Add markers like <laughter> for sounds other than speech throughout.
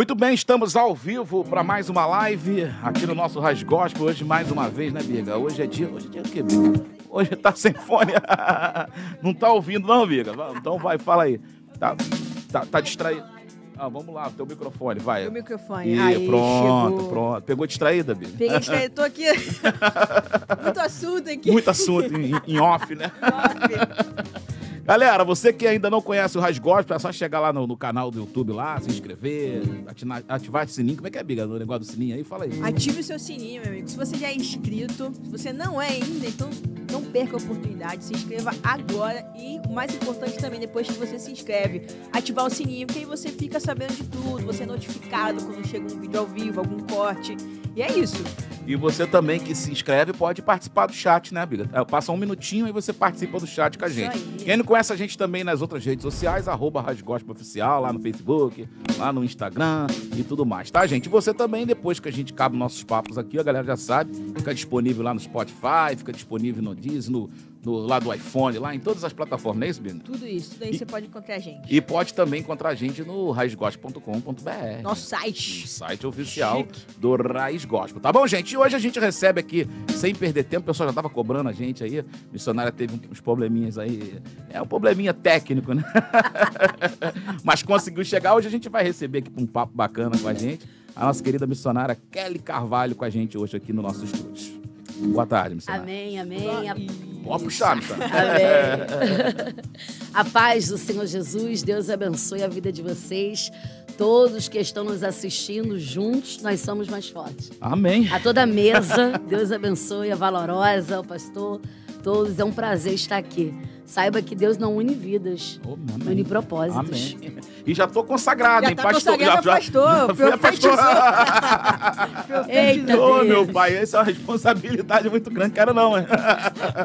Muito bem, estamos ao vivo para mais uma live aqui no nosso Raiz Gospel. Hoje, mais uma vez, né, Biga? Hoje é dia. Hoje é dia o quê, Biga? Hoje tá sem fone. <laughs> não tá ouvindo, não, Biga? Então vai, fala aí. Tá, tá, tá distraído. Ah, vamos lá, teu microfone, vai. O microfone. Ih, Aí, pronto, chegou. pronto. Pegou distraída, Biga? Peguei distraído, tô aqui. <laughs> Muito assunto aqui. Muito assunto em, em off, né? Nossa. Galera, você que ainda não conhece o Raiz Gospel, é só chegar lá no, no canal do YouTube lá, se inscrever, ativar, ativar esse sininho. Como é que é, Biga? O negócio do sininho aí? Fala aí. Ative o seu sininho, meu amigo. Se você já é inscrito, se você não é ainda, então não perca a oportunidade. Se inscreva agora e o mais importante também, depois que você se inscreve, ativar o sininho, que aí você fica sabendo de tudo, você é notificado quando chega um vídeo ao vivo, algum corte. E é isso. E você também que se inscreve pode participar do chat, né, Biga? É, Passa um minutinho e você participa do chat com a gente. Quem não conhece a gente também nas outras redes sociais, arroba Oficial, lá no Facebook, lá no Instagram e tudo mais, tá, gente? E você também, depois que a gente cabe nossos papos aqui, a galera já sabe, fica disponível lá no Spotify, fica disponível no Disney, no, no, lá do iPhone, lá em todas as plataformas, não é isso, Biga? Tudo isso. Daí E- você pode encontrar a gente. E pode também encontrar a gente no raizgospel.com.br. Nosso o site. site oficial Chique. do Raiz Gospel. Tá bom, gente? E hoje a gente recebe aqui, sem perder tempo, o pessoal já tava cobrando a gente aí. A missionária teve uns probleminhas aí. É um probleminha técnico, né? <laughs> Mas conseguiu chegar. Hoje a gente vai receber aqui um papo bacana com a gente. A nossa querida missionária Kelly Carvalho com a gente hoje aqui no nosso estúdio. Boa tarde, missionária. Amém, amém. A, Pode puxar, missionária. amém. <laughs> a paz do Senhor Jesus, Deus abençoe a vida de vocês. Todos que estão nos assistindo juntos, nós somos mais fortes. Amém. A toda a mesa, Deus abençoe a valorosa, o pastor, todos. É um prazer estar aqui. Saiba que Deus não une vidas, Oh, une propósitos. Amém. E já tô consagrado, Já hein, tá pastor? consagrado a pastor, fui a pastor. <laughs> Eita, Ô, meu pai, essa é uma responsabilidade muito grande, quero não. hein?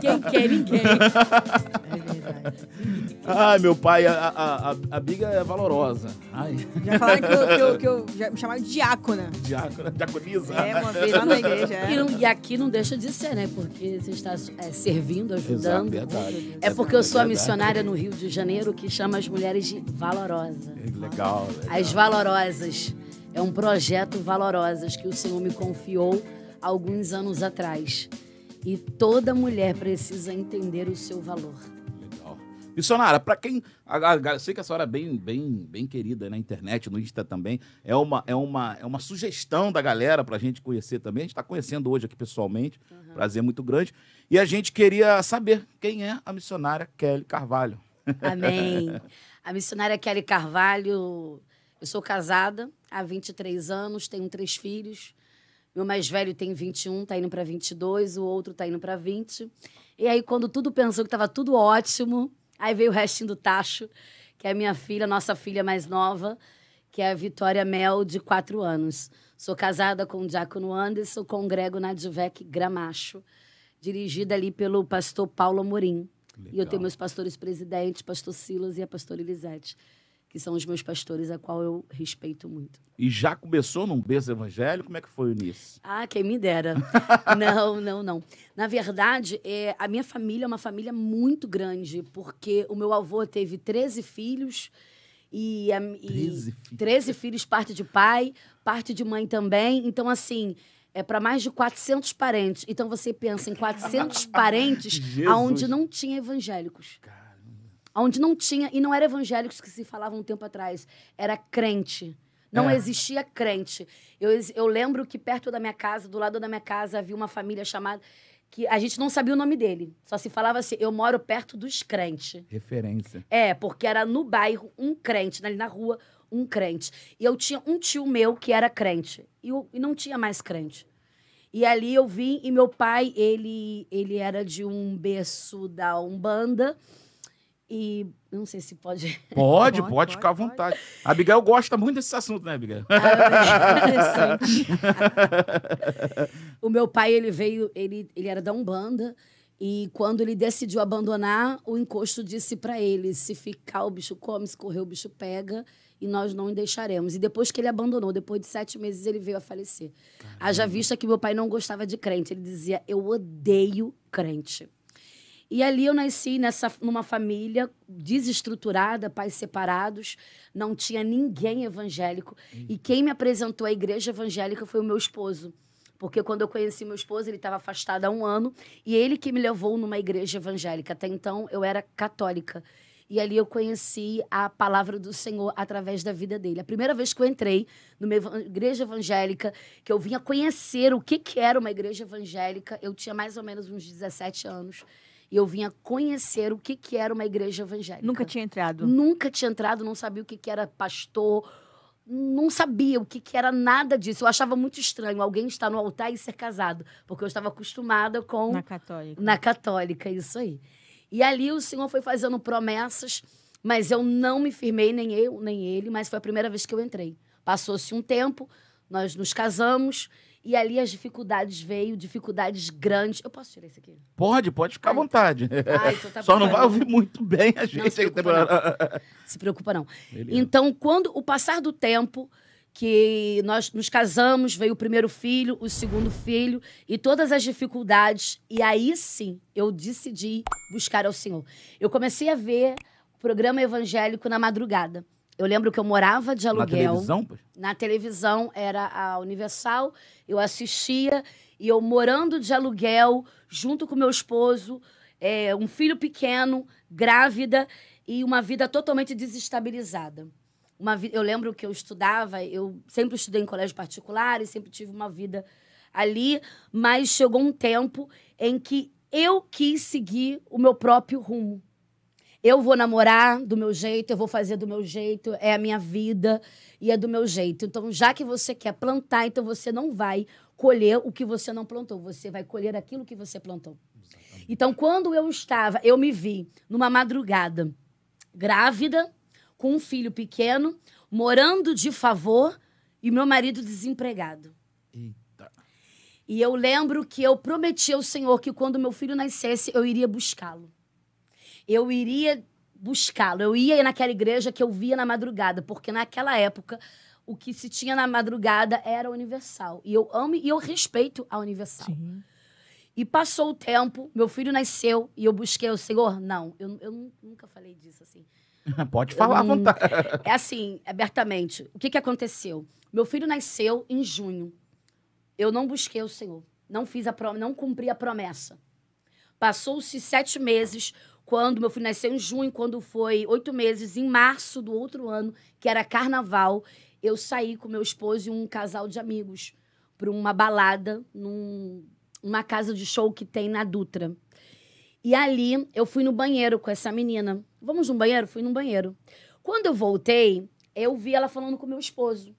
Quem quer, ninguém. <laughs> <laughs> Ai, meu pai, a, a, a, a biga é valorosa. Ai, Já falaram que eu, que eu, que eu já me chamaram de diácona. diácona, diaconiza. É, uma vez lá na igreja. E, É. não- e aqui não deixa de ser, né? Porque você está é, servindo, Exato, ajudando. verdade. É porque eu sou a Verdade. missionária no Rio de Janeiro que chama as mulheres de valorosa. Legal, legal. As valorosas. É um projeto valorosas que o Senhor me confiou alguns anos atrás. E toda mulher precisa entender o seu valor. Missionária, pra quem. a- a- a- Eu sei que a senhora é bem, bem, bem querida na internet, no Insta também. É uma, é uma, é uma sugestão da galera pra gente conhecer também. A gente está conhecendo hoje aqui pessoalmente. Prazer muito grande. E a gente queria saber quem é a missionária Kelly Carvalho. Amém. <laughs> A missionária Kelly Carvalho. Eu sou casada há 23 anos, tenho três filhos. Meu mais velho tem 21, tá indo para 22, o outro tá indo para 20. E aí, quando tudo pensou que estava tudo ótimo, aí veio o restinho do tacho, que é minha filha, nossa filha mais nova, que é a Vitória Mel, de 4 anos. Sou casada com o Diácono Anderson, congrego na Advec Gramacho, dirigida ali pelo pastor Paulo Amorim. E eu Legal. tenho meus pastores presidentes, pastor Silas e a pastora Elisete, que são os meus pastores a qual eu respeito muito. E já começou num berço evangélico? Como é que foi o início? Ah, quem me dera. <laughs> não, não, não. Na verdade, é, a minha família é uma família muito grande, porque o meu avô teve 13 filhos e, a, e 13 filhos. 13 filhos, parte de pai, parte de mãe também. Então, assim, é para mais de 400 parentes. Então, você pensa em 400 <laughs> parentes aonde não tinha evangélicos. Onde não tinha, e não era evangélicos que se falavam um tempo atrás, era crente. Não É. existia crente. Eu, eu lembro que perto da minha casa, do lado da minha casa, havia uma família chamada. que a gente não sabia o nome dele. Só se falava assim: eu moro perto dos crentes. Referência. É, porque era no bairro um crente, ali na rua, um crente. E eu tinha um tio meu que era crente. E, eu- e não tinha mais crente. E ali eu vim, e meu pai, ele, ele era de um berço da Umbanda. E não sei se pode. <laughs> Pode, pode, Pode, pode, ficar à pode. vontade. A Abigail gosta muito desse assunto, né, Abigail? Interessante. <laughs> o meu pai, ele veio, ele, ele era da Umbanda. E quando ele decidiu abandonar, o encosto disse para ele: se ficar, o bicho come, se correr, o bicho pega, e nós não o deixaremos. E depois que ele abandonou, depois de sete meses, ele veio a falecer. Haja vista que meu pai não gostava de crente. Ele dizia: eu odeio crente. E ali eu nasci nessa, numa família desestruturada, pais separados, não tinha ninguém evangélico. E quem me apresentou à igreja evangélica foi o meu esposo. Porque quando eu conheci meu esposo, ele estava afastado há um ano, e ele que me levou numa igreja evangélica. Até então, eu era católica. E ali eu conheci a palavra do Senhor através da vida dele. A primeira vez que eu entrei numa igreja evangélica, que eu vinha conhecer o que, que era uma igreja evangélica, eu tinha mais ou menos uns 17 anos. E eu vinha conhecer o que, que era uma igreja evangélica. Nunca tinha entrado? Nunca tinha entrado, não sabia o que, que era pastor, não sabia o que, que era nada disso. Eu achava muito estranho alguém estar no altar e ser casado, porque eu estava acostumada com. Na católica. Na católica, isso aí. E ali o Senhor foi fazendo promessas, mas eu não me firmei, nem eu, nem ele, mas foi a primeira vez que eu entrei. Passou-se um tempo, nós nos casamos e ali as dificuldades veio, dificuldades grandes. Eu posso tirar isso aqui? Pode, pode ficar à Ai. vontade. Ai, então tá <laughs> Só não vai ouvir muito bem a gente. se preocupa, <laughs> Se preocupa, não. Beleza. Então, quando o passar do tempo que nós nos casamos, veio o primeiro filho, o segundo filho e todas as dificuldades, e aí sim eu decidi buscar ao Senhor. Eu comecei a ver o programa evangélico na madrugada. Eu lembro que eu morava de Na aluguel. televisão? pô? Na televisão era a Universal, eu assistia e eu morando de aluguel junto com meu esposo, é, um filho pequeno, grávida e uma vida totalmente desestabilizada. Uma vi- eu lembro que eu estudava, eu sempre estudei em colégio particular e sempre tive uma vida ali, mas chegou um tempo em que eu quis seguir o meu próprio rumo. Eu vou namorar do meu jeito, eu vou fazer do meu jeito, é a minha vida e é do meu jeito. Então, já que você quer plantar, então você não vai colher o que você não plantou, você vai colher aquilo que você plantou. Então, quando eu estava, eu me vi numa madrugada grávida, com um filho pequeno, morando de favor e meu marido desempregado. Eita. E eu lembro que eu prometi ao Senhor que quando meu filho nascesse, eu iria buscá-lo. Eu iria buscá-lo. Eu ia naquela igreja que eu via na madrugada, porque naquela época o que se tinha na madrugada era universal. E eu amo e eu respeito a universal. Sim. E passou o tempo, meu filho nasceu e eu busquei o Senhor. Não, eu, eu nu- nunca falei disso assim. <laughs> Pode falar à vontade. É assim, abertamente. O que, que aconteceu? Meu filho nasceu em junho. Eu não busquei o Senhor. Não fiz a prom não cumpri a promessa. Passou-se sete meses, quando meu filho nasceu em junho, quando foi oito meses, em março do outro ano, que era carnaval, eu saí com meu esposo e um casal de amigos para uma balada num- numa casa de show que tem na Dutra. E ali eu fui no banheiro com essa menina. Vamos no banheiro? Fui no banheiro. Quando eu voltei, eu vi ela falando com meu esposo.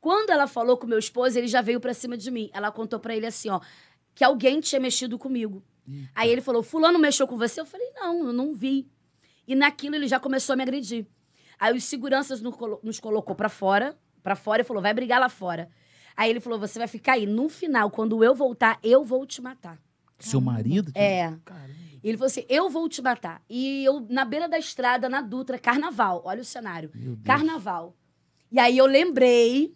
Quando ela falou com meu esposo, ele já veio pra cima de mim. Ela contou pra ele assim, ó, que alguém tinha mexido comigo. Aí ele falou: "Fulano mexeu com você?" Eu falei: "Não, eu não vi". E naquilo ele já começou a me agredir. Aí os seguranças nos, colo- nos colocou pra fora, pra fora e falou: "Vai brigar lá fora". Aí ele falou: "Você vai ficar aí. No final, quando eu voltar, eu vou te matar". Seu marido? É. Caramba. Ele falou assim: eu vou te matar. E eu, na beira da estrada, na Dutra, carnaval. Olha o cenário. Carnaval. E aí eu lembrei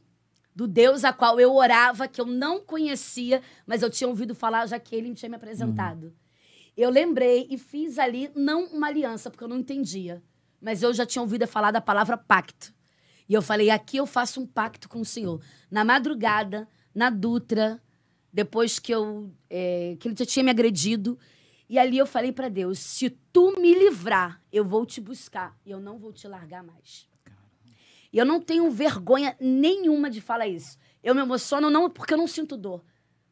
do Deus a qual eu orava, que eu não conhecia, mas eu tinha ouvido falar já que ele tinha me apresentado. Eu lembrei e fiz ali, não uma aliança, porque eu não entendia, mas eu já tinha ouvido falar da palavra pacto. E eu falei: aqui eu faço um pacto com o Senhor. Na madrugada, na Dutra, depois que eu é, que ele já tinha me agredido. E ali eu falei pra Deus: se tu me livrar, eu vou te buscar e eu não vou te largar mais. E eu não tenho vergonha nenhuma de falar isso. Eu me emociono não porque eu não sinto dor,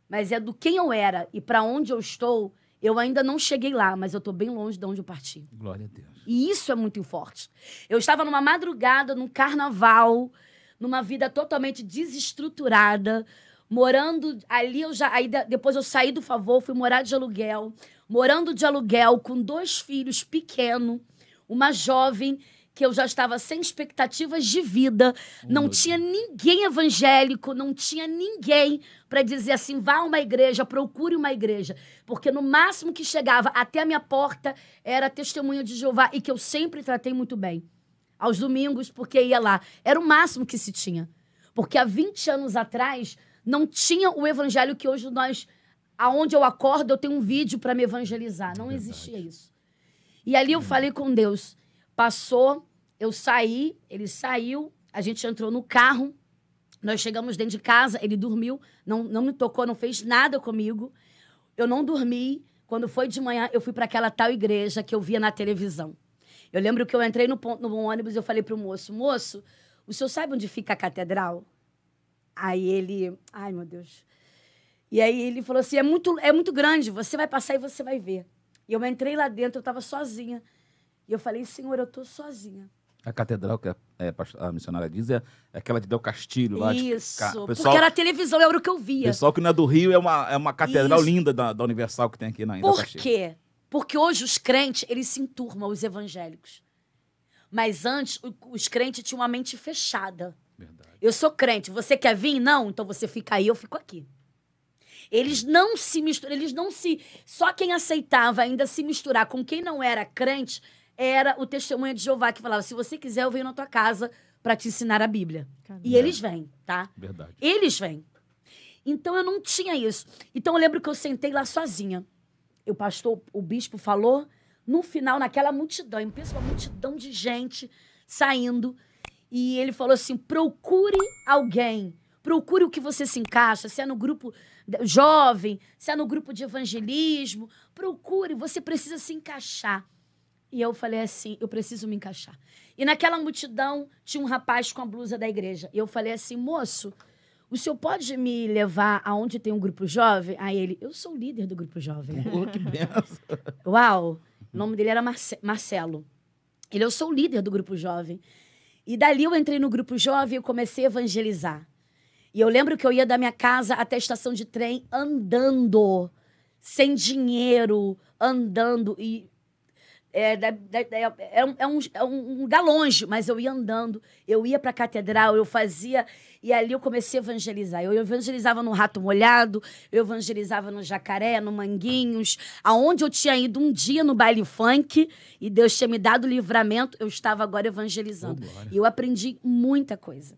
mas é do quem eu era e pra onde eu estou. Eu ainda não cheguei lá, mas eu tô bem longe de onde eu parti. Glória a Deus. E isso é muito forte. Eu estava numa madrugada, num carnaval, numa vida totalmente desestruturada, morando ali. Eu já, aí de- depois eu saí do favor, fui morar de aluguel, morando de aluguel com dois filhos pequenos, uma jovem que eu já estava sem expectativas de vida, não meu tinha ninguém evangélico, não tinha ninguém para dizer assim, vá a uma igreja, procure uma igreja, porque no máximo que chegava até a minha porta era testemunha de Jeová e que eu sempre tratei muito bem. Aos domingos, porque ia lá. Era o máximo que se tinha. Porque há 20 anos atrás não tinha o evangelho que hoje nós aonde eu acordo eu tenho um vídeo para me evangelizar. Não existia isso. E ali eu falei com Deus. Passou, eu saí, ele saiu, a gente entrou no carro, nós chegamos dentro de casa, ele dormiu, não, não me tocou, não fez nada comigo. Eu não dormi. Quando foi de manhã, eu fui para aquela tal igreja que eu via na televisão. Eu lembro que eu entrei no, ponto, no ônibus e eu falei pro moço: Moço, o senhor sabe onde fica a catedral? Aí ele, ai meu Deus. E aí ele falou assim: é muito, é muito grande, você vai passar e você vai ver. E eu entrei lá dentro, eu estava sozinha. E eu falei: Senhor, eu estou sozinha. A catedral que a, é, a missionária diz é, é aquela de Del Castilho lá. Isso, de, pessoal, porque era televisão, era o que eu via. Pessoal que não é do Rio, é uma, é uma catedral Isso. linda da, da Universal que tem aqui na Por quê? Porque hoje os crentes, eles se enturmam, os evangélicos. Mas antes, os crentes tinham uma mente fechada. Verdade. Eu sou crente, você quer vir? Não? Então você fica aí, eu fico aqui. Eles não se misturam, eles não se. Só quem aceitava ainda se misturar com quem não era crente era o testemunho de Jeová que falava: se você quiser, eu venho na tua casa para te ensinar a Bíblia. Caramba. E eles vêm, tá? Verdade. Eles vêm. Então eu não tinha isso. Então eu lembro que eu sentei lá sozinha. O pastor, o bispo falou, no final, naquela multidão, eu penso uma multidão de gente saindo. E ele falou assim: procure alguém. Procure o que você se encaixa, se é no grupo jovem, se é no grupo de evangelismo. Procure, você precisa se encaixar. E eu falei assim: eu preciso me encaixar. E naquela multidão tinha um rapaz com a blusa da igreja. E eu falei assim: moço, o senhor pode me levar aonde tem um grupo jovem? Aí ele: eu sou o líder do grupo jovem. Oh, que benção. <laughs> Uau! O nome dele era Marce Marcelo. Ele: eu sou o líder do grupo jovem. E dali eu entrei no grupo jovem e comecei a evangelizar. E eu lembro que eu ia da minha casa até a estação de trem andando, sem dinheiro, andando. E é, é, um, é, um, é um lugar longe, mas eu ia andando, eu ia para a catedral, eu fazia, e ali eu comecei a evangelizar. Eu evangelizava no Rato Molhado, eu evangelizava no Jacaré, no Manguinhos, aonde eu tinha ido um dia no baile funk, e Deus tinha me dado livramento, eu estava agora evangelizando. Oh, e eu aprendi muita coisa.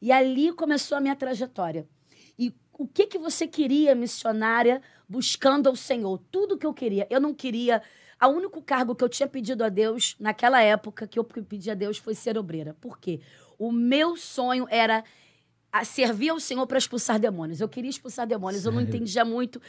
E ali começou a minha trajetória. E o que, que você queria, missionária, buscando ao Senhor? Tudo que eu queria. Eu não queria o único cargo que eu tinha pedido a Deus, naquela época, que eu pedi a Deus foi ser obreira. Por quê? O meu sonho era servir ao Senhor para expulsar demônios. Eu queria expulsar demônios, Sério? eu não entendia muito.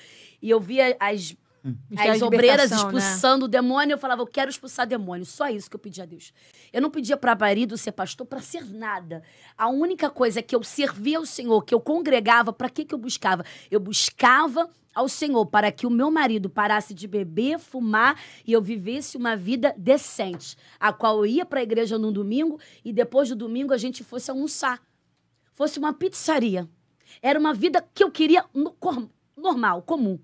E eu via as Hum. As obreiras né? expulsando né? o demônio, eu falava, eu quero expulsar demônio. Só isso que eu pedia a Deus. Eu não pedia para marido ser pastor para ser nada. A única coisa que eu servia ao Senhor, que eu congregava, para que, que eu buscava? Eu buscava ao Senhor para que o meu marido parasse de beber, fumar e eu vivesse uma vida decente, a qual eu ia para a igreja no domingo e depois do domingo a gente fosse almoçar. Fosse uma pizzaria. Era uma vida que eu queria no, normal, comum.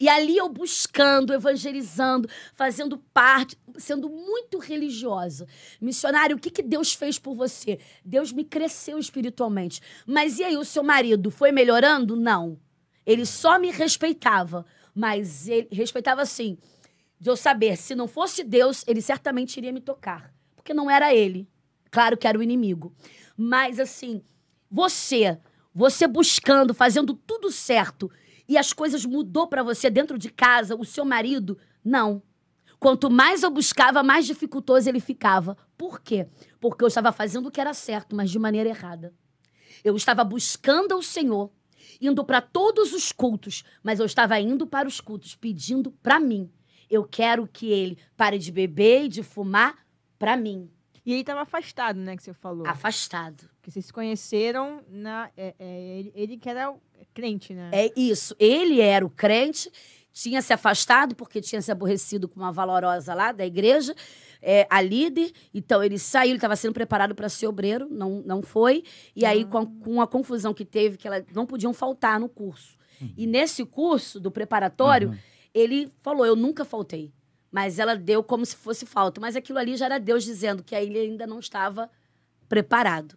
E ali eu buscando, evangelizando, fazendo parte, sendo muito religiosa. Missionário, o que, que Deus fez por você? Deus me cresceu espiritualmente. Mas e aí, o seu marido foi melhorando? Não. Ele só me respeitava. Mas ele respeitava assim, de eu saber, se não fosse Deus, ele certamente iria me tocar. Porque não era ele. Claro que era o inimigo. Mas assim, você, você buscando, fazendo tudo certo e as coisas mudou para você dentro de casa, o seu marido, não. Quanto mais eu buscava, mais dificultoso ele ficava. Por quê? Porque eu estava fazendo o que era certo, mas de maneira errada. Eu estava buscando ao Senhor, indo para todos os cultos, mas eu estava indo para os cultos pedindo para mim. Eu quero que ele pare de beber e de fumar para mim. E ele estava afastado, né, que você falou. Afastado. Que vocês se conheceram na. É, é, ele, ele que era crente, né? É isso. Ele era o crente, tinha se afastado porque tinha se aborrecido com uma valorosa lá da igreja, é, a líder. Então ele saiu, ele estava sendo preparado para ser obreiro, não, não foi. E aí, com a, com a confusão que teve, que elas não podiam faltar no curso. Uhum. E nesse curso do preparatório, uhum. ele falou: Eu nunca faltei. Mas ela deu como se fosse falta. Mas aquilo ali já era Deus dizendo que ele ainda não estava preparado.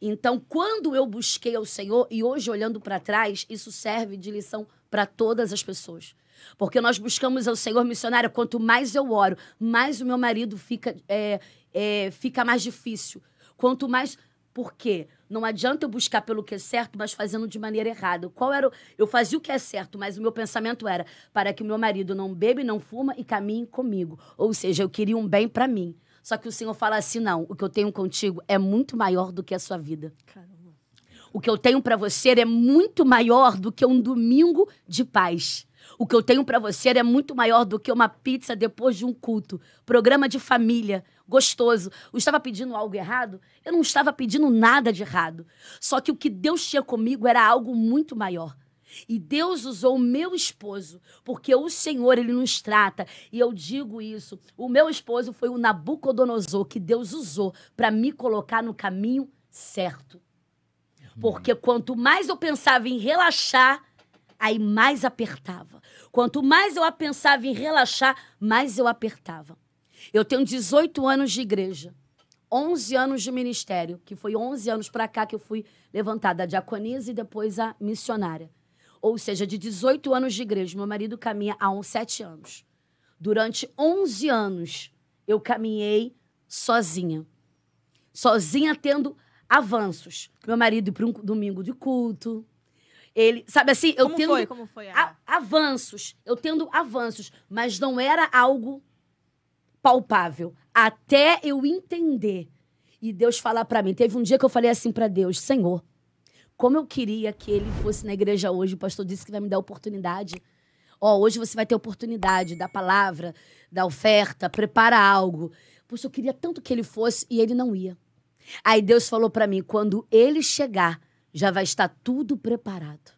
Então, quando eu busquei ao Senhor, e hoje olhando para trás, isso serve de lição para todas as pessoas. Porque nós buscamos ao Senhor missionário, quanto mais eu oro, mais o meu marido fica, é, é, fica mais difícil. Quanto mais. Por quê? Não adianta eu buscar pelo que é certo, mas fazendo de maneira errada. Qual era o... Eu fazia o que é certo, mas o meu pensamento era para que o meu marido não bebe, não fuma e caminhe comigo. Ou seja, eu queria um bem para mim. Só que o Senhor fala assim: não, o que eu tenho contigo é muito maior do que a sua vida. Caramba. O que eu tenho para você é muito maior do que um domingo de paz. O que eu tenho para você é muito maior do que uma pizza depois de um culto. Programa de família, gostoso. Eu estava pedindo algo errado? Eu não estava pedindo nada de errado. Só que o que Deus tinha comigo era algo muito maior. E Deus usou o meu esposo, porque o Senhor, ele nos trata. E eu digo isso: o meu esposo foi o Nabucodonosor que Deus usou para me colocar no caminho certo. Porque quanto mais eu pensava em relaxar, aí mais apertava. Quanto mais eu pensava em relaxar, mais eu apertava. Eu tenho 18 anos de igreja, 11 anos de ministério, que foi 11 anos para cá que eu fui levantada a diaconisa e depois a missionária. Ou seja, de 18 anos de igreja, meu marido caminha há uns 7 anos. Durante 11 anos, eu caminhei sozinha. Sozinha tendo avanços. Meu marido para um domingo de culto. Ele, sabe assim, eu Como tendo foi? Como foi? a- avanços, eu tendo avanços, mas não era algo palpável, até eu entender e Deus falar para mim. Teve um dia que eu falei assim para Deus, Senhor, como eu queria que ele fosse na igreja hoje, o pastor disse que vai me dar oportunidade. Ó, hoje você vai ter oportunidade da palavra, da oferta, prepara algo. Poxa, eu queria tanto que ele fosse e ele não ia. Aí Deus falou para mim: quando ele chegar, já vai estar tudo preparado.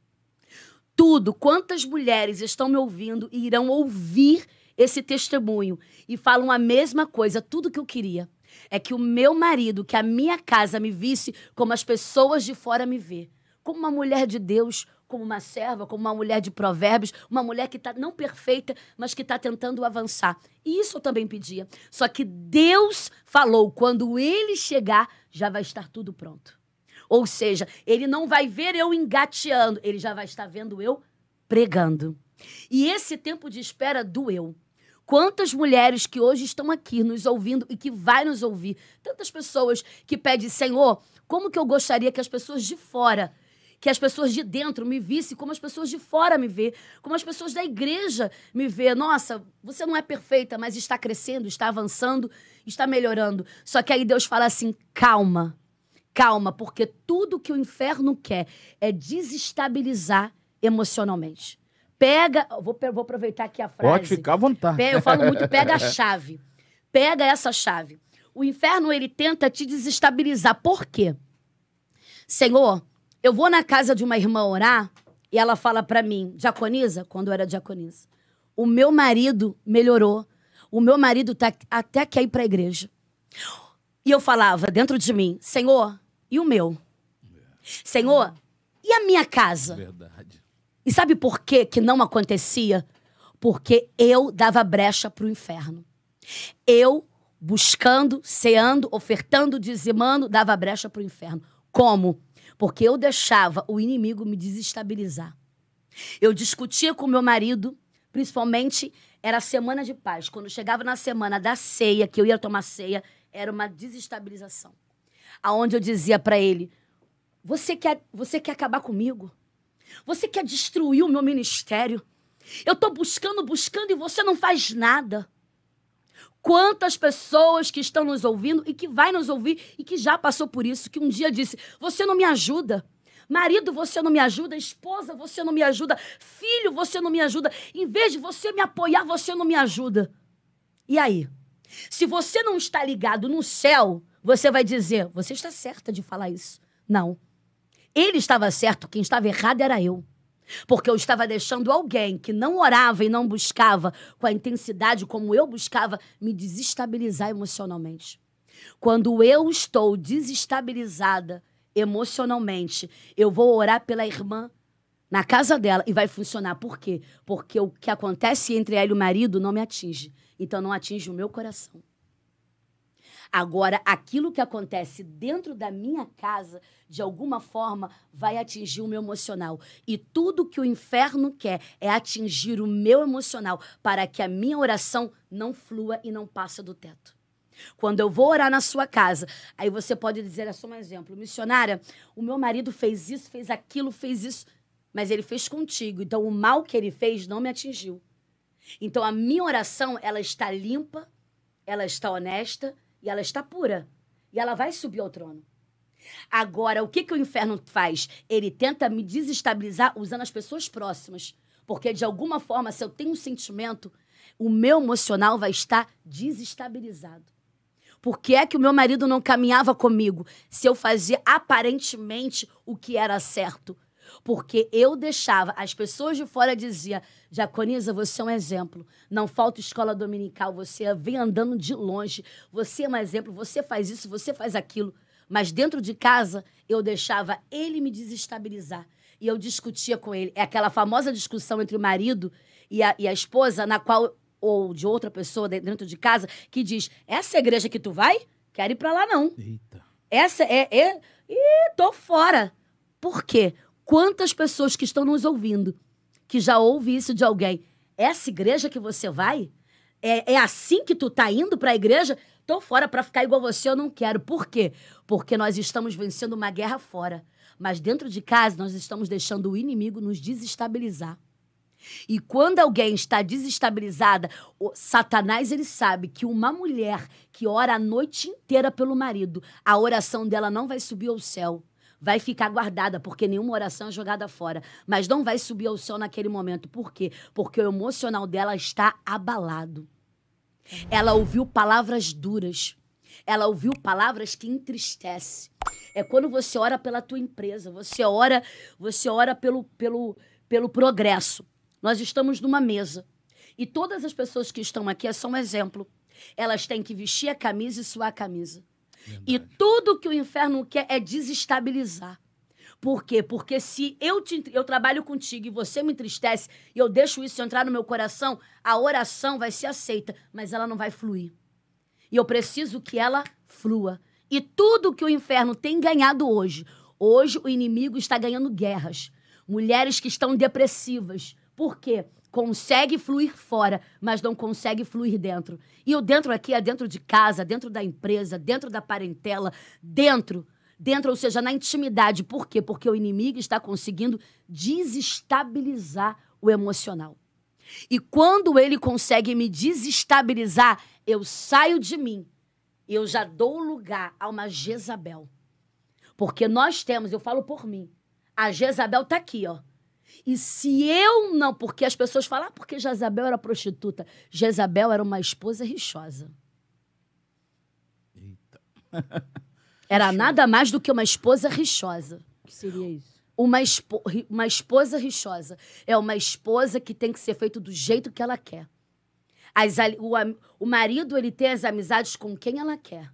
Tudo. Quantas mulheres estão me ouvindo e irão ouvir esse testemunho e falam a mesma coisa, tudo que eu queria. É que o meu marido, que a minha casa me visse como as pessoas de fora me vê. Como uma mulher de Deus, como uma serva, como uma mulher de provérbios, uma mulher que está não perfeita, mas que está tentando avançar. E isso eu também pedia. Só que Deus falou: quando ele chegar, já vai estar tudo pronto. Ou seja, ele não vai ver eu engateando, ele já vai estar vendo eu pregando. E esse tempo de espera doeu. Quantas mulheres que hoje estão aqui nos ouvindo e que vai nos ouvir, tantas pessoas que pedem, Senhor, como que eu gostaria que as pessoas de fora, que as pessoas de dentro me vissem como as pessoas de fora me vê, como as pessoas da igreja me vê. Nossa, você não é perfeita, mas está crescendo, está avançando, está melhorando. Só que aí Deus fala assim: calma, calma, porque tudo que o inferno quer é desestabilizar emocionalmente. Pega, vou, vou aproveitar aqui a frase. Pode ficar à vontade. Pe- Eu falo muito, pega a <laughs> chave. Pega essa chave. O inferno, ele tenta te desestabilizar. Por quê? Senhor, eu vou na casa de uma irmã orar e ela fala pra mim, diaconisa, quando eu era diaconisa, o meu marido melhorou. O meu marido tá, até quer ir pra igreja. E eu falava dentro de mim, Senhor, e o meu? Senhor, e a minha casa? Verdade. E sabe por quê que não acontecia? Porque eu dava brecha para o inferno. Eu, buscando, ceando, ofertando, dizimando, dava brecha para o inferno. Como? Porque eu deixava o inimigo me desestabilizar. Eu discutia com meu marido, principalmente era a semana de paz. Quando chegava na semana da ceia, que eu ia tomar ceia, era uma desestabilização. Aonde eu dizia para ele: você quer, você quer acabar comigo? Você quer destruir o meu ministério? Eu tô buscando, buscando e você não faz nada. Quantas pessoas que estão nos ouvindo e que vai nos ouvir e que já passou por isso, que um dia disse: "Você não me ajuda". Marido, você não me ajuda, esposa, você não me ajuda, filho, você não me ajuda. Em vez de você me apoiar, você não me ajuda. E aí? Se você não está ligado no céu, você vai dizer: "Você está certa de falar isso". Não. Ele estava certo, quem estava errado era eu. Porque eu estava deixando alguém que não orava e não buscava com a intensidade como eu buscava me desestabilizar emocionalmente. Quando eu estou desestabilizada emocionalmente, eu vou orar pela irmã na casa dela e vai funcionar. Por quê? Porque o que acontece entre ela e o marido não me atinge. Então não atinge o meu coração. Agora, aquilo que acontece dentro da minha casa, de alguma forma, vai atingir o meu emocional. E tudo que o inferno quer é atingir o meu emocional para que a minha oração não flua e não passe do teto. Quando eu vou orar na sua casa, aí você pode dizer, é só um exemplo, missionária, o meu marido fez isso, fez aquilo, fez isso, mas ele fez contigo. Então o mal que ele fez não me atingiu. Então a minha oração, ela está limpa, ela está honesta e ela está pura. E ela vai subir ao trono. Agora, o que, que o inferno faz? Ele tenta me desestabilizar usando as pessoas próximas. Porque, de alguma forma, se eu tenho um sentimento, o meu emocional vai estar desestabilizado. Por que é que o meu marido não caminhava comigo se eu fazia aparentemente o que era certo? Porque eu deixava, as pessoas de fora diziam, Jaconiza, você é um exemplo. Não falta escola dominical, você vem andando de longe, você é um exemplo, você faz isso, você faz aquilo. Mas dentro de casa, eu deixava ele me desestabilizar. E eu discutia com ele. É aquela famosa discussão entre o marido e a, e a esposa, na qual, ou de outra pessoa dentro de casa, que diz: Essa é igreja que tu vai? Quero ir pra lá, não. Eita. Essa é. é... Ih, tô fora. Por quê? Quantas pessoas que estão nos ouvindo que já ouve isso de alguém? Essa igreja que você vai? É, é assim que tu tá indo para a igreja? Tô fora para ficar igual você, eu não quero. Por quê? Porque nós estamos vencendo uma guerra fora. Mas dentro de casa, nós estamos deixando o inimigo nos desestabilizar. E quando alguém está desestabilizada, Satanás ele sabe que uma mulher que ora a noite inteira pelo marido, a oração dela não vai subir ao céu vai ficar guardada, porque nenhuma oração é jogada fora. Mas não vai subir ao céu naquele momento. Por quê? Porque o emocional dela está abalado. Ela ouviu palavras duras. Ela ouviu palavras que entristecem. É quando você ora pela tua empresa, você ora, você ora pelo, pelo, pelo progresso. Nós estamos numa mesa. E todas as pessoas que estão aqui é só um exemplo. Elas têm que vestir a camisa e suar a camisa. Verdade. E tudo que o inferno quer é desestabilizar. Por quê? Porque se eu, te, eu trabalho contigo e você me entristece e eu deixo isso entrar no meu coração, a oração vai ser aceita, mas ela não vai fluir. E eu preciso que ela flua. E tudo que o inferno tem ganhado hoje, hoje o inimigo está ganhando guerras. Mulheres que estão depressivas. Por quê? Consegue fluir fora, mas não consegue fluir dentro. E o dentro aqui é dentro de casa, dentro da empresa, dentro da parentela, dentro, dentro, ou seja, na intimidade. Por quê? Porque o inimigo está conseguindo desestabilizar o emocional. E quando ele consegue me desestabilizar, eu saio de mim. Eu já dou lugar a uma Jezabel. Porque nós temos, eu falo por mim, a Jezabel tá aqui, ó e se eu não. Porque as pessoas falam, ah, porque Jezabel era prostituta. Jezabel era uma esposa rixosa. Eita. <laughs> Era nada mais do que uma esposa rixosa. O que seria isso? Uma, espo uma esposa rixosa. É uma esposa que tem que ser feito do jeito que ela quer. As, o, o marido, ele tem as amizades com quem ela quer.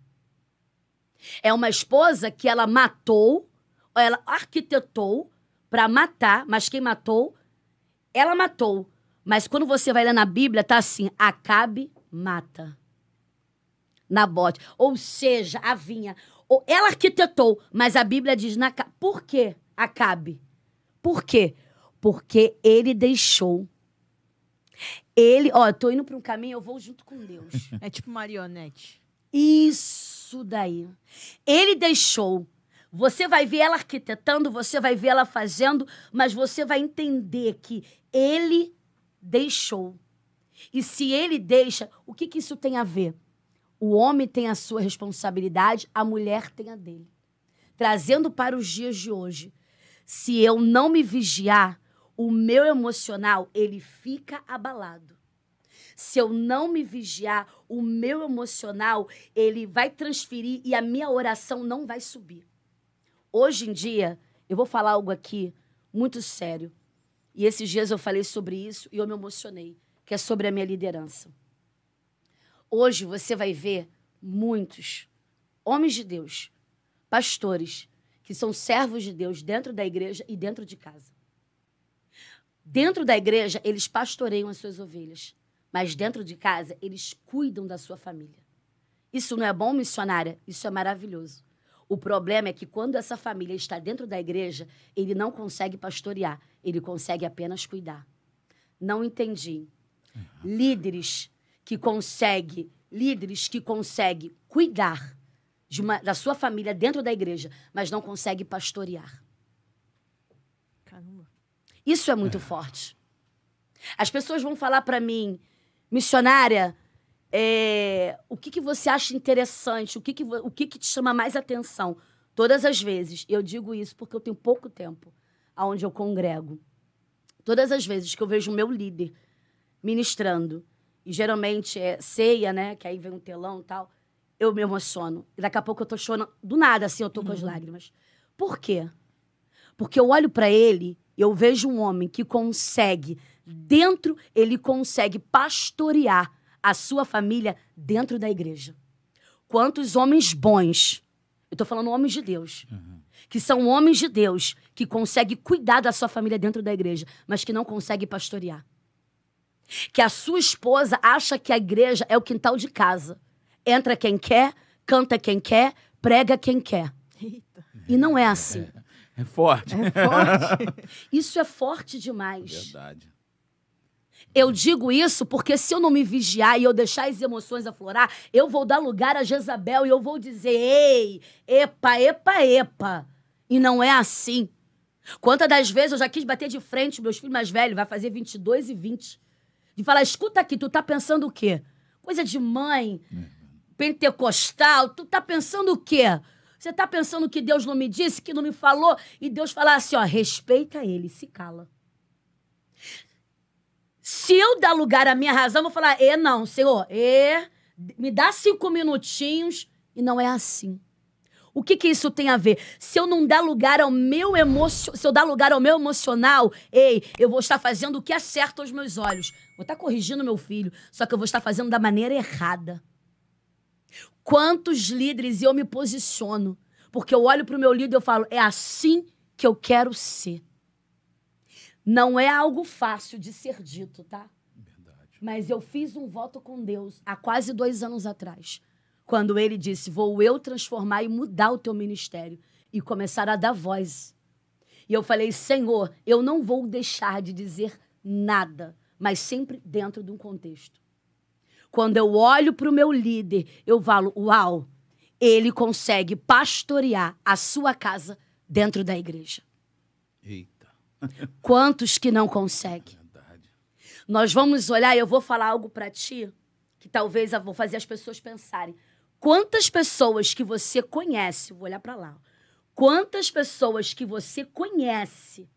É uma esposa que ela matou, ela arquitetou para matar, mas quem matou, ela matou. Mas quando você vai ler na Bíblia, tá assim: Acabe mata. Nabote. Ou seja, a vinha. Ou ela arquitetou, mas a Bíblia diz: na, por que Acabe? Por quê? Porque ele deixou. Ele, ó, eu tô indo para um caminho, eu vou junto com Deus. <laughs> É tipo marionete. Isso daí. Ele deixou você vai ver ela arquitetando, você vai ver ela fazendo, mas você vai entender que ele deixou. E se ele deixa, o que, que isso tem a ver? O homem tem a sua responsabilidade, a mulher tem a dele. Trazendo para os dias de hoje, se eu não me vigiar, o meu emocional ele fica abalado. Se eu não me vigiar, o meu emocional ele vai transferir e a minha oração não vai subir. Hoje em dia, eu vou falar algo aqui muito sério. E esses dias eu falei sobre isso e eu me emocionei, que é sobre a minha liderança. Hoje você vai ver muitos homens de Deus, pastores, que são servos de Deus dentro da igreja e dentro de casa. Dentro da igreja, eles pastoreiam as suas ovelhas, mas dentro de casa, eles cuidam da sua família. Isso não é bom, missionária? Isso é maravilhoso. O problema é que quando essa família está dentro da igreja, ele não consegue pastorear, ele consegue apenas cuidar. Não entendi. Uhum. Líderes que conseguem líderes que conseguem cuidar de uma- da sua família dentro da igreja, mas não conseguem pastorear. Caramba. Isso é muito forte. As pessoas vão falar para mim, missionária, é, o que, que você acha interessante? O, que, que, o que, que te chama mais atenção? Todas as vezes, eu digo isso porque eu tenho pouco tempo aonde eu congrego. Todas as vezes que eu vejo o meu líder ministrando, e geralmente é ceia, né? Que aí vem um telão e tal, eu me emociono. E daqui a pouco eu tô chorando, do nada, assim, eu tô com as lágrimas. Por quê? Porque eu olho para ele e eu vejo um homem que consegue, dentro, ele consegue pastorear a sua família dentro da igreja. Quantos homens bons, eu tô falando homens de Deus, que são homens de Deus, que conseguem cuidar da sua família dentro da igreja, mas que não conseguem pastorear. Que a sua esposa acha que a igreja é o quintal de casa. Entra quem quer, canta quem quer, prega quem quer. Eita. E não é assim. É forte. É forte. <laughs> Isso é forte demais. Verdade. Eu digo isso porque se eu não me vigiar e eu deixar as emoções aflorar, eu vou dar lugar a Jezabel e eu vou dizer: ei, epa, epa, epa. E não é assim. Quantas das vezes eu já quis bater de frente, meus filhos mais velhos, vai fazer 22 e 20. De falar: escuta aqui, tu tá pensando o quê? Coisa de mãe, pentecostal, tu tá pensando o quê? Você tá pensando que Deus não me disse, que não me falou? E Deus falar assim: ó, respeita ele, se cala. Se eu dar lugar à minha razão, eu vou falar, e não, senhor, e me dá cinco minutinhos. E não é assim. O que que isso tem a ver? Se eu não dar lugar ao meu emocio... se eu dar lugar ao meu emocional, ei, eu vou estar fazendo o que é certo aos meus olhos. Vou estar corrigindo meu filho, só que eu vou estar fazendo da maneira errada. Quantos líderes eu me posiciono? Porque eu olho para o meu líder e eu falo, é assim que eu quero ser. Não é algo fácil de ser dito, tá? Verdade. Mas eu fiz um voto com Deus há quase dois anos atrás. Quando ele disse: Vou eu transformar e mudar o teu ministério e começar a dar voz. E eu falei: Senhor, eu não vou deixar de dizer nada, mas sempre dentro de um contexto. Quando eu olho para o meu líder, eu falo: Uau, ele consegue pastorear a sua casa dentro da igreja. Eita. Quantos que não conseguem? Verdade. Nós vamos olhar e eu vou falar algo para ti que talvez eu vou fazer as pessoas pensarem. Quantas pessoas que você conhece, vou olhar para lá. Quantas pessoas que você conhece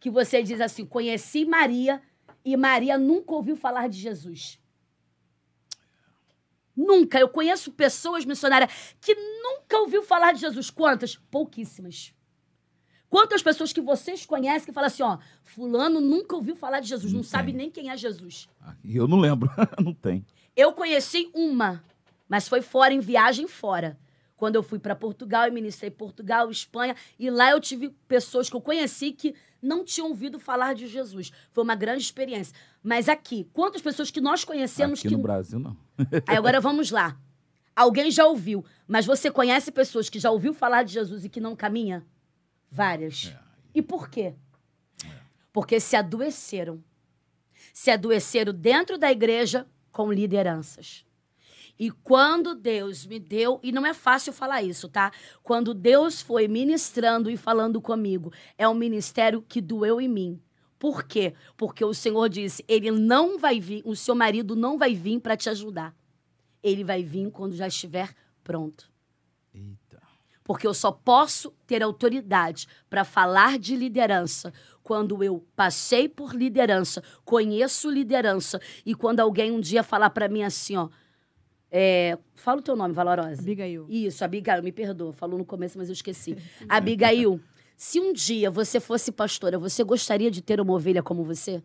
que você diz assim, conheci Maria e Maria nunca ouviu falar de Jesus? Nunca. Eu conheço pessoas missionárias que nunca ouviu falar de Jesus. Quantas? Pouquíssimas. Quantas pessoas que vocês conhecem que falam assim, ó, fulano nunca ouviu falar de Jesus, não, Não sabe nem quem é Jesus. Ah, E eu não lembro. <laughs> não tem. Eu conheci uma, mas foi fora, em viagem fora. Quando eu fui para Portugal e ministrei Portugal, Espanha, e lá eu tive pessoas que eu conheci que não tinham ouvido falar de Jesus. Foi uma grande experiência. Mas aqui, quantas pessoas que nós conhecemos Aqui que. no Brasil, não. <laughs> Aí agora vamos lá. Alguém já ouviu, mas você conhece pessoas que já ouviu falar de Jesus e que não caminha? Várias. É. E por quê? Porque se adoeceram. Se adoeceram dentro da igreja com lideranças. E quando Deus me deu, e não é fácil falar isso, tá? Quando Deus foi ministrando e falando comigo, é um ministério que doeu em mim. Por quê? Porque o Senhor disse: ele não vai vir, o seu marido não vai vir para te ajudar. Ele vai vir quando já estiver pronto. Porque eu só posso ter autoridade para falar de liderança quando eu passei por liderança, conheço liderança e quando alguém um dia falar para mim assim, ó, é, fala o teu nome, Valorosa. Abigail. Isso, Abigail, me perdoa, falou no começo, mas eu esqueci. <laughs> Abigail, se um dia você fosse pastora, você gostaria de ter uma ovelha como você?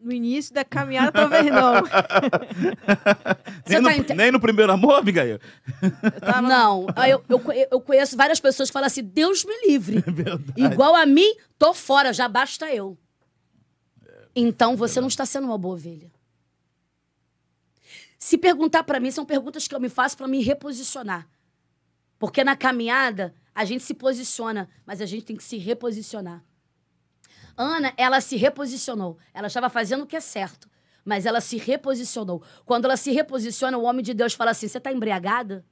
No início da caminhada, talvez não. <laughs> Nem, tá no, ente- nem no primeiro amor, Abigail? Eu tava- Não, eu, eu, eu conheço várias pessoas que falam assim, Deus me livre. <laughs> Verdade. Igual a mim, tô fora, já basta eu. Então você não está sendo uma boa ovelha. Se perguntar para mim, são perguntas que eu me faço para me reposicionar. Porque na caminhada, a gente se posiciona, mas a gente tem que se reposicionar. Ana, ela se reposicionou. Ela estava fazendo o que é certo. Mas ela se reposicionou. Quando ela se reposiciona, o homem de Deus fala assim: Você está embriagada?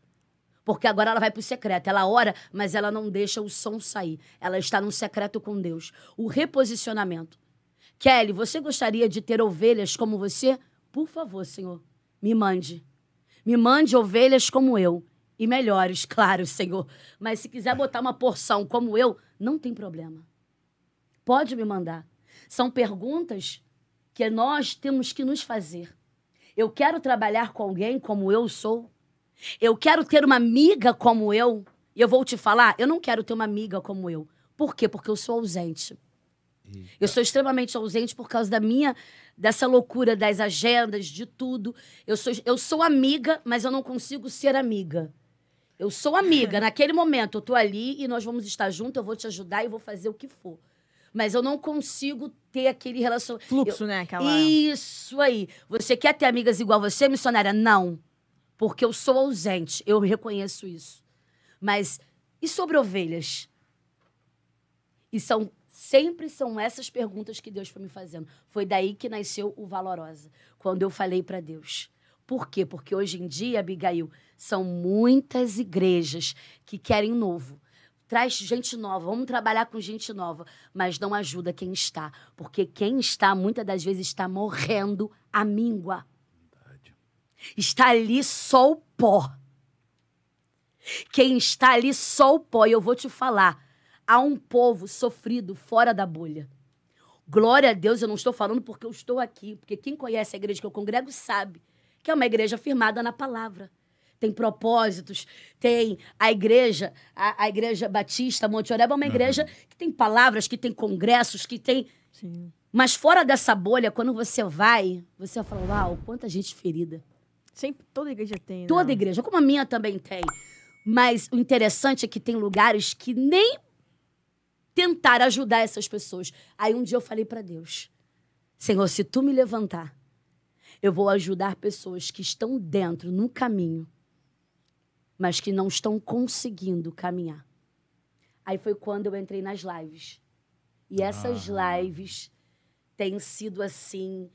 Porque agora ela vai para o secreto. Ela ora, mas ela não deixa o som sair. Ela está num secreto com Deus. O reposicionamento. Kelly, você gostaria de ter ovelhas como você? Por favor, Senhor, me mande. Me mande ovelhas como eu. E melhores, <laughs> claro, Senhor. Mas se quiser botar uma porção como eu, não tem problema. Pode me mandar. São perguntas que nós temos que nos fazer. Eu quero trabalhar com alguém como eu sou. Eu quero ter uma amiga como eu. E eu vou te falar, eu não quero ter uma amiga como eu. Por quê? Porque eu sou ausente. Eu sou extremamente ausente por causa da minha dessa loucura das agendas, de tudo. Eu sou eu sou amiga, mas eu não consigo ser amiga. Eu sou amiga, <laughs> naquele momento eu tô ali e nós vamos estar juntos, eu vou te ajudar e vou fazer o que for mas eu não consigo ter aquele relacionamento. Fluxo, eu... né? Aquela... Isso aí. Você quer ter amigas igual você, missionária? Não. Porque eu sou ausente. Eu reconheço isso. Mas e sobre ovelhas? E são sempre são essas perguntas que Deus foi me fazendo. Foi daí que nasceu o Valorosa, quando eu falei para Deus. Por quê? Porque hoje em dia, Abigail, são muitas igrejas que querem novo Traz gente nova, vamos trabalhar com gente nova, mas não ajuda quem está, porque quem está muitas das vezes está morrendo a míngua. Verdade. Está ali só o pó. Quem está ali só o pó, e eu vou te falar, há um povo sofrido fora da bolha. Glória a Deus, eu não estou falando porque eu estou aqui, porque quem conhece a igreja que eu congrego sabe que é uma igreja firmada na palavra tem propósitos, tem a igreja, a, a igreja batista Monte Oreba é uma igreja uhum. que tem palavras, que tem congressos, que tem... Sim. Mas fora dessa bolha, quando você vai, você vai falar, uau, quanta gente ferida. Sempre, toda igreja tem, né? Toda igreja, como a minha também tem. Mas o interessante é que tem lugares que nem tentar ajudar essas pessoas. Aí um dia eu falei para Deus, Senhor, se tu me levantar, eu vou ajudar pessoas que estão dentro, no caminho, mas que não estão conseguindo caminhar. Aí foi quando eu entrei nas lives. E essas ah. lives têm sido assim.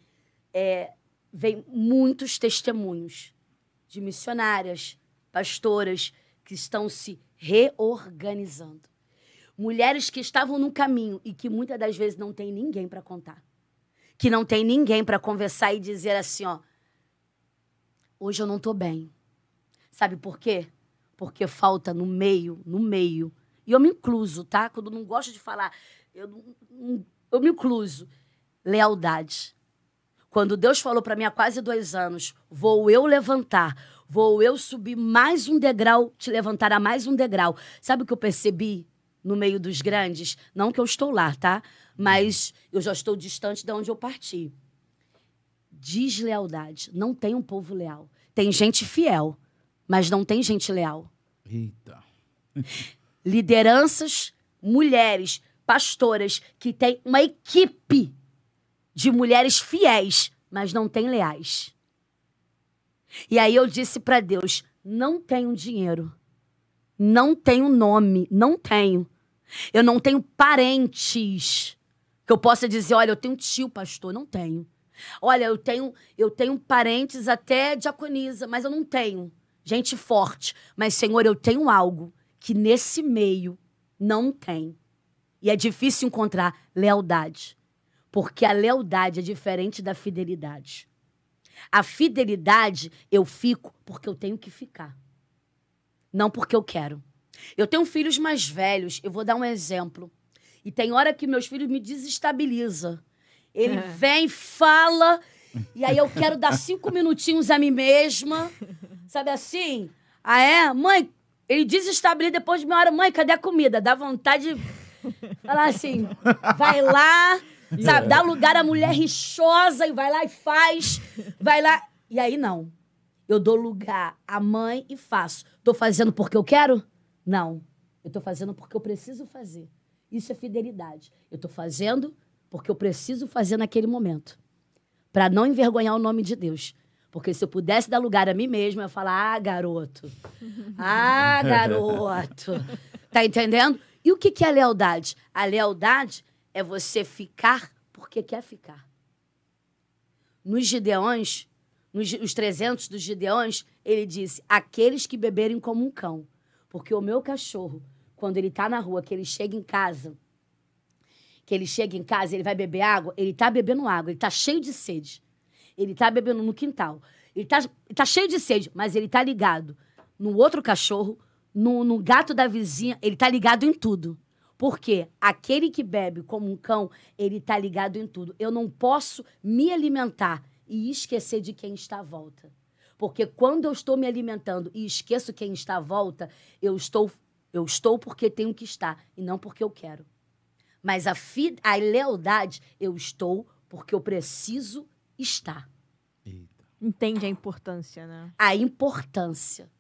É, vem muitos testemunhos de missionárias, pastoras que estão se reorganizando. Mulheres que estavam no caminho e que muitas das vezes não tem ninguém para contar. Que não tem ninguém para conversar e dizer assim, ó, hoje eu não tô bem. Sabe por quê? Porque falta no meio, no meio. E eu me incluso, tá? Quando não gosto de falar, eu, eu me incluso. Lealdade. Quando Deus falou para mim há quase dois anos, vou eu levantar, vou eu subir mais um degrau, te levantar a mais um degrau. Sabe o que eu percebi no meio dos grandes? Não que eu estou lá, tá? Mas eu já estou distante de onde eu parti. Deslealdade. Não tem um povo leal. Tem gente fiel, mas não tem gente leal. Eita. <laughs> Lideranças, mulheres, pastoras que têm uma equipe de mulheres fiéis, mas não têm leais. E aí eu disse para Deus: não tenho dinheiro, não tenho nome, não tenho. Eu não tenho parentes que eu possa dizer, olha, eu tenho tio pastor, não tenho. Olha, eu tenho, eu tenho parentes até diaconisa, mas eu não tenho gente forte. Mas, Senhor, eu tenho algo que nesse meio não tem. E é difícil encontrar lealdade. Porque a lealdade é diferente da fidelidade. A fidelidade eu fico porque eu tenho que ficar. Não porque eu quero. Eu tenho filhos mais velhos, eu vou dar um exemplo. E tem hora que meus filhos me desestabilizam. Ele é. vem, fala, e aí eu quero dar cinco minutinhos a mim mesma. Sabe assim? Ah, é? Mãe, ele desestabiliza depois de meia hora. Mãe, cadê a comida? Dá vontade de falar assim, vai lá, sabe? Dá lugar à mulher rixosa e vai lá e faz. Vai lá. E aí, não. Eu dou lugar à mãe e faço. Tô fazendo porque eu quero? Não. Eu tô fazendo porque eu preciso fazer. Isso é fidelidade. Eu tô fazendo porque eu preciso fazer naquele momento para não envergonhar o nome de Deus. Porque se eu pudesse dar lugar a mim mesma, eu ia falar: ah, garoto. Ah, <laughs> garoto. Tá entendendo? E o que, que é a lealdade? A lealdade é você ficar porque quer ficar. nos Gideões, nos os 300 dos Gideões, ele disse: aqueles que beberem como um cão. Porque o meu cachorro, quando ele tá na rua, que ele chega em casa, que ele chega em casa, ele vai beber água, ele tá bebendo água, ele tá cheio de sede. Ele tá bebendo no quintal. Ele tá, ele tá cheio de sede, mas ele tá ligado no outro cachorro, no, no gato da vizinha, ele tá ligado em tudo. Porque aquele que bebe como um cão, ele tá ligado em tudo. Eu não posso me alimentar e esquecer de quem está à volta. Porque quando eu estou me alimentando e esqueço quem está à volta, eu estou, eu estou porque tenho que estar e não porque eu quero. Mas a, fi, a lealdade, eu estou porque eu preciso estar. Eita. Entende a importância, né? A importância.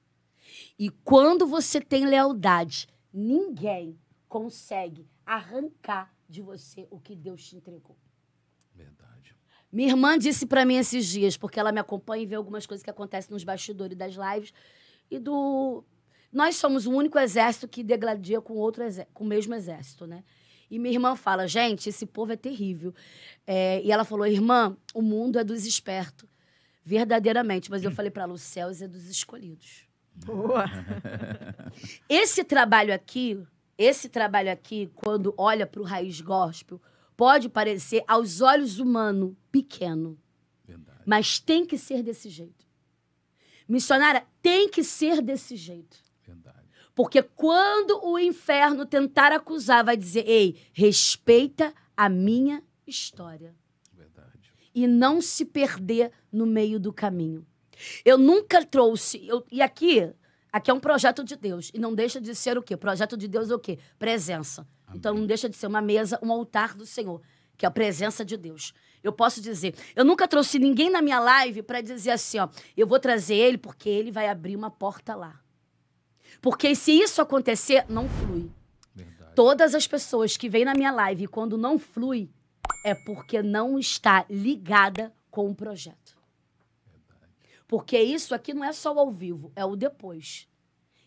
E quando você tem lealdade, ninguém consegue arrancar de você o que Deus te entregou. Verdade. Minha irmã disse pra mim esses dias, porque ela me acompanha e vê algumas coisas que acontecem nos bastidores das lives e do nós somos o único exército que degladia com outro exé- com o mesmo exército, né? E minha irmã fala, gente, esse povo é terrível. É, e ela falou, irmã, o mundo é dos espertos, verdadeiramente. Mas eu falei pra ela, os céus é dos escolhidos. Boa. <laughs> Esse trabalho aqui, esse trabalho aqui, quando olha para o raiz gospel, pode parecer aos olhos humanos pequeno, Verdade. mas tem que ser desse jeito. Missionária tem que ser desse jeito. Porque quando o inferno tentar acusar, vai dizer: ei, respeita a minha história. Verdade. E não se perder no meio do caminho. Eu nunca trouxe. eu- e aqui, aqui é um projeto de Deus. E não deixa de ser o quê? Projeto de Deus é o quê? Presença. Então não deixa de ser uma mesa, um altar do Senhor, que é a presença de Deus. Eu posso dizer, eu nunca trouxe ninguém na minha live para dizer assim, ó, eu vou trazer ele porque ele vai abrir uma porta lá. Porque se isso acontecer, não flui. Verdade. Todas as pessoas que vêm na minha live quando não flui, é porque não está ligada com o projeto. Porque isso aqui não é só o ao vivo, é o depois.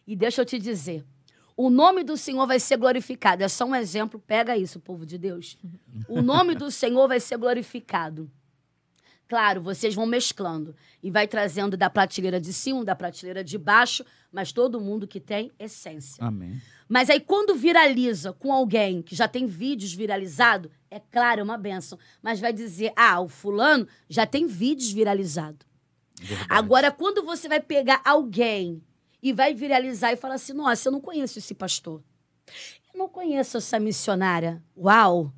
E deixa eu te dizer, o nome do Senhor vai ser glorificado. É só um exemplo, pega isso, povo de Deus. O nome do Senhor vai ser glorificado. Claro, vocês vão mesclando e vai trazendo da prateleira de cima, da prateleira de baixo, mas todo mundo que tem essência. Amém. Mas aí quando viraliza com alguém que já tem vídeos viralizados, é claro, é uma benção. Mas vai dizer, ah, o fulano já tem vídeos viralizados. Verdade. Agora, quando você vai pegar alguém e vai viralizar e falar assim, nossa, eu não conheço esse pastor. Eu não conheço essa missionária. Uau!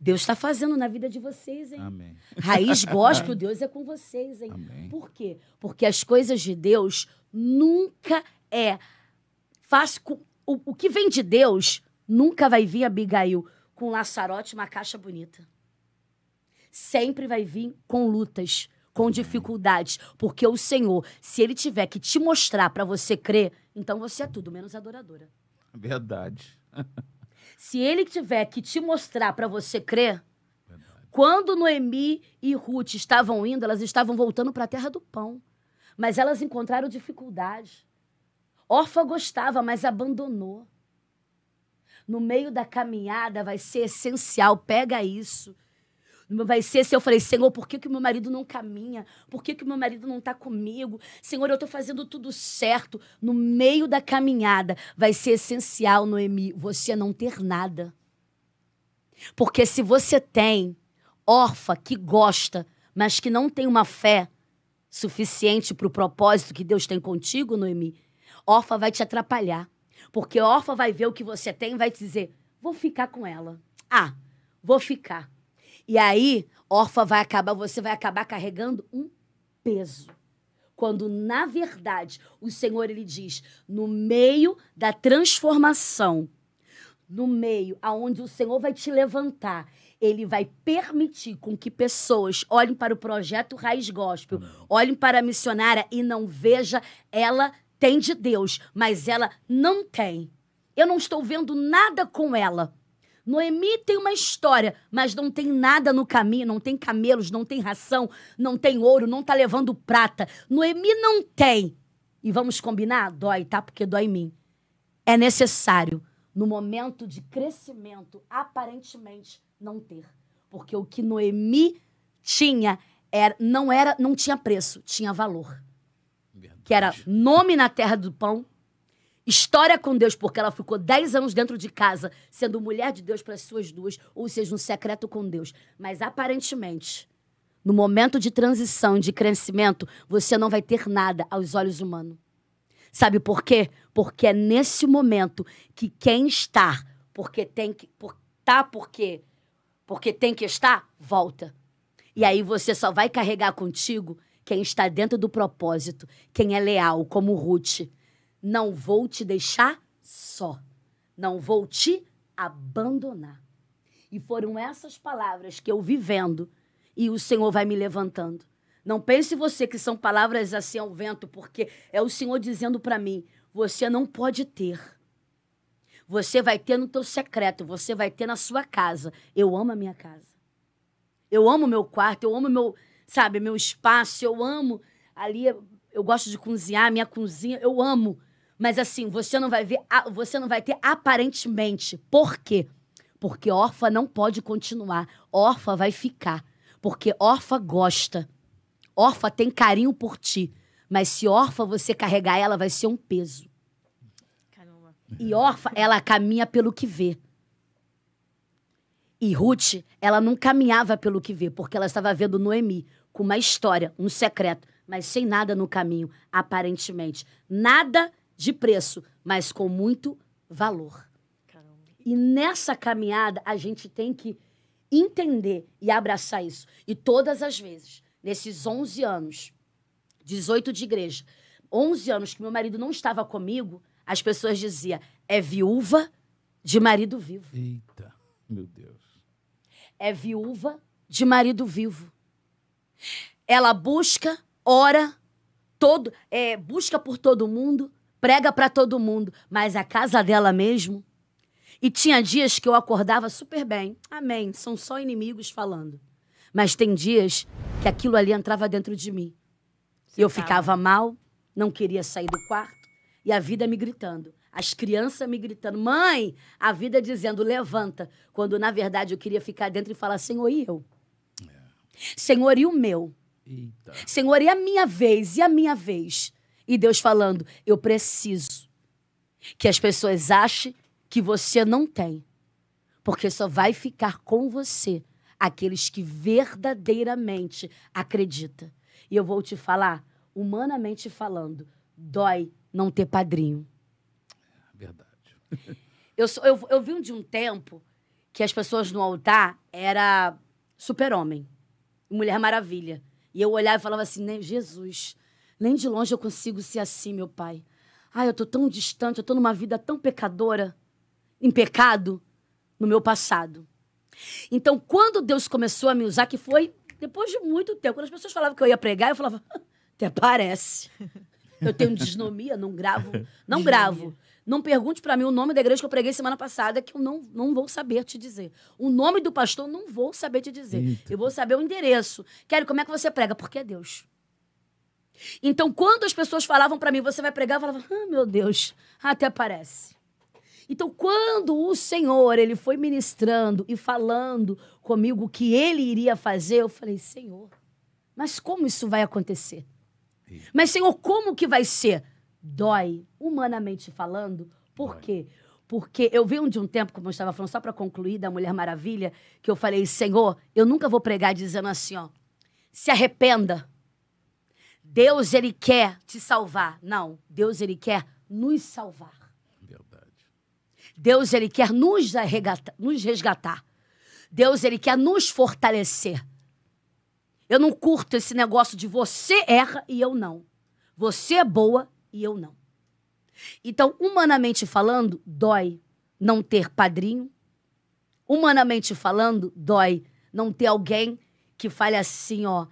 Deus está fazendo na vida de vocês, hein? Amém. Raiz <laughs> gospel, Deus é com vocês, hein? Amém. Por quê? Porque as coisas de Deus nunca é fácil. O, o que vem de Deus nunca vai vir, Abigail, com um laçarote, uma caixa bonita. Sempre vai vir com lutas, com dificuldades. Porque o Senhor, se Ele tiver que te mostrar para você crer, então você é tudo menos adoradora. Verdade. <laughs> Se Ele tiver que te mostrar para você crer, Verdade. quando Noemi e Ruth estavam indo, elas estavam voltando para a terra do pão. Mas elas encontraram dificuldade. Orfa gostava, mas abandonou. No meio da caminhada vai ser essencial, pega isso. Vai ser se eu falei, Senhor, por que, o meu marido não caminha? Por que o meu marido não está comigo? Senhor, eu estou fazendo tudo certo. No meio da caminhada vai ser essencial, Noemi, você não ter nada. Porque se você tem órfã que gosta, mas que não tem uma fé suficiente para o propósito que Deus tem contigo, Noemi, órfã vai te atrapalhar. Porque órfã vai ver o que você tem e vai te dizer: vou ficar com ela. Ah, vou ficar. E aí, órfã vai acabar, você vai acabar carregando um peso. Quando, na verdade, o Senhor ele diz: no meio da transformação, no meio aonde o Senhor vai te levantar, ele vai permitir com que pessoas olhem para o projeto Raiz Gospel, olhem para a missionária e não veja ela tem de Deus, mas ela não tem. Eu não estou vendo nada com ela. Noemi tem uma história, mas não tem nada no caminho, não tem camelos, não tem ração, não tem ouro, não tá levando prata. Noemi não tem. E vamos combinar? Dói, tá? Porque dói em mim. É necessário, no momento de crescimento, aparentemente não ter. Porque o que Noemi tinha era, não era, não tinha preço, tinha valor. Verdade. Que era nome na terra do pão, história com Deus, porque ela ficou 10 anos dentro de casa, sendo mulher de Deus para as suas duas, ou seja, um secreto com Deus. Mas aparentemente, no momento de transição, de crescimento, você não vai ter nada aos olhos humanos. Sabe por quê? Porque é nesse momento que quem está, porque tem que, por, tá porque, porque tem que estar, volta. E aí você só vai carregar contigo quem está dentro do propósito, quem é leal, como Ruth. Não vou te deixar só. Não vou te abandonar. E foram essas palavras que eu vivendo e o Senhor vai me levantando. Não pense você que são palavras assim ao vento, porque é o Senhor dizendo para mim: você não pode ter. Você vai ter no teu secreto, você vai ter na sua casa. Eu amo a minha casa. Eu amo meu quarto, eu amo meu, sabe, meu espaço, eu amo ali, eu gosto de cozinhar, minha cozinha, eu amo. Mas assim, você não vai ver, você não vai ter aparentemente. Por quê? Porque órfã não pode continuar. Órfã vai ficar. Porque órfã gosta. Órfã tem carinho por ti. Mas se órfã você carregar ela, vai ser um peso. Caramba. E órfã, ela caminha pelo que vê. E Ruth, ela não caminhava pelo que vê, porque ela estava vendo Noemi com uma história, um secreto, mas sem nada no caminho, aparentemente. Nada de preço, mas com muito valor. Caramba. E nessa caminhada, a gente tem que entender e abraçar isso. E todas as vezes, nesses 11 anos, 18 de igreja, 11 anos que meu marido não estava comigo, as pessoas diziam: é viúva de marido vivo. Eita, meu Deus. É viúva de marido vivo. Ela busca, ora, todo, é, busca por todo mundo, prega para todo mundo, mas a casa dela mesmo. E tinha dias que eu acordava super bem. Amém. São só inimigos falando. Mas tem dias que aquilo ali entrava dentro de mim. E eu tava. ficava mal, não queria sair do quarto, e a vida me gritando. As crianças me gritando, mãe, a vida dizendo, levanta. Quando na verdade eu queria ficar dentro e falar, Senhor, e eu? Senhor, e o meu? Eita. Senhor, e a minha vez? E a minha vez? E Deus falando, eu preciso que as pessoas achem que você não tem. Porque só vai ficar com você aqueles que verdadeiramente acreditam. E eu vou te falar, humanamente falando, dói não ter padrinho. Verdade. <laughs> Eu, sou- eu, eu vi um de um tempo que as pessoas no altar era super-homem, Mulher Maravilha. E eu olhava e falava assim, nem Jesus, nem de longe eu consigo ser assim, meu pai. Ai, eu tô tão distante, eu tô numa vida tão pecadora, em pecado, no meu passado. Então, quando Deus começou a me usar, que foi depois de muito tempo, quando as pessoas falavam que eu ia pregar, eu falava, até parece. <laughs> Eu tenho disnomia, não gravo, não gravo. Não pergunte pra mim o nome da igreja que eu preguei semana passada, que eu não, não vou saber te dizer. O nome do pastor não vou saber te dizer. Eita. Eu vou saber o endereço. Quero, como é que você prega? Porque é Deus. Então, quando as pessoas falavam pra mim, você vai pregar, eu falava, ah, meu Deus, até parece. Então, quando o Senhor, ele foi ministrando e falando comigo o que ele iria fazer, eu falei, Senhor, mas como isso vai acontecer? Mas, Senhor, como que vai ser? Dói, humanamente falando. Por Dói. quê? Porque eu vi um de um tempo, como eu estava falando, só para concluir, da Mulher Maravilha, que eu falei, Senhor, eu nunca vou pregar dizendo assim, ó, se arrependa. Deus, ele quer te salvar. Não, Deus, ele quer nos salvar. Verdade. Deus, ele quer nos, arregata- nos resgatar. Deus, ele quer nos fortalecer. Eu não curto esse negócio de você erra e eu não. Você é boa e eu não. Então, humanamente falando, dói não ter padrinho. Humanamente falando, dói não ter alguém que fale assim, ó.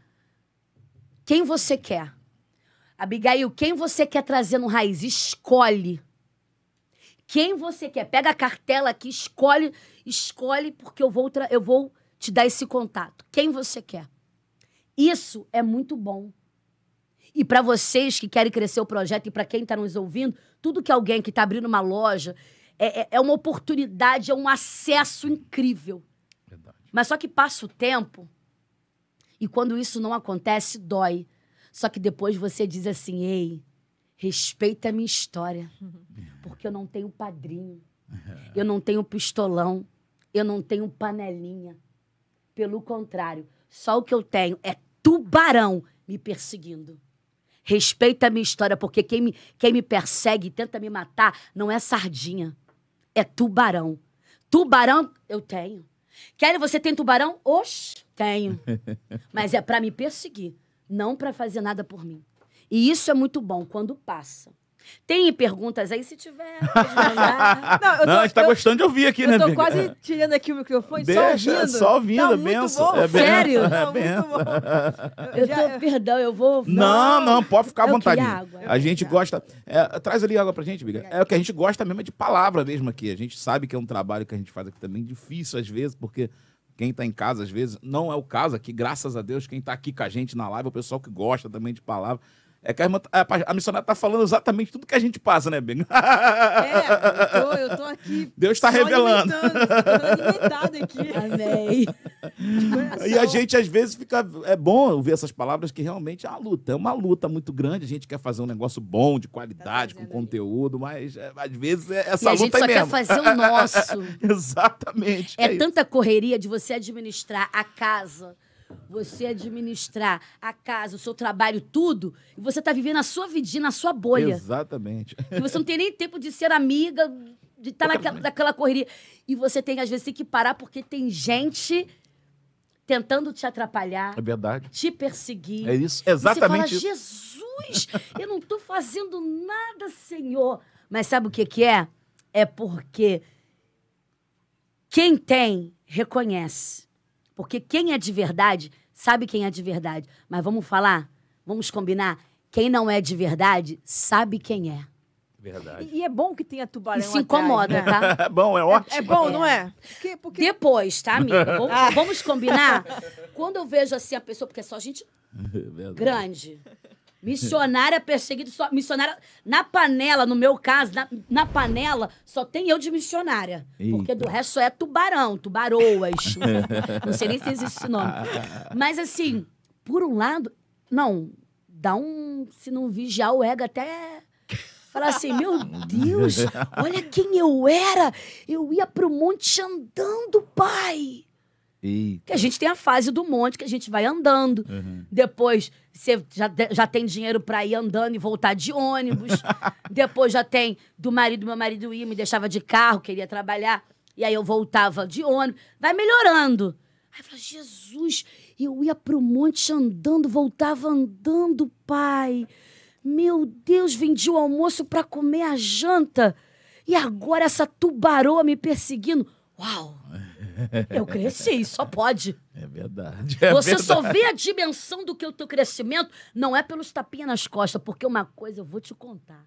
Quem você quer? Abigail, quem você quer trazer no raiz? Escolhe. Quem você quer? Pega a cartela aqui, escolhe, escolhe, porque eu vou, eu vou te dar esse contato. Quem você quer? Isso é muito bom. E para vocês que querem crescer o projeto e para quem está nos ouvindo, tudo que alguém que está abrindo uma loja é, é- é uma oportunidade, é um acesso incrível. Verdade. Mas só que passa o tempo E quando isso não acontece, dói. Só que depois você diz assim: ei, respeita a minha história. <laughs> Porque eu não tenho padrinho. Eu não tenho pistolão. Eu não tenho panelinha. Pelo contrário, só o que eu tenho é tubarão me perseguindo. Respeita a minha história, porque quem me, quem me persegue e tenta me matar não é sardinha, é tubarão. Tubarão eu tenho. Kelly, você tem tubarão? Oxe, tenho. <laughs> Mas é para me perseguir, não para fazer nada por mim. E isso é muito bom quando passa. Tem perguntas aí, se tiver. pode mandar. <laughs> Não, eu tô, Não, a gente tá eu- gostando de ouvir aqui, né, Eu tô Biga? quase tirando aqui o microfone, Deixa, só ouvindo. só ouvindo, tá é muito benção, bom. é benção, Sério? <laughs> é benção. muito bom. Eu Já- tô, perdão, eu vou. Não, não, pode ficar à Eu vontade. água. A gente gosta. é, traz ali água pra gente, Biga. É o que a gente gosta mesmo é de palavra mesmo aqui. A gente sabe que é um trabalho que a gente faz aqui também difícil às vezes, porque quem tá em casa às vezes não é o caso aqui, graças a Deus, quem tá aqui com a gente na live é o pessoal que gosta também de palavra. É que a, irmã, a, a missionária tá falando exatamente tudo que a gente passa, né, Biga? É, eu tô, eu tô aqui. Deus tá só revelando. alimentado aqui. Amém. de coração. E a gente, às vezes, fica. É bom ouvir essas palavras que realmente é uma luta. É uma luta muito grande. A gente quer fazer um negócio bom, de qualidade, com Tá aí. conteúdo, mas é, às vezes é E essa a gente luta só aí quer mesmo. fazer o nosso. <laughs> Exatamente. É isso. tanta correria de você administrar a casa, você administrar a casa, o seu trabalho, tudo, e você tá vivendo a sua vidinha, na sua bolha. Exatamente. E você não tem nem tempo de ser amiga, de estar naquela, naquela correria. E você tem, às vezes, tem que parar porque tem gente tentando te atrapalhar, É verdade. te perseguir. É isso, E exatamente você isso. fala, Jesus, eu não tô fazendo nada, Senhor. Mas sabe o que que é? É porque quem tem, reconhece. Porque quem é de verdade, sabe quem é de verdade. Mas vamos falar? Vamos combinar? Quem não é de verdade, sabe quem é. Verdade. E, e é bom que tenha tubarão E se atrás, incomoda, né? tá? <laughs> É bom, é ótimo. É bom, não é? Porque, porque Depois, tá, amiga? <laughs> Vamos, vamos combinar? Quando eu vejo assim a pessoa, porque é só gente <laughs> Verdade. grande. Missionária perseguida, só, missionária. Na panela, no meu caso, na, na panela, só tem eu de missionária. Porque Eita. do resto só é tubarão, tubaroas. <laughs> não sei nem se existe esse nome. Mas assim, por um lado, não, dá um. Se não vigiar o ego, até. Falar assim, meu Deus, <laughs> olha quem eu era. Eu ia pro monte andando, pai. Eita. Que a gente tem a fase do monte que a gente vai andando. Uhum. Depois você já, já tem dinheiro pra ir andando e voltar de ônibus. <laughs> Depois já tem do marido, meu marido ia, me deixava de carro, queria trabalhar. E aí eu voltava de ônibus. Vai melhorando. Aí eu falei, Jesus, eu ia pro monte andando, voltava andando, pai. Meu Deus, vendi o almoço pra comer a janta. E agora essa tubaroa me perseguindo. Uau! Eu cresci, só pode. É verdade. é Você verdade. só vê a dimensão do que o teu crescimento não é pelos tapinhas nas costas, porque uma coisa eu vou te contar.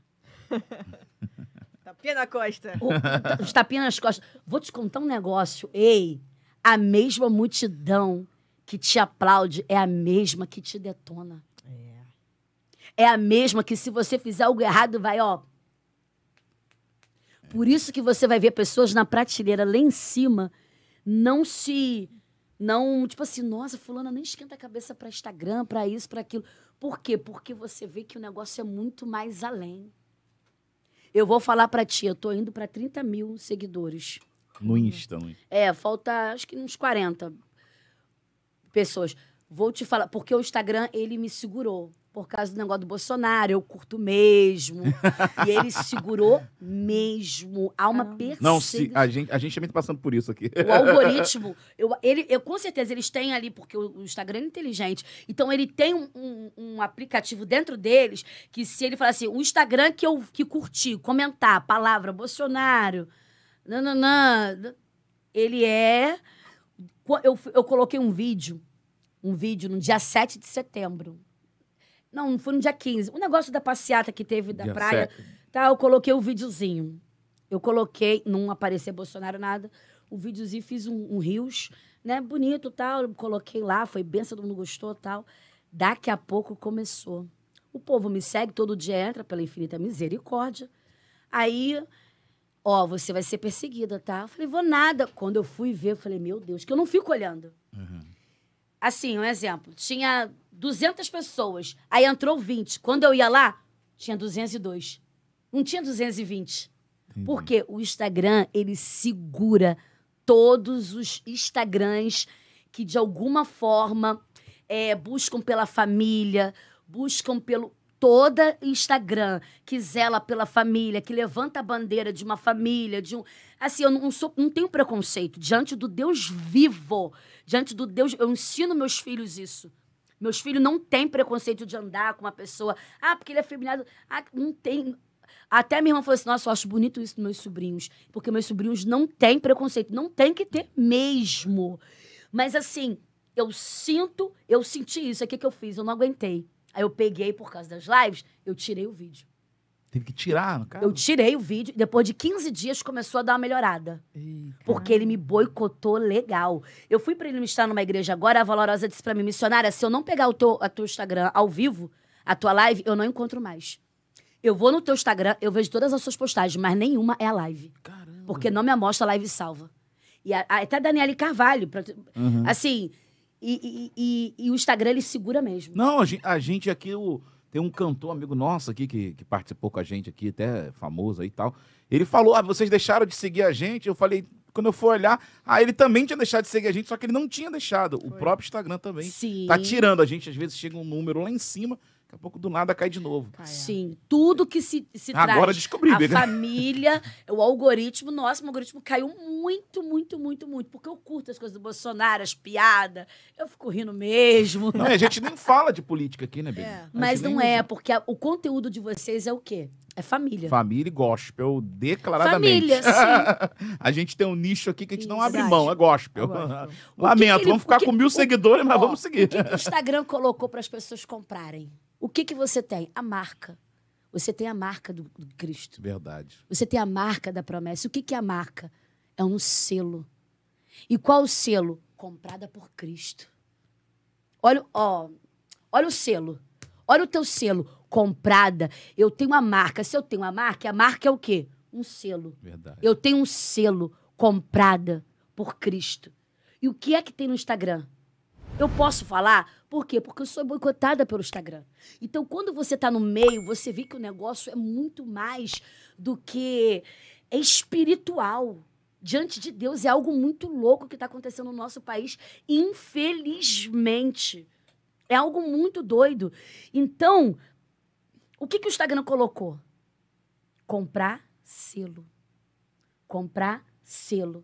<laughs> Tapinha na costa. O- o- os tapinhas nas costas. Vou te contar um negócio. Ei, a mesma multidão que te aplaude é a mesma que te detona. É a mesma que se você fizer algo errado, vai, ó. Por isso que você vai ver pessoas na prateleira lá em cima não se. Não, tipo assim, nossa, fulana nem esquenta a cabeça para Instagram, para isso, para aquilo. Por quê? Porque você vê que o negócio é muito mais além. Eu vou falar pra ti, eu tô indo pra 30 mil seguidores. No Insta. no. É, falta acho que uns 40 pessoas. Vou te falar, porque o Instagram, ele me segurou. Por causa do negócio do Bolsonaro, eu curto mesmo. e ele <laughs> segurou mesmo. Há uma perseguição. Não, se, a, gente, a gente também tá passando por isso aqui. O algoritmo, eu, ele, eu, com certeza eles têm ali, porque o, o Instagram é inteligente. Então ele tem um, um- um aplicativo dentro deles que se ele falar assim, o Instagram que eu que curti, comentar, palavra, Bolsonaro, nananã, ele é. Eu, eu coloquei um vídeo, um vídeo no dia 7 de setembro. Não, foi no dia 15. O negócio da passeata que teve da Dia praia. sete. Tá, eu coloquei o videozinho. Eu coloquei, não apareceu Bolsonaro nada, o videozinho, fiz um, um rios, né, bonito tal, coloquei lá, foi benção, todo mundo gostou tal. Daqui a pouco começou. O povo me segue, todo dia entra pela infinita misericórdia. Aí, ó, você vai ser perseguida, tá? Eu falei, vou nada. Quando eu fui ver, eu falei, meu Deus, que eu não fico olhando. assim, um exemplo. Tinha 200 pessoas, aí entrou 20. Quando eu ia lá, tinha 202. Não tinha 220. Porque o Instagram, ele segura todos os Instagrams que, de alguma forma, é, buscam pela família, buscam pelo. Toda Instagram que zela pela família, que levanta a bandeira de uma família, de um. Assim, eu não, sou, não tenho preconceito. Diante do Deus vivo, diante do Deus. Eu ensino meus filhos isso. Meus filhos não têm preconceito de andar com uma pessoa. Ah, porque ele é feminado. Ah, não tem. Até minha irmã falou assim: Nossa, eu acho bonito isso dos meus sobrinhos. Porque meus sobrinhos não têm preconceito. Não tem que ter mesmo. Mas assim, eu sinto, eu senti isso. Aí o que, que eu fiz? Eu não aguentei. Aí eu peguei por causa das lives, eu tirei o vídeo. Teve que tirar, no caso? Eu tirei o vídeo e depois de 15 dias começou a dar uma melhorada. Porque ele me boicotou legal. Eu fui para ele ministrar numa igreja agora, a Valorosa disse para mim, missionária, se eu não pegar o teu, a teu Instagram ao vivo, a tua live, eu não encontro mais. Eu vou no teu Instagram, eu vejo todas as suas postagens, mas nenhuma é a live. Caramba. Porque não me amostra a live salva. E a, a, até a Daniele Carvalho, pra, Uhum. assim, e, e- e- e o Instagram ele segura mesmo. Não, a gente, a gente aqui, o, tem um cantor amigo nosso aqui que, que participou com a gente aqui, até famoso aí e tal. Ele falou: ah, vocês deixaram de seguir a gente. Eu falei, quando eu for olhar, ah, ele também tinha deixado de seguir a gente, só que ele não tinha deixado. O próprio Instagram também. Sim. Tá tirando a gente, às vezes chega um número lá em cima, daqui a pouco do nada cai de novo. Sim, tudo que se, se Agora traz descobri, a né? família, o algoritmo, nossa, o algoritmo caiu muito, muito, muito, muito. Porque eu curto as coisas do Bolsonaro, as piadas, eu fico rindo mesmo. Não, a gente nem fala de política aqui, né, Bebê? É. Mas não nem é, usa. porque a- o conteúdo de vocês é o quê? É família. Família e gospel, declaradamente. Família, sim. <laughs> a gente tem um nicho aqui que a gente não Isso. abre mão, é gospel. É gospel. <laughs> Lamento, ele- vamos ficar que- com mil o- seguidores, mas Ó, vamos seguir. O que, que o <laughs> Instagram colocou para as pessoas comprarem? O que, que você tem? A marca. Você tem a marca do, do Cristo. Verdade. Você tem a marca da promessa. O que, que é a marca? É um selo. E qual o selo? Comprada por Cristo. Olha, ó, olha o selo. Olha o teu selo. Comprada. Eu tenho uma marca. Se eu tenho uma marca, a marca é o quê? Um selo. Verdade. Eu tenho um selo comprada por Cristo. E o que é que tem no Instagram? Eu posso falar? Por quê? Porque eu sou boicotada pelo Instagram. Então, quando você está no meio, você vê que o negócio é muito mais do que é espiritual. Diante de Deus, é algo muito louco que está acontecendo no nosso país, infelizmente. É algo muito doido. Então, o que, que o Instagram colocou? Comprar selo. Comprar selo.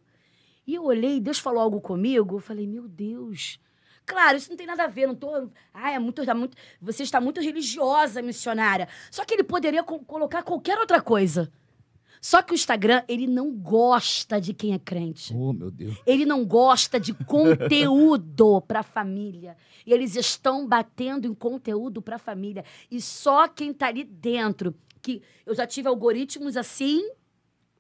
E eu olhei, Deus falou algo comigo, eu falei, meu Deus. Claro, isso não tem nada a ver, não tô. Ah, é muito, tá muito. Você está muito religiosa, missionária. Só que ele poderia co- colocar qualquer outra coisa. Só que o Instagram, ele não gosta de quem é crente. Oh, meu Deus. Ele não gosta de conteúdo <laughs> para família. E eles estão batendo em conteúdo para família. E só quem tá ali dentro, que eu já tive algoritmos assim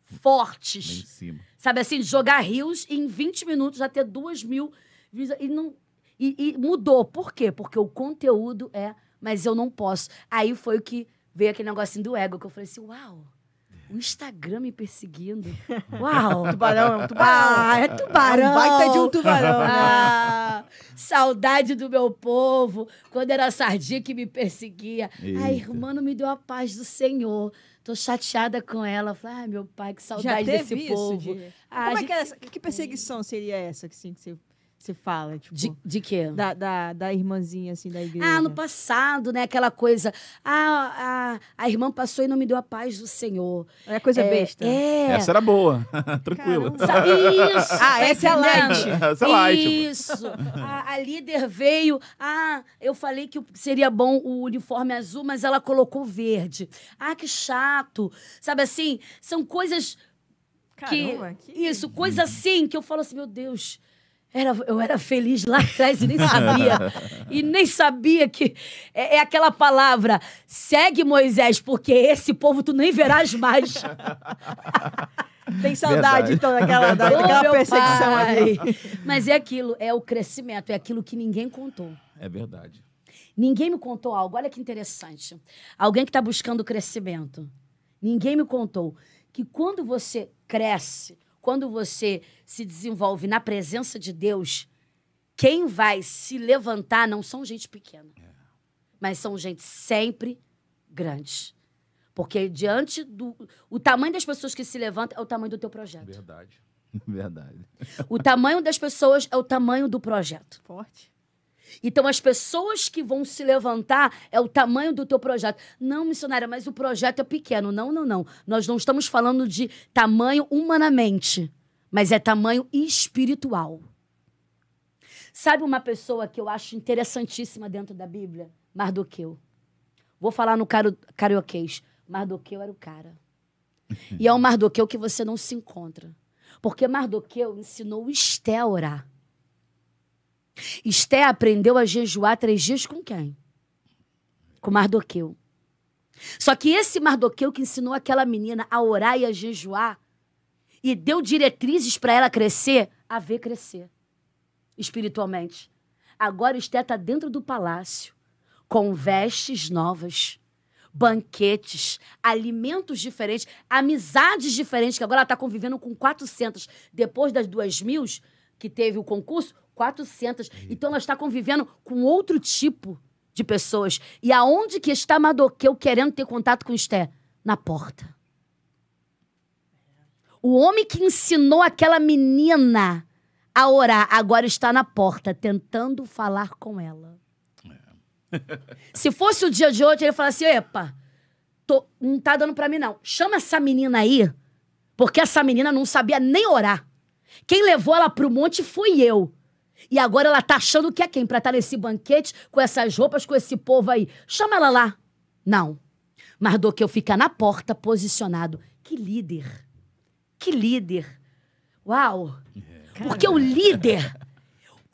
Lá em fortes. cima. Sabe assim, jogar rios e em 20 minutos já ter duas mil visualizações. E, não, e, e mudou. Por quê? Porque o conteúdo é, mas eu não posso. Aí foi o que veio aquele negocinho do ego, que eu falei assim, uau. O Instagram me perseguindo. <laughs> Uau! Tubarão é um tubarão. Ah, é tubarão. É um baita de um tubarão. né? Ah, saudade do meu povo, quando era a sardinha que me perseguia. A Eita. irmã não me deu a paz do Senhor. Tô chateada com ela. Falei, ai, meu pai, que Já saudade teve desse isso? povo. de- Ah, Como a é que é essa? Que perseguição seria essa que, assim, que você, você fala? Tipo, De, de quê? da, da, da irmãzinha, assim, da igreja. Ah, no passado, né? Aquela coisa. Ah, a, a irmã passou e não me deu a paz do Senhor. É coisa É, besta. É. Essa era boa. <laughs> Tranquilo. Isso? Ah, tá essa é a light. Essa é light. Isso. A, a líder veio. Ah, eu falei que seria bom o uniforme azul, mas ela colocou verde. Ah, que chato. Sabe assim? São coisas que. Caramba, que... Isso, coisa assim que eu falo assim, meu Deus. Era, eu era feliz lá atrás e nem sabia. <laughs> e nem sabia que. É, é aquela palavra, segue Moisés, porque esse povo tu nem verás mais. <laughs> Tem saudade, Verdade. então, daquela, daquela meu perseguição pai. ali. Mas é aquilo, é o crescimento, é aquilo que ninguém contou. É verdade. Ninguém me contou algo, olha que interessante. Alguém que está buscando crescimento. Ninguém me contou que quando você cresce, quando você se desenvolve na presença de Deus, Quem vai se levantar não são gente pequena, mas são gente sempre grande. Porque diante do. O tamanho das pessoas que se levantam é o tamanho do teu projeto. Verdade. <laughs> Verdade. O tamanho das pessoas é o tamanho do projeto. Forte. Então, as pessoas que vão se levantar é o tamanho do teu projeto. Não, missionária, mas o projeto é pequeno. Não, não, não. Nós não estamos falando de tamanho humanamente, mas é tamanho espiritual. Sabe uma pessoa que eu acho interessantíssima dentro da Bíblia? Mardoqueu. Vou falar no caro, carioquês. Mardoqueu era o cara. <laughs> E é um Mardoqueu que você não se encontra. Porque Mardoqueu ensinou Esté a orar. Esté aprendeu a jejuar três dias com quem? Com Mardoqueu. Só que esse Mardoqueu que ensinou aquela menina a orar e a jejuar e deu diretrizes para ela crescer, a ver crescer espiritualmente. Agora Esté está dentro do palácio, com vestes novas, banquetes, alimentos diferentes, amizades diferentes, que agora ela está convivendo com 400. Depois das duas mil que teve o concurso, 400. Então ela está convivendo com outro tipo de pessoas. E aonde que está Madoqueu querendo ter contato com Esté? Na porta. O homem que ensinou aquela menina a orar agora está na porta tentando falar com ela. Se fosse o dia de hoje, ele falar assim: epa, tô, não tá dando pra mim, não. Chama essa menina aí, porque essa menina não sabia nem orar. Quem levou ela pro monte fui eu. E agora ela tá achando que é quem pra estar nesse banquete, com essas roupas, com esse povo aí. Chama ela lá. Não. Mas do que eu ficar na porta posicionado. Que líder. Que líder. Uau. Porque o líder,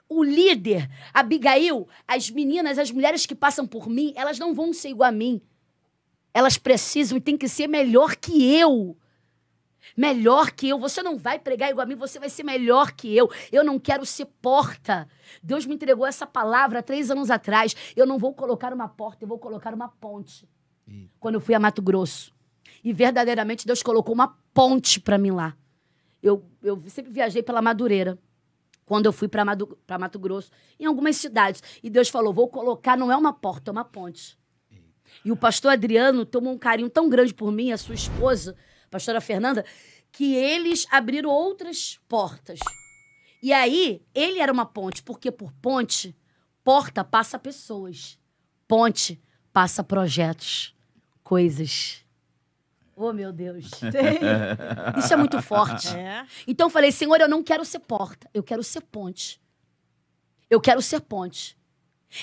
o líder, Abigail, as meninas, as mulheres que passam por mim, elas não vão ser igual a mim. Elas precisam e têm que ser melhor que eu. Melhor que eu. Você não vai pregar igual a mim, você vai ser melhor que eu. Eu não quero ser porta. Deus me entregou essa palavra há três anos atrás. Eu não vou colocar uma porta, eu vou colocar uma ponte. Quando eu fui a Mato Grosso. E verdadeiramente Deus colocou uma ponte para mim lá. Eu, eu sempre viajei pela Madureira. Quando eu fui para Mato Grosso, em algumas cidades. E Deus falou: vou colocar, não é uma porta, é uma ponte. E o pastor Adriano tomou um carinho tão grande por mim, a sua esposa, pastora Fernanda, que eles abriram outras portas. E aí, ele era uma ponte, porque por ponte, porta passa pessoas. Ponte passa projetos, coisas. Oh, meu Deus. <laughs> Isso é muito forte. É. Então eu falei, Senhor, eu não quero ser porta, eu quero ser ponte. Eu quero ser ponte.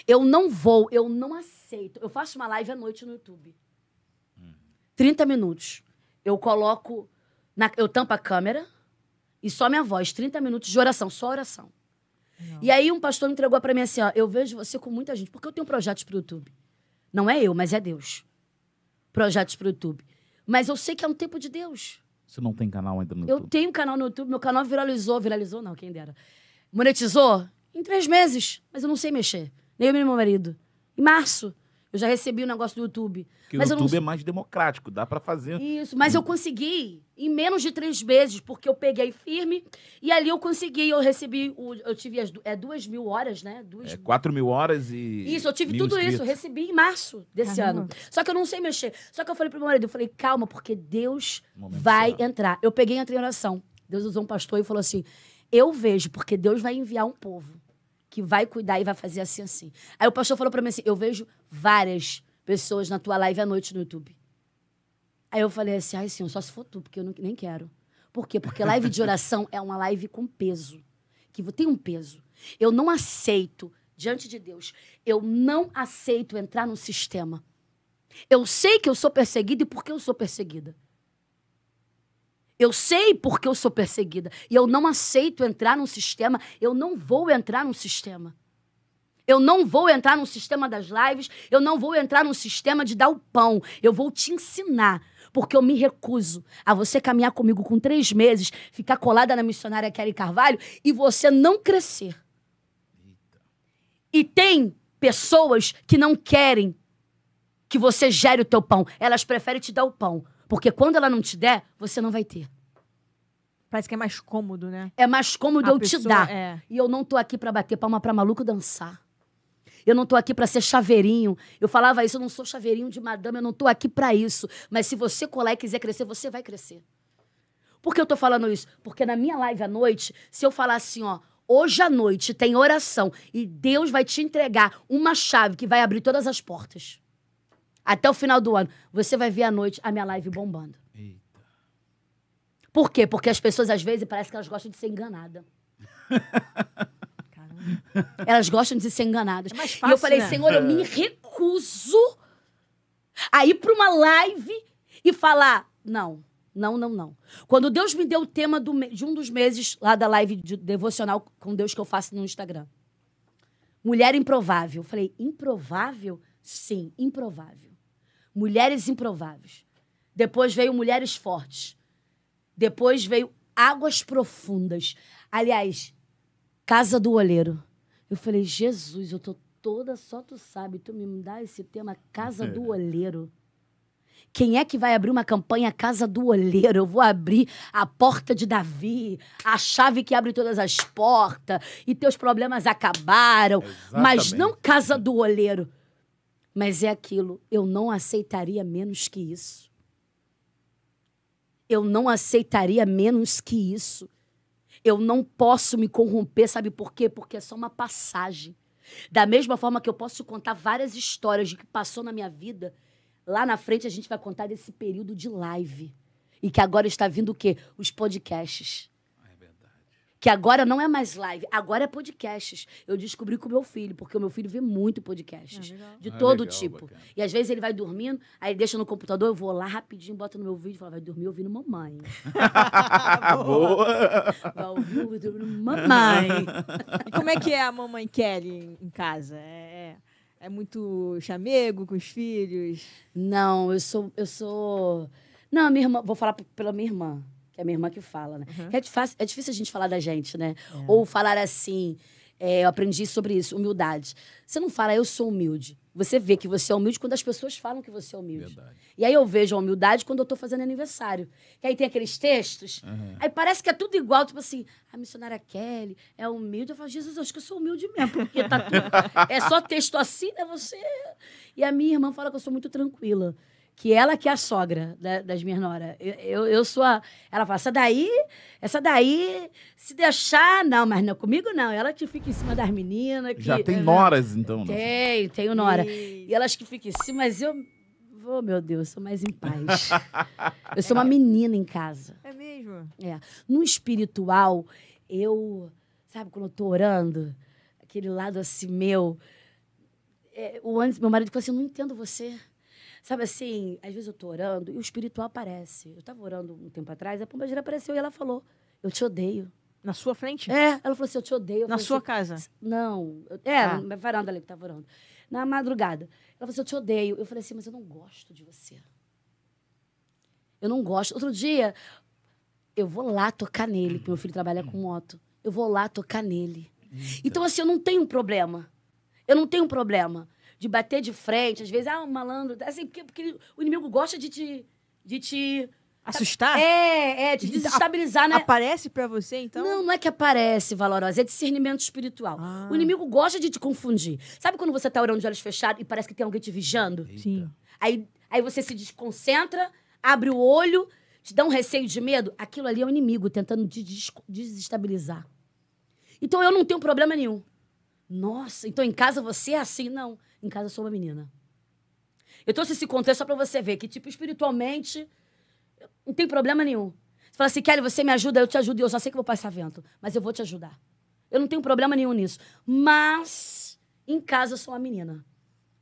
Eu não vou, eu não aceito. Eu faço uma live à noite no YouTube. 30 minutos. Eu coloco, na- eu tampo a câmera e só minha voz. 30 minutos de oração, só oração. E aí um pastor me entregou pra mim assim, ó, eu vejo você com muita gente, porque eu tenho projetos pro YouTube. Não é eu, mas é Deus. Projetos pro YouTube. Mas eu sei que é um tempo de Deus. Você não tem canal ainda no Eu YouTube? tenho um canal no YouTube, meu canal viralizou, viralizou não, quem dera. Monetizou em três meses, mas eu não sei mexer. Nem eu nem meu marido. Em março, eu já recebi o negócio do YouTube. Porque mas o eu não YouTube é mais democrático, dá pra fazer. Isso, mas eu consegui em menos de três meses, porque eu peguei firme e ali eu consegui, eu recebi, o- eu tive as du- é, duas mil horas, né? Duas É 4 mil horas e. isso, eu tive mil tudo isso, eu inscritos. recebi em março desse Caramba. ano. Só que eu não sei mexer. Só que eu falei pro meu marido, eu falei, calma, porque Deus Momento vai certo. entrar. Eu peguei e entrei em oração. Deus usou um pastor e falou assim: eu vejo, porque Deus vai enviar um povo que vai cuidar e vai fazer assim, assim. Aí o pastor falou pra mim assim: eu vejo várias pessoas na tua live à noite no YouTube. Aí eu falei assim: ai, senhor, só se for tu, porque eu não- nem quero. Por quê? Porque live de oração é uma live com peso. Que tem um peso. Eu não aceito, diante de Deus, eu não aceito entrar num sistema. Eu sei que eu sou perseguida e por que eu sou perseguida. Eu sei porque eu sou perseguida. E eu não aceito entrar num sistema. Eu não vou entrar num sistema. Eu não vou entrar no sistema das lives. Eu não vou entrar no sistema de dar o pão. Eu vou te ensinar. Porque eu me recuso a você caminhar comigo com três meses, ficar colada na missionária Kelly Carvalho e você não crescer. E tem pessoas que não querem que você gere o teu pão. Elas preferem te dar o pão. Porque quando ela não te der, você não vai ter. Parece que é mais cômodo, né? É mais cômodo A eu te pessoa- dar. É. E eu não tô aqui pra bater palma pra maluco dançar. Eu não tô aqui pra ser chaveirinho. Eu falava isso, eu não sou chaveirinho de madame, eu não tô aqui pra isso. Mas se você colar e quiser crescer, você vai crescer. Por que eu tô falando isso? Porque na minha live à noite, se eu falar assim, ó, hoje à noite tem oração e Deus vai te entregar uma chave que vai abrir todas as portas. Até o final do ano, você vai ver à noite a minha live bombando. Eita. Por quê? Porque as pessoas, às vezes, parece que elas gostam de ser enganadas. Caramba. Elas gostam de ser enganadas. É mais e eu fácil, falei, né? Senhor, eu me recuso a ir para uma live e falar: não, não, não, não. Quando Deus me deu o tema do de um dos meses lá da live de devocional com Deus que eu faço no Instagram. Mulher improvável. Eu falei, improvável? Sim, improvável. Mulheres improváveis. Depois veio mulheres fortes. Depois veio águas profundas. Aliás, Casa do Olheiro. Eu falei, Jesus, eu tô toda só tu sabe, tu me dá esse tema Casa do Olheiro. Quem é que vai abrir uma campanha Casa do Olheiro? Eu vou abrir a porta de Davi, a chave que abre todas as portas, e teus problemas acabaram. Mas Exatamente. não Casa do Olheiro. Mas é aquilo, eu não aceitaria menos que isso. Eu não aceitaria menos que isso. Eu não posso me corromper, sabe por quê? Porque é só uma passagem. Da mesma forma que eu posso contar várias histórias de que passou na minha vida, lá na frente a gente vai contar desse período de live. E que agora está vindo o quê? Os podcasts. É. Que agora não é mais live, agora é podcasts. Eu descobri com o meu filho, porque o meu filho vê muito podcasts. Legal. de Ah, todo legal, tipo. bacana. E às vezes ele vai dormindo, aí deixa no computador, eu vou lá rapidinho, boto no meu vídeo e falo, vai dormir ouvindo mamãe. <laughs> Boa! Vai ouvir ouvindo mamãe. <laughs> E como é que é a mamãe Kelly em- casa? É, é, é muito chamego com os filhos? Não, eu sou. Eu sou. Não, a minha irmã. Vou falar pela minha irmã, é a minha irmã que fala, né? Uhum. É, difícil, é difícil a gente falar da gente, né? Ou falar assim. é, eu aprendi sobre isso, humildade. Você não fala, eu sou humilde. Você vê que você é humilde quando as pessoas falam que você é humilde. Verdade. E aí eu vejo a humildade quando eu tô fazendo aniversário. Que aí tem aqueles textos, aí parece que é tudo igual, tipo assim, a missionária Kelly é humilde. Eu falo, Jesus, eu acho que eu sou humilde mesmo, porque tá tudo. <laughs> é só texto assim, né? Você. E a minha irmã fala que eu sou muito tranquila. Que ela que é a sogra da- das minhas noras. Eu, eu, eu sou a. Ela fala, essa daí, essa daí, se deixar, não, mas não, comigo não. Ela que fica em cima das meninas. Que, Já tem é, noras, então, né? Tem, tenho nora. E- E elas que ficam em cima, mas eu. Oh, meu Deus, sou mais em paz. <laughs> eu sou uma menina em casa. É mesmo? É. No espiritual, eu. Sabe quando eu tô orando? Aquele lado assim meu. é, o antes, meu marido falou assim: eu não entendo você. Sabe assim, às vezes eu tô orando e o espiritual aparece. Eu tava orando um tempo atrás, a pombagira apareceu e ela falou: Eu te odeio. Na sua frente? É, ela falou assim: Eu te odeio. Eu Na sua assim, casa? não, é, Ah. na varanda ali que tava orando. Na madrugada. Ela falou assim: Eu te odeio. Eu falei assim: Mas eu não gosto de você. Eu não gosto. Outro dia, eu vou lá tocar nele, porque meu filho trabalha com moto. Eu vou lá tocar nele. Então, assim, eu não tenho um problema. Eu não tenho um problema de bater de frente. Às vezes, ah, um malandro. Assim, porque, porque o inimigo gosta de te. De te Assustar? é, é, De- desestabilizar, né? Aparece pra você, então? Não, não é que aparece, valorosa, é discernimento espiritual. Ah. O inimigo gosta de te confundir. Sabe quando você tá orando de olhos fechados e parece que tem alguém te vigiando? Sim. Aí, aí você se desconcentra, abre o olho, te dá um receio de medo. Aquilo ali é o inimigo tentando te des- desestabilizar. Então eu não tenho problema nenhum. Nossa, então em casa você é assim? Não. Em casa eu sou uma menina. Eu trouxe esse contexto só pra você ver que, tipo, espiritualmente, não tem problema nenhum. Você fala assim, Kelly, você me ajuda, eu te ajudo, e eu só sei que vou passar vento, mas eu vou te ajudar. Eu não tenho problema nenhum nisso. Mas, em casa, eu sou uma menina.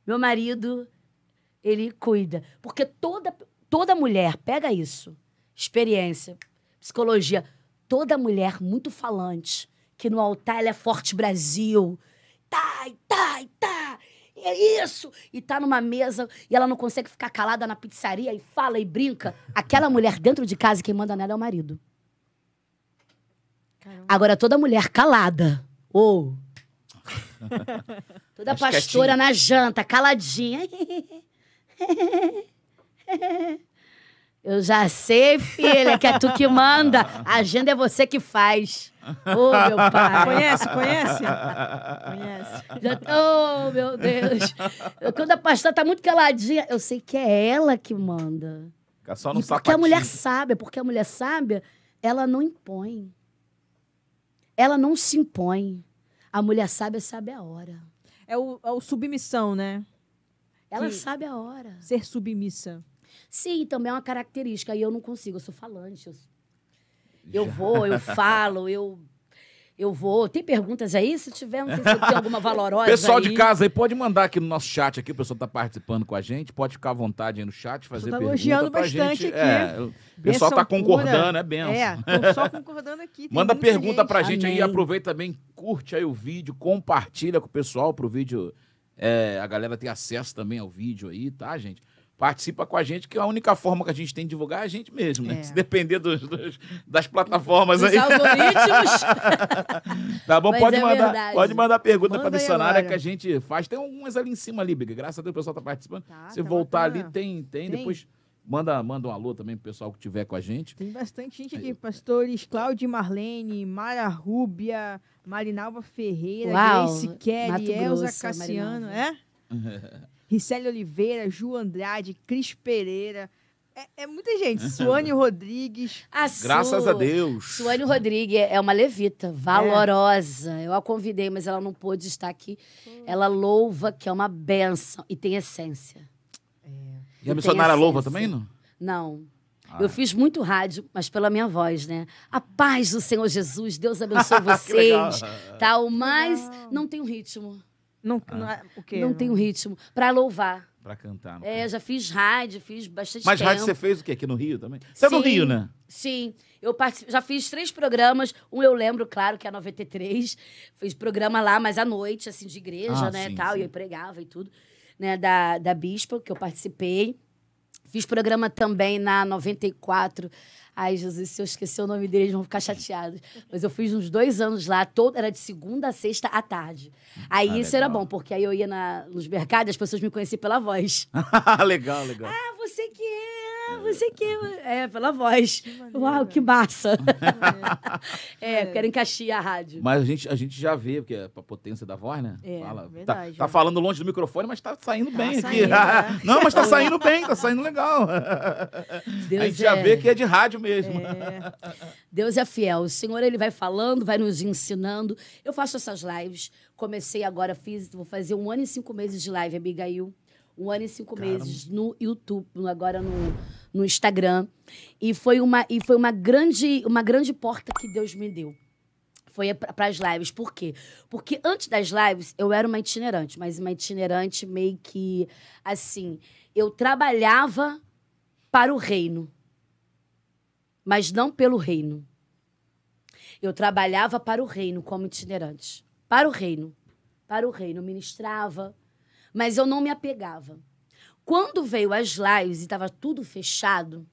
Meu marido, ele cuida. Porque toda, toda mulher, pega isso, experiência, psicologia, toda mulher muito falante, que no altar ela é forte Brasil, tá, tá, tá, é isso, e tá numa mesa e ela não consegue ficar calada na pizzaria e fala e brinca. Aquela mulher dentro de casa, quem manda nela é o marido. Caramba. Agora, toda mulher calada, ou <laughs> toda Mais pastora quietinha. na janta, caladinha. <laughs> Eu já sei, filha, que é tu que manda. A agenda é você que faz. Ô, meu pai. Conhece, conhece? Conhece. Já oh, meu Deus. Eu, quando a pastora tá muito caladinha, eu sei que é ela que manda. Fica só no E porque a mulher sabe, porque a mulher sabe, ela não impõe. Ela não se impõe. A mulher sabe, sabe a hora. É o, é o submissão, né? Ela Que- sabe a hora. Ser submissa. Sim, também é uma característica. E eu não consigo, eu sou falante. Eu, eu vou, eu falo, eu. Eu vou. Tem perguntas aí? Se tiver, não sei se eu tenho alguma valorosa. Pessoal de aí. casa aí, pode mandar aqui no nosso chat aqui, o pessoal tá participando com a gente, pode ficar à vontade aí no chat, fazer tá pergunta elogiando pra bastante gente. aqui. É, o pessoal tá Benção concordando, é benção. É, tô só concordando aqui. tem Manda pergunta gente. pra gente aí, aproveita também, curte aí o vídeo, compartilha com o pessoal pro vídeo. é, a galera ter acesso também ao vídeo aí, tá, gente? Participa com a gente, que a única forma que a gente tem de divulgar é a gente mesmo, né? É. Se depender dos, dos- das plataformas Os aí. algoritmos. <laughs> Tá bom, Mas pode é mandar, verdade. pode mandar pergunta Manda pra aí missionária que a gente faz. Tem algumas ali em cima ali, Biga. Graças a Deus o pessoal tá participando. Tá, Se tá voltar bacana. ali, tem, tem, Tem. Depois manda, manda um alô também pro pessoal que tiver com a gente. Tem bastante gente aqui. Pastores Cláudio e Marlene, Mara Rúbia, Marinalva Ferreira, Uau, Grace Kelly, Elza Grosso, Cassiano, é? <laughs> Ricele Oliveira, Ju Andrade, Cris Pereira. É, é muita gente. Suane Rodrigues. A Graças Su- a Deus. Suane Rodrigues é uma levita, valorosa. Eu a convidei, mas ela não pôde estar aqui. Ela louva, que é uma benção e tem essência. E a missionária louva também, não? Não. Ah. Eu fiz muito rádio, mas pela minha voz, né? A paz do Senhor Jesus, Deus <laughs> abençoe vocês, tal, mas Legal. não tem um ritmo. Não, não é, o quê? Não tem um ritmo para louvar. Pra cantar. não É, já fiz rádio, fiz bastante Mas tempo. rádio você fez o quê? Aqui no Rio também? Você é do Sim. Rio, né? Sim, eu já fiz três programas. Um eu lembro, claro, que é a 93. Fiz programa lá, mas à noite, assim, de igreja, Ah, né, sim, tal. sim. E eu pregava e tudo, né, da, da Bispa, que eu participei. Fiz programa também na 94. Ai, Jesus, se eu esquecer o nome deles, eles vão ficar chateados. Mas eu fiz uns dois anos lá, todo, era de segunda a sexta à tarde. Aí Ah, isso era legal. bom, porque aí eu ia na, nos mercados e as pessoas me conheciam pela voz. <laughs> legal, legal. Ah, você que ah, você que é. É, pela voz. maneiro. Uau, que massa. <laughs> é, quero encaixar a rádio. Mas a gente, a gente já vê, porque é pra potência da voz, né? É, Fala, verdade, tá, tá é. falando longe do microfone, mas tá saindo Tá bem saindo, aqui. né? <laughs> Não, mas tá saindo bem, tá saindo legal. <laughs> Deus a gente já é- vê que é de rádio mesmo. É, Deus é fiel. O Senhor, ele vai falando, vai nos ensinando. Eu faço essas lives. Comecei agora, fiz, vou fazer um ano e cinco meses de live, Abigail. Um ano e cinco Caramba. meses no YouTube, agora no, no Instagram. E foi uma, e foi uma grande, uma grande porta que Deus me deu. Foi para as lives. Por quê? Porque antes das lives, eu era uma itinerante, mas uma itinerante meio que assim. Eu trabalhava para o reino, mas não pelo reino. Eu trabalhava para o reino como itinerante. Para o reino. Para o reino. Eu ministrava, mas eu não me apegava. Quando veio as lives e estava tudo fechado,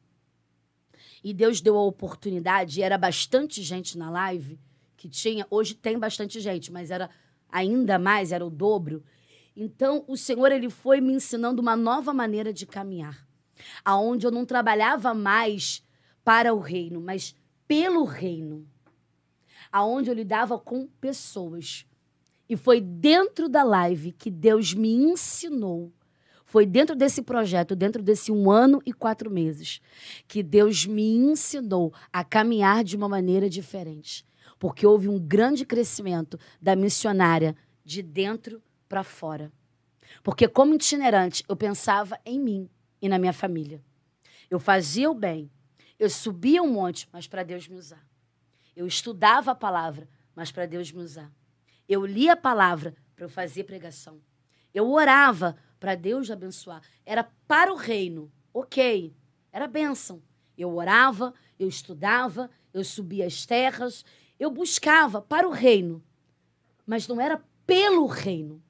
e Deus deu a oportunidade, e era bastante gente na live, que tinha, hoje tem bastante gente, mas era ainda mais, era o dobro. Então, o Senhor ele foi me ensinando uma nova maneira de caminhar, aonde eu não trabalhava mais para o reino, mas pelo reino, aonde eu lidava com pessoas. E foi dentro da live que Deus me ensinou. Foi dentro desse projeto, dentro desse um ano e quatro meses, que Deus me ensinou a caminhar de uma maneira diferente. Porque houve um grande crescimento da missionária de dentro para fora. Porque, como itinerante, eu pensava em mim e na minha família. Eu fazia o bem, eu subia um monte, mas para Deus me usar. Eu estudava a palavra, mas para Deus me usar. Eu lia a palavra para eu fazer pregação. Eu orava para Deus abençoar. Era para o reino, ok. Era bênção. Eu orava, eu estudava, eu subia as terras, eu buscava para o reino. Mas não era pelo reino.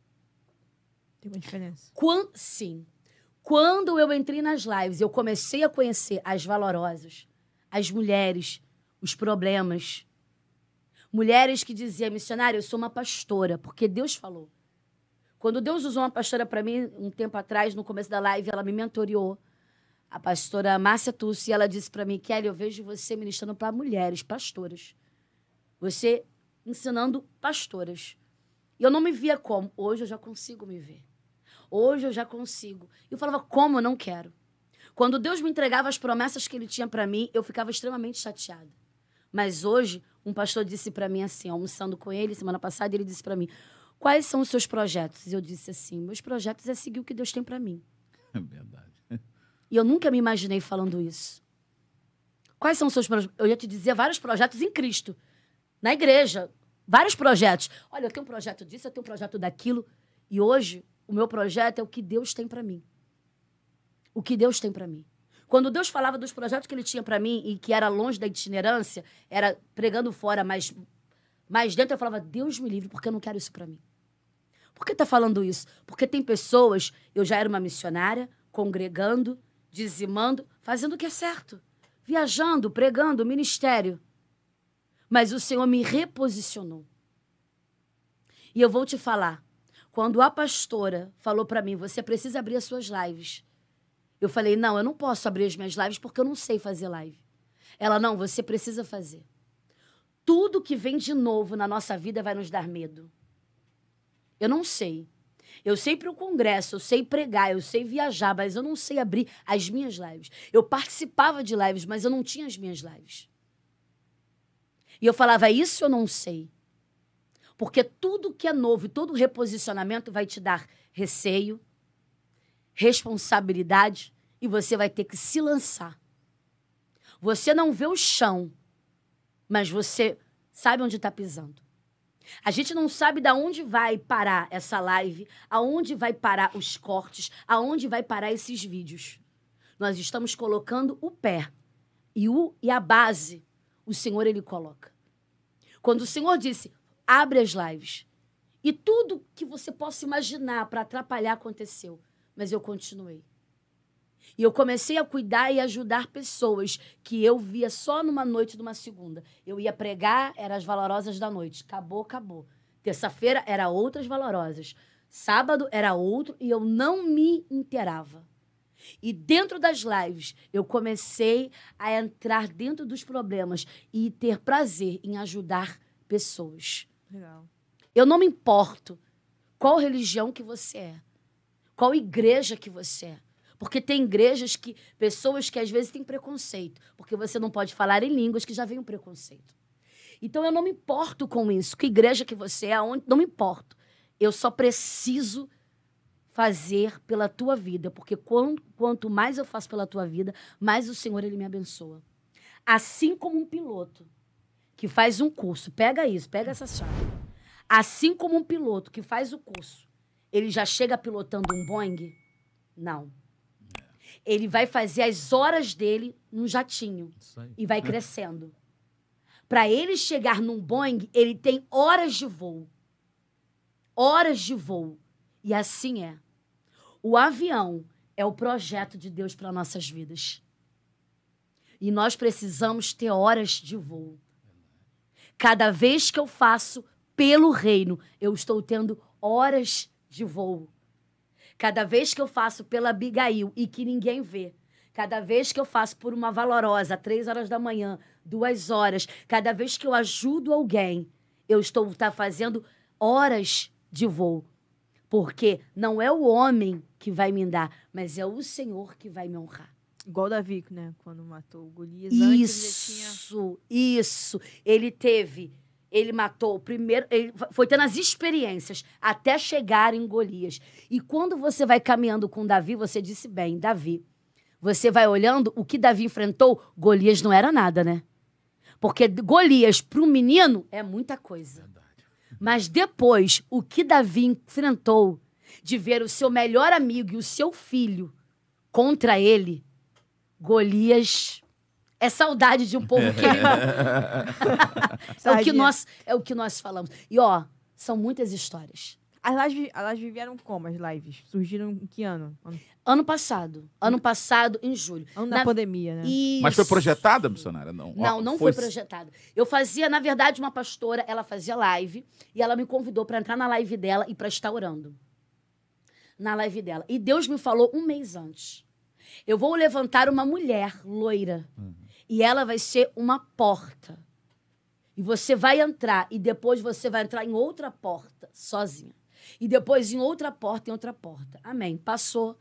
tem uma diferença. Quan- sim. Quando eu entrei nas lives, eu comecei a conhecer as valorosas, as mulheres, os problemas. Mulheres que diziam, missionária, eu sou uma pastora, porque Deus falou. Quando Deus usou uma pastora para mim, um tempo atrás, no começo da live, ela me mentoreou. a pastora Márcia Tussi, ela disse para mim, Kelly, eu vejo você ministrando para mulheres, pastoras. Você ensinando pastoras. E eu não me via como. Hoje eu já consigo me ver. Hoje eu já consigo. E eu falava, como eu não quero. Quando Deus me entregava as promessas que ele tinha para mim, eu ficava extremamente chateada. Mas hoje, um pastor disse para mim assim, almoçando com ele semana passada, ele disse para mim: "Quais são os seus projetos?" E eu disse assim: "Meus projetos é seguir o que Deus tem para mim." <laughs> É verdade. E eu nunca me imaginei falando isso. Quais são os seus projetos? Eu ia te dizer vários projetos em Cristo, na igreja, vários projetos. Olha, eu tenho um projeto disso, eu tenho um projeto daquilo, e hoje o meu projeto é o que Deus tem para mim. O que Deus tem para mim. Quando Deus falava dos projetos que ele tinha para mim e que era longe da itinerância, era pregando fora, mas mais dentro eu falava: Deus me livre, porque eu não quero isso para mim. Por que tá falando isso? Porque tem pessoas, eu já era uma missionária, congregando, dizimando, fazendo o que é certo, viajando, pregando, ministério. Mas o Senhor me reposicionou. E eu vou te falar, quando a pastora falou para mim, você precisa abrir as suas lives. Eu falei, não, eu não posso abrir as minhas lives porque eu não sei fazer live. Ela, não, você precisa fazer. Tudo que vem de novo na nossa vida vai nos dar medo. Eu não sei. Eu sei para o congresso, eu sei pregar, eu sei viajar, mas eu não sei abrir as minhas lives. Eu participava de lives, mas eu não tinha as minhas lives. E eu falava, isso eu não sei. Porque tudo que é novo e todo reposicionamento vai te dar receio, responsabilidade e você vai ter que se lançar. Você não vê o chão, mas você sabe onde está pisando. A gente não sabe da onde vai parar essa live, aonde vai parar os cortes, aonde vai parar esses vídeos. Nós estamos colocando o pé e, o, e a base, o Senhor ele coloca. Quando o Senhor disse, abre as lives, e tudo que você possa imaginar para atrapalhar aconteceu mas eu continuei. E eu comecei a cuidar e ajudar pessoas que eu via só numa noite de uma segunda. Eu ia pregar, eram as valorosas da noite. Acabou, acabou. Terça-feira era outras valorosas. Sábado era outro e eu não me inteirava. E dentro das lives, eu comecei a entrar dentro dos problemas e ter prazer em ajudar pessoas. Legal. Eu não me importo qual religião que você é. Qual igreja que você é? Porque tem igrejas que, pessoas que às vezes têm preconceito, porque você não pode falar em línguas que já vem um preconceito. Então eu não me importo com isso. Que igreja que você é, aonde, não me importo. Eu só preciso fazer pela tua vida, porque quanto, quanto mais eu faço pela tua vida, mais o Senhor ele me abençoa. Assim como um piloto que faz um curso, pega isso, pega essa chave. Assim como um piloto que faz o curso ele já chega pilotando um Boeing? Não. Ele vai fazer as horas dele num jatinho e vai crescendo. Para ele chegar num Boeing, ele tem horas de voo. Horas de voo. E assim é. O avião é o projeto de Deus para nossas vidas. E nós precisamos ter horas de voo. Cada vez que eu faço pelo reino, eu estou tendo horas de voo. Cada vez que eu faço pela Abigail e que ninguém vê, cada vez que eu faço por uma valorosa, três horas da manhã, duas horas, cada vez que eu ajudo alguém, eu estou tá fazendo horas de voo. Porque não é o homem que vai me dar, mas é o Senhor que vai me honrar. Igual Davi, né? Quando matou o Golias. Isso, tinha... isso. Ele teve ele matou primeiro, ele foi tendo as experiências até chegar em Golias. E quando você vai caminhando com Davi, você disse bem, Davi, você vai olhando o que Davi enfrentou, Golias não era nada, né? Porque Golias para um menino é muita coisa. Verdade. Mas depois, o que Davi enfrentou de ver o seu melhor amigo e o seu filho contra ele, Golias é saudade de um povo querido. <laughs> <laughs> é, o que nós, é o que nós falamos. E, ó, são muitas histórias. As lives, as lives vieram como, as lives? Surgiram em que ano? Ano, ano passado. Ano passado, em julho. Ano na, da pandemia, né? Isso. Mas foi projetada, missionária? Não, não, não foi, foi projetada. Eu fazia, na verdade, uma pastora, ela fazia live e ela me convidou para entrar na live dela e para estar orando. Na live dela. E Deus me falou um mês antes. Eu vou levantar uma mulher loira. E ela vai ser uma porta. E você vai entrar. E depois você vai entrar em outra porta, sozinha. E depois em outra porta, em outra porta. Amém. Passou.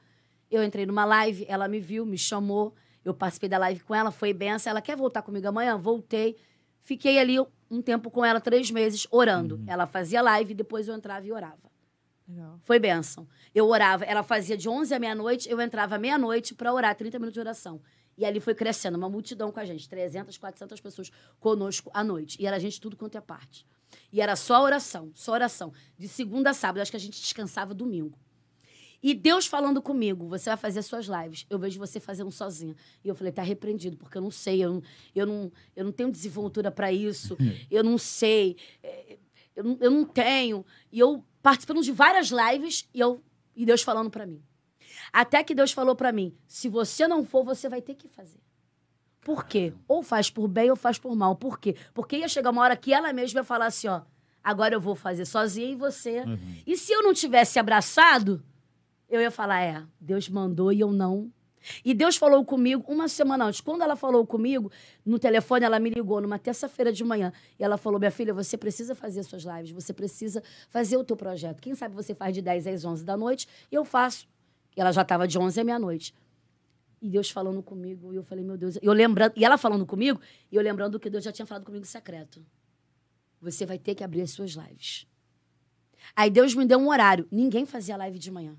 Eu entrei numa live, ela me viu, me chamou. Eu participei da live com ela, foi benção. Ela quer voltar comigo amanhã? Voltei. Fiquei ali um tempo com ela, três meses, orando. Ela fazia live, depois eu entrava e orava. Legal. Foi benção. Eu orava, ela fazia de 11 à meia-noite, eu entrava meia-noite para orar, 30 minutos de oração. E ali foi crescendo, uma multidão com a gente, 300, 400 pessoas conosco à noite. E era gente tudo quanto é parte. E era só oração, só oração. De segunda a sábado, acho que a gente descansava domingo. E Deus falando comigo, você vai fazer suas lives. Eu vejo você fazendo sozinha. E eu falei, tá repreendido, porque eu não sei, eu não, eu não, eu não tenho desenvoltura para isso, eu não sei, é, eu não, eu não tenho. E eu participando de várias lives e, eu, e Deus falando para mim. Até que Deus falou para mim: se você não for, você vai ter que fazer. Por quê? Ou faz por bem ou faz por mal. Por quê? Porque ia chegar uma hora que ela mesma ia falar assim: ó, agora eu vou fazer sozinha e você. E se eu não tivesse abraçado, eu ia falar: é, Deus mandou e eu não. E Deus falou comigo uma semana antes. Quando ela falou comigo, no telefone, ela me ligou numa terça-feira de manhã. E ela falou: Minha filha, você precisa fazer suas lives, você precisa fazer o teu projeto. Quem sabe você faz de 10 às 11 da noite, e eu faço. E ela já estava de 11 à meia-noite. E Deus falando comigo, e eu falei: Meu Deus. Eu lembrando, e ela falando comigo, e eu lembrando que Deus já tinha falado comigo em secreto. Você vai ter que abrir as suas lives. Aí Deus me deu um horário. Ninguém fazia live de manhã.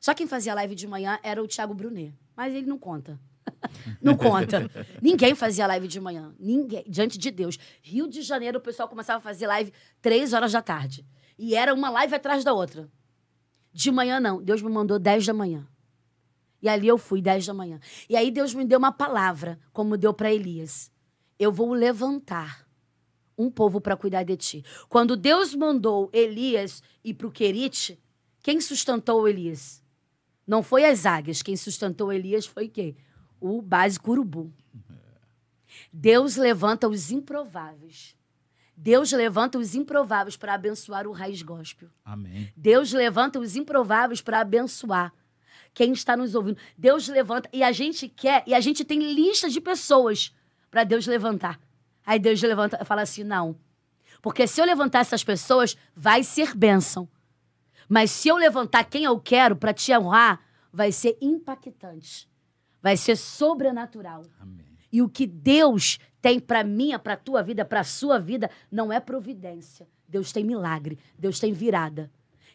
Só quem fazia live de manhã era o Thiago Brunet. Mas ele não conta. <laughs> não conta. Ninguém fazia live de manhã. Ninguém. Diante de Deus. Rio de Janeiro, o pessoal começava a fazer live três horas da tarde. E era uma live atrás da outra. De manhã, não. Deus me mandou 10 da manhã. E ali eu fui, 10 da manhã. E aí Deus me deu uma palavra, como deu para Elias. Eu vou levantar um povo para cuidar de ti. Quando Deus mandou Elias ir para o Querite, quem sustentou Elias? Não foi as águias. Quem sustentou Elias foi quem? O básico urubu. Deus levanta os improváveis. Deus levanta os improváveis para abençoar o raiz gospel. Amém. Deus levanta os improváveis para abençoar quem está nos ouvindo. Deus levanta e a gente quer e a gente tem lista de pessoas para Deus levantar. Aí Deus levanta e fala assim: não. Porque se eu levantar essas pessoas, vai ser bênção. Mas se eu levantar quem eu quero para te honrar, vai ser impactante. Vai ser sobrenatural. Amém. E o que Deus tem para minha, para tua vida, para sua vida, não é providência. Deus tem milagre, Deus tem virada.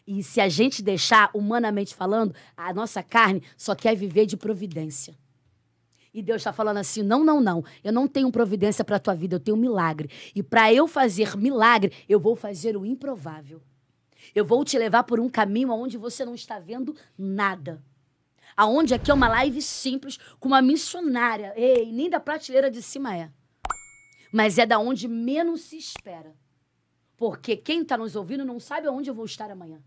E se a gente deixar, humanamente falando, a nossa carne só quer viver de providência. E Deus está falando assim: não, não, não. Eu não tenho providência para a tua vida, eu tenho milagre. E para eu fazer milagre, eu vou fazer o improvável. Eu vou te levar por um caminho onde você não está vendo nada. Aonde aqui é uma live simples com uma missionária. Ei, nem da prateleira de cima é. Mas é da onde menos se espera. Porque quem está nos ouvindo não sabe aonde eu vou estar amanhã.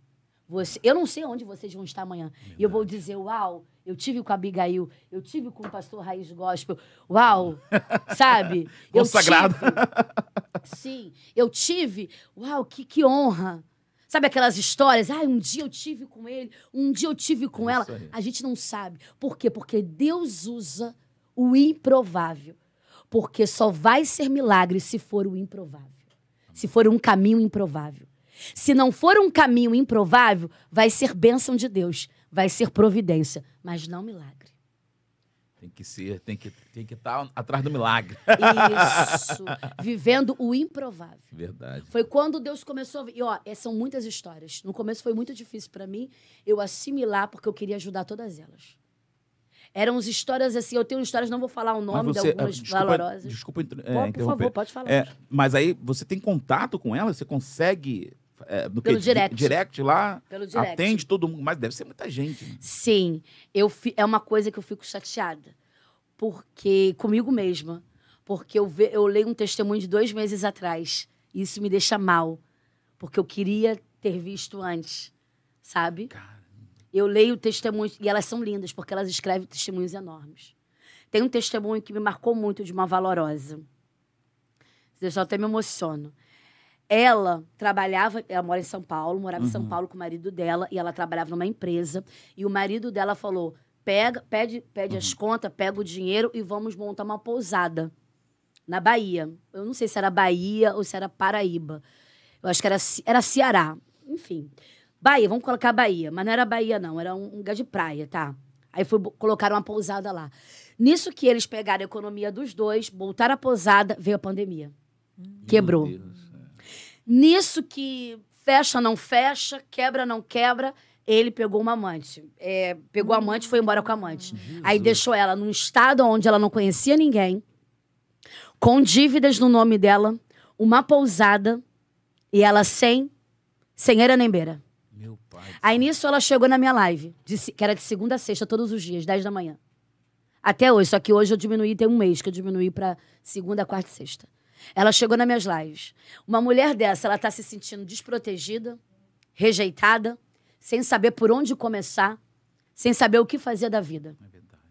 Você, eu não sei onde vocês vão estar amanhã. E eu vou dizer, uau, eu tive com a Abigail, eu tive com o pastor Raiz Gospel. Uau, <laughs> sabe? Consagrado. sim, eu tive. Uau, que, que honra. Sabe aquelas histórias? Ah, um dia eu tive com ele, um dia eu tive com É ela. A gente não sabe. Por quê? Porque Deus usa o improvável. Porque só vai ser milagre se for o improvável. Se for um caminho improvável. Se não for um caminho improvável, vai ser bênção de Deus, vai ser providência, mas não milagre. Tem que ser, tem que tem que estar atrás do milagre. Isso. Vivendo o improvável. Verdade. Foi quando Deus começou a. E, ó, é, são muitas histórias. No começo foi muito difícil para mim eu assimilar, porque eu queria ajudar todas elas. Eram as histórias assim, eu tenho histórias, não vou falar o nome Mas de você, algumas desculpa, valorosas. desculpa é, Pô, por favor, pode falar. É, mas aí você tem contato com ela? Você consegue é, no Pelo quê? direct. direct lá? Pelo direct. Atende todo mundo, mas deve ser muita gente. né? Sim, eu fi- é uma coisa que eu fico chateada. Porque, comigo mesma. Porque eu, ve- eu leio um testemunho de dois meses atrás. E isso me deixa mal. Porque eu queria ter visto antes. Sabe? Eu leio testemunhos. E elas são lindas, porque elas escrevem testemunhos enormes. Tem um testemunho que me marcou muito de uma valorosa. Eu já até me emociono. Ela trabalhava, ela mora em São Paulo, morava em São Paulo com o marido dela, e ela trabalhava numa empresa. E o marido dela falou: pega, pede, pede as contas, pega o dinheiro e vamos montar uma pousada na Bahia. Eu não sei se era Bahia ou se era Paraíba. Eu acho que era, era Ceará. Enfim. Bahia, vamos colocar Bahia. Mas não era Bahia, não. Era um um lugar de praia, tá? Aí foi, colocaram uma pousada lá. Nisso que eles pegaram a economia dos dois, voltaram a pousada, veio a pandemia. Quebrou. Meu Deus. Nisso que fecha, não fecha, quebra, não quebra, ele pegou uma amante. É, pegou a amante e foi embora com a amante. Aí deixou ela num estado onde ela não conhecia ninguém, com dívidas no nome dela, uma pousada, e ela sem, sem era nem beira. Meu pai. Aí nisso ela chegou na minha live, de que era de segunda a sexta, todos os dias, 10 da manhã. Até hoje, só que hoje eu diminuí, tem um mês que eu diminuí pra segunda, quarta e sexta. Ela chegou nas minhas lives. Uma mulher dessa, ela tá se sentindo desprotegida, rejeitada, sem saber por onde começar, sem saber o que fazer da vida. É verdade.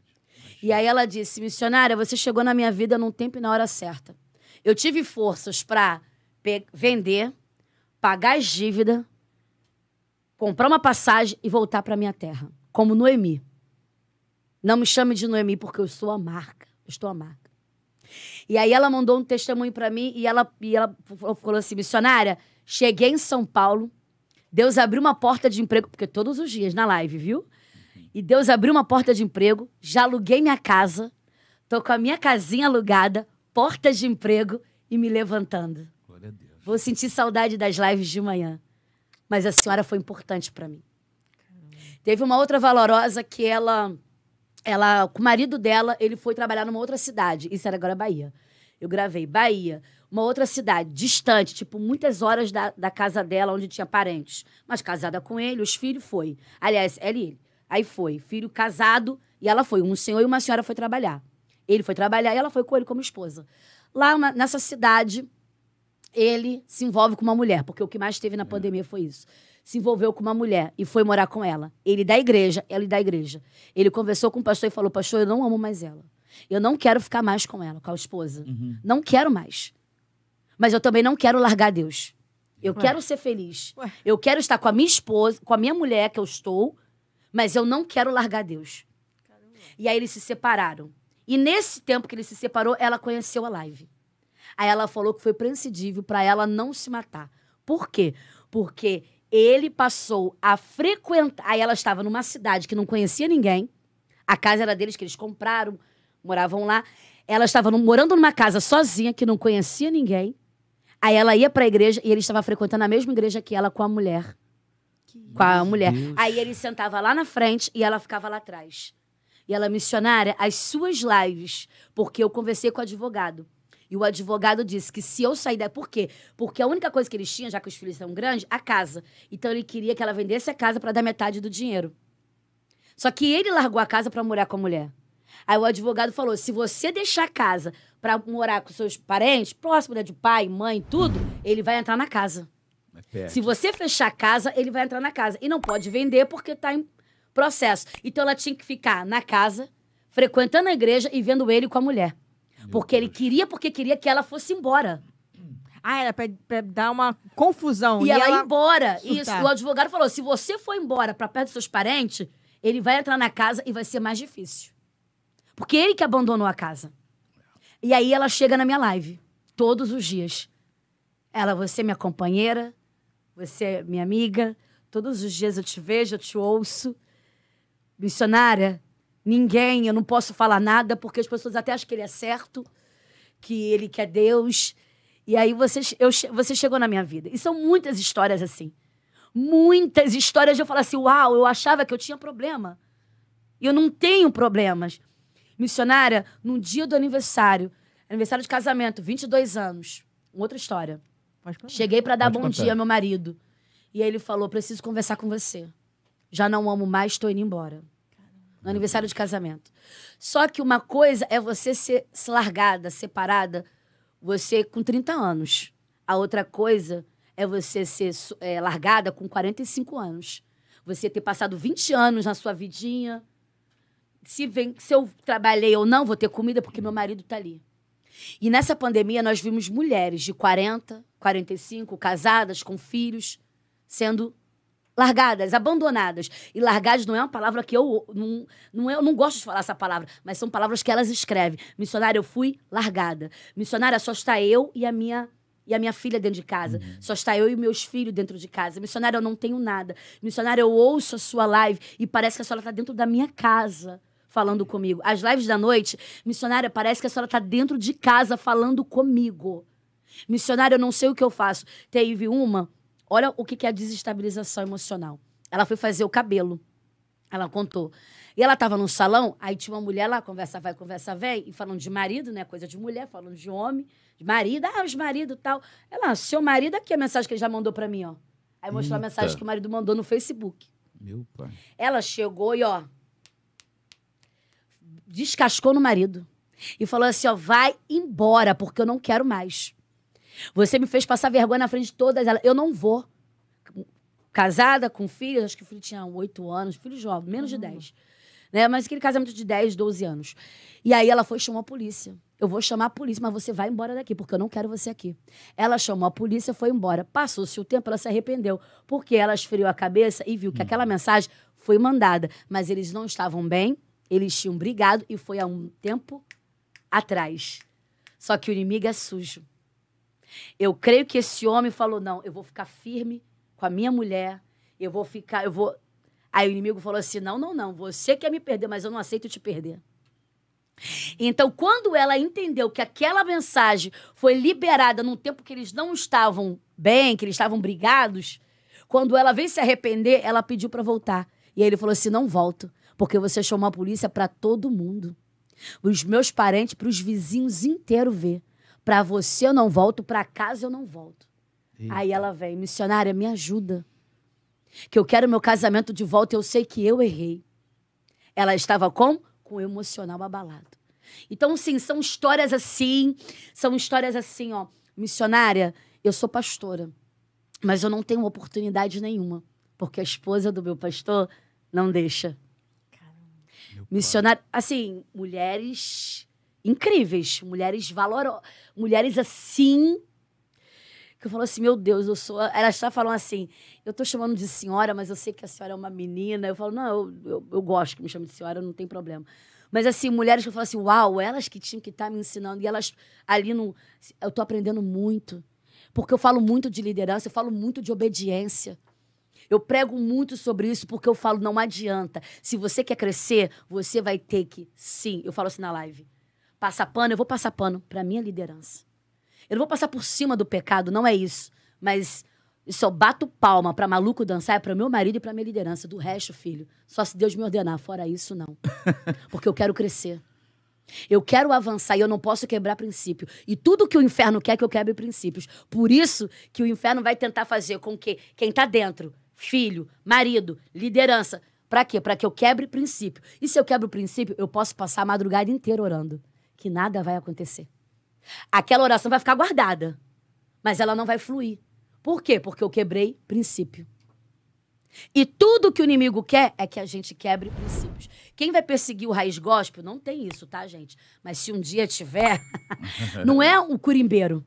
E aí ela disse: missionária, você chegou na minha vida num tempo e na hora certa. Eu tive forças para vender, pagar as dívidas, comprar uma passagem e voltar para minha terra, como Noemi. Não me chame de Noemi porque eu sou a marca. Eu estou a marca. E aí ela mandou um testemunho para mim e ela, e ela falou assim: missionária, cheguei em São Paulo, Deus abriu uma porta de emprego, porque todos os dias na live, viu? E Deus abriu uma porta de emprego, já aluguei minha casa, tô com a minha casinha alugada, porta de emprego e me levantando. Glória a Deus. Vou sentir saudade das lives de manhã. Mas a senhora foi importante para mim. Teve uma outra valorosa que ela, ela, com o marido dela, ele foi trabalhar numa outra cidade. Isso era agora Bahia. Eu gravei Bahia, uma outra cidade, distante, tipo, muitas horas da, da casa dela, onde tinha parentes. Mas casada com ele, os filhos foi. Aliás, ela e ele. Aí foi, filho casado, e ela foi. Um senhor e uma senhora foi trabalhar. Ele foi trabalhar e ela foi com ele como esposa. Lá uma- nessa cidade, ele se envolve com uma mulher, porque o que mais teve na pandemia foi isso. Se envolveu com uma mulher e foi morar com ela. Ele da igreja, ela da igreja. Ele conversou com o pastor e falou: Pastor, eu não amo mais ela. Eu não quero ficar mais com ela, com a esposa. Uhum. Não quero mais. Mas eu também não quero largar Deus. Eu quero ser feliz. Ué. Eu quero estar com a minha esposa, com a minha mulher que eu estou, mas eu não quero largar Deus. E aí eles se separaram. E nesse tempo que ele se separou, ela conheceu a live. Aí ela falou que foi prescindível para ela não se matar. Por quê? Porque ele passou a frequentar. Aí ela estava numa cidade que não conhecia ninguém. A casa era deles, que eles compraram, moravam lá. Ela estava morando numa casa sozinha, que não conhecia ninguém. Aí ela ia para a igreja e ele estava frequentando a mesma igreja que ela com a mulher. Com a mulher. Deus. Aí ele sentava lá na frente e ela ficava lá atrás. E ela, missionária, as suas lives, porque eu conversei com o advogado. E o advogado disse que se eu sair daí. Por quê? Porque a única coisa que eles tinham, já que os filhos são grandes, a casa. Então ele queria que ela vendesse a casa para dar metade do dinheiro. Só que ele largou a casa para morar com a mulher. Aí o advogado falou: se você deixar a casa para morar com seus parentes, próximo né, de pai, mãe, tudo, ele vai entrar na casa. É. Se você fechar a casa, ele vai entrar na casa. E não pode vender porque está em processo. Então ela tinha que ficar na casa, frequentando a igreja e vendo ele com a mulher. Porque ele queria, porque queria que ela fosse embora. Ah, era pra, pra dar uma confusão. E, ela, ia embora. surtar. Isso. E o advogado falou: se você for embora para perto dos seus parentes, ele vai entrar na casa e vai ser mais difícil. Porque ele que abandonou a casa. E aí ela chega na minha live, todos os dias. Ela, você é minha companheira, você é minha amiga, todos os dias eu te vejo, eu te ouço. Missionária, ninguém, eu não posso falar nada, porque as pessoas até acham que ele é certo, que ele quer Deus. E aí você, eu, você chegou na minha vida. E são muitas histórias assim. Muitas histórias de eu falar assim: uau, eu achava que eu tinha problema. E eu não tenho problemas. Missionária, num dia do aniversário, aniversário de casamento, 22 anos. Uma outra história. Cheguei pra dar Pode bom contar. dia ao meu marido. E aí ele falou: preciso conversar com você. Já não amo mais, tô indo embora. No aniversário de casamento. Só que uma coisa é você ser se largada, separada, você com 30 anos. A outra coisa é você ser é, largada com 45 anos. Você ter passado 20 anos na sua vidinha. Se, vem, se eu trabalhei ou não, vou ter comida porque meu marido tá ali. E nessa pandemia nós vimos mulheres de 40, 45, casadas, com filhos, sendo largadas, abandonadas. E largadas não é uma palavra que eu não, não, é, eu não gosto de falar essa palavra, mas são palavras que elas escrevem. Missionária, eu fui largada. Missionária, só está eu e a minha e a minha filha dentro de casa. Uhum. Só está eu e meus filhos dentro de casa. Missionária, eu não tenho nada. Missionária, eu ouço a sua live e parece que a senhora está dentro da minha casa falando comigo. As lives da noite, missionária, parece que a senhora está dentro de casa falando comigo. Missionária, eu não sei o que eu faço. Teve uma, olha o que é a desestabilização emocional. Ela foi fazer o cabelo. Ela contou. E ela estava no salão, aí tinha uma mulher lá, conversa vai, conversa vem, e falando de marido, né? Coisa de mulher, falando de homem, de marido, ah, os maridos tal. Ela, seu marido, aqui a mensagem que ele já mandou para mim, ó. Aí mostrou Eita. a mensagem que o marido mandou no Facebook. Meu pai. Ela chegou e, ó, descascou no marido. E falou assim: ó, vai embora, porque eu não quero mais. Você me fez passar vergonha na frente de todas elas. Eu não vou. Casada, com filhos, acho que o filho tinha oito anos, filho jovem, menos de dez. Né? Mas aquele casamento de 10, 12 anos. E aí ela foi chamar a polícia. Eu vou chamar a polícia, mas você vai embora daqui, porque eu não quero você aqui. Ela chamou a polícia, foi embora. Passou-se o tempo, ela se arrependeu, porque ela esfriou a cabeça e viu que hum. aquela mensagem foi mandada, mas eles não estavam bem, eles tinham brigado e foi há um tempo atrás. Só que o inimigo é sujo. Eu creio que esse homem falou: não, eu vou ficar firme com a minha mulher, eu vou ficar, eu vou. Aí o inimigo falou assim: não, não, não, você quer me perder, mas eu não aceito te perder. Então, quando ela entendeu que aquela mensagem foi liberada num tempo que eles não estavam bem, que eles estavam brigados, quando ela veio se arrepender, ela pediu para voltar. E aí ele falou assim: não volto. Porque você chamou a polícia para todo mundo. Os meus parentes, para os vizinhos inteiros ver. Para você eu não volto, para casa eu não volto. Eita. Aí ela vem, missionária, me ajuda. Que eu quero meu casamento de volta, eu sei que eu errei. Ela estava com? Com o emocional abalado. Então, sim, são histórias assim, são histórias assim, ó. Missionária, eu sou pastora, mas eu não tenho oportunidade nenhuma, porque a esposa do meu pastor não deixa. Missionário, assim, mulheres incríveis, mulheres valorosas, mulheres assim que eu falo assim, meu Deus, eu sou. Elas já falam assim, eu tô chamando de senhora, mas eu sei que a senhora é uma menina. Eu falo, não, eu, eu, eu gosto que me chame de senhora, não tem problema. Mas assim, mulheres que eu falo assim, uau, elas que tinham que estar tá me ensinando. E elas ali no. Eu tô aprendendo muito. Porque eu falo muito de liderança, eu falo muito de obediência. Eu prego muito sobre isso porque eu falo, não adianta. Se você quer crescer, você vai ter que, sim, eu falo assim na live. Passar pano, eu vou passar pano para minha liderança. Eu não vou passar por cima do pecado, não é isso. Mas eu bato palma para maluco dançar, é para meu marido e para minha liderança. Do resto, filho, só se Deus me ordenar. Fora isso, não. <laughs> Porque eu quero crescer. Eu quero avançar e eu não posso quebrar princípio. E tudo que o inferno quer é que eu quebre princípios. Por isso que o inferno vai tentar fazer com que quem está dentro filho, marido, liderança. Para quê? Para que eu quebre princípio. E se eu quebro o princípio, eu posso passar a madrugada inteira orando, que nada vai acontecer. Aquela oração vai ficar guardada, mas ela não vai fluir. Por quê? Porque eu quebrei princípio. E tudo que o inimigo quer é que a gente quebre princípios. Quem vai perseguir o raiz gospel não tem isso, tá, gente? Mas se um dia tiver, <laughs> não é o curimbeiro.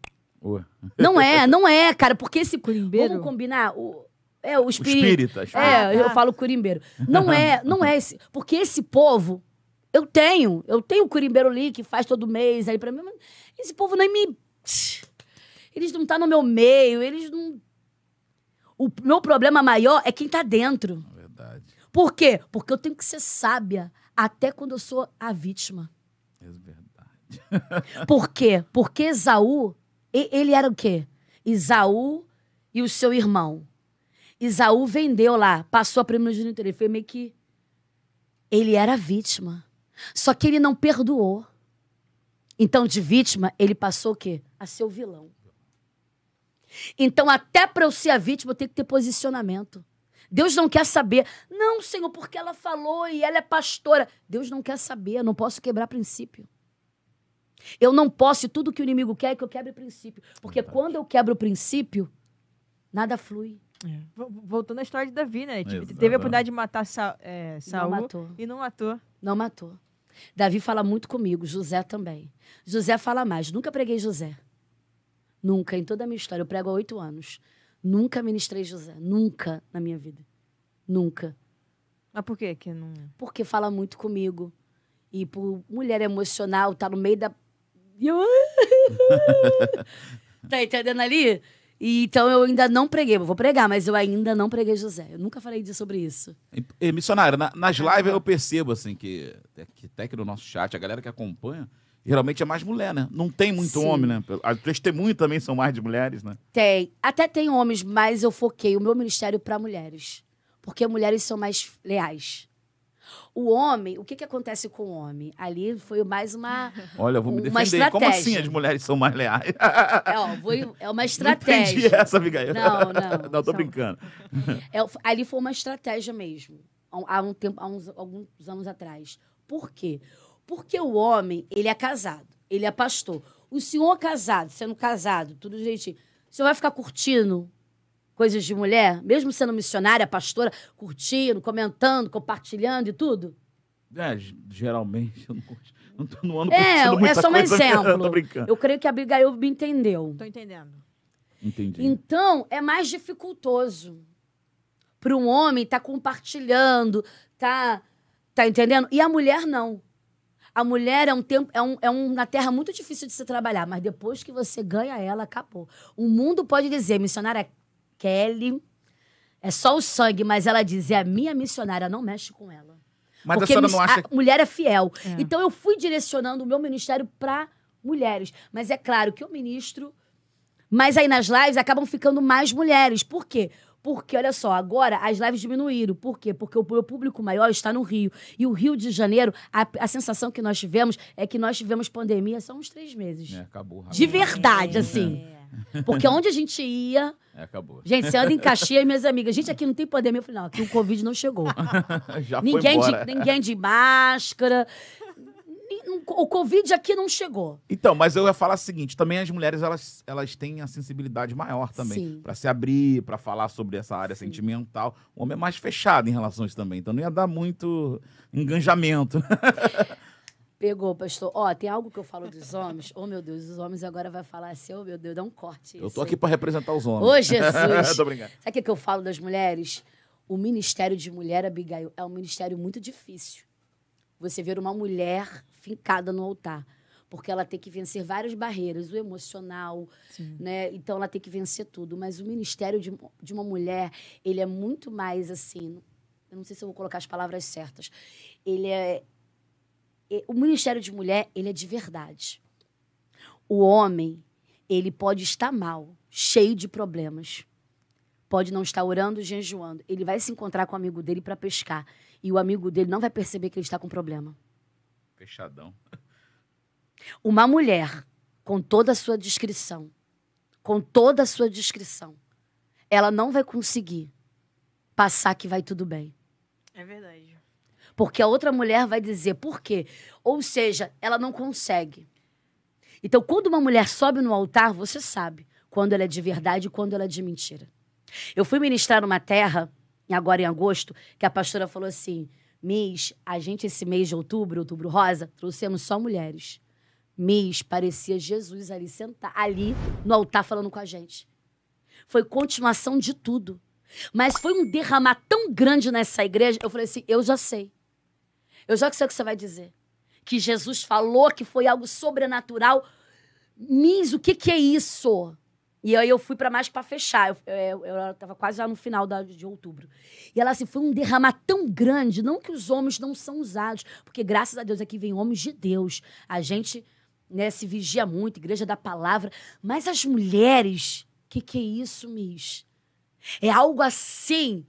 Não é, não é, cara, porque esse curimbeiro. Vamos combinar, o, é, o, espírito, o espírita. espírita. É, eu falo curimbeiro. Não é, não é esse. Porque esse povo, eu tenho. Eu tenho o curimbeiro ali que faz todo mês aí pra mim. Mas esse povo nem me. Eles não estão tá no meu meio, eles não. O meu problema maior é quem tá dentro. É verdade. Por quê? Porque eu tenho que ser sábia até quando eu sou a vítima. É verdade. <laughs> Por quê? Porque Esaú, ele era o quê? Esaú e o seu irmão. Isaú vendeu lá, passou a primogenitura. Ele foi meio que. Ele era vítima. Só que ele não perdoou. Então, de vítima, ele passou o quê? A ser o vilão. Então, até para eu ser a vítima, eu tenho que ter posicionamento. Deus não quer saber. Não, Senhor, porque ela falou e ela é pastora. Deus não quer saber, eu não posso quebrar princípio. Eu não posso, e tudo que o inimigo quer é que eu quebre princípio. Porque quando eu quebro o princípio, nada flui. É. Voltando à história de Davi, né? Tipo, teve a oportunidade de matar Sa é, Saul não matou. e não matou. Não matou. Davi fala muito comigo, José também. José fala mais. Nunca preguei José. Nunca, em toda a minha história. Eu prego há oito anos. Nunca ministrei José. Nunca na minha vida. Nunca. Mas por quê que não... Porque fala muito comigo. E por mulher emocional, tá no meio da. <laughs> Tá entendendo ali? E, então eu ainda não preguei. Eu vou pregar, mas eu ainda não preguei José. Eu nunca falei disso sobre isso. E, missionária, na- nas lives eu percebo, assim, que, que até que no nosso chat, a galera que acompanha, geralmente é mais mulher, né? Não tem muito Sim. homem, né? As testemunhos também são mais de mulheres, né? Tem. Até tem homens, mas eu foquei o meu ministério para mulheres. Porque mulheres são mais leais. O homem, o que, que acontece com o homem? Ali foi mais uma. <laughs> Olha, eu vou me defender. Como assim as mulheres são mais leais? É, ó, é uma Não estratégia. entendi essa, Abigail. Não, não. <laughs> não, tô São- brincando. É, ali foi uma estratégia mesmo, há um- há um tempo, há uns, alguns anos atrás. Por quê? Porque o homem, ele é casado, ele é pastor. O senhor casado, sendo casado, tudo direitinho, o senhor vai ficar curtindo coisas de mulher, mesmo sendo missionária, pastora, curtindo, comentando, compartilhando e tudo? É, geralmente eu não, curti- não, tô- não ando É, é só um coisa. <laughs> exemplo. tô brincando. Eu creio que a Abigail me entendeu. Tô entendendo. Entendi. Então, é mais dificultoso para um homem estar compartilhando, tá, tá entendendo? E a mulher não. A mulher é um tempo, é, um, é um- uma terra muito difícil de se trabalhar, mas depois que você ganha ela, acabou. O mundo pode dizer, missionária Kelly, é só o sangue, mas ela diz, é a minha missionária, não mexe com ela. Mas a Porque senhora mis- não acha a mulher é fiel. É. Então eu fui direcionando o meu ministério para mulheres. Mas é claro que eu ministro. Mas aí nas lives acabam ficando mais mulheres. Por quê? Porque, olha só, agora as lives diminuíram. Por quê? Porque o meu público maior está no Rio. E o Rio de Janeiro, a, a sensação que nós tivemos é que nós tivemos pandemia só uns três meses. É, acabou. rápido. De verdade, assim. Porque onde a gente ia. É, acabou. Gente, você anda em Caxias, minhas amigas. Gente, aqui não tem pandemia. Eu falei, não, aqui o Covid não chegou. <laughs> Já foi Ninguém embora. de, ninguém de máscara. O Covid aqui não chegou. Então, mas eu ia falar o seguinte, também as mulheres, elas, elas têm a sensibilidade maior também. Sim. Pra se abrir, pra falar sobre essa área sentimental. O homem é mais fechado em relação a isso também. Então não ia dar muito enganjamento. <laughs> Pegou, pastor. Ó, tem algo que eu falo dos homens. Oh, meu Deus, os homens agora vai falar assim, oh, meu Deus, dá um corte. Eu isso tô aqui pra representar os homens. Ô, <laughs> Jesus. tô brincando. Sabe o que, que eu falo das mulheres? O ministério de mulher, Abigail, é um ministério muito difícil. Você ver uma mulher fincada no altar. Porque ela tem que vencer várias barreiras, o emocional, Sim. né? Então ela tem que vencer tudo. Mas o ministério de, de uma mulher, ele é muito mais assim. Eu não sei se eu vou colocar as palavras certas. Ele é. O ministério de mulher, ele é de verdade. O homem, ele pode estar mal, cheio de problemas. Pode não estar orando, jejuando. Ele vai se encontrar com o amigo dele para pescar. E o amigo dele não vai perceber que ele está com problema. Fechadão. <laughs> Uma mulher, com toda a sua descrição, com toda a sua descrição, ela não vai conseguir passar que vai tudo bem. É verdade. Porque a outra mulher vai dizer por quê. Ou seja, ela não consegue. Então, quando uma mulher sobe no altar, você sabe quando ela é de verdade e quando ela é de mentira. Eu fui ministrar numa terra, agora em agosto, que a pastora falou assim: Miss, a gente esse mês de outubro, outubro rosa, trouxemos só mulheres. Miss, parecia Jesus ali sentado, ali no altar falando com a gente. Foi continuação de tudo. Mas foi um derramar tão grande nessa igreja, eu falei assim: eu já sei. Eu já sei o que você vai dizer. Que Jesus falou que foi algo sobrenatural. Miss, o que, que é isso? E aí eu fui para mais para fechar. Eu, eu, eu tava quase já no final da- de outubro. E ela assim, foi um derramar tão grande, não que os homens não são usados, porque graças a Deus aqui vem homens de Deus. A gente né, se vigia muito, igreja da palavra, mas as mulheres, o que, que é isso, Miss? É algo assim.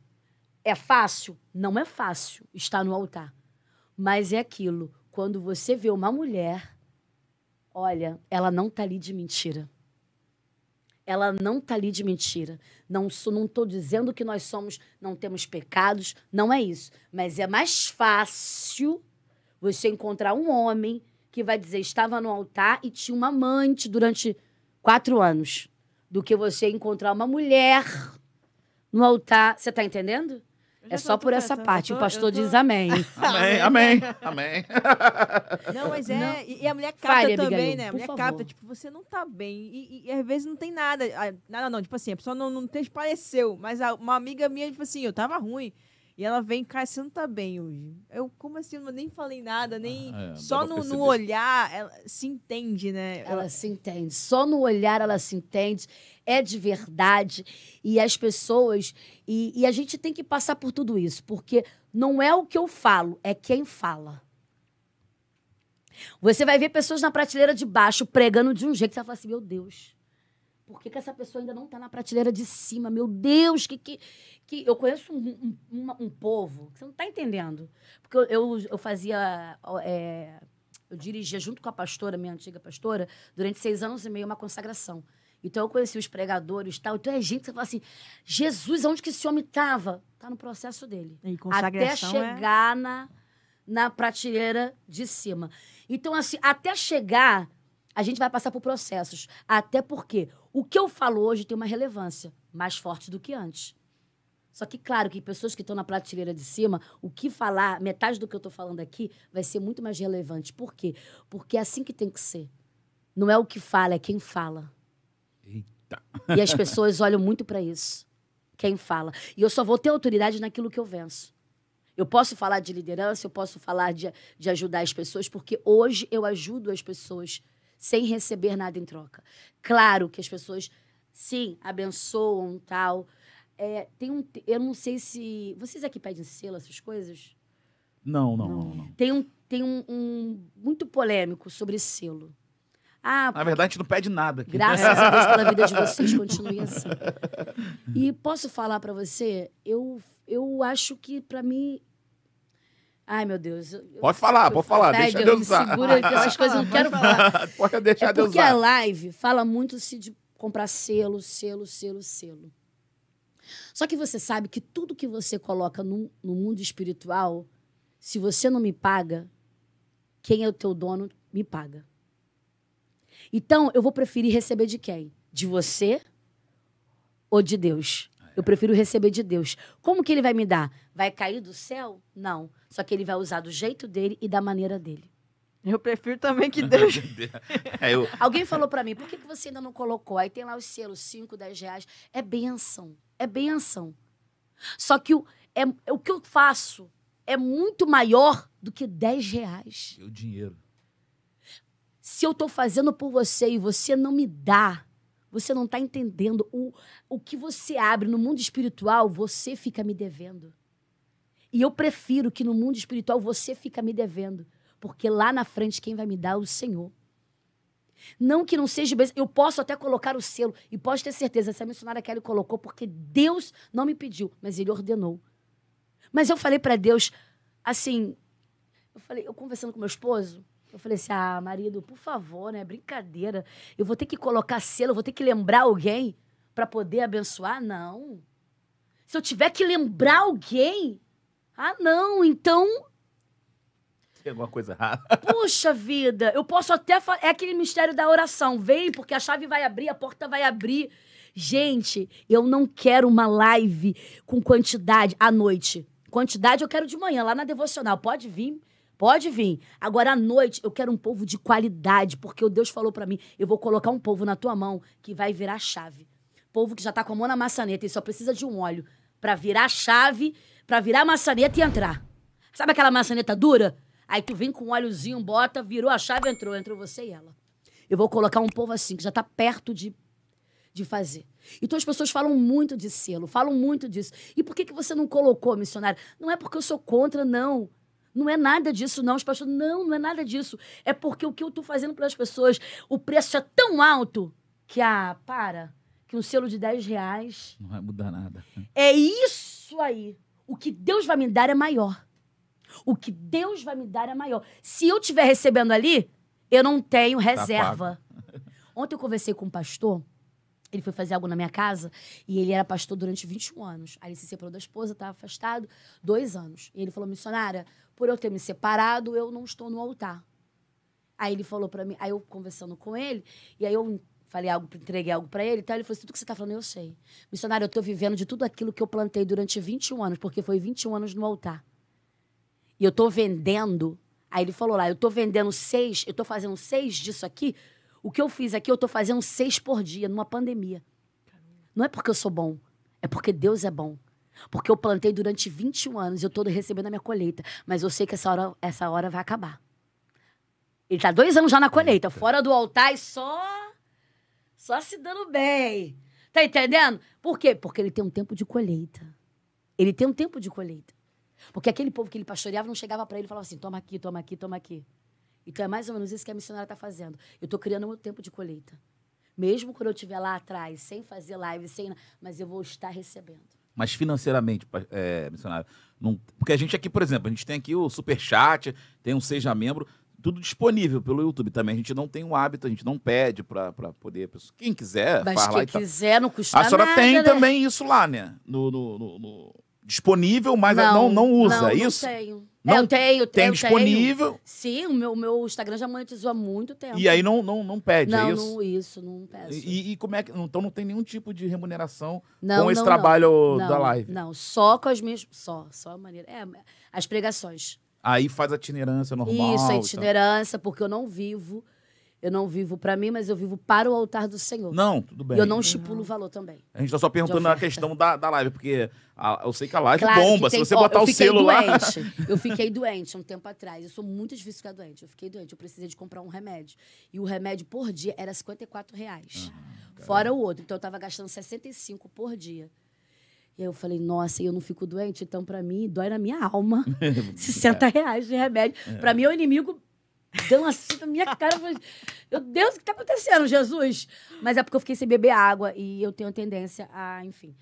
É fácil? Não é fácil estar no altar. Mas é aquilo. Quando você vê uma mulher, olha, ela não tá ali de mentira. Ela não tá ali de mentira. Não sou, não tô dizendo que nós somos, não temos pecados, não é isso. Mas é mais fácil você encontrar um homem que vai dizer estava no altar e tinha uma amante durante quatro anos, do que você encontrar uma mulher no altar. Você tá entendendo? É só por essa parte. O pastor diz <laughs> amém. Amém, amém, amém. Não, mas é. Não. E, a mulher capta Fale, também, Abigail, né? A mulher favor. capta, tipo, você não tá bem. E, e- e às vezes não tem nada. ah, Nada não, tipo assim, a pessoa não, não transpareceu. Mas a- uma amiga minha, tipo assim, eu tava ruim. E ela vem, cara, você não tá bem hoje. Eu, como assim? Eu nem falei nada, nem. Ah, é, só no, no olhar ela se entende, né? Ela se entende. Só no olhar ela se entende. É de verdade. E as pessoas. E, e a gente tem que passar por tudo isso. Porque não é o que eu falo, é quem fala. Você vai ver pessoas na prateleira de baixo pregando de um jeito que você vai falar assim: meu Deus. Por que, que essa pessoa ainda não está na prateleira de cima? Meu Deus, que, que, que... eu conheço um, um, uma- um povo que você não está entendendo. Porque eu, eu, eu fazia. é, eu dirigia junto com a pastora, minha antiga pastora, durante seis anos e meio uma consagração. Então eu conheci os pregadores e tal. Então é gente que você fala assim: Jesus, onde que esse homem estava? Está no processo dele. E Até é- chegar na, na prateleira de cima. Então, assim, até chegar, a gente vai passar por processos. Até porque o que eu falo hoje tem uma relevância mais forte do que antes. Só que, claro, que pessoas que estão na prateleira de cima, o que falar, metade do que eu estou falando aqui, vai ser muito mais relevante. Por quê? Porque é assim que tem que ser. Não é o que fala, é quem fala. Eita. E as pessoas olham muito para isso. Quem fala. E eu só vou ter autoridade naquilo que eu venço. Eu posso falar de liderança, eu posso falar de, de ajudar as pessoas, porque hoje eu ajudo as pessoas sem receber nada em troca. Claro que as pessoas, sim, abençoam tal. É, tem um, eu não sei se. Vocês aqui pedem selo, essas coisas? Não, não, não, não. Tem um, tem um, um muito polêmico sobre selo. Ah, Na verdade, a gente não pede nada aqui. Graças a Deus pela vida de vocês, continue assim. <laughs> E posso falar pra você, eu, eu acho que pra mim. Ai, meu Deus. eu- eu- Pode falar, eu- pode falar, deixa Deus, Deus me usar. segura que essas coisas eu não quero falar. <laughs> Pode deixar É Deus porque a usar. live fala muito se de comprar selo, selo, selo, selo. Só que você sabe que tudo que você coloca no, no mundo espiritual, se você não me paga, quem é o teu dono me paga. Então, eu vou preferir receber de quem? De você ou de Deus? Eu prefiro receber de Deus. Como que ele vai me dar? Vai cair do céu? Não. Só que ele vai usar do jeito dele e da maneira dele. Eu prefiro também que <laughs> Deus. É, eu, <laughs> Alguém falou pra mim, por que, que você ainda não colocou? Aí tem lá os selos, 5, 10 reais. É bênção. É bênção. Só que o, é, é o que eu faço é muito maior do que 10 reais. o dinheiro. Se eu tô fazendo por você e você não me dá, você não tá entendendo. O, o que você abre no mundo espiritual, você fica me devendo. E eu prefiro que no mundo espiritual você fica me devendo. Porque lá na frente quem vai me dar é o Senhor. Não que não seja. Eu posso até colocar o selo. E pode ter certeza, essa missionária Kelly colocou porque Deus não me pediu, mas Ele ordenou. Mas eu falei para Deus, assim, eu falei, eu conversando com meu esposo, eu falei assim, ah, marido, por favor, né? Brincadeira. Eu vou ter que colocar selo, eu vou ter que lembrar alguém para poder abençoar? Não. Se eu tiver que lembrar alguém, ah, não. Então, Tem alguma coisa errada. <laughs> Puxa vida, eu posso até. fa- É aquele mistério da oração. Vem, porque a chave vai abrir, a porta vai abrir. Gente, eu não quero uma live com quantidade à noite. Quantidade eu quero de manhã, lá na devocional. Pode vir, pode vir. Agora à noite eu quero um povo de qualidade, porque o Deus falou pra mim: eu vou colocar um povo na tua mão que vai virar chave. Povo que já tá com a mão na maçaneta e só precisa de um óleo pra virar a chave, pra virar a maçaneta e entrar. Sabe aquela maçaneta dura? Aí tu vem com um óleozinho, bota, virou a chave, entrou. Entrou você e ela. Eu vou colocar um povo assim, que já tá perto de, de fazer. Então as pessoas falam muito de selo, falam muito disso. E por que, que você não colocou, missionário? Não é porque eu sou contra, não. Não é nada disso, não. Os pastores, não, não é nada disso. É porque o que eu tô fazendo pelas pessoas, o preço é tão alto que, ah, para, que um selo de 10 reais Não vai mudar nada. é isso aí. O que Deus vai me dar é maior. O que Deus vai me dar é maior. Se eu estiver recebendo ali, eu não tenho reserva. Ontem eu conversei com um pastor, ele foi fazer algo na minha casa, e ele era pastor durante 21 anos. Aí ele se separou da esposa, estava afastado, dois anos. E ele falou, missionária, por eu ter me separado, eu não estou no altar. Aí ele falou pra mim, aí eu conversando com ele, e aí eu falei algo, entreguei algo pra ele, então ele falou tudo que você tá falando eu sei. Missionário, eu tô vivendo de tudo aquilo que eu plantei durante 21 anos, porque foi 21 anos no altar. E eu tô vendendo, aí ele falou lá, eu tô vendendo seis, eu tô fazendo seis disso aqui, o que eu fiz aqui, eu tô fazendo seis por dia, numa pandemia. Não é porque eu sou bom, é porque Deus é bom. Porque eu plantei durante 21 anos e eu tô recebendo a minha colheita. Mas eu sei que essa hora, essa hora vai acabar. Ele tá dois anos já na colheita, fora do altar e só. Só se dando bem. Tá entendendo? Por quê? Porque ele tem um tempo de colheita. Ele tem um tempo de colheita. Porque aquele povo que ele pastoreava não chegava para ele e falava assim: toma aqui, toma aqui, toma aqui. Então é mais ou menos isso que a missionária está fazendo. Eu estou criando o meu tempo de colheita. Mesmo quando eu estiver lá atrás, sem fazer live, sem. Mas eu vou estar recebendo. Mas financeiramente, é, missionário, não, porque a gente aqui, por exemplo, a gente tem aqui o Superchat, tem um Seja Membro, tudo disponível pelo YouTube também. A gente não tem o hábito, a gente não pede para poder. Quem quiser, Mas faz quem quiser, não custa A senhora nada. tem né? também isso lá, né? No, no- no- no- disponível, mas não, não, usa, não, é isso? Não tenho. Não eu tenho, Tem eu disponível Tenho. Sim, o meu, meu Instagram já monetizou há muito tempo. e aí não, não, não pede, não, é isso? não, isso, não peço. E, e como é que. Então não tem nenhum tipo de remuneração Não, com esse não, trabalho da live. Não, só com as minhas. Só, só a maneira. É, as pregações. Aí faz a itinerância normal. Isso, a itinerância, porque eu não vivo. Eu não vivo para mim, mas eu vivo para o altar do Senhor. Não, tudo bem. E eu não estipulo o valor também. A gente tá só perguntando a questão da, da live, porque a- eu sei que a live Claro bomba. que Se tem- você ó, botar o selo lá. <laughs> Eu fiquei doente um tempo atrás. Eu sou muito difícil ficar doente. Eu fiquei doente. Eu precisei de comprar um remédio. E o remédio por dia era 54 reais. fora o outro. Então eu tava gastando 65 por dia. E aí eu falei, nossa, e eu não fico doente? Então, pra mim, dói na minha alma. <laughs> 60 reais de remédio. Pra mim, é o inimigo dando assim na minha cara. Eu falei, meu Deus, o que tá acontecendo, Jesus? Mas é porque eu fiquei sem beber água e eu tenho tendência a, enfim,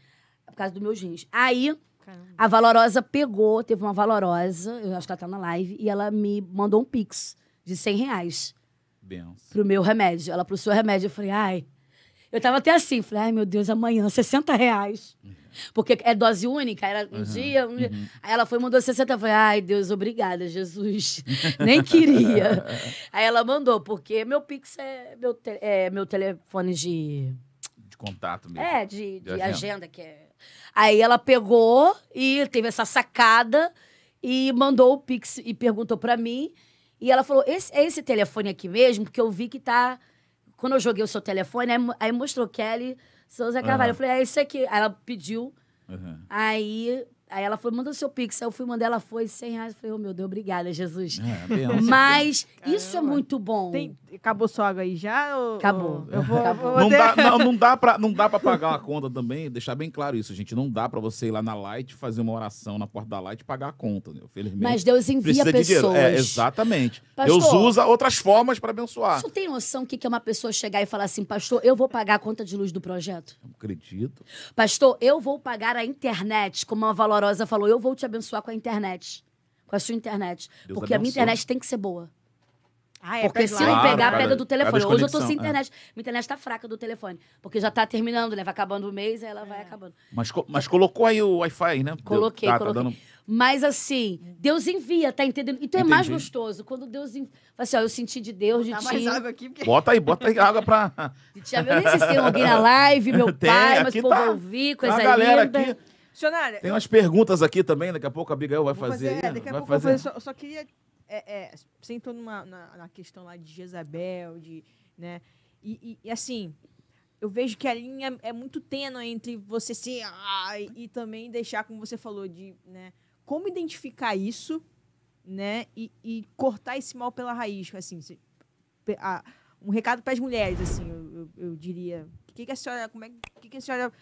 é por causa dos meus rins. Aí, Caramba. a Valorosa pegou, teve uma Valorosa, eu acho que ela tá na live, e ela me mandou um pix de 100 reais Benção. pro meu remédio. Ela pro seu remédio. Eu falei, ai. Eu tava até assim, falei, ai meu Deus, amanhã, 60 reais. Porque é dose única, era um dia, um dia. Aí ela foi e mandou 60. Eu falei, ai Deus, obrigada, Jesus. <laughs> Nem queria. <laughs> Aí ela mandou, porque meu Pix é meu, te- é meu telefone de. De contato mesmo. É, de, de De agenda. agenda. que é. Aí ela pegou e teve essa sacada e mandou o Pix e perguntou pra mim. E ela falou: esse, é esse telefone aqui mesmo? Porque eu vi que tá. Quando eu joguei o seu telefone, aí, aí mostrou Kelly Souza Carvalho. Aham. Eu falei: é esse aqui. Aí ela pediu. Uhum. Aí, aí ela foi, mandou o seu Pix. Aí eu fui mandar, ela foi 100 reais. Eu falei: oh meu Deus, obrigada, Jesus. É, benção. Mas isso é muito bom. Tem, acabou sua água aí já? Ou, Acabou. ou- Eu vou, Acabou. vou Não dá, não, não, dá pra, não dá pra pagar uma conta também, deixar bem claro isso, gente. Não dá pra você ir lá na Light, fazer uma oração na porta da Light e pagar a conta. Né? Felizmente. Mas Deus envia precisa de dinheiro. pessoas. É, exatamente. Pastor, Deus usa outras formas pra abençoar. Você tem noção o que que é uma pessoa chegar e falar assim, pastor, eu vou pagar a conta de luz do projeto? Não acredito. Pastor, eu vou pagar a internet, como a Valorosa falou, eu vou te abençoar com a internet. Com a sua internet. Deus porque a minha abençoe. internet tem que ser boa. Ah, é, Porque se não Claro, pegar, cada- pega do telefone. Hoje eu tô sem é. internet. Minha internet tá fraca do telefone. Porque já tá terminando, né? Vai acabando o mês, aí ela vai acabando. Mas, mas colocou aí o Wi-Fi, né? Coloquei, tá, tá coloquei. dando- Mas assim, Deus envia, tá entendendo? Então é mais Entendi. gostoso. Quando Deus envia. Assim, ó, eu senti de Deus, de ti. aqui, porque... Bota aí, bota aí água pra. de ti. Eu nem sei se tem alguém na live, <laughs> meu Tem, pai, mas o povo tá. ouvir, coisa uma galera linda. aqui. Missionária, Tem umas perguntas aqui também, daqui a pouco a Abigail vai Vou fazer. é, daqui a vai pouco eu vou fazer. fazer. Só, só queria. É, é, você entrou numa, na, na questão lá de Jezabel, de. Né? E, e- e, assim, eu vejo que a linha é muito tênue entre você ser. Ah, e, e também deixar, como você falou, de. Né, como identificar isso, né? E, e cortar esse mal pela raiz. Assim, se- ah, um recado para as mulheres, assim, eu, eu, eu diria. O que, que a senhora. Como é, que, que a senhora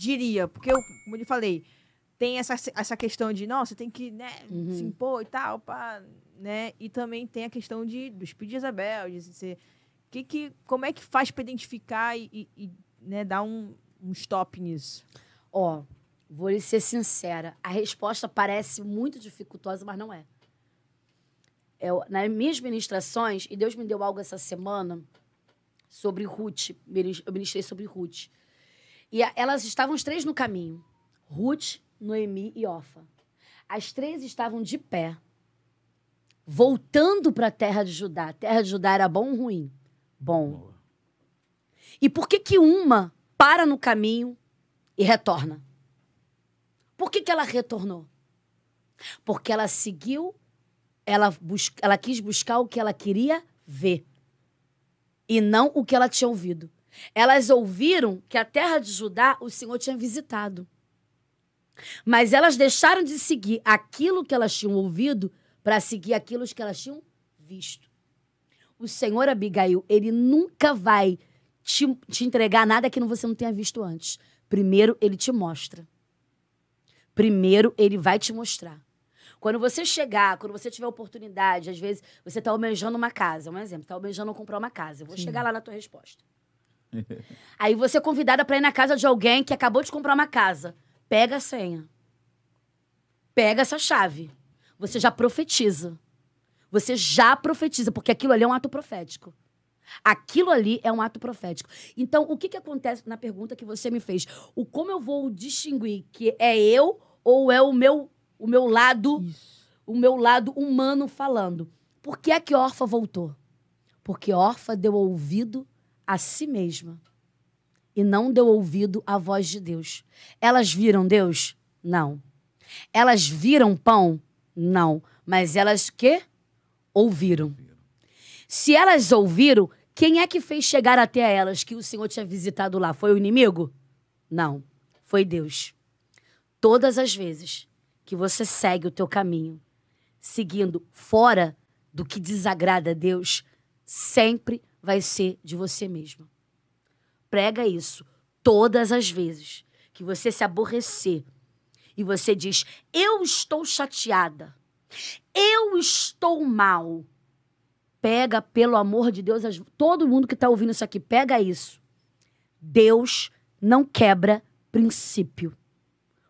diria? Porque eu, como eu lhe falei, tem essa, essa questão de, não, você tem que né, Uhum. se impor e tal, pá, né? E também tem a questão de, do espírito de Isabel, de ser... Que, que, como é que faz para identificar e, e- e, né, dar um, um stop nisso? Ó, vou lhe ser sincera. A resposta parece muito dificultosa, mas não é. Eu, nas minhas ministrações, e Deus me deu algo essa semana sobre Ruth. Eu ministrei sobre Ruth. E a- elas estavam as três no caminho: Ruth, Noemi e Ofa. As três estavam de pé, voltando para a terra de Judá. A terra de Judá era bom ou ruim? Bom. E por que que uma para no caminho e retorna? Por que que ela retornou? Porque ela seguiu, ela, bus ela quis buscar o que ela queria ver e não o que ela tinha ouvido. Elas ouviram que a terra de Judá o Senhor tinha visitado. Mas elas deixaram de seguir aquilo que elas tinham ouvido para seguir aquilo que elas tinham visto. O Senhor Abigail, ele nunca vai te, te entregar nada que você não tenha visto antes. Primeiro, ele te mostra. Primeiro, ele vai te mostrar. Quando você chegar, quando você tiver oportunidade, às vezes você está almejando uma casa, um exemplo, está almejando comprar uma casa. Eu vou Sim. chegar lá na tua resposta. <laughs> Aí você é convidada para ir na casa de alguém que acabou de comprar uma casa. Pega a senha. Pega essa chave. Você já profetiza. Você já profetiza, porque aquilo ali é um ato profético. Aquilo ali é um ato profético. Então, o que, que acontece na pergunta que você me fez? O como eu vou distinguir que é eu ou é o meu o meu lado Isso. o meu lado humano falando? Por que é que Orfa voltou? Porque Orfa deu ouvido a si mesma e não deu ouvido à voz de Deus. Elas viram Deus? Não. Elas viram pão? Não. Mas elas que ouviram. Se elas ouviram, quem é que fez chegar até elas que o Senhor tinha visitado lá? Foi o inimigo? Não, foi Deus. Todas as vezes que você segue o teu caminho, seguindo fora do que desagrada a Deus, sempre vai ser de você mesmo. Prega isso todas as vezes que você se aborrecer e você diz: Eu estou chateada, eu estou mal Pega, pelo amor de Deus, todo mundo que está ouvindo isso aqui, pega isso. Deus não quebra princípio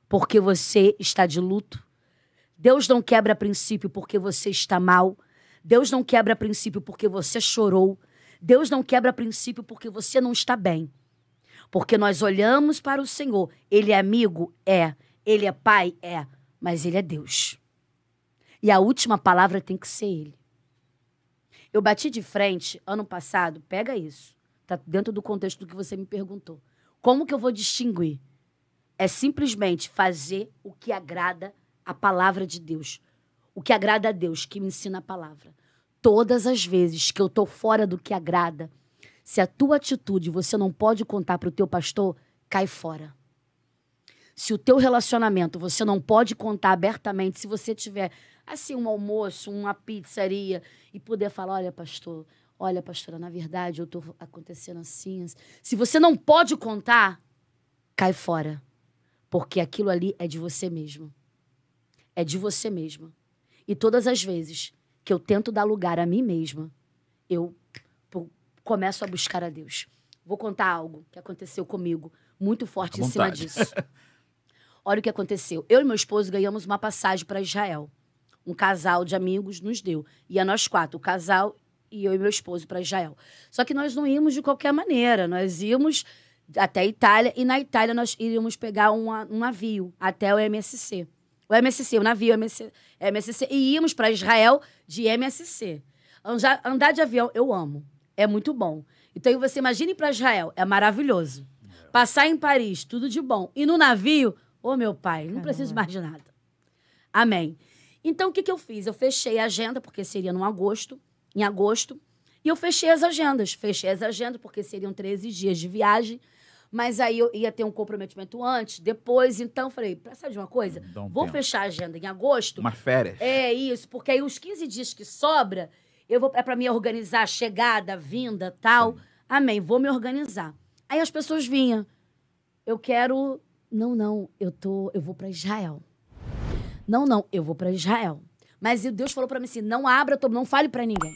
porque você está de luto. Deus não quebra princípio porque você está mal. Deus não quebra princípio porque você chorou. Deus não quebra princípio porque você não está bem. Porque nós olhamos para o Senhor. Ele é amigo? É. Ele é pai? É. Mas ele é Deus. E a última palavra tem que ser ele. Eu bati de frente ano passado, pega isso. Tá dentro do contexto do que você me perguntou. Como que eu vou distinguir? É simplesmente fazer o que agrada a palavra de Deus. O que agrada a Deus, que me ensina a palavra. Todas as vezes que eu tô fora do que agrada, se a tua atitude você não pode contar para o teu pastor, cai fora. Se o teu relacionamento você não pode contar abertamente, se você tiver assim, um almoço, uma pizzaria, e poder falar: olha, pastor, olha, pastora, na verdade eu estou acontecendo assim. Se você não pode contar, cai fora. Porque aquilo ali é de você mesmo. É de você mesma. E todas as vezes que eu tento dar lugar a mim mesma, eu começo a buscar a Deus. Vou contar algo que aconteceu comigo, muito forte em cima disso. <laughs> Olha o que aconteceu. Eu e meu esposo ganhamos uma passagem para Israel um casal de amigos nos deu. Ia nós quatro, o casal e eu e meu esposo para Israel. Só que nós não íamos de qualquer maneira, nós íamos até a Itália e na Itália nós iríamos pegar um, um navio até o MSC. O MSC, o navio MSC, MSC e íamos para Israel de MSC. Andar, andar de avião eu amo, é muito bom. Então você imagine para Israel, é maravilhoso. Passar em Paris, tudo de bom. E no navio, ô oh, meu pai, não preciso mais de nada. Amém. Então, o que, que eu fiz? Eu fechei a agenda, porque seria no agosto, em agosto, e eu fechei as agendas. Fechei as agendas, porque seriam 13 dias de viagem, mas aí eu ia ter um comprometimento antes, depois. Então, eu falei, sabe de uma coisa? Um vou tempo. fechar a agenda em agosto. Uma férias. É isso, porque aí os 15 dias que sobra, eu vou é para me organizar a chegada, a vinda, tal. Sim. Amém, vou me organizar. Aí as pessoas vinham. Eu quero. Não, não, eu tô, eu vou para Israel. Não, não, eu vou para Israel. Mas Deus falou para mim assim: não abra, não fale para ninguém.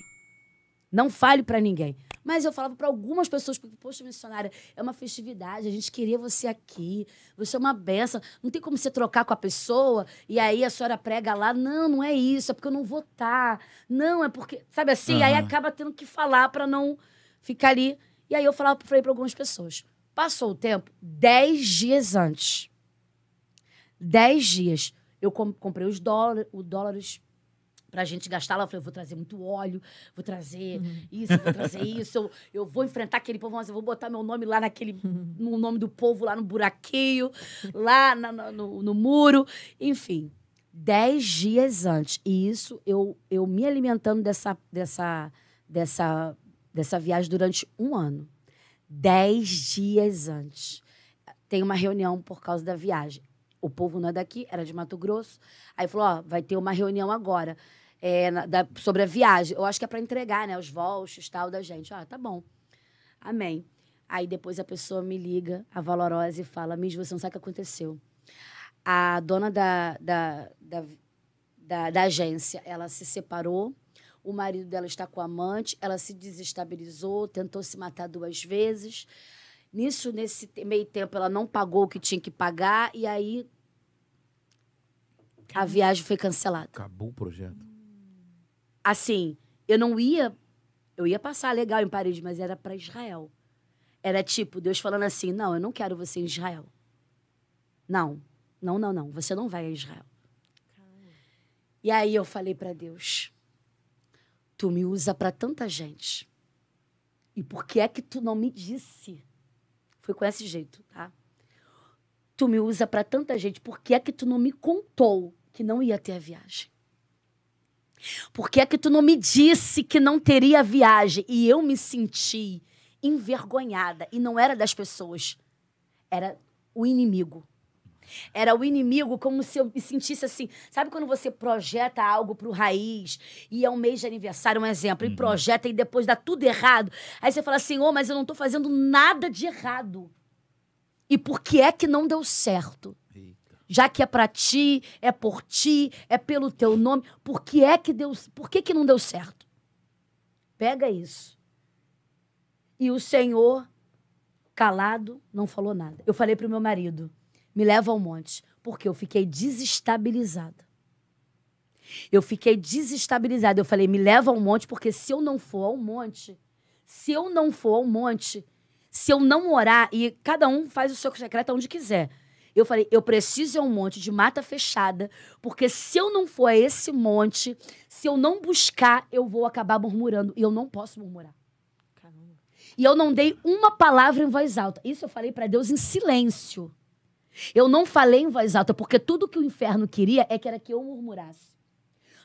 Não fale para ninguém. Mas eu falava para algumas pessoas, porque, poxa, missionária, é uma festividade, a gente queria você aqui, você é uma benção, não tem como você trocar com a pessoa e aí a senhora prega lá. Não, não é isso, é porque eu não vou estar. Tá. Não, é porque, sabe assim? Uhum. Aí acaba tendo que falar para não ficar ali. E aí eu falava, falei para algumas pessoas. Passou o tempo, dez dias antes. Dez dias eu comprei os dólares, os dólares pra gente gastar lá. Eu falei, eu vou trazer muito óleo, vou trazer uhum. isso, vou trazer <laughs> isso. Eu, eu vou enfrentar aquele povo, mas eu vou botar meu nome lá naquele. Uhum. no nome do povo, lá no buraquinho, <laughs> lá na, no, no muro. Enfim, dez dias antes. E isso eu, eu me alimentando dessa, dessa, dessa, dessa viagem durante um ano. Dez dias antes. Tem uma reunião por causa da viagem o povo não é daqui, era de Mato Grosso. Aí falou: ó, vai ter uma reunião agora é, na- da- sobre a viagem. Eu acho que é para entregar, né? Os vouchers tal da gente. Ah, tá bom. Amém. Aí depois a pessoa me liga, a valorosa, e fala: Miss, você não sabe o que aconteceu. A dona da, da, da, da, da agência, ela se separou. O marido dela está com a amante, ela se desestabilizou, tentou se matar duas vezes. Nisso, nesse meio tempo, ela não pagou o que tinha que pagar, e aí a viagem foi cancelada. Acabou o projeto. Assim, eu não ia. Eu ia passar legal em Paris, mas era para Israel. Era tipo, Deus falando assim: não, eu não quero você em Israel. Não, não, não, não. Você não vai a Israel. E aí eu falei para Deus: tu me usa para tanta gente. E por que é que tu não me disse? Foi com esse jeito, tá? Tu me usa para tanta gente, por que é que tu não me contou que não ia ter a viagem? Por que é que tu não me disse que não teria viagem? E eu me senti envergonhada. E não era das pessoas, era o inimigo. Era o inimigo como se eu me sentisse assim. Sabe quando você projeta algo pro raiz e é um mês de aniversário, um exemplo, e projeta e depois dá tudo errado? Aí você fala assim: ô, mas eu não tô fazendo nada de errado. E por que é que não deu certo? Já que é para ti, é por ti, é pelo teu nome, por que é que deu, por que que não deu certo? Pega isso. E o Senhor calado não falou nada. Eu falei pro meu marido, me leva ao monte, porque eu fiquei desestabilizada. Eu fiquei desestabilizada. Eu falei, me leva ao monte, porque se eu não for ao monte, se eu não for ao monte, se eu não orar, e cada um faz o seu secreto onde quiser. Eu falei, eu preciso ir a um monte de mata fechada, porque se eu não for a esse monte, se eu não buscar, eu vou acabar murmurando. E eu não posso murmurar. Caramba. E eu não dei uma palavra em voz alta. Isso eu falei para Deus em silêncio. Eu não falei em voz alta, porque tudo que o inferno queria é que era que eu murmurasse.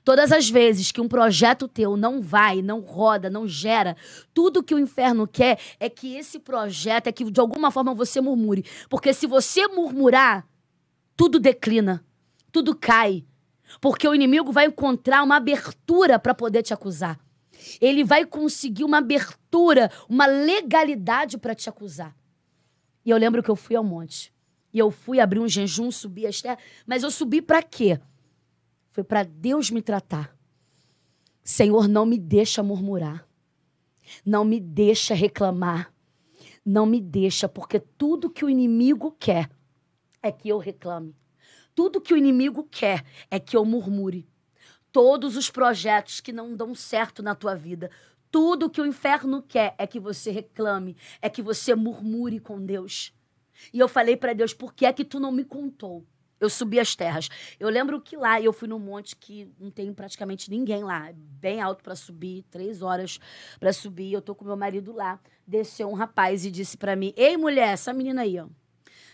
Todas as vezes que um projeto teu não vai, não roda, não gera, tudo que o inferno quer é que esse projeto, é que de alguma forma você murmure. Porque se você murmurar, tudo declina, tudo cai. Porque o inimigo vai encontrar uma abertura para poder te acusar. Ele vai conseguir uma abertura, uma legalidade para te acusar. E eu lembro que eu fui ao monte. E eu fui abrir um jejum, subir as terras. Mas eu subi para quê? Foi para Deus me tratar. Senhor, não me deixa murmurar. Não me deixa reclamar. Não me deixa, porque tudo que o inimigo quer é que eu reclame. Tudo que o inimigo quer é que eu murmure. Todos os projetos que não dão certo na tua vida, tudo que o inferno quer é que você reclame, é que você murmure com Deus. E eu falei para Deus, por que é que tu não me contou? Eu subi as terras. Eu lembro que lá eu fui num monte que não tem praticamente ninguém lá. Bem alto para subir, três horas para subir. Eu tô com meu marido lá. Desceu um rapaz e disse para mim: Ei, mulher, essa menina aí, ó.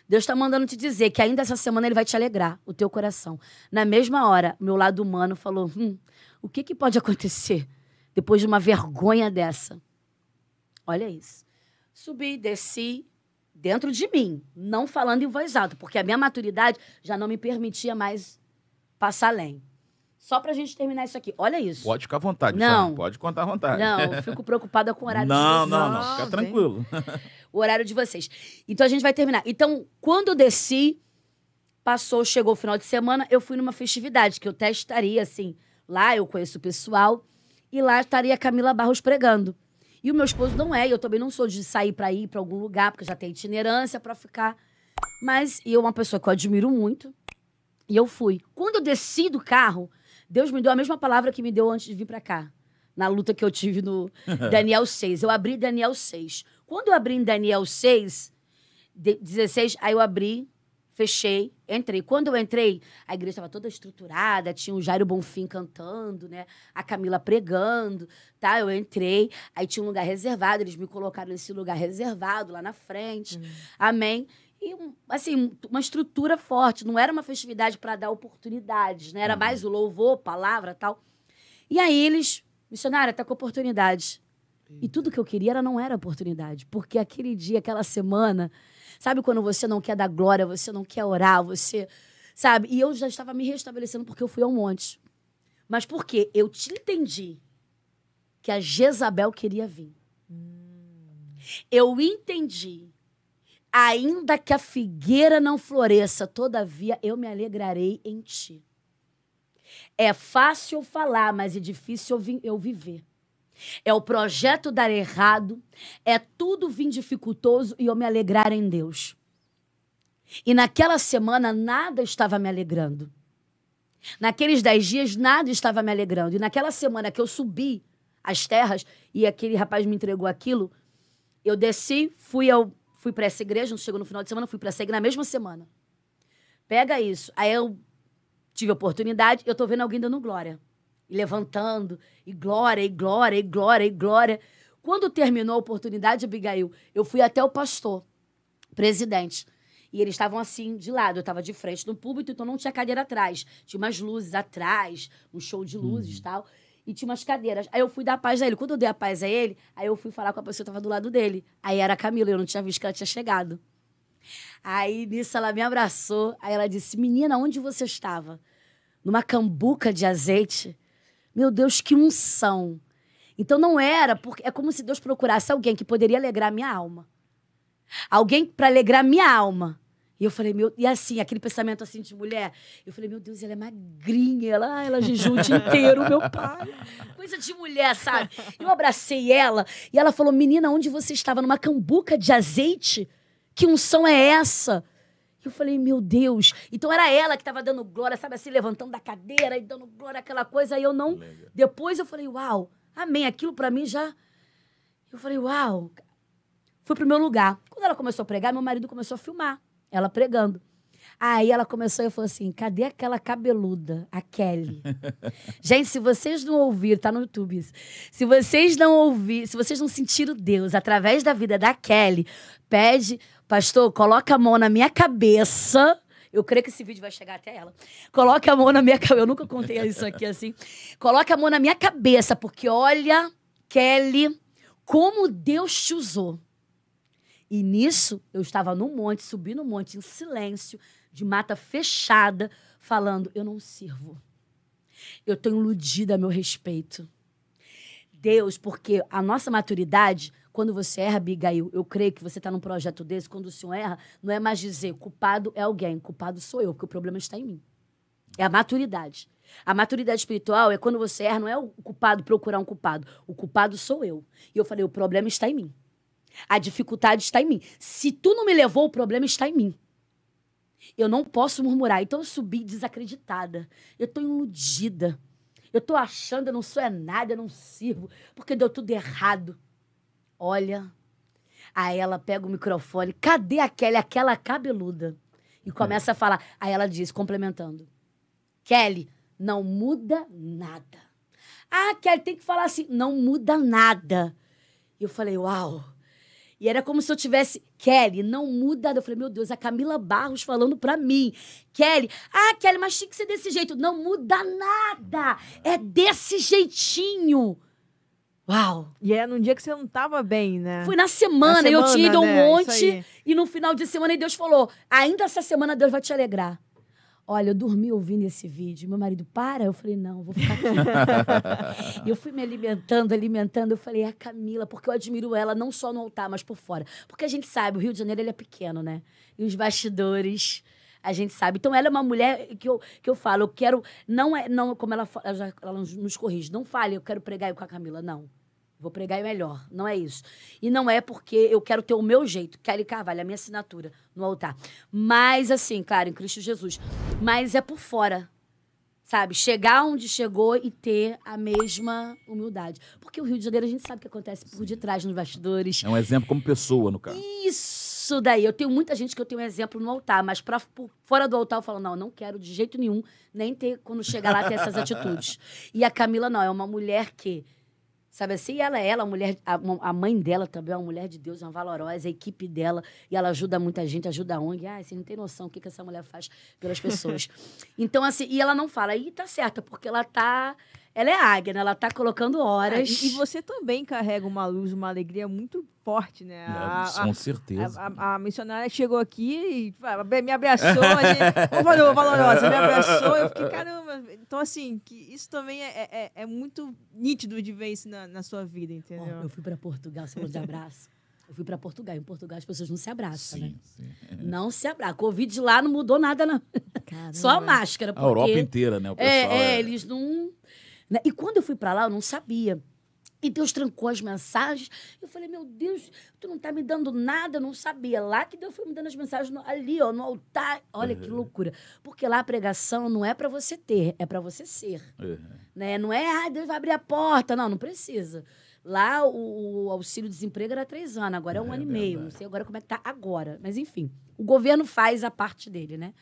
Deus está mandando te dizer que ainda essa semana ele vai te alegrar, o teu coração. Na mesma hora, meu lado humano falou: hum, o que, que pode acontecer depois de uma vergonha dessa? Olha isso. Subi, desci, dentro de mim, não falando em voz alta, porque a minha maturidade já não me permitia mais passar além. Só pra gente terminar isso aqui. Olha isso. Pode ficar à vontade, Não. Sam, Pode contar à vontade. Não, eu fico preocupada com o horário não, de vocês. não, não. Não, Fica vem. tranquilo. <laughs> O horário de vocês. Então a gente vai terminar. Então, quando eu desci, passou, chegou o final de semana, eu fui numa festividade que eu até estaria assim. Lá eu conheço o pessoal e lá estaria a Camila Barros pregando. E o meu esposo não é, e eu também não sou de sair pra ir pra algum lugar, porque já tem itinerância pra ficar. Mas eu, uma pessoa que eu admiro muito, e eu fui. Quando eu desci do carro, Deus me deu a mesma palavra que me deu antes de vir pra cá. Na luta que eu tive no <laughs> Daniel 6. Eu abri Daniel 6. Quando eu abri em Daniel 6, de- 16, aí eu abri, fechei, entrei. Quando eu entrei, a igreja estava toda estruturada, tinha o Jairo Bonfim cantando, né? A Camila pregando, tá? Eu entrei, aí tinha um lugar reservado, eles me colocaram nesse lugar reservado lá na frente. Amém. E, assim, uma estrutura forte. Não era uma festividade para dar oportunidades, né? Era mais o louvor, palavra tal. E aí eles, missionária, tá com oportunidade. E tudo que eu queria era, não era oportunidade. Porque aquele dia, aquela semana, sabe quando você não quer dar glória, você não quer orar, você Sabe? E eu já estava me restabelecendo porque eu fui ao monte. Mas por quê? Eu te entendi que a Jezabel queria vir. Eu entendi. Ainda que a figueira não floresça, todavia eu me alegrarei em ti. É fácil falar, mas é difícil eu, vi- eu viver. É o projeto dar errado, é tudo vir dificultoso e eu me alegrar em Deus. E naquela semana nada estava me alegrando. Naqueles dez dias nada estava me alegrando. E naquela semana que eu subi as terras e aquele rapaz me entregou aquilo, eu desci, fui ao fui para essa igreja, não chegou no final de semana, fui para essa igreja na mesma semana. Pega isso. Aí eu tive oportunidade, eu tô vendo alguém dando glória. E levantando, e glória, e glória, e glória, e glória. Quando terminou a oportunidade, Abigail, eu fui até o pastor, presidente. E eles estavam assim, de lado. Eu estava de frente no púlpito, então não tinha cadeira atrás. Tinha umas luzes atrás, um show de luzes e tal. E tinha umas cadeiras. Aí eu fui dar paz a ele. Quando eu dei a paz a ele, aí eu fui falar com a pessoa que estava do lado dele. Aí era a Camila, eu não tinha visto que ela tinha chegado. Aí nisso ela me abraçou. Aí ela disse: Menina, onde você estava? Numa cambuca de azeite. Meu Deus, que unção. Então não era, porque é como se Deus procurasse alguém que poderia alegrar minha alma. Alguém para alegrar minha alma. E eu falei, meu, e assim, aquele pensamento assim de mulher, eu falei, meu Deus, ela é magrinha, ela, ah, ela jejum o dia inteiro, meu pai. Coisa de mulher, sabe? Eu abracei ela e ela falou, menina, onde você estava? Numa cambuca de azeite? Que unção é essa? Eu falei, meu Deus. Então era ela que estava dando glória, sabe assim, levantando da cadeira e dando glória, aquela coisa. Aí eu não. Depois eu falei, uau, amém. Aquilo pra mim já. Eu falei, uau. Fui pro meu lugar. Quando ela começou a pregar, meu marido começou a filmar ela pregando. Aí ela começou e falou assim: cadê aquela cabeluda, a Kelly? <laughs> Gente, se vocês não ouviram, tá no YouTube isso. Se vocês não ouviram, se vocês não sentiram Deus através da vida da Kelly, pede, pastor, coloca a mão na minha cabeça. Eu creio que esse vídeo vai chegar até ela. Coloca a mão na minha cabeça. Eu nunca contei isso aqui assim. Coloca a mão na minha cabeça, porque olha, Kelly, como Deus te usou. E nisso, eu estava no monte, subi no monte em silêncio, de mata fechada, falando: Eu não sirvo. Eu estou iludida a meu respeito. Deus, porque a nossa maturidade, quando você erra, Abigail, eu creio que você está num projeto desse, quando o senhor erra, não é mais dizer culpado é alguém, culpado sou eu, porque o problema está em mim. É a maturidade. A maturidade espiritual é quando você erra, não é o culpado procurar um culpado. O culpado sou eu. E eu falei: o problema está em mim. A dificuldade está em mim. Se tu não me levou, o problema está em mim. Eu não posso murmurar. Então eu subi desacreditada. Eu estou iludida. Eu estou achando, eu não sou é nada, eu não sirvo, porque deu tudo errado. Olha. Aí ela pega o microfone. Cadê a Kelly, aquela cabeluda? E começa a falar. Aí ela diz, complementando: Kelly, não muda nada. Ah, Kelly, tem que falar assim: não muda nada. E eu falei: uau. E era como se eu tivesse, Kelly, não muda. Eu falei, meu Deus, a Camila Barros falando pra mim. Kelly, ah, Kelly, mas tinha que ser desse jeito. Não muda nada. É desse jeitinho. Uau. E é num dia que você não tava bem, né? Foi na semana, Na eu tinha ido a um semana, né? monte. E no final de semana, e Deus falou: ainda essa semana Deus vai te alegrar. Olha, eu dormi ouvindo esse vídeo. Meu marido, para. Eu falei, não, vou ficar aqui. <laughs> e eu fui me alimentando, alimentando. Eu falei, é a Camila, porque eu admiro ela não só no altar, mas por fora. Porque a gente sabe, o Rio de Janeiro ele é pequeno, né? E os bastidores, a gente sabe. Então ela é uma mulher que eu, que eu falo, eu quero. Não é, não, como ela, ela, já, ela nos corrige, não fale, eu quero pregar eu com a Camila. Não. Vou pregar melhor. Não é isso. E não é porque eu quero ter o meu jeito. Kelly Carvalho, a minha assinatura no altar. Mas, assim, claro, em Cristo Jesus. Mas é por fora. Sabe? Chegar onde chegou e ter a mesma humildade. Porque o Rio de Janeiro, a gente sabe o que acontece por detrás, nos bastidores. É um exemplo como pessoa, no caso. Isso daí. Eu tenho muita gente que eu tenho exemplo no altar, mas pra, por fora do altar eu falo, não, não quero de jeito nenhum nem ter, quando chegar lá, ter essas <laughs> atitudes. E a Camila não, é uma mulher que, sabe assim, ela é ela, a mulher, a, a mãe dela também é uma mulher de Deus, uma valorosa, a equipe dela, e ela ajuda muita gente, ajuda a ONG. Ah, você não tem noção o que, que essa mulher faz pelas pessoas. <laughs> então, assim, e ela não fala, e tá certa, porque ela tá ela é águia, né? Ela tá colocando horas. Ah, e, e você também carrega uma luz, uma alegria muito forte, né? A, com a- certeza. a, a- a missionária chegou aqui e ah, me abraçou, <laughs> ô valor, valorosa, me abraçou, eu fiquei, caramba. Então, assim, que isso também é, é, é muito nítido de ver isso na, na sua vida, entendeu? eu fui pra Portugal, você falou de abraço. Eu fui pra Portugal. Em Portugal as pessoas não se abraçam, né? Sim, sim. Não se abraçam. Covid lá não mudou nada, não. Caramba. Só a máscara. A Porque... Europa inteira, né? O pessoal É, é, eles não. Né? E quando eu fui pra lá, eu não sabia. E Deus trancou as mensagens. Eu falei, meu Deus, tu não tá me dando nada, eu não sabia. Lá que Deus foi me dando as mensagens no- ali, ó, no altar. Olha que loucura. Porque lá a pregação não é pra você ter, é pra você ser. É. Né? Não é, ah, Deus vai abrir a porta. Não, não precisa. Lá o, o auxílio-desemprego era três anos, agora é um É ano e meio. Não sei agora como é que tá agora. Mas enfim, o governo faz a parte dele, né?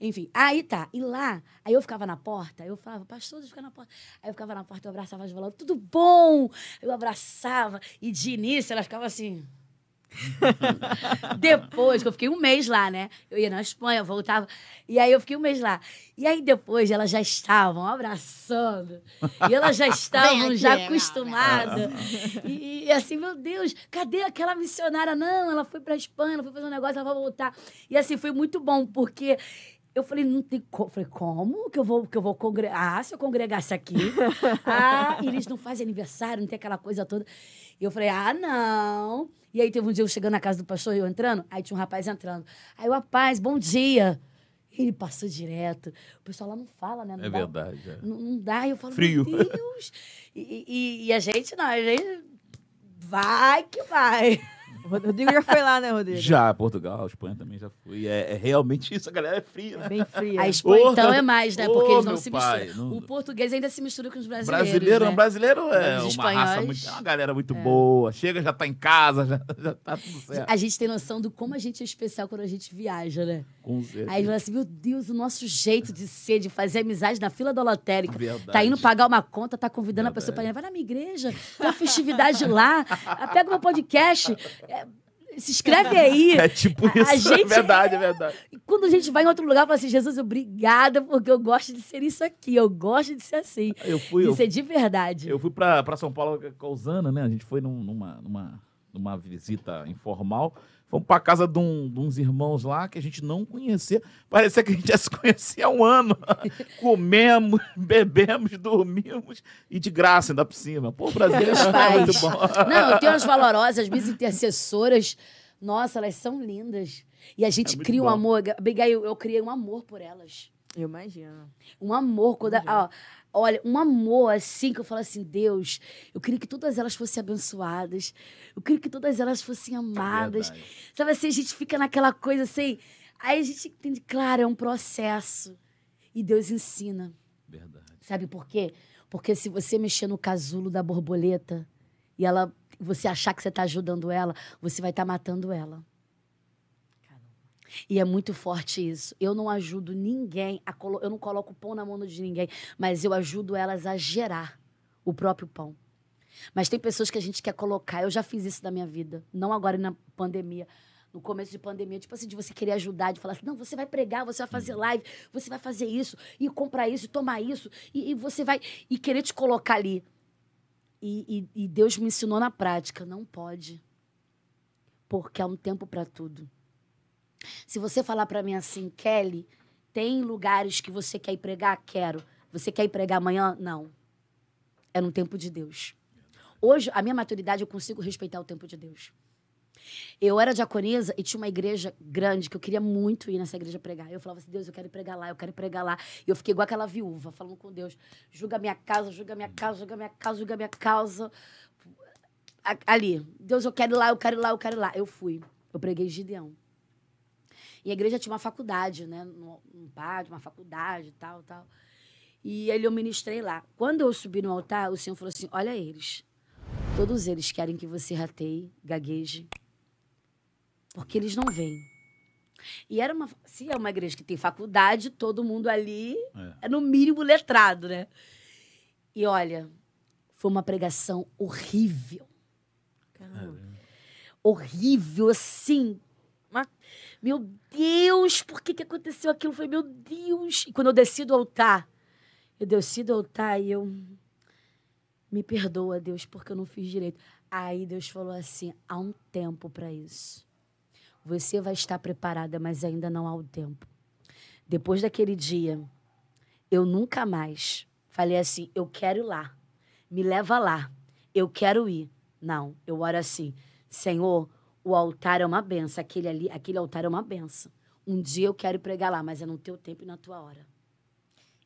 Enfim, aí tá. E lá, aí eu ficava na porta, eu falava, pastor, deixa eu ficar na porta. Aí eu ficava na porta, eu abraçava as violas, tudo bom? Eu abraçava. E de início ela ficava assim. <laughs> depois, que eu fiquei um mês lá, né? Eu ia na Espanha, voltava. E aí eu fiquei um mês lá. E aí depois elas já estavam abraçando. E elas já <laughs> estavam aqui, já não, acostumadas. <laughs> E, e assim, meu Deus, cadê aquela missionária? Não, ela foi pra Espanha, ela foi fazer um negócio, ela vai voltar. E assim, foi muito bom, porque eu falei, não tem como. Falei, como que eu vou, que eu vou congregar? Ah, se eu congregasse aqui. <laughs> ah, e eles não fazem aniversário, não tem aquela coisa toda. E eu falei, ah, não. E aí teve um dia eu chegando na casa do pastor e eu entrando, aí tinha um rapaz entrando. Aí o rapaz, bom dia. Ele passou direto. O pessoal lá não fala, né? Não É dá- verdade. é. Não, não dá. E eu falo, Frio. meu Deus. E, e- e a gente não, a gente vai que vai. O Rodrigo já foi lá, né, Rodrigo? Já, Portugal, Espanha também já fui. É, é realmente isso, a galera é fria, né? Bem fria. A Espanha, Ô, então, é mais, né? Porque ô, eles não se pai, misturam. não- O português ainda se mistura com os brasileiros. Brasileiro, né? um brasileiro é Os uma raça muito. É uma galera muito boa. Chega, já tá em casa, já, já tá tudo certo. A gente tem noção do como a gente é especial quando a gente viaja, né? Com certeza. Aí fala assim, meu Deus, o nosso jeito de ser, de fazer amizade na fila da lotérica. Verdade. Tá indo pagar uma conta, tá convidando a pessoa para ir. Vai na minha igreja, tem uma festividade lá, pega meu podcast, é, se inscreve aí. <laughs> É tipo A- a isso, gente é verdade, é verdade. E <laughs> quando a gente vai em outro lugar, fala assim, Jesus, obrigada, porque eu gosto de ser isso aqui, eu gosto de ser assim. Eu fui, de eu, ser de verdade. eu fui pra, pra São Paulo com a Usana, né? A gente foi num- numa, numa, numa visita informal. Fomos pra casa de, um- de uns irmãos lá que a gente não conhecia. Parecia que a gente já se conhecia há um ano. <laughs> Comemos, bebemos, dormimos e de graça ainda por cima. Pô, o Brasil é muito bom. Não, eu tenho as valorosas, minhas intercessoras. Nossa, elas são lindas. E a gente É cria um bom. amor. Abigail, eu criei um amor por elas. Eu imagino. Um amor. Quando, ó, olha, um amor assim, que eu falo assim, Deus, eu queria que todas elas fossem abençoadas. Eu queria que todas elas fossem amadas. Verdade. Sabe assim, a gente fica naquela coisa assim. Aí a gente entende, claro, é um processo. E Deus ensina. Verdade. Sabe por quê? Porque se você mexer no casulo da borboleta e ela você achar que você está ajudando ela, você vai estar matando ela. E é muito forte isso. Eu não ajudo ninguém, a colo- eu não coloco pão na mão de ninguém, mas eu ajudo elas a gerar o próprio pão. Mas tem pessoas que a gente quer colocar. Eu já fiz isso na minha vida, não agora na pandemia. No começo de pandemia, tipo assim, de você querer ajudar, de falar assim, não, você vai pregar, você vai fazer live, você vai fazer isso, e comprar isso, e tomar isso, e, e você vai. E querer te colocar ali. E, e- e Deus me ensinou na prática, não pode. Porque há um tempo para tudo. Se você falar para mim assim, Kelly, tem lugares que você quer ir pregar? Quero. Você quer ir pregar amanhã? Não. É no tempo de Deus. Hoje, a minha maturidade, eu consigo respeitar o tempo de Deus. Eu era diaconisa e tinha uma igreja grande que eu queria muito ir nessa igreja pregar. Eu falava assim, Deus, eu quero pregar lá, eu quero pregar lá. E eu fiquei igual aquela viúva, falando com Deus, julga minha casa, julga minha casa, julga minha casa, julga minha causa. Ali, Deus, eu quero ir lá, eu quero ir lá, eu quero ir lá. Eu fui. Eu preguei Gideão. E a igreja tinha uma faculdade, né? Um um pátio, uma faculdade e tal, tal. E ele eu ministrei lá. Quando eu subi no altar, o Senhor falou assim: Olha eles. Todos eles querem que você rateie, gagueje, porque eles não veem. E era uma. Se é uma igreja que tem faculdade, todo mundo ali É. é no mínimo letrado, né? E olha, foi uma pregação horrível. Caramba. Horrível, assim. Meu Deus, por que, que aconteceu aquilo? Foi, meu Deus. E quando eu desci do altar, Eu desci do altar e eu. Me perdoa, Deus, porque eu não fiz direito. Aí Deus falou assim: há um tempo para isso. Você vai estar preparada, mas ainda não há o tempo. Depois daquele dia, eu nunca mais falei assim: eu quero ir lá. Me leva lá. Eu quero ir. Não, eu oro assim: Senhor, o altar é uma benção. Aquele, ali, aquele altar é uma benção. Um dia eu quero pregar lá, mas é no teu tempo e na tua hora.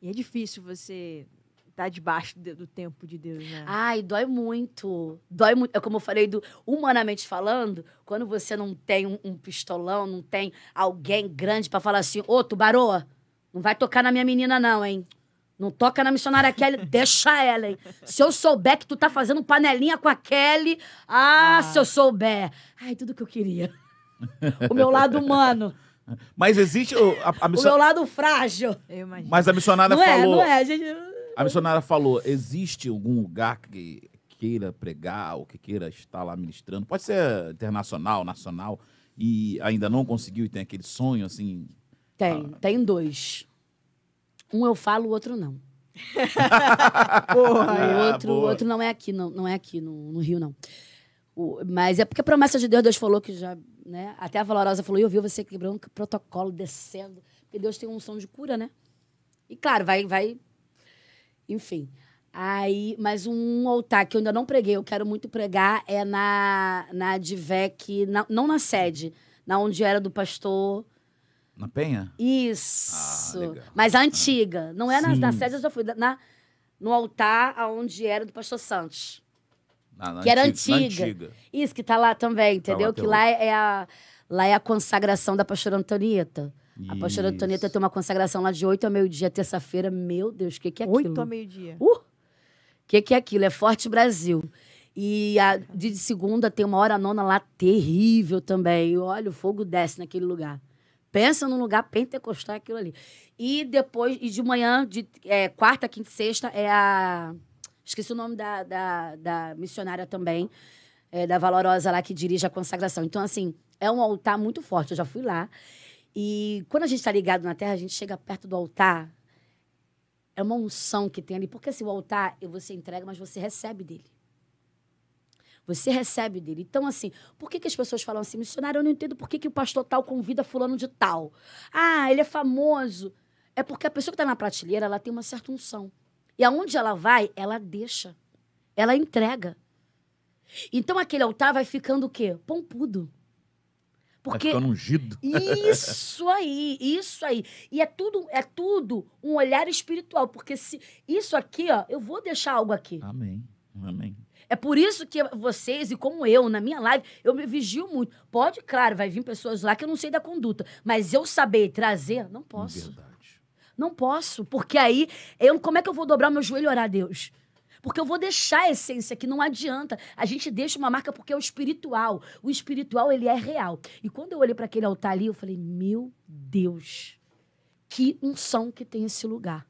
E é difícil você estar debaixo de- do tempo de Deus, né? Ai, dói muito. Dói muito. É como eu falei, do, humanamente falando, quando você não tem um, um pistolão, não tem alguém grande pra falar assim, ô, tubarô, não vai tocar na minha menina não, hein? Não toca na missionária Kelly, <laughs> deixa ela, hein? Se eu souber que tu tá fazendo panelinha com a Kelly, ah, Ah. se eu souber. Ai, tudo que eu queria. o meu lado humano, Mas existe. o- A, a o meu lado frágil. Eu imagino. Mas a missionária Não é, falou. não é, gente. A missionária falou: existe algum lugar que queira pregar ou que queira estar lá ministrando? Pode ser internacional, nacional, e ainda não conseguiu e tem aquele sonho assim. Tem, tem dois. Um eu falo, o outro não. <laughs> Porra, o Ah, outro, o outro não é aqui, não, não é aqui no, no Rio, não. O- mas é porque a promessa de Deus, Deus falou que já, né? Até a Valorosa falou, eu vi você quebrando o protocolo, descendo. Porque Deus tem um som de cura, né? E claro, vai, vai. Enfim. Aí, mas um altar que eu ainda não preguei, eu quero muito pregar, é na, na Advec, na- não na sede, na onde era do pastor. Na Penha? Isso. Ah. Mas a antiga. Não é na, na Sim. sede, eu já fui. Na, no altar onde era do pastor Santos. Na, na Que era antiga- antiga. antiga. Isso, que tá lá também, entendeu? lá até que lá é a, lá é a consagração da pastora Antonieta. A pastora Isso. Antonieta tem uma consagração lá de 8 a meio-dia, terça-feira. Meu Deus, o que, que é aquilo? Oito a meio-dia. Uh! O que, que é aquilo? É Forte Brasil. E a de segunda tem uma hora nona lá terrível também. E olha, o fogo desce naquele lugar. Pensa num lugar pentecostal aquilo ali. E depois, e de manhã, de é, quarta, quinta e sexta, é a. Esqueci o nome da, da, da missionária também, é, da Valorosa lá, que dirige a consagração. Então, assim, é um altar muito forte. Eu já fui lá. E quando a gente está ligado na terra, a gente chega perto do altar, é uma unção que tem ali. Porque assim, o altar você entrega, mas você recebe dele. Você recebe dele. Então, assim, por que, que as pessoas falam assim, missionário, eu não entendo por que, que o pastor tal convida fulano de tal. Ah, ele é famoso. É porque a pessoa que está na prateleira, ela tem uma certa unção. E aonde ela vai, ela deixa. Ela entrega. Então, aquele altar vai ficando o quê? Pompudo. Vai Porque ficando ungido. isso aí, isso aí. E é tudo, é tudo um olhar espiritual, porque se isso aqui, ó, eu vou deixar algo aqui. Amém. Amém. É por isso que vocês e como eu, na minha live, eu me vigio muito. Pode, claro, vai vir pessoas lá que eu não sei da conduta, mas eu saber trazer, não posso. Verdade. Não posso, porque aí, eu, como é que eu vou dobrar meu joelho e orar a Deus? Porque eu vou deixar a essência, que não adianta. A gente deixa uma marca porque é o espiritual. O espiritual, ele é real. E quando eu olhei para aquele altar ali, eu falei, meu Deus, que unção que tem esse lugar.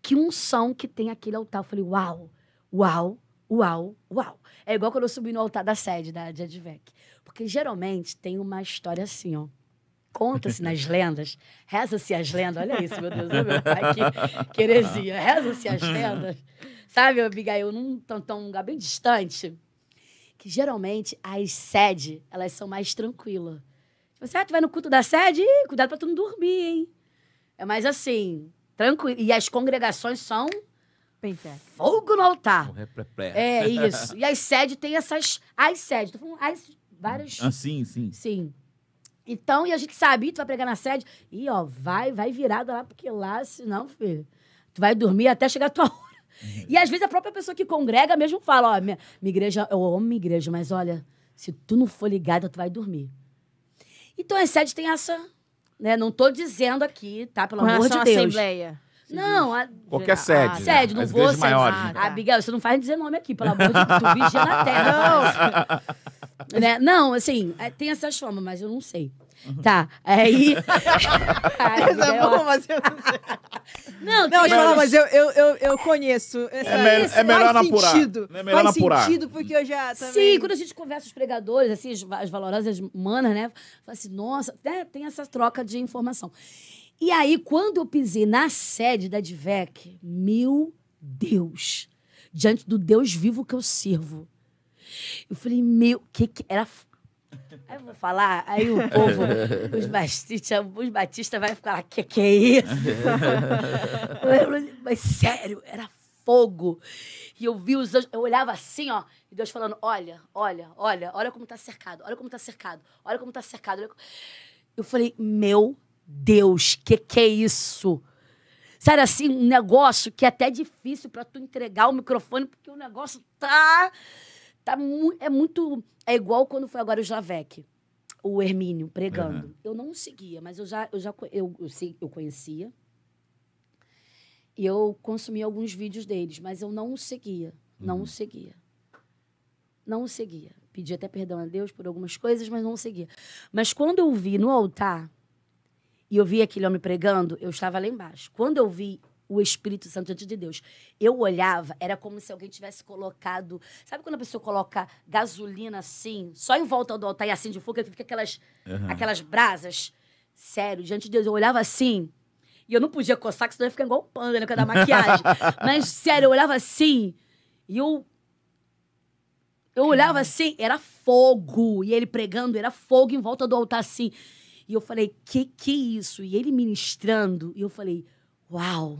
Que unção que tem aquele altar. Eu falei, uau, uau, uau, uau. É igual quando eu subi no altar da sede da de Advec. Porque geralmente tem uma história assim, ó. Conta-se <laughs> nas lendas, reza-se as lendas, olha isso, meu Deus, meu pai, que, que heresia, reza-se as lendas, sabe, Abigail, num tão, tão lugar bem distante, que geralmente as sedes, elas são mais tranquilas. Tipo assim, ah, tu vai no culto da sede, Ih, cuidado pra tu não dormir, hein? É mais assim, tranquilo. E as congregações são Fogo no altar. O. É <laughs> isso. E as sedes tem essas. As sedes. Tô falando as várias. Ah, sim, sim. Sim. Então, e a gente sabe, "Ih, tu vai pregar na sede, e ó, vai, vai virada lá, porque lá, senão, filho, tu vai dormir até chegar a tua <laughs> hora. E às vezes a própria pessoa que congrega mesmo fala, ó, minha, minha igreja, eu amo minha igreja, mas olha, se tu não for ligada, tu vai dormir. Então as sedes tem essa, né, não tô dizendo aqui, tá, pelo Com amor de Deus. Assembleia. Não, a, Qualquer Ah, sede. né? Sede, não As vou maiores. Ah, tá. Abigail, você não faz dizer nome aqui, pelo amor de Deus, tu vigia na terra. Não. <laughs> né? Não, assim, é, tem essas formas, mas eu não sei. Tá, aí... <laughs> Essa é boa, mas eu não sei. <laughs> Não, Não, falar, essas- mas eu, eu, eu, eu conheço. Essa, É me- é melhor faz não apurar. sentido. É melhor faz não apurar. sentido, porque eu já também... Sim, quando a gente conversa os pregadores, assim, as, as valorosas manas, né? Fala assim, nossa, né, tem essa troca de informação. E aí, quando eu pisei na sede da Divec, meu Deus, diante do Deus vivo que eu sirvo, eu falei, meu, que que era. Aí eu vou falar, aí o povo, <laughs> os batistas, os batistas vai ficar, que que é isso? <laughs> Mas sério, era fogo. E eu vi os anjos, eu olhava assim, ó, e Deus falando: olha, olha, olha, olha como tá cercado, olha como tá cercado, olha como tá cercado. Eu falei, meu Deus, que que é isso? Sério, assim, um negócio que é até difícil para tu entregar o microfone, porque o negócio tá. tá mu é muito. É igual quando foi agora o Slavec, o Hermínio, pregando. Uhum. Eu não seguia, mas eu já, eu já eu, eu, eu conhecia. E eu consumi alguns vídeos deles, mas eu não o seguia. Não uhum. o seguia. Não o seguia. Pedi até perdão a Deus por algumas coisas, mas não o seguia. Mas quando eu vi no altar e eu vi aquele homem pregando, eu estava lá embaixo. Quando eu vi o Espírito Santo diante de Deus, eu olhava, era como se alguém tivesse colocado. Sabe quando a pessoa coloca gasolina assim, só em volta do altar e assim de fogo, fica aquelas, uhum. aquelas brasas? Sério, diante de Deus, eu olhava assim. E eu não podia coçar, que senão ia ficar igual um panda, né? Com da maquiagem. <laughs> Mas, sério, eu olhava assim. E eu. Eu olhava assim, era fogo. E ele pregando, era fogo em volta do altar assim. E eu falei, que que isso? E ele ministrando, e eu falei, uau.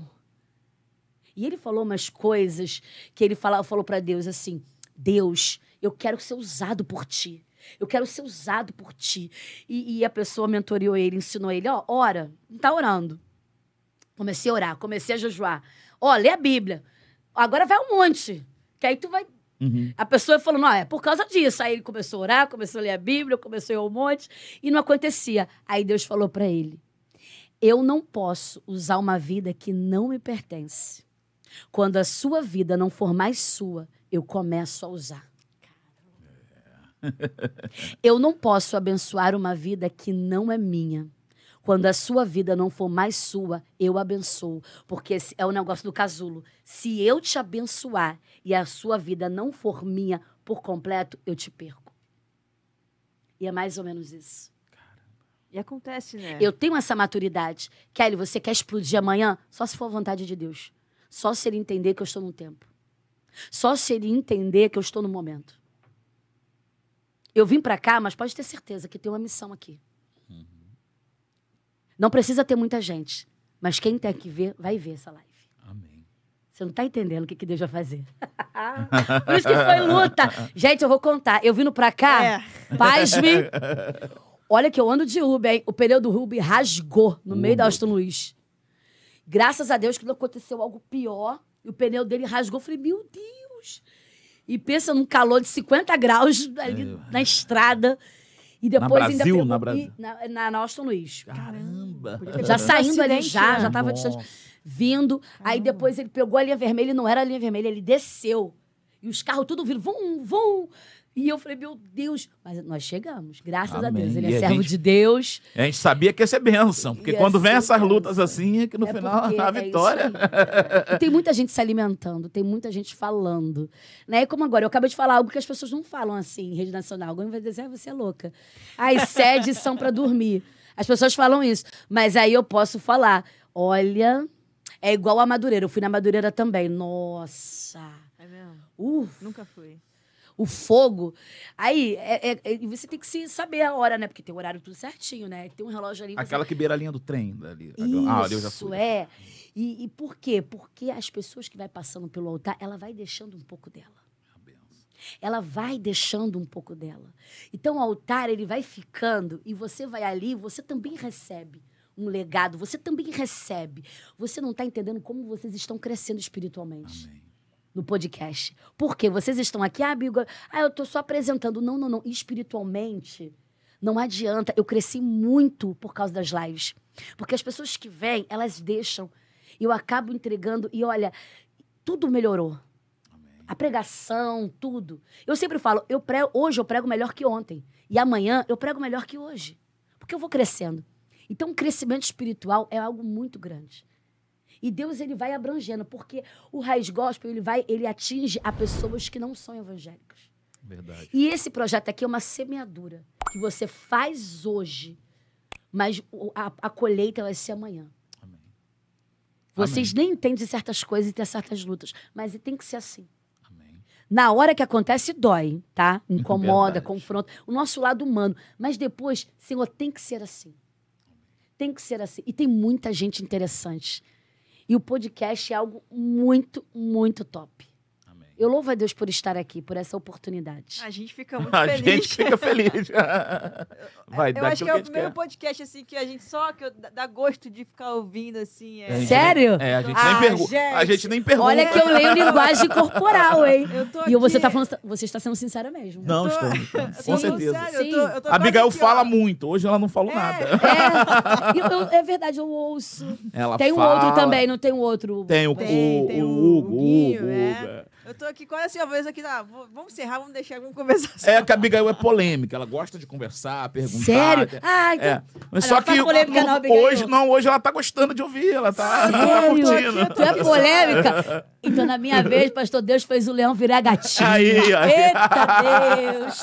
E ele falou umas coisas que ele falou, falou para Deus assim: Deus, eu quero ser usado por ti. Eu quero ser usado por ti. E, e a pessoa mentoriou ele, ensinou ele: ó, ora, não tá orando. Comecei a orar, comecei a jejuar. Ó, lê a Bíblia. Agora vai um monte. Que aí tu vai Uhum. A pessoa falou, não, é por causa disso. Aí ele começou a orar, começou a ler a Bíblia, começou a ir ao monte, e não acontecia. Aí Deus falou para ele: Eu não posso usar uma vida que não me pertence. Quando a sua vida não for mais sua, eu começo a usar. <laughs> Eu não posso abençoar uma vida que não é minha. Quando a sua vida não for mais sua, eu abençoo. Porque é o negócio do casulo. Se eu te abençoar e a sua vida não for minha por completo, eu te perco. E é mais ou menos isso. E acontece, né? Eu tenho essa maturidade. Kelly, você quer explodir amanhã? Só se for vontade de Deus. Só se ele entender que eu estou no tempo. Só se ele entender que eu estou no momento. Eu vim para cá, mas pode ter certeza que tem uma missão aqui. Não precisa ter muita gente, mas quem tem que ver, vai ver essa live. Amém. Você não está entendendo o que, que Deus vai fazer. <laughs> Por isso que foi luta. Gente, eu vou contar. Eu vindo pra cá, é. pasme. Olha que eu ando de Uber, hein? O pneu do Uber rasgou no meio da Austin Luiz. Graças a Deus que não aconteceu algo pior. E o pneu dele rasgou. Eu falei, meu Deus. E pensa num calor de 50 graus ali é. na estrada. E depois na Brasil, ainda pegou, na Brasil. Na, na, na Austin Luiz. Caramba! Já saindo ali, já, já tava distante. Vindo. Caramba. Aí depois ele pegou a linha vermelha, e não era a linha vermelha, ele desceu. E os carros tudo viram, vum, vum. E eu falei, meu Deus, mas nós chegamos, graças Amém. a Deus. Ele é servo gente, de Deus. A gente sabia que ia ser bênção, porque quando vem essas lutas assim, é que no é final <laughs> a é vitória. e tem muita gente se alimentando, tem muita gente falando. Né? E como agora, eu acabei de falar algo que as pessoas não falam assim em rede nacional. Alguém vai dizer, ah, você é louca. As <laughs> sedes são para dormir. As pessoas falam isso. Mas aí eu posso falar, olha, é igual a Madureira. Eu fui na Madureira também. Nossa. É mesmo? Uf. Nunca fui o fogo. Aí, é, é, é, você tem que se saber a hora, né? Porque tem o horário tudo certinho, né? Tem um relógio ali. Aquela que beira a linha do trem. Ali. Isso, ah, ali eu já fui. é. E, e por quê? Porque as pessoas que vai passando pelo altar, ela vai deixando um pouco dela. Ela vai deixando um pouco dela. Então, o altar, ele vai ficando e você vai ali, você também recebe um legado, você também recebe. Você não está entendendo como vocês estão crescendo espiritualmente. Amém no podcast. Porque vocês estão aqui, ah, Bigo, ah, eu tô só apresentando. Não, não, não. Espiritualmente, não adianta. Eu cresci muito por causa das lives. Porque as pessoas que vêm, elas deixam. E eu acabo entregando. E olha, tudo melhorou. A pregação, tudo. Eu sempre falo, eu prego, hoje eu prego melhor que ontem. E amanhã eu prego melhor que hoje. Porque eu vou crescendo. Então, o crescimento espiritual é algo muito grande. E Deus ele vai abrangendo, porque o raiz gospel ele vai, ele atinge a pessoas que não são evangélicas. Verdade. E esse projeto aqui é uma semeadura que você faz hoje Mas a, a colheita vai ser amanhã. Amém. Vocês nem entendem certas coisas e tem certas lutas, mas tem que ser assim. Amém. Na hora que acontece, dói, tá? Incomoda, Verdade. confronta. O nosso lado humano. Mas depois, Senhor, tem que ser assim. Tem que ser assim. E tem muita gente interessante. E o podcast é algo muito, muito top. Eu louvo a Deus por estar aqui, por essa oportunidade. A gente fica <laughs> muito A feliz. gente fica feliz. <laughs> Vai Eu acho que é a o gente primeiro quer. podcast, assim, que a gente só que eu- dá gosto de ficar ouvindo, assim. A É... gente Sério? É, a gente Ah, nem pergunta. A gente. gente nem pergunta. Olha que eu leio <laughs> linguagem corporal, hein? Eu tô E você aqui- tá falando, você está sendo sincera mesmo. Não, tô- estou. Com certeza. sério, eu tô, eu tô A Abigail fala muito. Hoje ela não falou É. nada. É, eu- eu- é verdade, eu ouço. Ela tem um fala. outro também, não tem um outro. Tem o, Tem, o, tem o o Hugo. É. Hugo, é. Eu tô aqui quase assim, a vez aqui, ah, vou- vamos encerrar, vamos deixar, vamos conversar. É que a Abigail é polêmica, ela gosta de conversar, perguntar. Sério? até- Ah, então. É. Mas Olha, só que polêmica não, Abigail. hoje, não, hoje ela tá gostando de ouvir, ela tá, tá Sério? curtindo. Tu é polêmica? Então, na minha vez, pastor Deus fez o leão virar gatinho. Aí, aí. Eita Deus!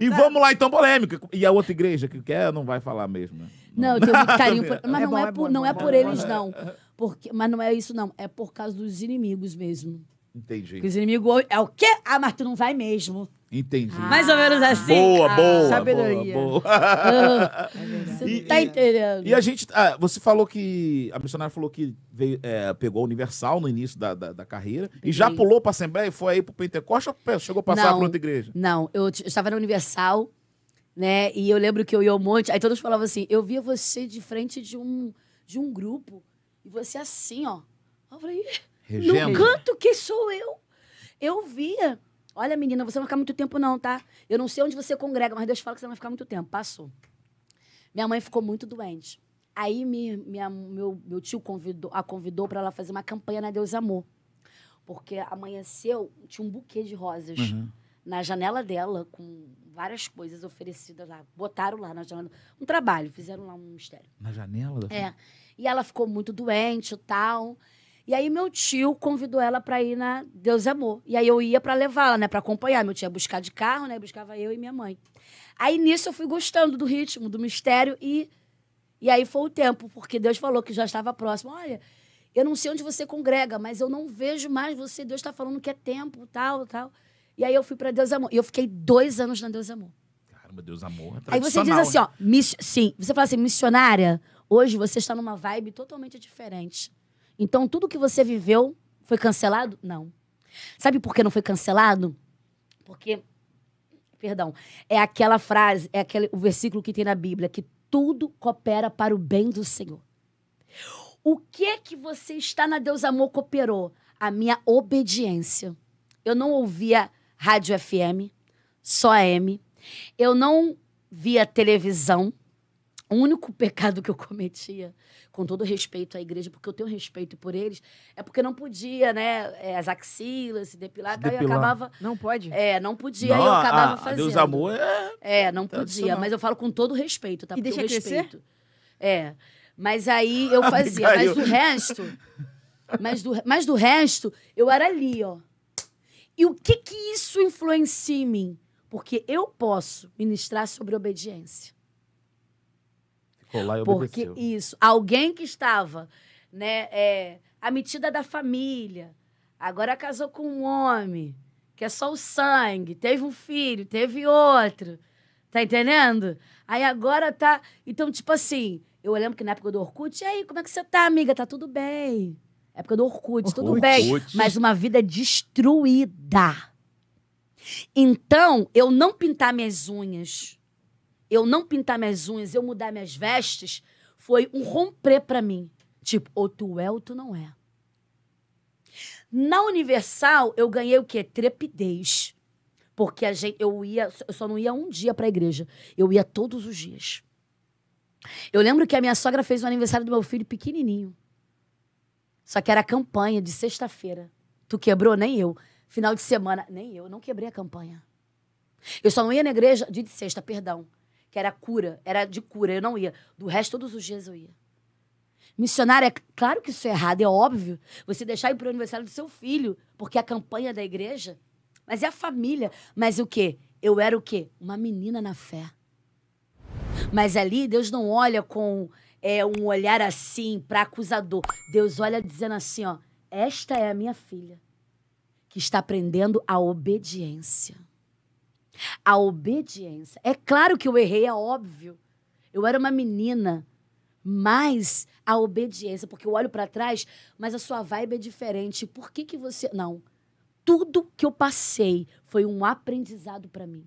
E vamos lá, então, polêmica. E a outra igreja que quer, não vai falar mesmo. né? Não, eu tenho muito carinho por... <laughs> Mas É não bom, é, é por, bom, não é é por é eles, bom. não. Porque, mas não é isso, não. É por causa dos inimigos mesmo. Entendi. Porque os inimigos é o quê? Ah, mas tu não vai mesmo. Entendi. Mais ou menos assim. Boa, Ah, boa, sabedoria. boa, boa. ah. Você E- tá entendendo. E a gente. ah, você falou que. A missionária falou que veio, é, pegou a Universal no início da, da, da carreira. E já Peguei. pulou pra Assembleia e foi aí pro Pentecoste ou chegou a passar Não. pra outra igreja? Não, eu, eu estava na Universal, né? E eu lembro que eu ia um monte. Aí todos falavam assim: eu via você de frente de um, de um grupo. E você assim, ó. Eu falei, "Ih, no Regendo. canto que sou eu. Eu via. Olha, menina, você não vai ficar muito tempo, não, tá? Eu não sei onde você congrega, mas Deus fala que você não vai ficar muito tempo. Passou. Minha mãe ficou muito doente. Aí me- minha- meu, meu tio convidou, a convidou para ela fazer uma campanha na Deus Amor. Porque amanheceu, tinha um buquê de rosas Uhum. na janela dela, com várias coisas oferecidas lá. Botaram lá na janela. Um trabalho, fizeram lá um mistério. Na janela da É. E ela ficou muito doente e tal. E aí meu tio convidou ela para ir na Deus é Amor. E aí eu ia para levá-la, né, para acompanhar. Meu tio ia buscar de carro, né, buscava eu e minha mãe. Aí nisso eu fui gostando do ritmo, do mistério e e aí foi o tempo, porque Deus falou que já estava próximo. Olha, eu não sei onde você congrega, mas eu não vejo mais você. Deus está falando que é tempo, tal, tal. E aí eu fui para Deus Amor. E eu fiquei dois anos na Deus Amor. Caramba, Deus amor. É Aí você diz assim, ó, miss- sim, você fala assim, missionária, hoje você está numa vibe totalmente diferente. Então, tudo que você viveu foi cancelado? Não. Sabe por que não foi cancelado? Porque, perdão, é aquela frase, é aquele, o versículo que tem na Bíblia, que tudo coopera para o bem do Senhor. O que que você está na Deus Amor cooperou? A minha obediência. Eu não ouvia rádio FM, só AM. Eu não via televisão. O único pecado que eu cometia, com todo respeito à igreja, porque eu tenho respeito por eles, é porque não podia, né? é, as axilas, se depilar, Se tal, e eu depilar. acabava. Não pode? É, não podia Não, e eu acabava a, a fazendo. Deus amor é. É, não podia, Tradicional. mas eu falo com todo respeito, tá? E Porque deixa eu crescer? respeito. É. Mas aí eu <laughs> fazia, mas do resto, mas do, mas do resto, eu era ali, ó. E o que que isso influencia em mim? Porque eu posso ministrar sobre obediência. Ficou lá e Porque obedeceu. isso, alguém que estava, né, é, a metida da família, agora casou com um homem, que é só o sangue, teve um filho, teve outro, tá entendendo? Aí agora tá, então tipo assim, eu lembro que na época do Orkut, e aí, como é que você tá, amiga? Tá tudo bem. Época do Orkut, tudo Orkut. bem. Orkut. Mas uma vida destruída. Então, eu não pintar minhas unhas, eu não pintar minhas unhas, eu mudar minhas vestes, foi um romper pra mim. Tipo, ou tu é ou tu não é. Na Universal, eu ganhei o quê? Trepidez. Porque a gente, eu ia, eu só não ia um dia pra igreja. Eu ia todos os dias. Eu lembro que a minha sogra fez o aniversário do meu filho pequenininho. Só que era campanha de sexta-feira. Tu quebrou? Nem eu. Final de semana, nem eu. Eu não quebrei a campanha. Eu só não ia na igreja dia de sexta, perdão. Que era cura, era de cura, eu não ia. Do resto, todos os dias eu ia. Missionária, é claro que isso é errado, é óbvio. Você deixar ir para o aniversário do seu filho, porque é a campanha da igreja. Mas é a família. Mas o quê? Eu era o quê? Uma menina na fé. Mas ali Deus não olha com é, um olhar assim para acusador. Deus olha dizendo assim, ó, esta é a minha filha que está aprendendo a obediência. A obediência. É claro que eu errei, é óbvio. Eu era uma menina, mas a obediência, porque eu olho para trás, mas a sua vibe é diferente. Por que que você não? Tudo que eu passei foi um aprendizado para mim.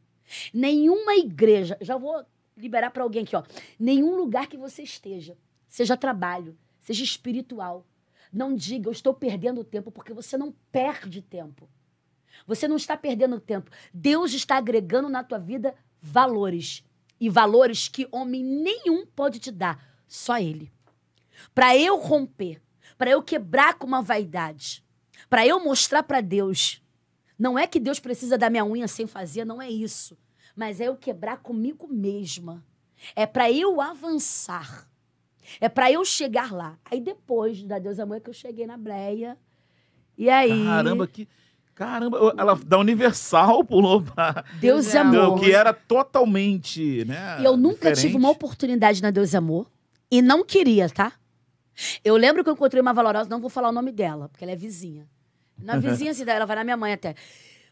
Nenhuma igreja, já vou liberar para alguém aqui, ó. Nenhum lugar que você esteja, seja trabalho, seja espiritual, não diga eu estou perdendo tempo, porque você não perde tempo. Você não está perdendo tempo. Deus está agregando na tua vida valores. E valores que homem nenhum pode te dar, só Ele. Para eu romper, para eu quebrar com uma vaidade, para eu mostrar para Deus. Não é que Deus precisa da minha unha sem fazer, não é isso. Mas é eu quebrar comigo mesma. É para eu avançar. É para eu chegar lá. Aí depois da Deus Amor é que eu cheguei na Breia. E aí. Caramba, que. Caramba, ela da Universal pulou pra. Deus Amor. Que era totalmente, né? E eu nunca diferente. tive uma oportunidade na Deus Amor. E não queria, tá? Eu lembro que eu encontrei uma valorosa, não vou falar o nome dela, porque ela é vizinha. Na <laughs> vizinha, assim, ela vai na minha mãe até.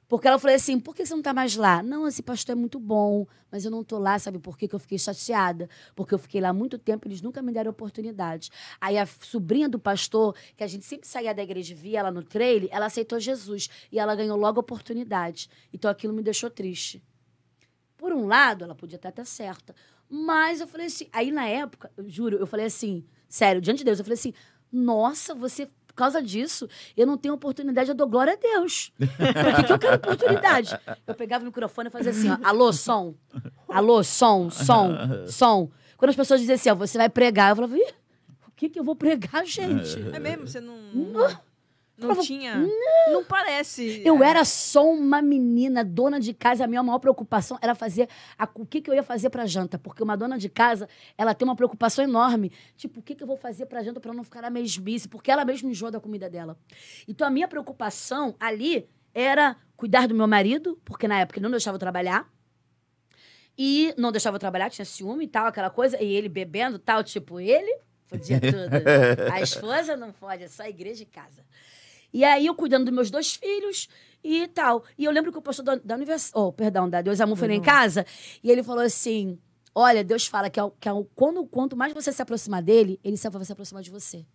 Porque ela falou assim: por que você não tá mais lá? Não, esse pastor é muito bom, mas eu não tô lá, sabe por quê? que eu fiquei chateada? Porque eu fiquei lá muito tempo, eles nunca me deram oportunidade. Aí a sobrinha do pastor, que a gente sempre saía da igreja e via ela no trailer, ela aceitou Jesus. E ela ganhou logo oportunidade. Então aquilo me deixou triste. Por um lado, ela podia até estar certa. Mas eu falei assim, aí na época, eu juro, eu falei assim, sério, diante de Deus, eu falei assim, nossa, você, causa disso, eu não tenho oportunidade, eu dou glória a Deus. Por que, que eu quero oportunidade? Eu pegava o microfone e fazia assim, ó, alô, som, alô, som, som, som. Quando as pessoas diziam assim, ó, você vai pregar, eu falava, Ih, o que que eu vou pregar, gente? É mesmo? Você não. Não. Não, tinha. Não, parece. Eu era só uma menina, dona de casa. A minha maior preocupação era fazer a- o que, que eu ia fazer pra janta. Porque uma dona de casa, ela tem uma preocupação enorme. Tipo, o que, que eu vou fazer pra janta pra não ficar na mesmice? Porque ela mesma enjoa da comida dela. Então, a minha preocupação ali era cuidar do meu marido, porque na época ele não deixava eu trabalhar. E não deixava eu trabalhar, tinha ciúme e tal, aquela coisa. E ele bebendo e tal, tipo, ele podia tudo. <laughs> A esposa não pode, é só igreja e casa. E aí eu cuidando dos meus dois filhos e tal. E eu lembro que o pastor da, da Univers... Oh, perdão, da Deus Amor foi lá em casa. E ele falou assim: Olha, Deus fala que, ao- que ao- quando, quanto mais você se aproximar dele, ele sempre vai se aproximar de você.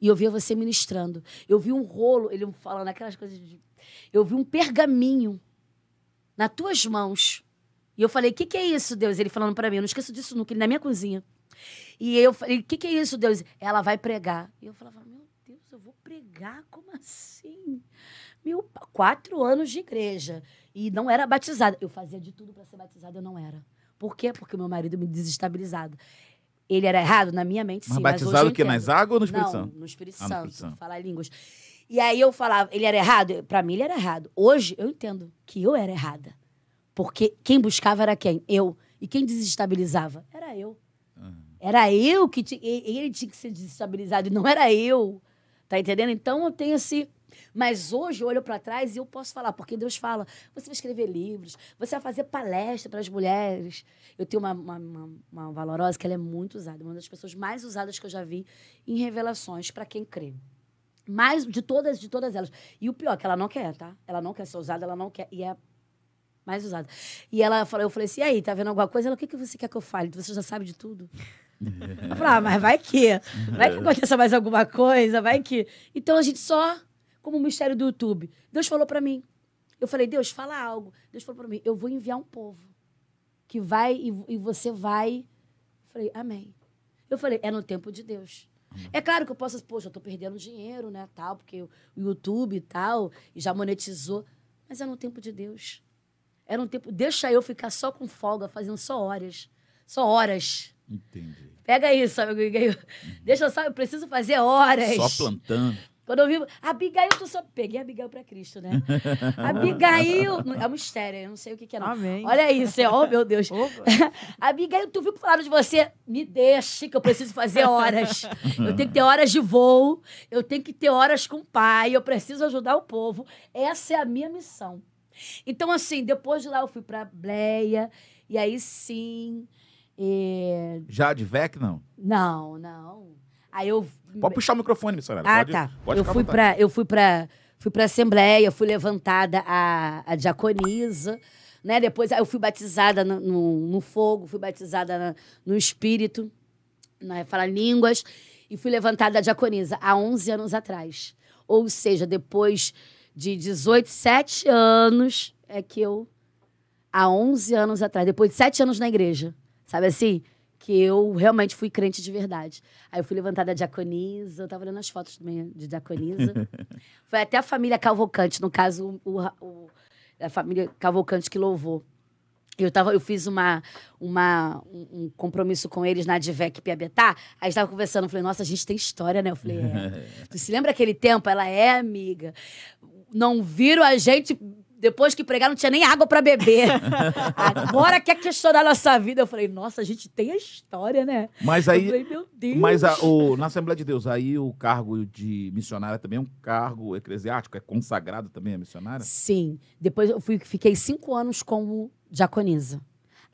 E eu via você ministrando. Eu vi um rolo, ele falando aquelas coisas de. Eu vi um pergaminho nas tuas mãos. E eu falei: O que, que é isso, Deus? Ele falando pra mim: Eu não esqueço disso nunca, ele na minha cozinha. E eu falei: O que, que é isso, Deus? Ela vai pregar. E eu falava: Meu eu vou pregar? Como assim? Meu, quatro anos de igreja. E não era batizada. Eu fazia de tudo para ser batizada, eu não era. Por quê? Porque meu marido me desestabilizado. Ele era errado na minha mente, sim. Mas mas batizado eu o quê? Nas águas ou no Espírito Não, Santo? no Espírito Ah, no Santo. Espírito Santo. Falar línguas. E aí eu falava, ele era errado? Pra mim ele era errado. Hoje eu entendo que eu era errada. Porque quem buscava era quem? Eu. E quem desestabilizava? Era eu. Era eu que tinha. Ele tinha que ser desestabilizado e não era eu. Tá entendendo? Então eu tenho esse. Mas hoje eu olho para trás e eu posso falar, porque Deus fala: você vai escrever livros, você vai fazer palestra para as mulheres. Eu tenho uma, uma, uma, uma valorosa que ela é muito usada, uma das pessoas mais usadas que eu já vi em revelações para quem crê. Mais de todas, de todas elas. E o pior, é que ela não quer, tá? Ela não quer ser usada, ela não quer. E é mais usada. E ela falou, eu falei assim, e aí, tá vendo alguma coisa? Ela, o que, que você quer que eu fale? Você já sabe de tudo? Eu falei, ah, mas vai que. Vai que aconteça mais alguma coisa, vai que. Então a gente só, como o mistério do YouTube. Deus falou pra mim. Eu falei, Deus, fala algo. Deus falou pra mim, eu vou enviar um povo que vai e, e você vai. Eu falei, amém. Eu falei, é no tempo de Deus. É claro que eu posso, poxa, eu tô perdendo dinheiro, né, tal, porque o YouTube e tal, e já monetizou. Mas é no tempo de Deus. Era um tempo, deixa eu ficar só com folga, fazendo só horas. Só horas. Entendi. Pega isso. Abigail. Deixa eu só, eu preciso fazer horas. Só plantando. Quando eu vi, Abigail, tu só. Peguei Abigail pra Cristo, né? <laughs> Abigail. É um mistério, eu não sei o que, que é, não. Amém. Olha isso, é, oh meu Deus. Opa. <laughs> Abigail, tu viu que falaram de você? Me deixe, que eu preciso fazer horas. Eu tenho que ter horas de voo, eu tenho que ter horas com o pai, eu preciso ajudar o povo. Essa é a minha missão. Então, assim, depois de lá eu fui pra Bleia, e aí sim. É, Já de VEC, não? Não, não. Aí eu. Pode puxar o microfone, missionária. Ah, pode, tá. Pode eu fui pra, eu fui pra, fui pra Assembleia, fui levantada a, a diaconisa, né? Depois eu fui batizada no, no, no fogo, fui batizada na- no Espírito, né? falar línguas, e fui levantada a diaconisa há 11 anos atrás. Ou seja, depois de 18, 7 anos é que eu... Há 11 anos atrás, depois de 7 anos na igreja, sabe assim? Que eu realmente fui crente de verdade. Aí eu fui levantada a diaconisa, eu tava olhando as fotos também de diaconisa. <laughs> Foi até a família Cavalcante, no caso, o, o- a família Cavalcante que louvou. Eu, tava, eu fiz uma, uma, um, compromisso com eles na Advec Piabetá. Aí estava conversando, eu falei, nossa, a gente tem história, né? Eu falei, é. <laughs> Tu se lembra aquele tempo? Ela é, amiga. Não viram a gente. Depois que pregar, não tinha nem água para beber. <laughs> Agora quer questionar a nossa vida. Eu falei, nossa, a gente tem a história, né? Mas eu aí, falei, meu Deus. mas a- o, na Assembleia de Deus, aí o cargo de missionária também é um cargo eclesiástico? É consagrado também a missionária? Sim. Depois eu fui, fiquei cinco anos como diaconisa.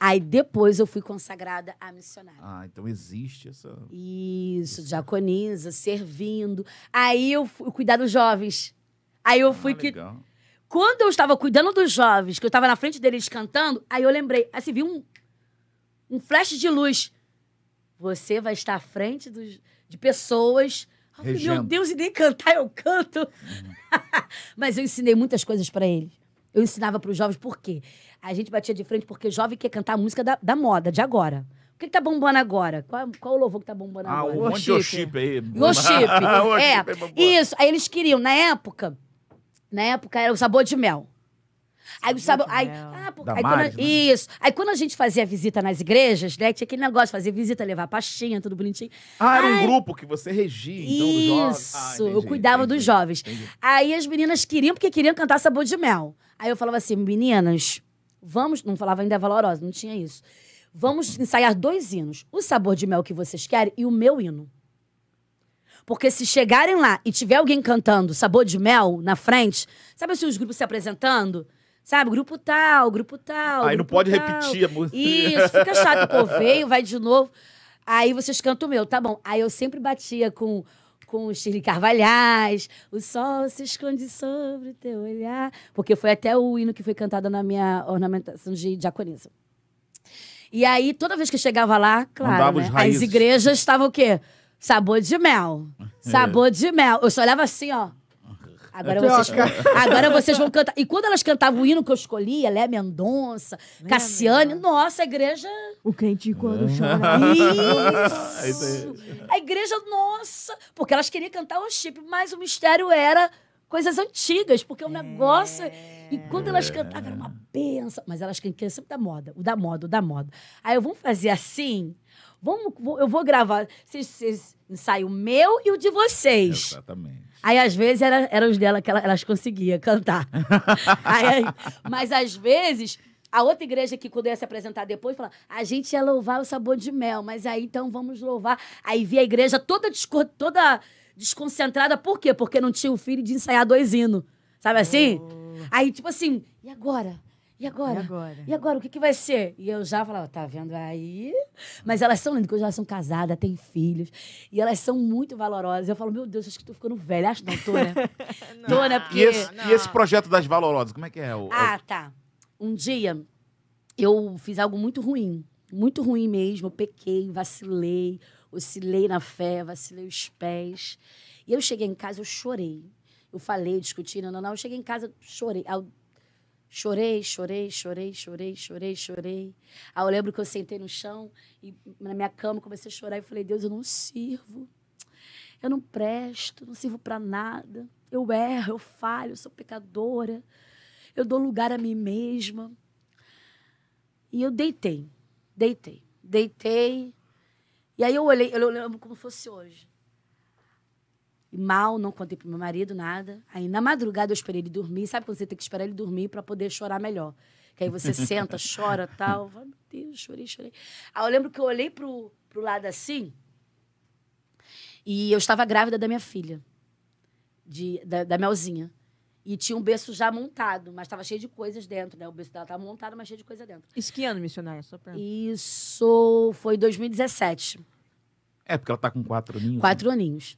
Aí depois eu fui consagrada a missionária. Ah, então existe essa... Isso, diaconisa, servindo. Aí eu fui cuidar dos jovens. Aí eu fui Ah, que. legal. Quando eu estava cuidando dos jovens, que eu estava na frente deles cantando, aí eu lembrei, assim, vi um, um flash de luz. Você vai estar à frente dos, de pessoas. Falei, meu. Deus, e nem cantar eu canto. <laughs> Mas eu ensinei muitas coisas para eles. Eu ensinava para os jovens por quê? A gente batia de frente porque jovem quer cantar a música da, da moda, de agora. O que, que tá bombando agora? Qual, qual o louvor que tá bombando Ah, agora? monte de Worship. worship aí. Worship. <laughs> Worship é, é isso. Aí eles queriam, na época, na época era o sabor de mel. Aí o sabor. de Aí, mel. ah, pô, aí quando Maris, né? Isso. Aí quando a gente fazia visita nas igrejas, né? Tinha aquele negócio, fazer visita, levar pastinha, tudo bonitinho. Ah, era um grupo que você regia, então, dos jovens. Isso, Ah, eu entendi, cuidava entendi, dos jovens. entendi. Aí as meninas queriam, porque queriam cantar sabor de mel. Aí eu falava assim, meninas, vamos. Não falava ainda valorosa, não tinha isso. Vamos ensaiar dois hinos. O sabor de mel que vocês querem e o meu hino. Porque se chegarem lá e tiver alguém cantando sabor de mel na frente, sabe assim, os grupos se apresentando? Sabe, grupo tal, grupo tal. Aí não grupo pode tal. repetir a música. Isso, fica chato. Pô, <laughs> veio, vai de novo. Aí vocês cantam o meu, tá bom. Aí eu sempre batia com, com o Shirley Carvalhais. O sol se esconde sobre o teu olhar. Porque foi até o hino que foi cantado na minha ornamentação de diaconisa. E aí, toda vez que eu chegava lá, claro, né, as igrejas estavam o quê? Sabor de mel. Sabor de mel. Eu só olhava assim, ó. Agora vocês, agora vocês vão cantar. E quando elas cantavam o hino que eu escolhia, Lé Mendonça, Cassiane, nossa, a igreja. O crente quando chora. É <laughs> isso Isso! A igreja, nossa! Porque elas queriam cantar o chip, mas o mistério era coisas antigas, porque o negócio. E quando elas cantavam, era uma benção. Mas elas queriam sempre da moda, o da moda, o da moda. Aí eu vamos fazer assim. Vamos, vou- eu vou gravar. Vocês, vocês ensaiam o meu e o de vocês. Exatamente. Aí, às vezes, era, eram os dela que ela- elas conseguiam cantar. <laughs> Aí, mas, às vezes, a outra igreja que, quando ia se apresentar depois, falava, a gente ia louvar o sabor de mel, mas aí, então, vamos louvar. Aí, via a igreja toda, desco- toda desconcentrada. Por quê? Porque não tinha o filho de ensaiar dois hinos. Sabe assim? Aí, tipo assim, e agora? E agora? E agora? E agora, o que, que vai ser? E eu já falava, tá vendo aí? Mas elas são lindas, porque elas são casadas, têm filhos. E elas são muito valorosas. Eu falo, meu Deus, acho que tô ficando velha. Acho que não tô, né? <laughs> <laughs> tô, né? Porque... E esse, e esse projeto das valorosas, como é que é? O, Ah, tá. Um dia, eu fiz algo muito ruim. Muito ruim mesmo. Eu pequei, vacilei, oscilei na fé, vacilei os pés. E eu cheguei em casa, eu chorei. Eu falei, discuti, não, não, não. Eu cheguei em casa, chorei. Eu Chorei, chorei, chorei, chorei, chorei, chorei. Aí eu lembro que eu sentei no chão e na minha cama comecei a chorar e falei: Deus, eu não sirvo. Eu não presto, não sirvo para nada. Eu erro, eu falho, eu sou pecadora. Eu dou lugar a mim mesma. E eu deitei, deitei, deitei. E aí eu olhei, eu lembro como fosse hoje. E mal, não contei pro meu marido nada. Aí na madrugada eu esperei ele dormir. Sabe quando você tem que esperar ele dormir para poder chorar melhor? Que aí você <laughs> senta, chora tal. Fala, Meu Deus, chorei, chorei. Aí eu lembro que eu olhei pro, pro lado assim e eu estava grávida da minha filha, de, da, da Melzinha. E tinha um berço já montado, mas estava cheio de coisas dentro, né? O berço dela estava montado, mas cheio de coisa dentro. Isso que ano, missionária? Só pra... Isso foi 2017. É, porque ela tá com quatro ninhos. Quatro aninhos.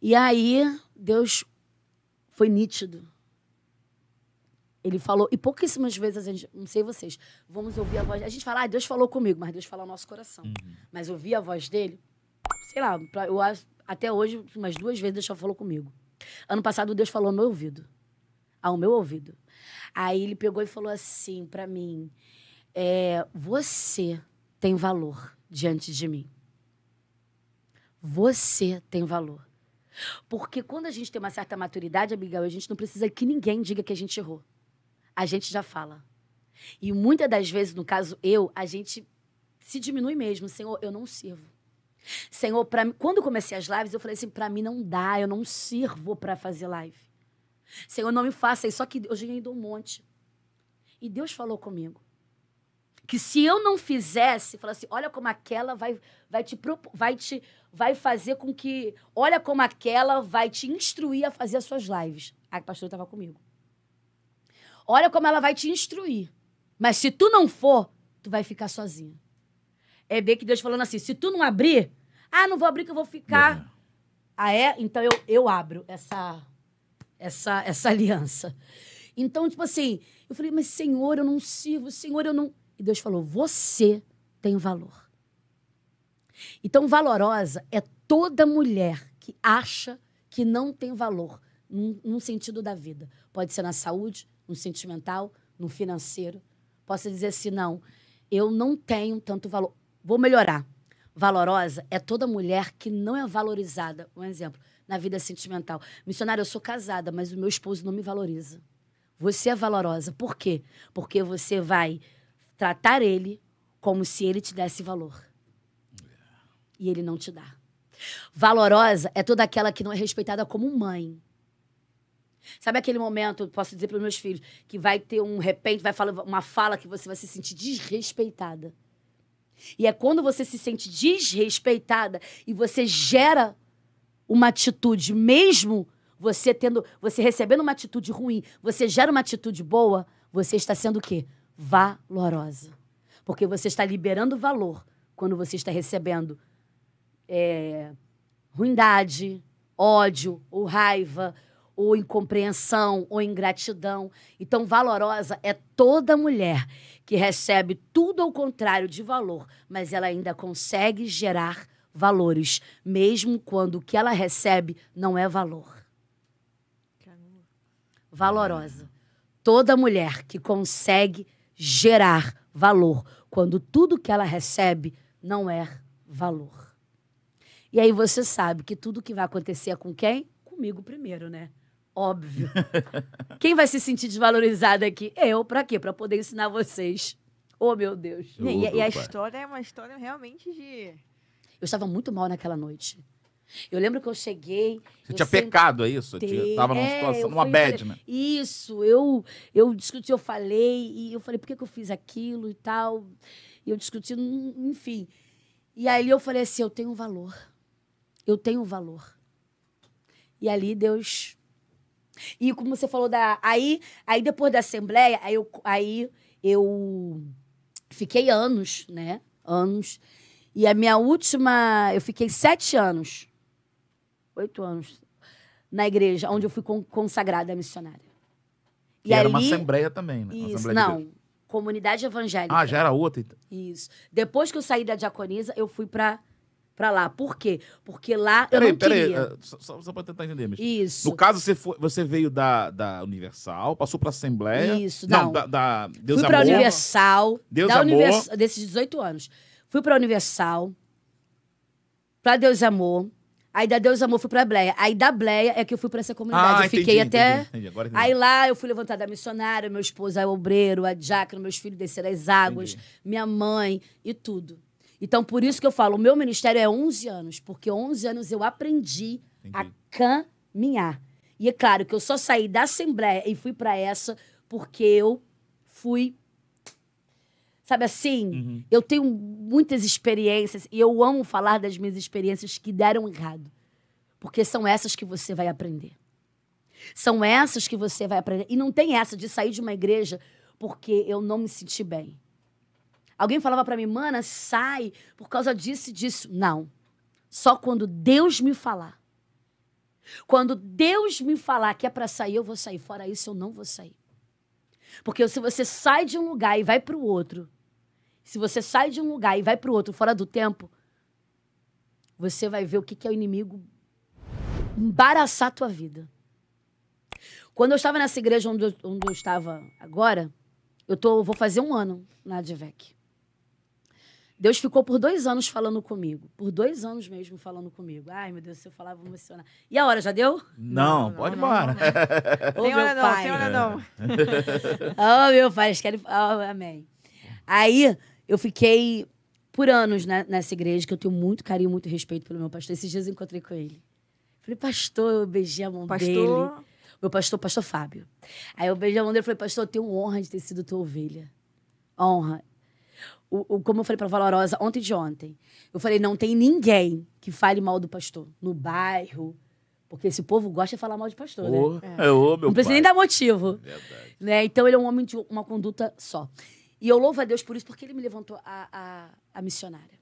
E aí, Deus foi nítido. Ele falou, e pouquíssimas vezes a gente, não sei vocês, vamos ouvir a voz. A gente fala, ah, Deus falou comigo, mas Deus fala ao nosso coração. Mas ouvir a voz dele, sei lá, pra- eu acho- até hoje, umas duas vezes Deus falou comigo. Ano passado, Deus falou no meu ouvido. Ao meu ouvido. Aí ele pegou e falou assim pra mim: é, Você tem valor diante de mim. Você tem valor. Porque quando a gente tem uma certa maturidade, Abigail, a gente não precisa que ninguém diga que a gente errou. A gente já fala. E muitas das vezes, no caso eu, a gente se diminui mesmo. Senhor, eu não sirvo. Senhor, pra mim, quando comecei as lives, eu falei assim: pra mim não dá, eu não sirvo pra fazer live. Senhor, não me faça isso. Só que eu ainda um monte. E Deus falou comigo. Que se eu não fizesse, fala assim, olha como aquela vai, vai te vai te vai fazer com que, olha como aquela vai te instruir a fazer as suas lives. A pastora estava comigo. Olha como ela vai te instruir. Mas se tu não for, tu vai ficar sozinha. É bem que Deus falando assim, se tu não abrir, ah, não vou abrir que eu vou ficar. Ah, é? Então eu, eu abro essa, essa, essa aliança. Então, tipo assim, eu falei, mas Senhor, eu não sirvo, Senhor, eu não. E Deus falou, você tem valor. Então, valorosa é toda mulher que acha que não tem valor num, num sentido da vida. Pode ser na saúde, no sentimental, no financeiro. Posso dizer assim, não, eu não tenho tanto valor. Vou melhorar. Valorosa é toda mulher que não é valorizada. Um exemplo, na vida sentimental. Missionária, eu sou casada, mas o meu esposo não me valoriza. Você é valorosa. Por quê? Porque você vai tratar ele como se ele te desse valor. E ele não te dá. Valorosa é toda aquela que não é respeitada como mãe. Sabe aquele momento, posso dizer para os meus filhos, que vai ter um repente, vai falar uma fala que você vai se sentir desrespeitada. E é quando você se sente desrespeitada e você gera uma atitude, mesmo você tendo, você recebendo uma atitude ruim, você gera uma atitude boa, você está sendo o quê? Valorosa. Porque você está liberando valor quando você está recebendo é, ruindade, ódio, ou raiva, ou incompreensão, ou ingratidão. Então, valorosa é toda mulher que recebe tudo ao contrário de valor, mas ela ainda consegue gerar valores, mesmo quando o que ela recebe não é valor. Valorosa. Toda mulher que consegue gerar valor quando tudo que ela recebe não é valor. E aí você sabe que tudo que vai acontecer é com quem? Comigo primeiro, né? Óbvio. <laughs> quem vai se sentir desvalorizada aqui? Eu, pra quê? Pra poder ensinar vocês. Oh, meu Deus. E, e- e a história é uma história realmente de. Eu estava muito mal naquela noite. Eu lembro que eu cheguei. Você eu tinha sentei- pecado, é isso? Tava numa É, situação, numa bad, né? Isso, eu, eu discuti, eu falei, e eu falei, por que, que eu fiz aquilo e tal? E eu discuti, enfim. E ali eu falei assim, eu tenho valor. Eu tenho valor. E ali Deus. E como você falou da. Aí, aí depois da Assembleia, aí eu, aí eu fiquei anos, né? Anos. E a minha última. Eu fiquei sete anos. Oito anos. Na igreja, onde eu fui con- consagrada missionária. Que era uma assembleia também, né? Isso, assembleia não. Comunidade evangélica. Ah, já era outra. então. Isso. Depois que eu saí da diaconisa, eu fui pra, pra lá. Por quê? Porque lá eu Peraí, não peraí. queria. eh, Só, só, tentar entender, Michel. Isso. No caso, você, foi- você veio da, da Universal, passou pra Assembleia. Isso, não. da, da Deus fui pra. Universal. Deus da Amor. Univers- Desses 18 anos. Fui pra Universal. Pra Deus Amor. Aí da Deus Amor fui pra Bleia. Aí da Bleia é que eu fui pra essa comunidade. Ah, eu entendi, fiquei até. entendi, entendi. Aí lá eu fui levantada a missionária, meu esposo é obreiro, a diácono, meus filhos desceram as águas, minha mãe e tudo. Então, por isso que eu falo, o meu ministério é 11 anos, porque 11 anos eu aprendi a caminhar. E é claro que eu só saí da Assembleia e fui para essa porque eu fui. Sabe assim? Uhum. Eu tenho muitas experiências e eu amo falar das minhas experiências que deram errado. Porque são essas que você vai aprender. São essas que você vai aprender. E não tem essa de sair de uma igreja porque eu não me senti bem. Alguém falava para mim, mana, sai por causa disso e disso. Não. Só quando Deus me falar. Quando Deus me falar que é para sair, eu vou sair. Fora isso, eu não vou sair. Porque se você sai de um lugar e vai para o outro, se você sai de um lugar e vai para o outro fora do tempo, você vai ver o que, que é o inimigo embaraçar a tua vida. Quando eu estava nessa igreja onde eu, onde eu estava agora, eu tô, vou fazer um ano na Advec. Deus ficou por dois anos falando comigo. Por dois anos mesmo falando comigo. Ai, meu Deus, se eu falar, vou emocionar. E a hora, já deu? Não, pode ir embora. Ô, Tem hora não, tem hora não. Oh, meu pai, eles querem. Oh, amém. Aí, eu fiquei por anos né, nessa igreja, que eu tenho muito carinho, muito respeito pelo meu pastor. Esses dias eu encontrei com ele. Falei, pastor, eu beijei a mão dele. Pastor, Meu pastor, pastor Fábio. Aí eu beijei a mão dele e falei, pastor, eu tenho honra de ter sido tua ovelha. Honra. O, o- como eu falei pra Valorosa ontem de ontem, eu falei, não tem ninguém que fale mal do pastor no bairro, porque esse povo gosta de falar mal de pastor, né? Ô, é, ô, meu Não precisa pai. nem dar motivo. Verdade. Né? Então ele é um homem de uma conduta só. E eu louvo a Deus por isso, porque ele me levantou a, a, a missionária.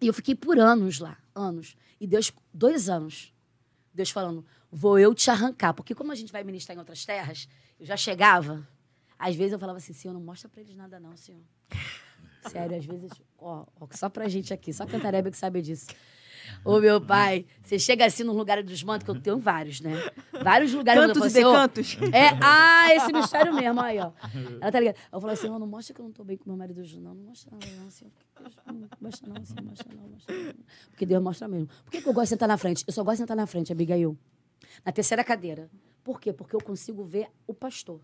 E eu fiquei por anos lá, anos. E Deus, dois anos, Deus falando, vou eu te arrancar. Porque como a gente vai ministrar em outras terras, eu já chegava, às vezes eu falava assim, Senhor, não mostra pra eles nada não, Senhor. Sério, às vezes, ó, ó, só pra gente aqui, só Cantareba que sabe disso. Ô, meu pai, você chega assim num lugar dos mantos, que eu tenho vários, né? Vários lugares eu cantos falo e assim, decantos. é, ah, esse mistério mesmo, aí, ó. Ela tá ligada. Eu falo assim, não, não mostra que eu não tô bem com meu marido hoje, não. Não mostra não, não, assim, não mostra não, assim, mostra não, mostra não. Porque Deus mostra mesmo. Por que, que eu gosto de sentar na frente? Eu só gosto de sentar na frente, Abigail. Na terceira cadeira. Por quê? Porque eu consigo ver o pastor.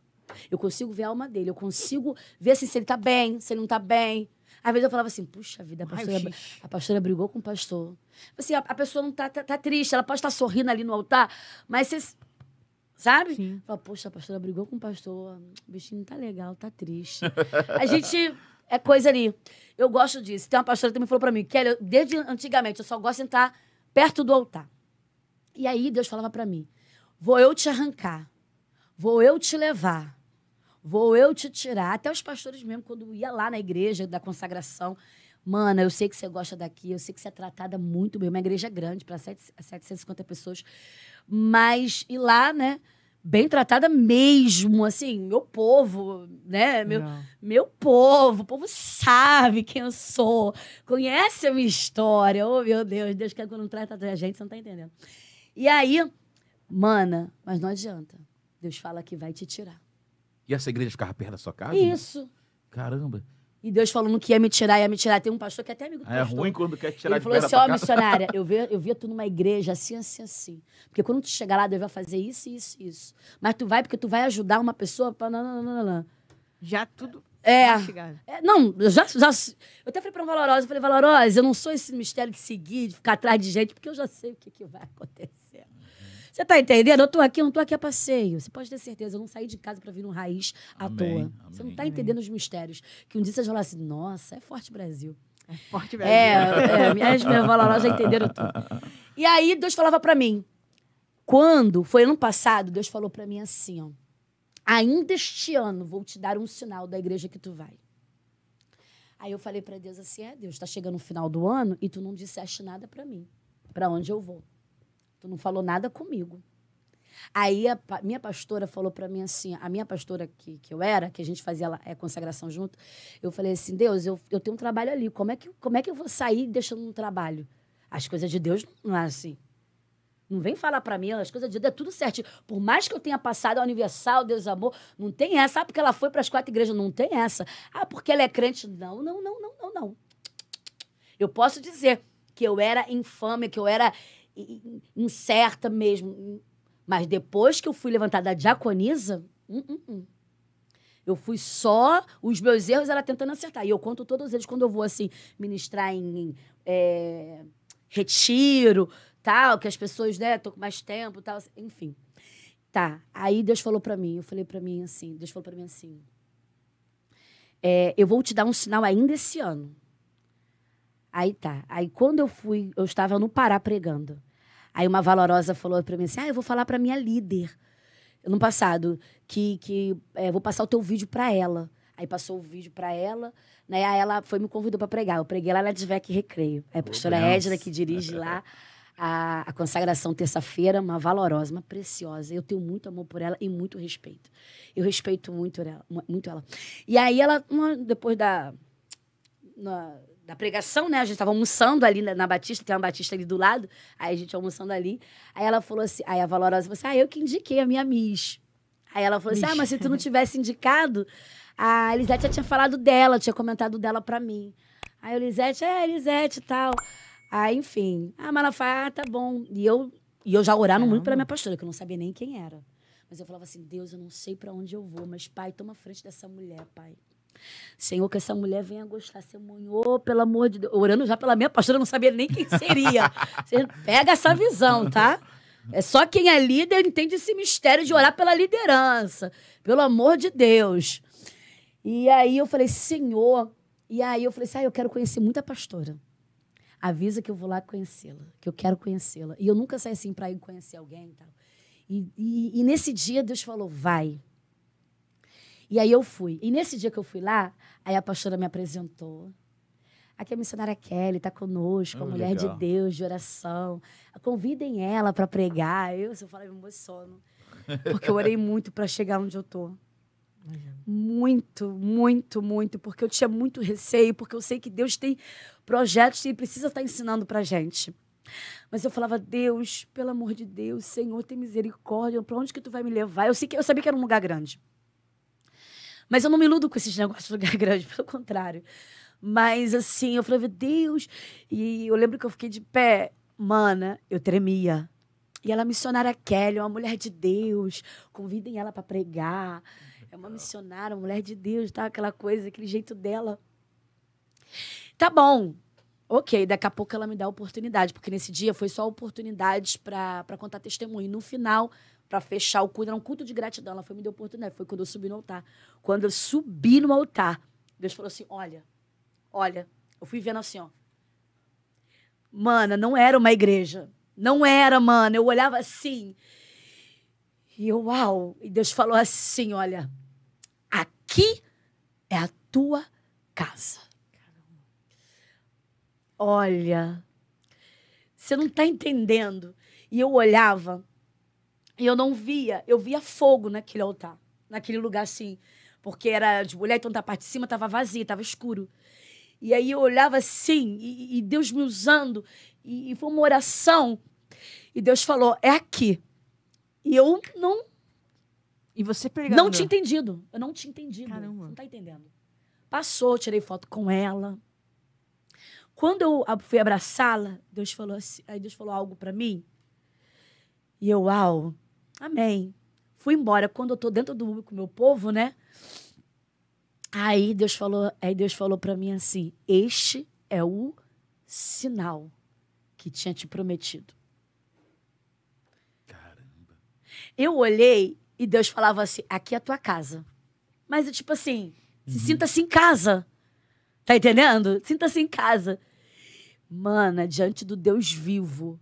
Eu consigo ver a alma dele. Eu consigo ver assim, se ele tá bem, se ele não tá bem. Às vezes eu falava assim, puxa vida, a pastora, a pastora brigou com o pastor. Assim, a, a pessoa não tá, tá, tá triste, ela pode estar sorrindo ali no altar, mas você. Sabe? Sim. Fala, poxa, a pastora brigou com o pastor, o bichinho não tá legal, tá triste. a gente. É coisa ali. Eu gosto disso. Tem uma pastora que também falou pra mim, Kelly, eu- desde antigamente, eu só gosto de sentar perto do altar. E aí Deus falava pra mim: vou eu te arrancar, vou eu te levar, vou eu te tirar. Até os pastores mesmo, quando ia lá na igreja da consagração, mana, eu sei que você gosta daqui, eu sei que você é tratada muito bem. Uma igreja grande, para 750 pessoas. Mas, e lá, né? Bem tratada mesmo, assim, meu povo, né? Meu, meu povo, o povo sabe quem eu sou, conhece a minha história. Oh, meu Deus, Deus quer que eu não trata a gente, você não tá entendendo. E aí, mana, mas não adianta. Deus fala que vai te tirar. E essa igreja ficava perto da sua casa? Isso. Caramba. E Deus falando que ia me tirar, ia me tirar. Tem um pastor que é até amigo do É pastor. ruim quando quer tirar Ele de falou assim, ó, casa. missionária, <laughs> eu via, eu via tu numa igreja assim, assim, assim. Porque quando tu chegar lá, Deus vai fazer isso, isso, isso. Mas tu vai porque tu vai ajudar uma pessoa pra... Não, não, não, não, não. Já tudo É, é, não, eu já, já. Eu até falei pra Valorosa, eu falei, Valorosa, eu não sou esse mistério de seguir, de ficar atrás de gente, porque eu já sei o que, que vai acontecer. Você tá entendendo? Eu tô aqui, eu não tô aqui a passeio. Você pode ter certeza, eu não saí de casa pra vir no raiz à Amém, toa. Você não amém. tá entendendo os mistérios. Que um dia você vai falar assim, nossa, é forte Brasil. É forte Brasil. É, é <laughs> minhas, minhas valorosas já entenderam tudo. E aí Deus falava pra mim, quando foi ano passado, Deus falou pra mim assim, ó, ainda este ano vou te dar um sinal da igreja que tu vai. Aí eu falei pra Deus assim, é Deus, tá chegando o final do ano e tu não disseste nada pra mim, pra onde eu vou. Tu não falou nada comigo. Aí a minha pastora falou pra mim assim, a minha pastora que, que eu era, que a gente fazia é, consagração junto, eu falei assim, Deus, eu, eu tenho um trabalho ali, como é, que, como é que eu vou sair deixando um trabalho? As coisas de Deus não é assim. Não vem falar pra mim, as coisas de Deus é tudo certo. Por mais que eu tenha passado a Universal, Deus Amor, não tem essa. Ah, porque ela foi para as quatro igrejas, não tem essa. Ah, porque ela é crente. Não, não, não, não, não, não. Eu posso dizer que eu era infame, que eu era incerta mesmo. Mas depois que eu fui levantada da diaconisa, hum, hum, hum. eu fui só. Os meus erros era tentando acertar. E eu conto todos eles quando eu vou, assim, ministrar em. em, é, retiro, tal, que as pessoas, né, tô com mais tempo, tal, assim, enfim. Tá. Aí Deus falou pra mim, eu falei pra mim assim, Deus falou pra mim assim, é, eu vou te dar um sinal ainda esse ano. Aí tá. Aí quando eu fui, eu estava no Pará pregando. Aí uma valorosa falou pra mim assim: "Ah, eu vou falar pra minha líder, ano passado, que, que é, vou passar o teu vídeo pra ela. Aí passou o vídeo pra ela, né? Aí ela foi me convidou pra pregar. Eu preguei lá na Desvec Recreio. Aí a pastora benção. Edna, que dirige lá a, a consagração terça-feira, uma valorosa, uma preciosa. Eu tenho muito amor por ela e muito respeito. Eu respeito muito ela. mu- Muito ela. E aí ela, uma- depois da, na- da pregação, né? A gente tava almoçando ali na, na Batista, tem uma Batista ali do lado. Aí a gente almoçando ali. Aí ela falou assim, aí a Valorosa falou assim, ah, eu que indiquei a minha Miss. Aí ela falou assim, ah, mas se tu não tivesse indicado, a Elisete já tinha falado dela, tinha comentado dela pra mim. Aí a Elisete, é, Elisete e tal. Aí, enfim. Ah, mas ela fala, ah, tá bom. E eu, e eu já orando muito pela minha pastora, que eu não sabia nem quem era. Mas eu falava assim, Deus, eu não sei pra onde eu vou, mas, pai, toma frente dessa mulher, pai. Senhor, que essa mulher venha gostar, Senhor, pelo amor de Deus. Orando já pela minha pastora, eu não sabia nem quem seria. <laughs> Você pega essa visão, tá? É só quem é líder entende esse mistério de orar pela liderança. Pelo amor de Deus. E aí eu falei, Senhor. E aí eu falei assim, ah, eu quero conhecer muita pastora. Avisa que eu vou lá conhecê-la, que eu quero conhecê-la. E eu nunca saí assim para ir conhecer alguém e tal. E, e, e nesse dia Deus falou, vai. E aí eu fui. E nesse dia que eu fui lá, aí a pastora me apresentou. Aqui é a missionária Kelly, está conosco, a Oh, mulher legal. de Deus, de oração. Convidem ela para pregar. Eu, se eu falar, eu me emociono. Porque eu orei muito para chegar onde eu tô. Muito, muito, muito. Porque eu tinha muito receio, porque eu sei que Deus tem projetos e precisa estar ensinando pra gente. Mas eu falava, Deus, pelo amor de Deus, Senhor, tem misericórdia, pra onde que tu vai me levar? Eu, sei que, eu sabia que era um lugar grande. Mas eu não me iludo com esses negócios de lugar grande, <laughs> pelo contrário. Mas assim, eu falava, Deus. E eu lembro que eu fiquei de pé, mana, eu tremia. E ela, é missionária Kelly, uma mulher de Deus, convidem ela para pregar. É uma missionária, uma mulher de Deus, tá? Aquela coisa, aquele jeito dela. Tá bom. Ok, daqui a pouco ela me dá a oportunidade, porque nesse dia foi só oportunidades para contar testemunho. No final, para fechar o culto, era um culto de gratidão. Ela foi me deu oportunidade. Foi quando eu subi no altar. Quando eu subi no altar, Deus falou assim: olha, olha, eu fui vendo assim, ó. Mana, não era uma igreja. Não era, mana. Eu olhava assim. E eu, uau. E Deus falou assim: olha, aqui é a tua casa. Olha, você não está entendendo. E eu olhava e eu não via, eu via fogo naquele altar, naquele lugar assim, porque era de mulher, então da parte de cima estava vazia, estava escuro. E aí eu olhava assim, e, e Deus me usando, e, e foi uma oração, e Deus falou: é aqui. E eu não, E você pregando. não tinha entendido. Eu não tinha entendido. Caramba. Não tá entendendo. Passou, tirei foto com ela. Quando eu fui abraçá-la, Deus falou assim, aí Deus falou algo pra mim. E eu, uau, amém. Fui embora. Quando eu tô dentro do com o meu povo, né? Aí Deus falou, aí Deus falou para mim assim: "Este é o sinal que tinha te prometido". Caramba. Eu olhei e Deus falava assim: aqui é a tua casa. Mas é tipo assim, se sinta-se em casa. Tá entendendo? Sinta-se em casa. Mana, diante do Deus vivo,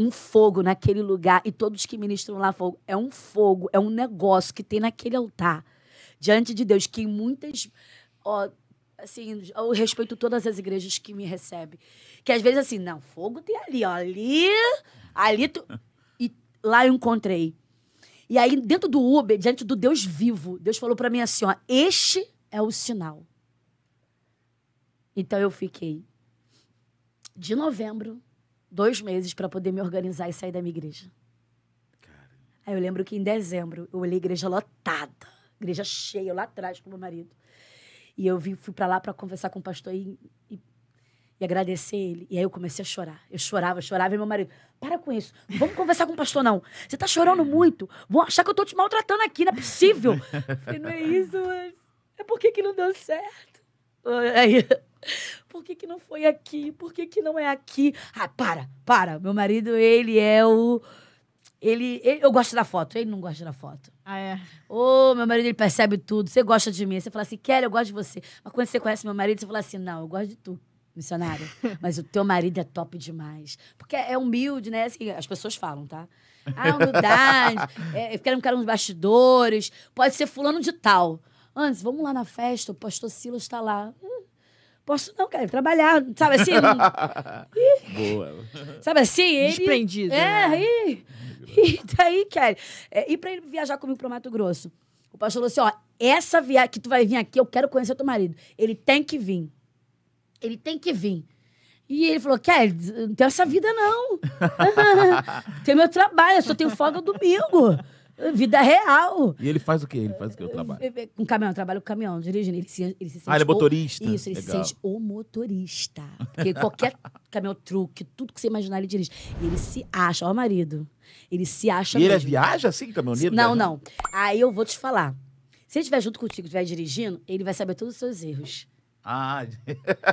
um fogo naquele lugar, e todos que ministram lá fogo, é um fogo, é um negócio que tem naquele altar, diante de Deus, que muitas. Ó, assim, eu respeito todas as igrejas que me recebem. Que às vezes assim, não, fogo tem ali, ó, ali, ali tu. E lá eu encontrei. E aí, dentro do Uber, diante do Deus vivo, Deus falou pra mim assim: ó, este é o sinal. Então eu fiquei de novembro, dois meses, para poder me organizar e sair da minha igreja. Aí eu lembro que em dezembro eu olhei a igreja lotada, igreja cheia, lá atrás com meu marido. E eu vim, fui para lá para conversar com o pastor e, e, e agradecer ele. E aí eu comecei a chorar. Eu chorava, chorava, e meu marido, para com isso. Não vamos conversar com o pastor, não. Você tá chorando muito. Vão achar que eu tô te maltratando aqui, não é possível. Eu falei, não é isso, mas é por que, que não deu certo? Aí, por que, que não foi aqui? Por que, que não é aqui? Ah, para, para. Meu marido, ele é o. Ele, ele- eu gosto da foto, ele não gosta da foto. Ah, é. Ô, meu marido, ele percebe tudo. Você gosta de mim. Você fala assim, Kelly, eu gosto de você. Mas quando você conhece meu marido, você fala assim, não, eu gosto de tu. missionária, <laughs> mas o teu marido é top demais. Porque é humilde, né? Assim, as pessoas falam, tá? Ah, <laughs> humildade, é, eu quero um cara nos bastidores, pode ser fulano de tal. Antes, vamos lá na festa, o pastor Silas está lá. Hum, Posso não, quero trabalhar, sabe assim? não- <laughs> Boa. sabe assim? Ele, Desprendido, É, né? e, e daí, Kelly, é, e pra ele viajar comigo pro Mato Grosso. O pastor falou assim, ó, essa viagem que tu vai vir aqui, eu quero conhecer teu marido. Ele tem que vir. Ele tem que vir. E ele falou, Kelly, não tenho essa vida, não. <laughs> tem meu trabalho, eu só tenho folga domingo. Vida real. E ele faz o quê? Ele faz o quê? O trabalho. Com caminhão, trabalho com caminhão, dirigindo. Ele se, ele se sente Ah, ele é o- motorista. Isso, ele Legal. se sente o motorista. Porque qualquer <laughs> caminhão truque, tudo que você imaginar, ele dirige. E ele se acha, ó, marido. Ele se acha E ele é mesmo. viaja assim, caminhoneiro? Não, viaja? não. Aí eu vou te falar. Se ele estiver junto contigo, estiver dirigindo, ele vai saber todos os seus erros. Ah,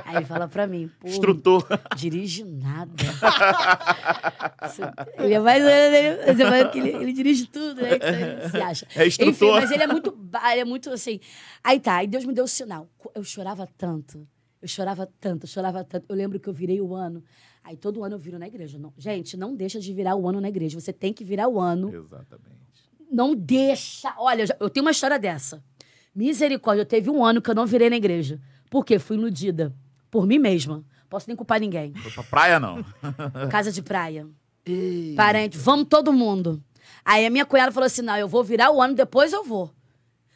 Aí ele fala pra mim, pô, instrutor. dirige nada. ele é mais ele, que ele, ele dirige tudo, né? Então se acha. É instrutor. Enfim, mas ele é muito, ele é muito assim. Aí tá, aí Deus me deu o sinal. Eu chorava tanto. Eu chorava tanto, eu chorava tanto. Eu lembro que eu virei o ano. Aí todo ano eu viro na igreja. Não, gente, não deixa de virar o ano na igreja. Você tem que virar o ano. Exatamente. Não deixa. Olha, eu tenho uma história dessa. Misericórdia, eu teve um ano que eu não virei na igreja. Por quê? Fui iludida. Por mim mesma. Posso nem culpar ninguém. Foi pra praia, não. <laughs> Casa de praia. Parente, vamos todo mundo. Aí a minha cunhada falou assim: não, eu vou virar o ano, depois eu vou.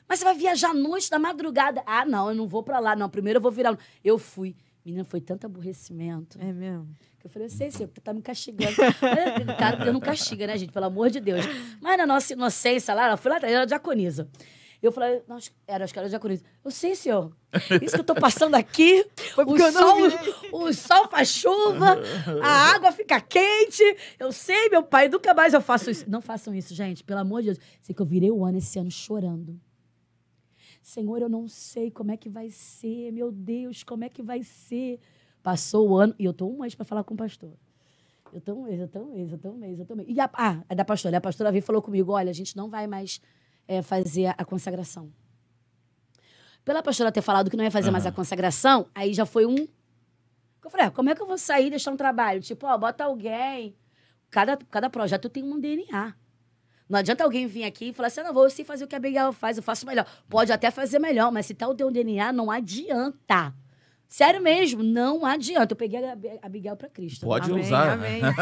Mas você vai viajar à noite, da madrugada. Ah, não, eu não vou pra lá. Não, primeiro eu vou virar. o ano. Eu fui. Menina, foi tanto aborrecimento. É mesmo. Que eu falei, eu sei, senhor, porque tá me castigando. <laughs> Cara, Deus não castiga, né, gente? Pelo amor de Deus. Mas na nossa inocência lá, eu fui lá atrás, era diaconisa. Eu falei, nós, era, acho que era diaconisa. Eu sei, senhor. Isso que eu tô passando aqui, <laughs> o sol, o sol faz chuva, a água fica quente. Eu sei, meu pai, nunca mais eu faço isso. Não façam isso, gente, pelo amor de Deus. Sei que eu virei o ano esse ano chorando. Senhor, eu não sei como é que vai ser, meu Deus, como é que vai ser. Passou o ano e eu tô um mês para falar com o pastor. Eu tô um mês, eu tô um mês, eu tô um mês, eu tô um mês. E a, ah, é da pastora. A pastora veio e falou comigo: olha, a gente não vai mais é, fazer a, consagração. Pela pastora ter falado que não ia fazer mais a consagração, aí já foi um. Eu falei, ah, como é que eu vou sair e deixar um trabalho? Tipo, ó, bota alguém. Cada, cada projeto tem um DNA. Não adianta alguém vir aqui e falar assim, ah, não, vou sim fazer o que a Abigail faz, eu faço melhor. Pode até fazer melhor, mas se tá o teu DNA, não adianta. Sério mesmo, não adianta. Eu peguei a Ab- a Abigail pra Cristo. Pode Amém, usar. Amém. <laughs>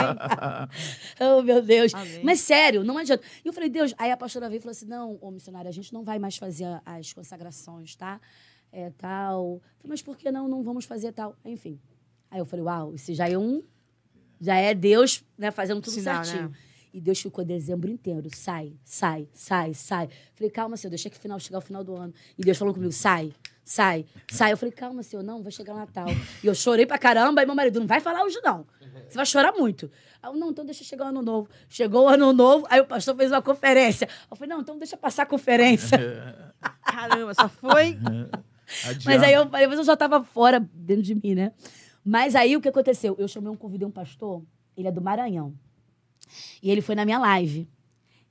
<laughs> Oh, meu Deus. Amém. Mas sério, não adianta. E eu falei, Deus, aí a pastora veio e falou assim: não, ô missionária, a gente não vai mais fazer as consagrações, tá? É tal. Eu falei, mas por que não? Não vamos fazer tal. Enfim. Aí eu falei, uau, isso já é um. Já é Deus, né, fazendo tudo Sinal, certinho. né? E Deus ficou dezembro inteiro. Sai, sai, sai, sai. Falei, calma, senhor, deixa que final chegar o final do ano. E Deus falou comigo, sai, sai, sai. Eu falei, calma, senhor, não, vai chegar o Natal. E eu chorei pra caramba, aí meu marido, não vai falar hoje, não. Você vai chorar muito. Aí eu, não, então deixa chegar o ano novo. Chegou o ano novo, aí o pastor fez uma conferência. Eu falei, não, então deixa passar a conferência. <laughs> Caramba, só foi. <laughs> Mas aí eu falei, mas eu já tava fora dentro de mim, né? Mas aí o que aconteceu? Eu chamei um, convidei um pastor, ele é do Maranhão. E ele foi na minha live.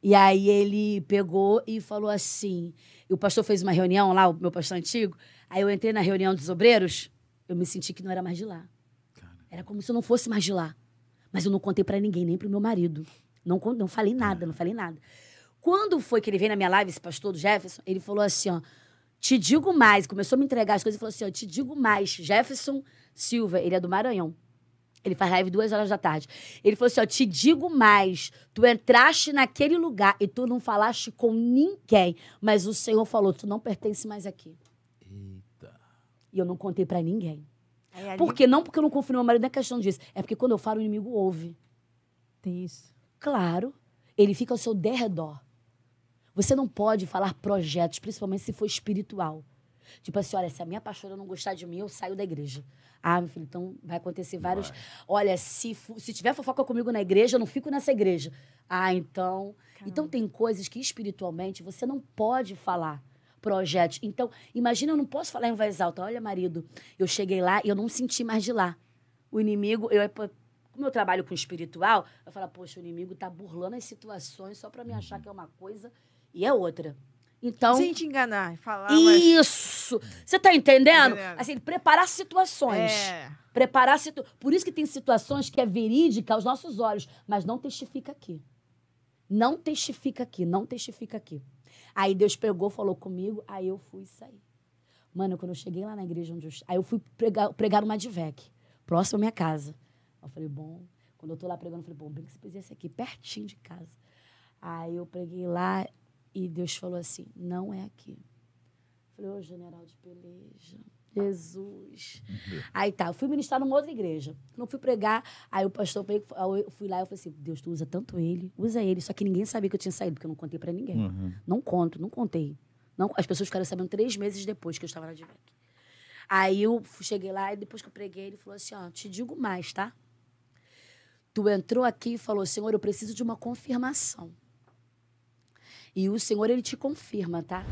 E aí ele pegou e falou assim: e o pastor fez uma reunião lá, o meu pastor antigo. Aí eu entrei na reunião dos obreiros, eu me senti que não era mais de lá. Era como se eu não fosse mais de lá. Mas eu não contei pra ninguém, nem pro meu marido. Não, não falei nada, não falei nada. Quando foi que ele veio na minha live, esse pastor do Jefferson, ele falou assim, ó, te digo mais, começou a me entregar as coisas e falou assim, ó, te digo mais, Jefferson Silva, ele é do Maranhão. Ele faz live duas horas da tarde. Ele falou assim, ó, te digo mais, tu entraste naquele lugar e tu não falaste com ninguém, mas o Senhor falou, tu não pertence mais aqui. Eita. E eu não contei pra ninguém. Aí ali Por quê? Não porque eu não confio no meu marido, não é questão disso. É porque quando eu falo, o inimigo ouve. Tem isso. Claro, ele fica ao seu derredor. Você não pode falar projetos, principalmente se for espiritual. Tipo assim, olha, se a minha pastora não gostar de mim, eu saio da igreja. Ah, meu filho, então vai acontecer vários. Vai. Olha, se, se tiver fofoca comigo na igreja, eu não fico nessa igreja. Ah, então. Então tem coisas que espiritualmente você não pode falar. Projetos. Então, imagina, eu não posso falar em voz alta. Olha, marido, eu cheguei lá e eu não senti mais de lá. O inimigo, eu, como eu trabalho com espiritual, eu falo, poxa, o inimigo tá burlando as situações só pra me achar que é uma coisa e é outra. Então, Sem te enganar, falar, mas isso! Isso. Você tá entendendo? Assim, preparar situações. É. Preparar situ... Por isso que tem situações que é verídica aos nossos olhos, mas não testifica aqui. Não testifica aqui, não testifica aqui. Aí Deus pegou, falou comigo, aí eu fui sair. Mano, quando eu cheguei lá na igreja onde eu... Aí eu fui pregar, pregar uma Advec, próximo à minha casa. Eu falei, bom... Quando eu tô lá pregando, eu falei, bom, bem que você fizesse aqui, pertinho de casa. Aí eu preguei lá e Deus falou assim, não é aqui. Eu falei, ô general de peleja, Jesus. Aí tá, eu fui ministrar numa outra igreja. Não fui pregar, aí o pastor veio, eu fui lá e eu falei assim: Deus, tu usa tanto ele, usa ele. Só que ninguém sabia que eu tinha saído, porque eu não contei pra ninguém. Uhum. Não conto, não contei. Não, as pessoas ficaram sabendo três meses depois que eu estava na Advec. Aí eu cheguei lá e depois que eu preguei, ele falou assim: ó, te digo mais, tá? Tu entrou aqui e falou, Senhor, eu preciso de uma confirmação. E o Senhor, ele te confirma, tá?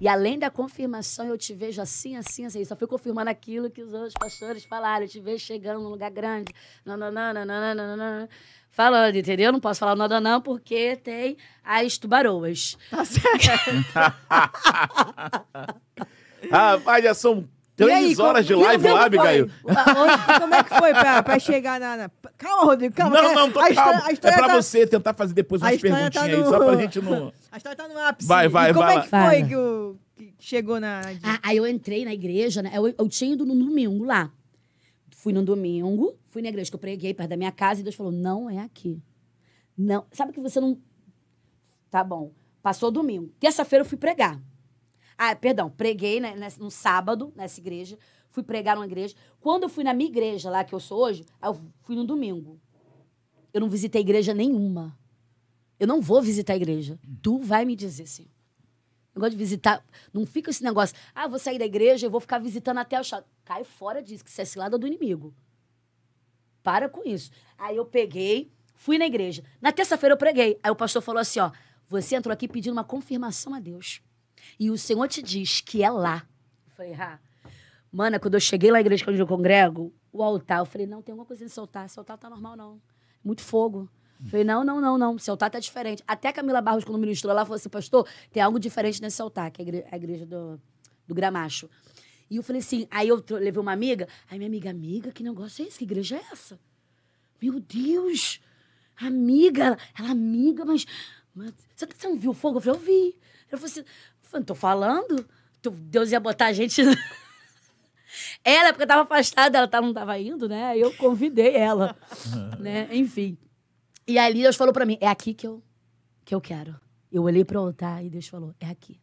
E além da confirmação, eu te vejo assim, assim, assim. Só fui confirmando aquilo que os outros pastores falaram. Eu te vejo chegando num lugar grande. Não, não, não, não, não, não, não, não. Falando, entendeu? Não posso falar nada não, porque tem as tubaroas. Tá certo. <laughs> <laughs> Rapaz, já são E aí, três horas de como- live como lá? Abigail. Aonde- Como é que foi pra, pra chegar na, na- Calma, Rodrigo, calma. Não, que não, tô a calmo. história- a É pra tá- você tentar fazer depois umas história perguntinhas tá aí, no- só pra gente não... <laughs> A história tá no ápice. Vai, vai, e como vai é lá. que foi que, o, que chegou na... na- Ah, aí eu entrei na igreja, né? Eu, eu tinha ido no domingo lá. Fui no domingo, fui na igreja que eu preguei perto da minha casa e Deus falou: não é aqui. Não. Sabe que você não. Tá bom. Passou domingo. Terça-feira eu fui pregar. Ah, perdão, preguei né, no sábado nessa igreja. Fui pregar numa igreja. Quando eu fui na minha igreja lá que eu sou hoje, eu fui no domingo. Eu não visitei igreja nenhuma. Eu não vou visitar a igreja. Tu vai me dizer, Senhor. Gosto de visitar. Não fica esse negócio. Ah, vou sair da igreja, eu vou ficar visitando até o chão. Cai fora disso, que isso é cilada do inimigo. Para com isso. Aí eu peguei, fui na igreja. Na terça-feira eu preguei. Aí o pastor falou assim: ó, você entrou aqui pedindo uma confirmação a Deus. E o Senhor te diz que é lá. Eu falei, ah. Mana, quando eu cheguei lá na igreja onde eu congrego, o altar, eu falei, não, tem alguma coisa de soltar. Esse altar tá normal, não. Muito fogo. Eu Falei, não, não, não, não. Esse altar tá diferente. Até a Camila Barros, quando ministrou lá, falou assim, pastor, tem algo diferente nesse altar, que é a igre- a igreja do, do Gramacho. E eu falei assim, aí eu levei uma amiga, aí minha amiga, amiga, que negócio é esse? Que igreja é essa? Meu Deus! Amiga, ela, amiga, mas, mas você, você não viu o fogo? Eu falei, eu vi. Ela falou assim, falei, tô falando? Deus ia botar a gente... <laughs> Ela, porque eu tava afastada, ela não tava indo, né? Eu convidei ela, <laughs> né? Enfim. E ali Deus falou pra mim, é aqui que eu, que eu quero. Eu olhei pro altar e Deus falou, é aqui.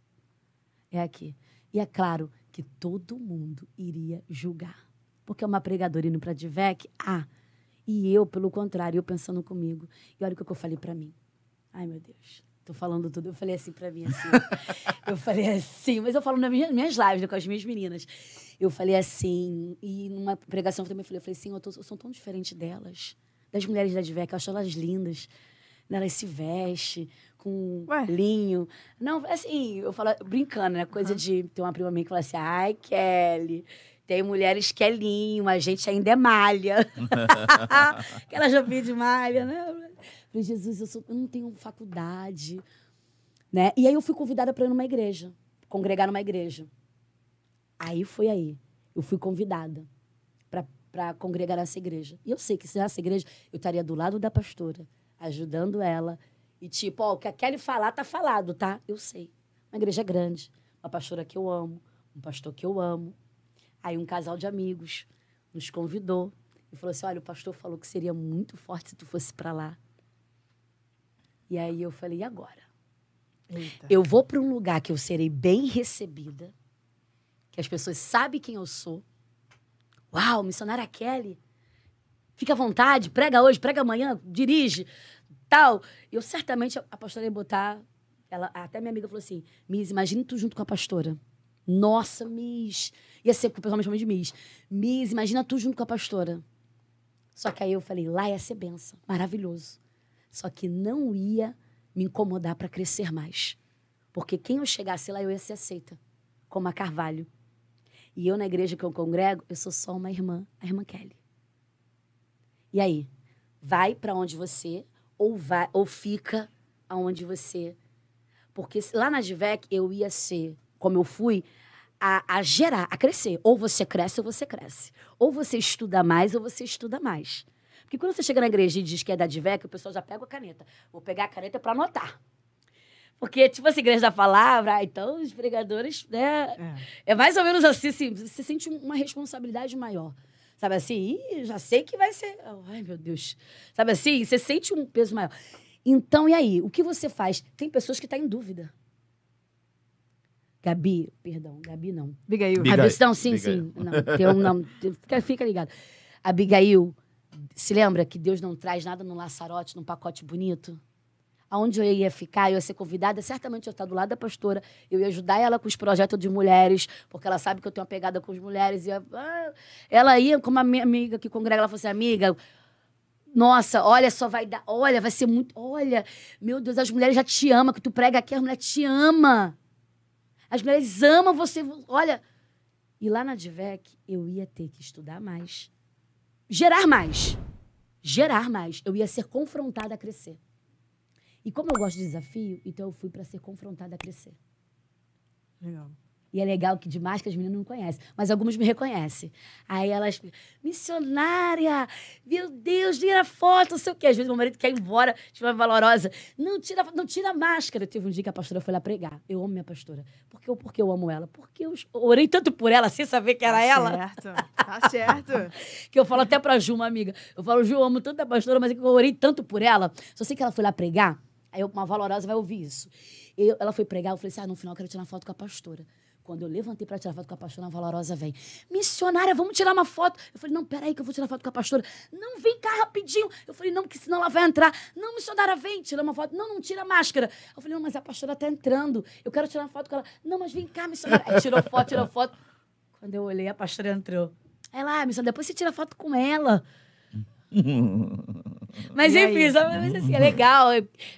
É aqui. E é claro que todo mundo iria julgar. Porque é uma pregadora indo pra Divec, ah, e eu, pelo contrário, eu pensando comigo. E olha o que eu falei pra mim. Ai, meu Deus. Tô falando tudo. Eu falei assim pra mim, assim. <laughs> eu falei assim, mas eu falo nas minhas, minhas lives né, com as minhas meninas. Eu falei assim, e numa pregação eu também falei, eu falei assim, eu, tô, eu sou tão diferente delas, das mulheres da Divec, eu acho elas lindas. né, Elas se vestem com Ué? linho. Não, assim, eu falo brincando, né? Coisa de ter uma prima minha que fala assim, ai, Kelly, tem mulheres que é linho, a gente ainda é malha. <laughs> <laughs> Aquela jopinha de malha, né? Falei, Jesus, eu, sou- eu não tenho faculdade. Né? E aí eu fui convidada para ir numa igreja, congregar numa igreja. Aí foi aí. Eu fui convidada para congregar nessa igreja. E eu sei que se nessa igreja eu estaria do lado da pastora, ajudando ela. E tipo, ó, o que a Kelly falar, tá falado, tá? Eu sei. Uma igreja grande, uma pastora que eu amo, um pastor que eu amo. Aí um casal de amigos nos convidou e falou assim: olha, o pastor falou que seria muito forte se tu fosse para lá. E aí eu falei: e agora? Eita. Eu vou para um lugar que eu serei bem recebida, que as pessoas sabem quem eu sou. Uau, missionária Kelly. Fica à vontade, prega hoje, prega amanhã, dirige, tal. Eu certamente a pastora ia botar. Ela, até minha amiga falou assim: Miss, imagina tu junto com a pastora. Nossa, Miss. Ia ser porque o pessoal me chama de Miss. Miss, imagina tu junto com a pastora. Só que aí eu falei: lá ia ser benção, maravilhoso. Só que não ia me incomodar para crescer mais. Porque quem eu chegasse lá, eu ia ser aceita, como a Carvalho. E eu, na igreja que eu congrego, eu sou só uma irmã, a irmã Kelly. E aí? Vai para onde você, ou vai, ou fica aonde você. Porque lá na Divec eu ia ser, como eu fui, a, a gerar, a crescer. Ou você cresce ou você cresce. Ou você estuda mais ou você estuda mais. Porque quando você chega na igreja e diz que é da DIVEC, o pessoal já pega a caneta. Vou pegar a caneta para anotar. Porque, tipo assim, igreja da palavra, ah, então os pregadores, né? É. é mais ou menos assim, assim, você sente uma responsabilidade maior. Sabe assim? Ih, já sei que vai ser. Ai, meu Deus. Sabe assim? Você sente um peso maior. Então, e aí? O que você faz? Tem pessoas que estão tá em dúvida. Gabi, perdão, Gabi não. Abigail. Abigail. Não, sim, Abigail. sim. Não, tem um, não, fica, fica ligado. Abigail, se lembra que Deus não traz nada no laçarote, num pacote bonito? Aonde eu ia ficar, eu ia ser convidada, certamente eu ia estar do lado da pastora, eu ia ajudar ela com os projetos de mulheres, porque ela sabe que eu tenho uma pegada com as mulheres. E ah, ela ia, como a minha amiga que congrega, ela falou assim, amiga, nossa, olha, só vai dar, olha, vai ser muito, olha, meu Deus, as mulheres já te amam, que tu prega aqui, as mulheres te amam. As mulheres amam você, olha. E lá na DVEC, eu ia ter que estudar mais, gerar mais, gerar mais. Eu ia ser confrontada a crescer. E como eu gosto de desafio, então eu fui para ser confrontada a crescer. Legal. E é legal que de máscara as meninas não conhecem, mas algumas me reconhecem. Aí elas, missionária, meu Deus, tira foto, não sei o quê. Às vezes meu marido quer ir embora, tipo, uma valorosa. Não tira, não tira máscara. Teve um dia que a pastora foi lá pregar. Eu amo minha pastora. Por que, por que eu amo ela? Porque eu orei tanto por ela, sem saber que era tá ela. Certo, tá certo. <laughs> que eu falo até pra Ju, uma amiga. Eu falo, Ju, eu amo tanto a pastora, mas é eu orei tanto por ela. Só sei que ela foi lá pregar. Aí uma valorosa vai ouvir isso. Eu, ela foi pregar, eu falei assim: ah, no final eu quero tirar foto com a pastora. Quando eu levantei para tirar foto com a pastora, a valorosa vem. Missionária, vamos tirar uma foto. Eu falei, não, peraí que eu vou tirar foto com a pastora. Não, vem cá rapidinho. Eu falei, não, que senão ela vai entrar. Não, missionária, vem, tira uma foto. Não, não tira a máscara. Eu falei, não, mas a pastora tá entrando. Eu quero tirar uma foto com ela. Não, mas vem cá, missionária. Aí tirou foto, tirou foto. Quando eu olhei, a pastora entrou. Ela, ah, missionária, depois você tira foto com ela. <laughs> Mas e enfim, só, mas, assim, é legal.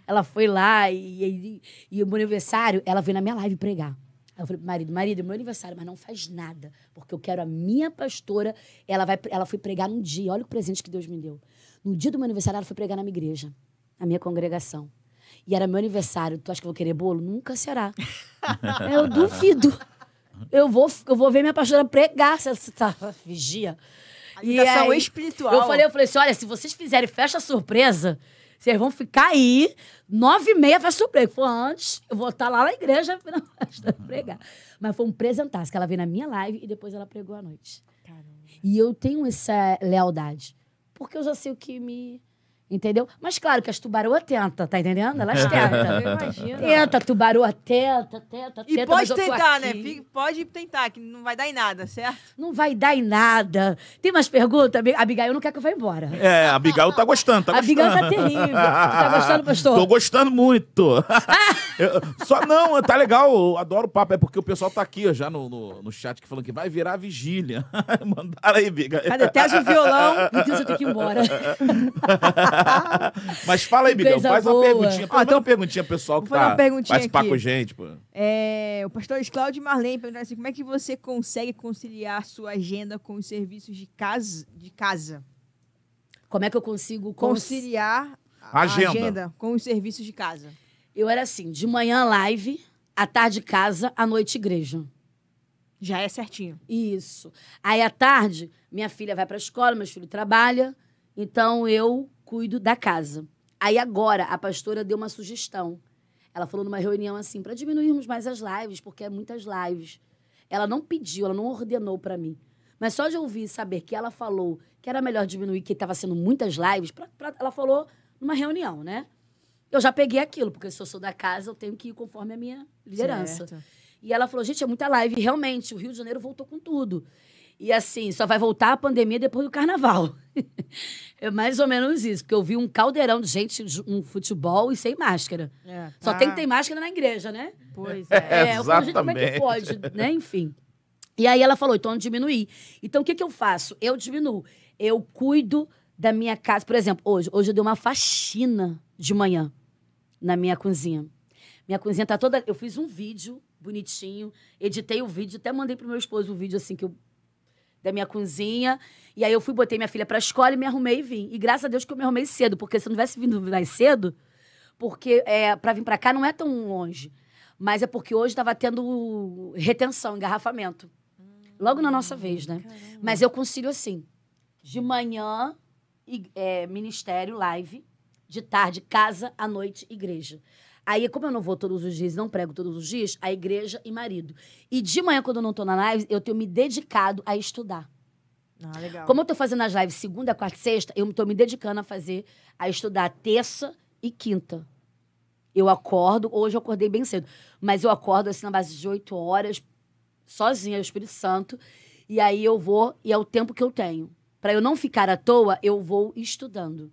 Ela foi lá e, e, e o meu aniversário, ela veio na minha live pregar. Aí eu falei pro marido, marido, é meu aniversário, mas não faz nada, porque eu quero a minha pastora, ela vai, ela foi pregar num dia, olha o presente que Deus me deu. No dia do meu aniversário, ela foi pregar na minha igreja, na minha congregação. E era meu aniversário, tu acha que eu vou querer bolo? Nunca será. <laughs> eu duvido. Eu vou, eu vou ver minha pastora pregar, se essa vigia. E aí, espiritual. Eu falei, eu falei assim: olha, se vocês fizerem festa surpresa, vocês vão ficar aí, nove e meia festa surpresa. Foi antes, eu vou estar lá na igreja <laughs> na festa pregar. Mas foi um presentaço, que ela veio na minha live e depois ela pregou à noite. Caramba. E eu tenho essa lealdade. Porque eu já sei o que me Entendeu? Mas claro que as tubaroas tentam, tá entendendo? Elas <laughs> tentam. Imagina. Tenta, tubaroa tenta, tenta, e tenta. E pode tentar, né? Pode tentar, que não vai dar em nada, certo? Não vai dar em nada. Tem mais perguntas? A Abigail não quer que eu vá embora. É, a Abigail tá gostando, tá gostando. A Abigail tá terrível. Tá gostando, pastor? Tô gostando muito. <laughs> eu, só não, tá legal, eu adoro o papo. É porque o pessoal tá aqui ó, já no, no, no chat que falando que vai virar vigília. <laughs> Mandaram aí, Abigail. Cadê? Tese o violão. Meu Deus, eu tenho que ir embora. <laughs> Mas fala aí, Miguel, faz boa. uma perguntinha. Ó, então, uma perguntinha pessoal que tá participar aqui. com a gente. Pô. É, o pastor Cláudio Marlene perguntou assim, como é que você consegue conciliar sua agenda com os serviços de casa? De casa? Como é que eu consigo conciliar a agenda. agenda com os serviços de casa? Eu era assim, de manhã live, à tarde casa, à noite igreja. Já é certinho. Isso. Aí à tarde, minha filha vai para a escola, meu filho trabalha, então eu cuido da casa. Aí agora a pastora deu uma sugestão. Ela falou numa reunião assim, para diminuirmos mais as lives, porque é muitas lives. Ela não pediu, ela não ordenou para mim. Mas só de ouvir saber que ela falou que era melhor diminuir, que estava sendo muitas lives, pra, pra, ela falou numa reunião, né? Eu já peguei aquilo, porque se eu sou da casa, eu tenho que ir conforme a minha liderança. Certo. E ela falou, gente, é muita live. E realmente, o Rio de Janeiro voltou com tudo. E assim, só vai voltar a pandemia depois do carnaval. <laughs> é mais ou menos isso, porque eu vi um caldeirão de gente um futebol e sem máscara. É. Só tem que ter máscara na igreja, né? Pois é. é, é eu falei, gente, como é que pode, né? Enfim. E aí ela falou, então diminuir. Então o que, que eu faço? Eu diminuo. Eu cuido da minha casa. Por exemplo, hoje, hoje eu dei uma faxina de manhã na minha cozinha. Minha cozinha tá toda. Eu fiz um vídeo bonitinho, editei o vídeo, até mandei pro meu esposo o vídeo assim que eu da minha cozinha. E aí eu fui, botei minha filha pra escola e me arrumei e vim. E graças a Deus que eu me arrumei cedo, porque se eu não tivesse vindo mais cedo, porque é, pra vir pra cá não é tão longe. Mas é porque hoje estava tendo retenção, engarrafamento. Logo na nossa vez, né? Mas eu concilio assim. De manhã, e- é, ministério, live. De tarde, casa, à noite, igreja. Aí, como eu não vou todos os dias, não prego todos os dias, a igreja e marido. E de manhã, quando eu não tô na live, eu tenho me dedicado a estudar. Ah, legal. Como eu tô fazendo as lives segunda, quarta e sexta, eu tô me dedicando a fazer, a estudar terça e quinta. Eu acordo, hoje eu acordei bem cedo, mas eu acordo assim na base de oito horas, sozinha, o Espírito Santo, e aí eu vou, e é o tempo que eu tenho. Para eu não ficar à toa, eu vou estudando.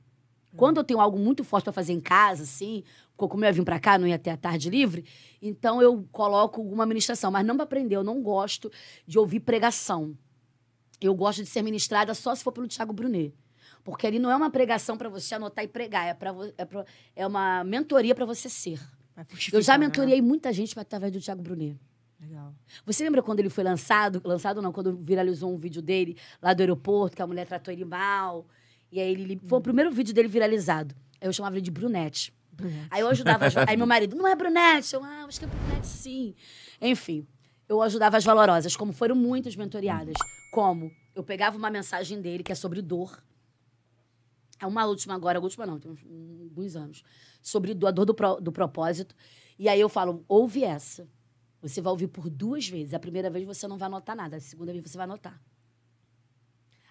Quando eu tenho algo muito forte para fazer em casa, assim, co- como eu ia vir para cá, não ia ter a tarde livre, então eu coloco alguma ministração, mas não para aprender, eu não gosto de ouvir pregação. Eu gosto de ser ministrada só se for pelo Tiago Brunet. Porque ali não é uma pregação para você anotar e pregar, é, pra, é, pra- é uma mentoria para você ser. Eu já né? mentoriei muita gente através do Tiago Brunet. Legal. Você lembra quando ele foi lançado? Lançado não, quando viralizou um vídeo dele lá do aeroporto, que a mulher tratou ele mal. E aí ele. Foi o primeiro vídeo dele viralizado. Aí eu chamava ele de Brunete. Aí eu ajudava. as- aí meu <laughs> marido, não é Brunete? Eu, ah, acho que é Brunete sim. Enfim, eu ajudava as valorosas, como foram muitas mentoriadas. Como? Eu pegava uma mensagem dele, que é sobre dor. É uma última agora, a última não, tem uns, uns alguns anos. Sobre a dor do, pro- do propósito. E aí eu falo, ouve essa. Você vai ouvir por duas vezes. A primeira vez você não vai anotar nada, a segunda vez você vai anotar.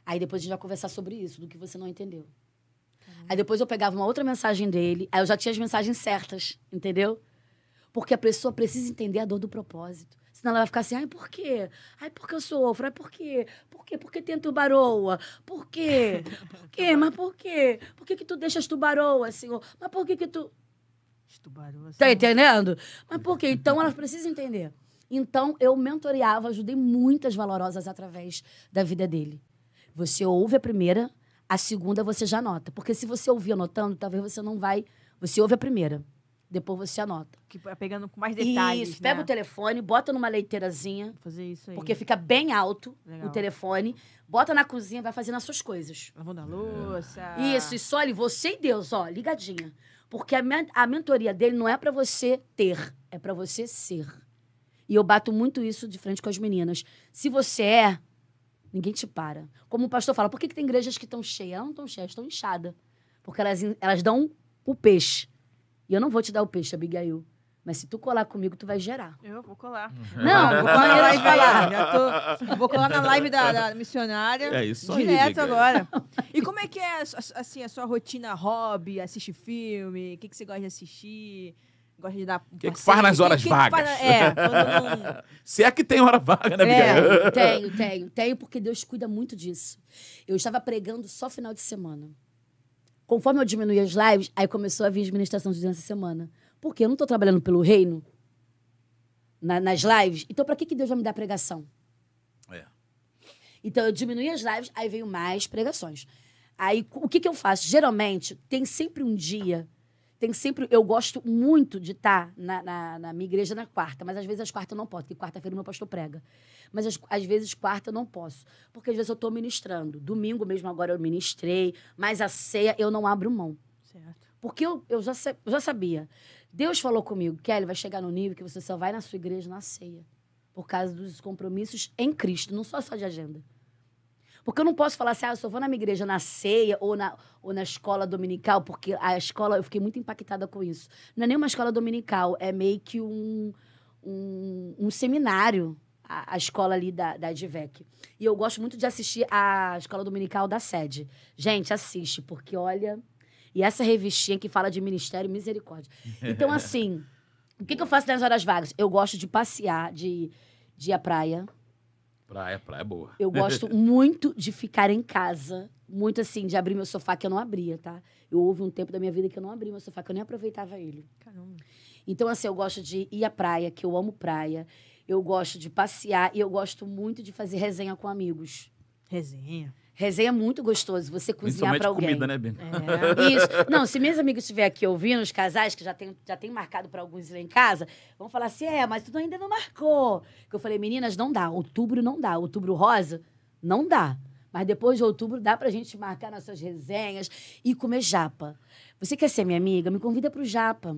Aí depois a gente vai conversar sobre isso, do que você não entendeu. Aí depois eu pegava uma outra mensagem dele, aí eu já tinha as mensagens certas, entendeu? Porque a pessoa precisa entender a dor do propósito. Senão ela vai ficar assim, ai, por quê? Ai, por que eu sofro? Ai, por quê? Por quê? Por que tem tubaroa? Por quê? <laughs> Por quê? Mas por quê? Por que que tu deixas tubaroa, Senhor? Mas por que que tu... Tubarão, assim. Tá entendendo? Mas por quê? <laughs> Então elas precisam entender. Então eu mentoreava, ajudei muitas valorosas através da vida dele. Você ouve a primeira, a segunda você já anota. Porque se você ouvir anotando, talvez você não vai. Você ouve a primeira, depois você anota. Que pegando com mais detalhes, Isso, pega né? o telefone, bota numa leiteirazinha, Vou fazer isso aí. porque fica bem alto Legal. o telefone, bota na cozinha, vai fazendo as suas coisas. Lavando a louça. Isso, e só ali, você e Deus, ó, ligadinha. Porque a, men- a mentoria dele não é pra você ter, é pra você ser. E eu bato muito isso de frente com as meninas. Se você é, ninguém te para. Como o pastor fala, por que, que tem igrejas que estão cheias? Elas não estão cheias, estão inchadas. Porque elas, elas dão o peixe. E eu não vou te dar o peixe, Abigail. Mas se tu colar comigo, tu vai gerar. Eu vou colar. Não, vou colar na live falar. tô, vou colar na live da, da missionária. É isso aí, Direto agora. E como é que é assim, a sua rotina hobby? Assiste filme? O que, que você gosta de assistir? Gosta de dar. O que que faz nas horas vagas? é, <laughs> quando não. Se é que tem hora vaga, né, É. Tenho, tenho, tenho, porque Deus cuida muito disso. Eu estava pregando só final de semana. Conforme eu diminuí as lives, aí começou a vir as ministrações durante a semana. Porque eu não estou trabalhando pelo reino na- nas lives, então para que, que Deus vai me dar pregação? É. Então eu diminuí as lives, aí veio mais pregações. Aí o que, que eu faço? Geralmente, tem sempre um dia. Tem sempre. Eu gosto muito de estar na, na, na minha igreja na quarta, mas às vezes as quartas eu não posso, porque quarta-feira o meu pastor prega. Mas às, às vezes quarta eu não posso, porque às vezes eu estou ministrando. Domingo mesmo agora eu ministrei, mas a ceia eu não abro mão. Certo. Porque eu, eu, já, eu já sabia. Deus falou comigo, Kelly, vai chegar no nível que você só vai na sua igreja na ceia. Por causa dos compromissos em Cristo, não só só de agenda. Porque eu não posso falar assim, ah, eu só vou na minha igreja na ceia ou na, ou na escola dominical, porque a escola, eu fiquei muito impactada com isso. Não é nem uma escola dominical, é meio que um, um, um seminário, a, a escola ali da, da Advec. E eu gosto muito de assistir a escola dominical da sede. Gente, assiste, porque olha. E essa revistinha que fala de ministério, misericórdia. Então, <laughs> assim, o que, que eu faço nas horas vagas? Eu gosto de passear, de, de ir à praia. Praia, praia é boa. Eu gosto <laughs> muito de ficar em casa. Muito assim, de abrir meu sofá, que eu não abria, tá? Eu houve um tempo da minha vida que eu não abria meu sofá, que eu nem aproveitava ele. Caramba. Então, assim, eu gosto de ir à praia, que eu amo praia. Eu gosto de passear e eu gosto muito de fazer resenha com amigos. Resenha. Resenha é muito gostoso, você cozinhar pra alguém. comida, né, Ben? É. Isso. Não, se meus amigos estiverem aqui ouvindo, os casais que já tem, já tem marcado para alguns ir lá em casa, vão falar assim: é, mas tu ainda não marcou. Que eu falei, meninas, não dá. Outubro não dá. Outubro rosa, não dá. Mas depois de outubro dá pra gente marcar nossas resenhas e comer japa. Você quer ser minha amiga? Me convida pro japa.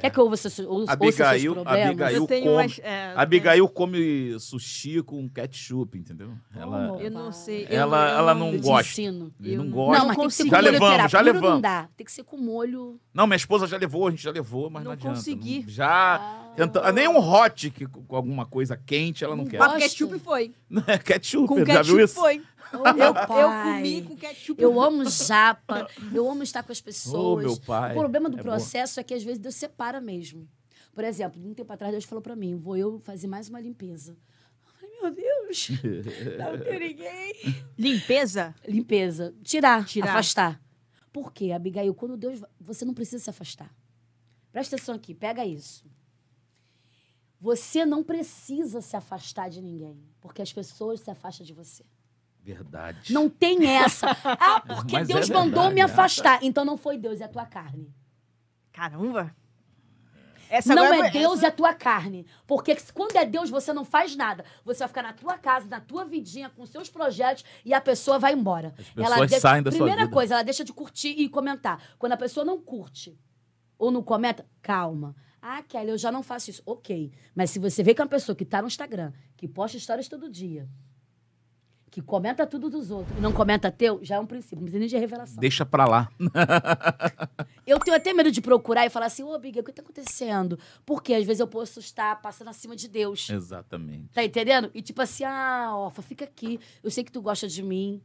Quer que eu ouça, ouça, ouça Abigail- seus problemas? Abigail- Eu tenho come. umas. é, A Abigail come sushi com ketchup, entendeu? Ela? Eu não sei. Ela- eu ela não gosta. eu não- gosta. Não, mas tem que ser consigo. com Já molho levamos, terapia. já Puro não levamos. dá. Tem que ser com molho... Não, minha esposa já levou, a gente já levou, mas não, Não adianta. consegui. Já. Ah. Tenta... Nem um hot que, com alguma coisa quente ela não, Não quer. Mas ketchup foi. <laughs> ketchup, Com já viu ketchup isso? foi. Ô, Eu, meu eu pai. comi com ketchup. Eu amo japa, eu amo estar com as pessoas. meu pai. O problema do É processo é que às vezes Deus separa mesmo. Por exemplo, um tempo atrás Deus falou pra mim, vou eu fazer mais uma limpeza. Eu falei, meu Deus, <laughs> não tem ninguém. Limpeza? Limpeza. Tirar, Tirar. afastar. Por quê, Abigail? Quando Deus... Você não precisa se afastar. Presta atenção aqui, pega isso. Você não precisa se afastar de ninguém, porque as pessoas se afastam de você. Verdade. Não tem essa. <laughs> Ah, porque Mas é Deus mandou verdade, me é. afastar. Então não foi Deus, é a tua carne. Caramba. Essa não é foi- Deus, essa- é a tua carne. Porque quando é Deus, você não faz nada. Você vai ficar na tua casa, na tua vidinha, com seus projetos e a pessoa vai embora. As pessoas saem da sua Primeira vida. coisa, ela deixa de curtir e comentar. Quando a pessoa não curte ou não comenta, calma. Ah, Kelly, eu já não faço isso. Ok. Mas se você vê que é uma pessoa que tá no Instagram, que posta histórias todo dia, que comenta tudo dos outros e não comenta teu, já é um princípio. Não precisa nem de revelação. Deixa pra lá. <laughs> Eu tenho até medo de procurar e falar assim, ô, Biga, o que tá acontecendo? Porque às vezes eu posso estar passando acima de Deus. Exatamente. Tá entendendo? E tipo assim, ah, Orfa, fica aqui. Eu sei que tu gosta de mim,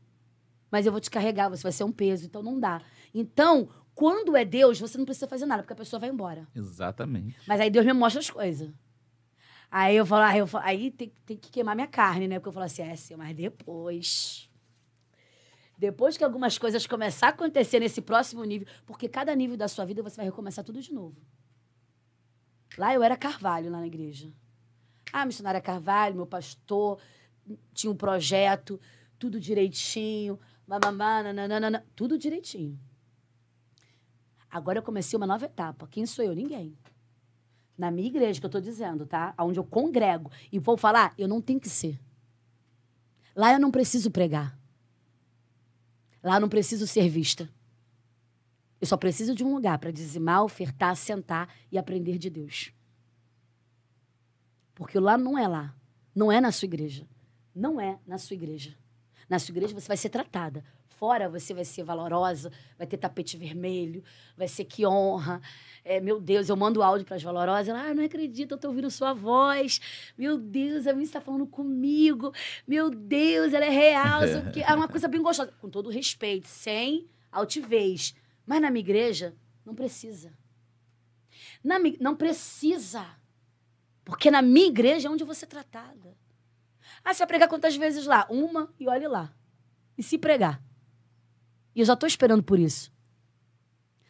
mas eu vou te carregar, você vai ser um peso, então não dá. Então, quando é Deus, você não precisa fazer nada, porque a pessoa vai embora. Exatamente. Mas aí Deus me mostra as coisas. Aí eu falo, aí, eu falo, aí tem, tem que queimar minha carne, né? Porque eu falo assim, é, sim, mas depois. Depois que algumas coisas começar a acontecer nesse próximo nível, porque cada nível da sua vida você vai recomeçar tudo de novo. Lá eu era Carvalho, lá na igreja. Ah, missionária Carvalho, meu pastor, tinha um projeto, tudo direitinho, mamamá, nananana, tudo direitinho. Agora eu comecei uma nova etapa. Quem sou eu? Ninguém. Na minha igreja, que eu tô dizendo, tá? Onde eu congrego. E vou falar, eu não tenho que ser. Lá eu não preciso pregar. Lá eu não preciso ser vista. Eu só preciso de um lugar para dizimar, ofertar, sentar e aprender de Deus. Porque lá não é lá. Não é na sua igreja. Não é na sua igreja. Na sua igreja você vai ser tratada. Fora você vai ser valorosa, vai ter tapete vermelho, vai ser que honra. É, meu Deus, eu mando áudio para as valorosas. Ela, ah, não acredito, eu tô ouvindo sua voz. Meu Deus, a minha está falando comigo. Meu Deus, ela é real. quê. É uma coisa bem gostosa. Com todo respeito, sem altivez. Mas na minha igreja, não precisa. Na não precisa. Porque na minha igreja é onde vou ser tratada. Ah, você vai pregar quantas vezes lá? Uma e olhe lá. E se pregar? E eu já estou esperando por isso.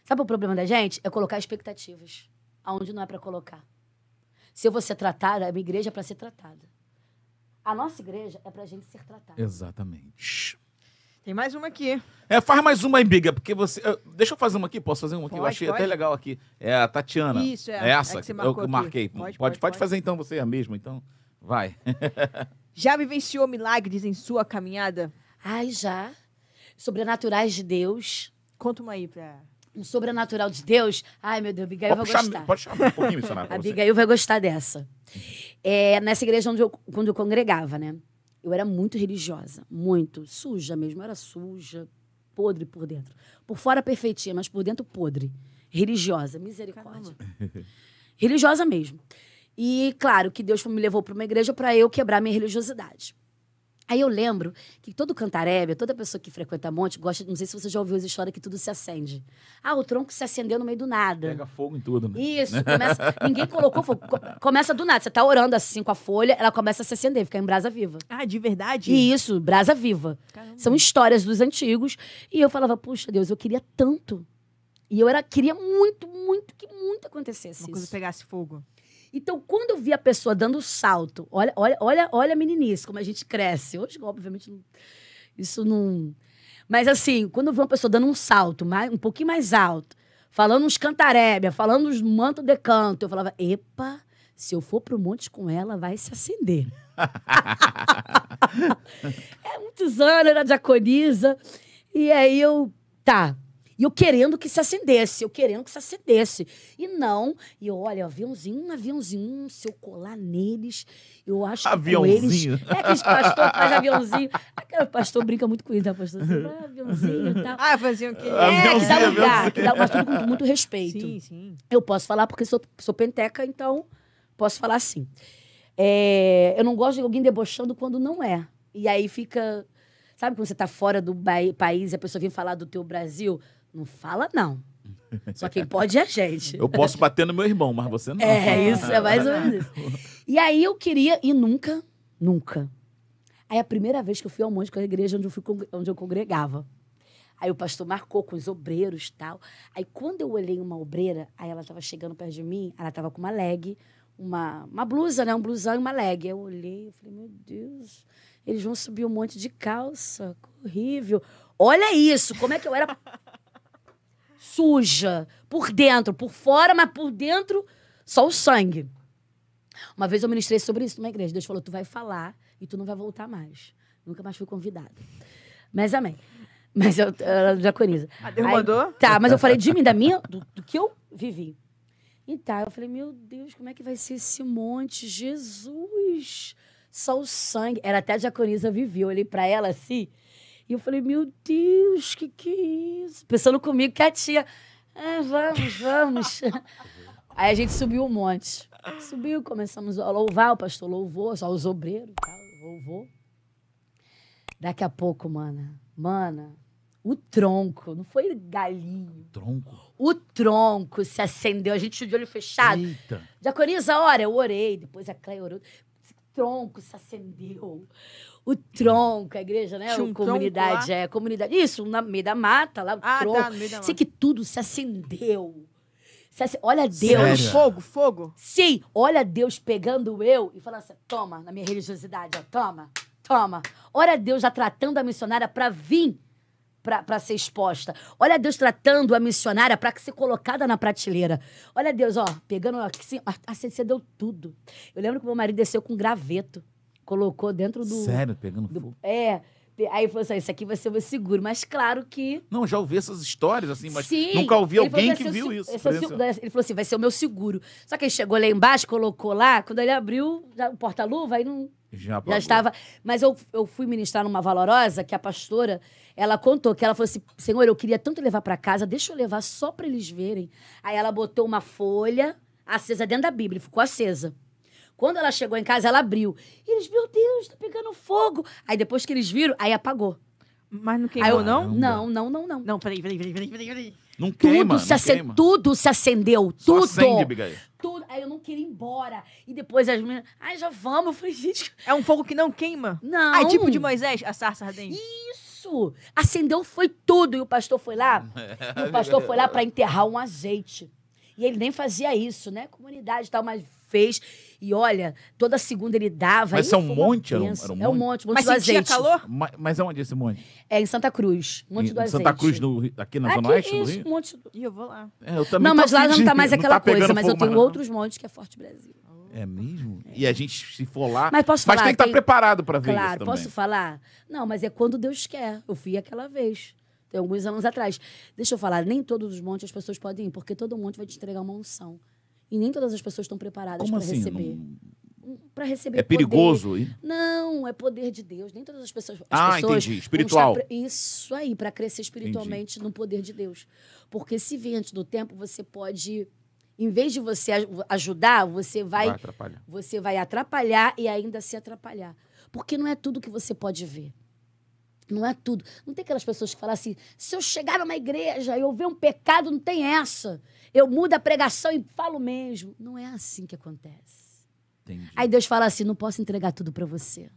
Sabe o problema da gente? É colocar expectativas aonde não é para colocar. Se eu vou ser tratada, a minha igreja é para ser tratada. A nossa igreja é para a gente ser tratada. Exatamente. Tem mais uma aqui. É, faz mais uma aí, Biga, porque você. Deixa eu fazer uma aqui, posso fazer uma aqui? eu Pode, achei pode. até legal aqui. É a Tatiana. Isso, é. Essa É que você eu que aqui. marquei. Pode, Pode, pode, pode, pode. fazer então você a mesma, então. Vai. <laughs> Já vivenciou milagres em sua caminhada? Ai, já. Sobrenaturais de Deus. Conta uma aí pra. Um sobrenatural de Deus. Ai, meu Deus, Abigail Pode vai puxar, gostar. pode chamar um pouquinho, missionário. Abigail vai gostar dessa. É, nessa igreja onde eu, quando eu congregava, né? Eu era muito religiosa, muito. Suja mesmo, eu era suja, podre por dentro. Por fora perfeitinha, mas por dentro podre. Religiosa, misericórdia. Religiosa mesmo. E claro que Deus me levou para uma igreja para eu quebrar minha religiosidade. Aí eu lembro que todo cantarébia, toda pessoa que frequenta monte, gosta, não sei se você já ouviu as histórias que tudo se acende. Ah, o tronco se acendeu no meio do nada. Pega fogo em tudo, né? Isso, começa, ninguém colocou fogo. Co- Começa do nada. Você tá orando assim com a folha, ela começa a se acender, fica em brasa viva. Ah, de verdade? E isso, brasa viva. Caramba. São histórias dos antigos. E eu falava, puxa Deus, eu queria tanto. E eu era, queria muito, muito, que muito acontecesse Uma coisa isso. pegasse fogo. Então, quando eu vi a pessoa dando salto, olha, olha, olha, olha a meninice, como a gente cresce. Hoje, obviamente, não- isso não. Mas assim, quando eu vi uma pessoa dando um salto, mais, um pouquinho mais alto, falando uns cantarébia, falando uns manto de canto, eu falava, epa, se eu for pro monte com ela, vai se acender. <laughs> é muitos anos, era diaconisa. E aí eu, tá. E eu querendo que se acendesse, eu querendo que se acendesse. E não. E eu, olha, aviãozinho, um aviãozinho, se eu colar neles, eu acho que com Aviãozinho. eles... É que esse pastor faz <laughs> aviãozinho. Aquele pastor brinca muito com isso, né, pastor? Assim, ah, aviãozinho e tal. Ah, fazia o quê? É, que dá Aviãozinho, lugar, aviãozinho. que dá, mas tudo com muito respeito. Sim, sim. Eu posso falar porque sou, sou penteca, então posso falar assim. É, eu não gosto de alguém debochando quando não é. E aí fica. Sabe quando você tá fora do país e a pessoa vem falar do teu Brasil? Não fala, não. <laughs> Só quem pode é a gente. Eu posso bater no meu irmão, mas você não. É, isso, é mais ou menos isso. <laughs> E aí eu queria, e nunca, nunca. Aí a primeira vez que eu fui ao monte com a igreja onde eu, fui, onde eu congregava. Aí o pastor marcou com os obreiros e tal. Aí quando eu olhei uma obreira, aí ela estava chegando perto de mim, ela estava com uma leg, uma, uma blusa, né? Um blusão e uma leg. Eu olhei e falei, meu Deus, eles vão subir um monte de calça, horrível. Olha isso, como é que eu era suja, por dentro, por fora, mas por dentro, só o sangue. Uma vez eu ministrei sobre isso numa igreja. Deus falou: tu vai falar e tu não vai voltar mais. Nunca mais fui convidada. Mas amém. Mas eu era diaconisa. Ah, Deus Aí- mandou? Tá, mas eu falei de mim, da minha, do, do que eu vivi. E tá, eu falei, meu Deus, como é que vai ser esse monte? Jesus! Só o sangue. Era até a diaconisa Vivi. Eu olhei pra ela assim. E eu falei, meu Deus, que que é isso? Pensando comigo que a tia. "Ah, vamos, vamos. <laughs> Aí a gente subiu um monte. Subiu, começamos a louvar, o pastor louvou, só os obreiros, tal, louvou. Daqui a pouco, mana, mana, o tronco, não foi galinho, Tronco. o tronco se acendeu, a gente de olho fechado. Eita. Diaconisa, ora, eu orei, depois a Cleia orou. Esse tronco se acendeu. O tronco, a igreja, né? Tinha um a comunidade, é, comunidade. Isso, na meio da mata, lá, o Ah, tronco. tá, no meio da Sei mata. que tudo se acendeu. Se ace- Olha Deus. Sério? Fogo, fogo. Sim, olha Deus pegando eu e falando assim: toma, na minha religiosidade, ó, toma, toma. Olha Deus já tratando a missionária para vir para ser exposta. Olha Deus tratando a missionária para ser colocada na prateleira. Olha Deus, ó, pegando assim, ó, assim, você deu tudo. Eu lembro que meu marido desceu com um graveto, colocou dentro do. Sério, pegando do- fogo. é. Aí falou assim: isso aqui vai ser o meu seguro. Mas claro que Não, já ouvi essas histórias, assim, mas Sim, nunca ouvi alguém que o viu isso. é ele falou assim, vai ser o meu seguro. Só que ele chegou lá embaixo, colocou lá, quando ele abriu o porta-luva, aí não, Já, já estava... Mas eu, eu fui ministrar numa valorosa, que a pastora, ela contou, que ela falou assim, Senhor, eu queria tanto levar para casa, deixa eu levar só para eles verem. Aí ela botou uma folha acesa dentro da Bíblia, ficou acesa. Quando ela chegou em casa, ela abriu. E eles, meu Deus, tá pegando fogo. Aí depois que eles viram, aí apagou. Mas não Aí queimou, eu, não? Não, não, não, não. Não, peraí, peraí, peraí, peraí, peraí, peraí. Não Tudo, queima, se não queima. tudo se acendeu, Só tudo. acende, tudo. Aí eu não queria ir embora. E depois as meninas, ai, já vamos. Eu falei, gente, É um fogo que não queima? não. Ah, é tipo de Moisés, a sarça ardente. Isso. Acendeu foi tudo. E o pastor foi lá. <laughs> e o pastor foi lá para enterrar um azeite. E ele nem fazia isso, né? Comunidade e tal, mas fez. E olha, toda segunda ele dava. Mas e isso é um monte? Era um- era um É um monte? monte, monte Mas do sentia azeite. calor? Ma- Mas é onde esse monte? É em Santa Cruz, monte Em do azeite. Santa Cruz, no, aqui na Zona Aqui, Oeste do isso, Rio? monte do... Ih, eu vou lá. É, eu também Não, tô mas lá não tá mais aquela pegando coisa, mas eu fogo tenho mais não. outros montes que é Forte Brasil. É mesmo? E a gente, se for lá... Mas posso Mas falar, tem que estar tem- preparado pra ver isso Claro, também. posso falar? Não, mas é quando Deus quer. Eu fui aquela vez. Tem alguns anos atrás. Deixa eu falar, nem todos os montes as pessoas podem ir, porque todo monte vai te entregar uma unção. E nem todas as pessoas estão preparadas para assim? receber. Não- Para receber É poder. perigoso ir? Não, é poder de Deus. Nem todas as pessoas. As Ah, pessoas entendi. Espiritual. pre- Isso aí, para crescer espiritualmente no poder de Deus. Porque se vir antes do tempo, você pode. Em vez de você aj- ajudar, você vai Vai atrapalhar. você vai atrapalhar e ainda se atrapalhar. Porque não é tudo que você pode ver. Não é tudo. Não tem aquelas pessoas que falam assim: se eu chegar numa igreja e eu ver um pecado, não tem essa. Eu mudo a pregação e falo mesmo. Não é assim que acontece. Entendi. Aí Deus fala assim: não posso entregar tudo para você.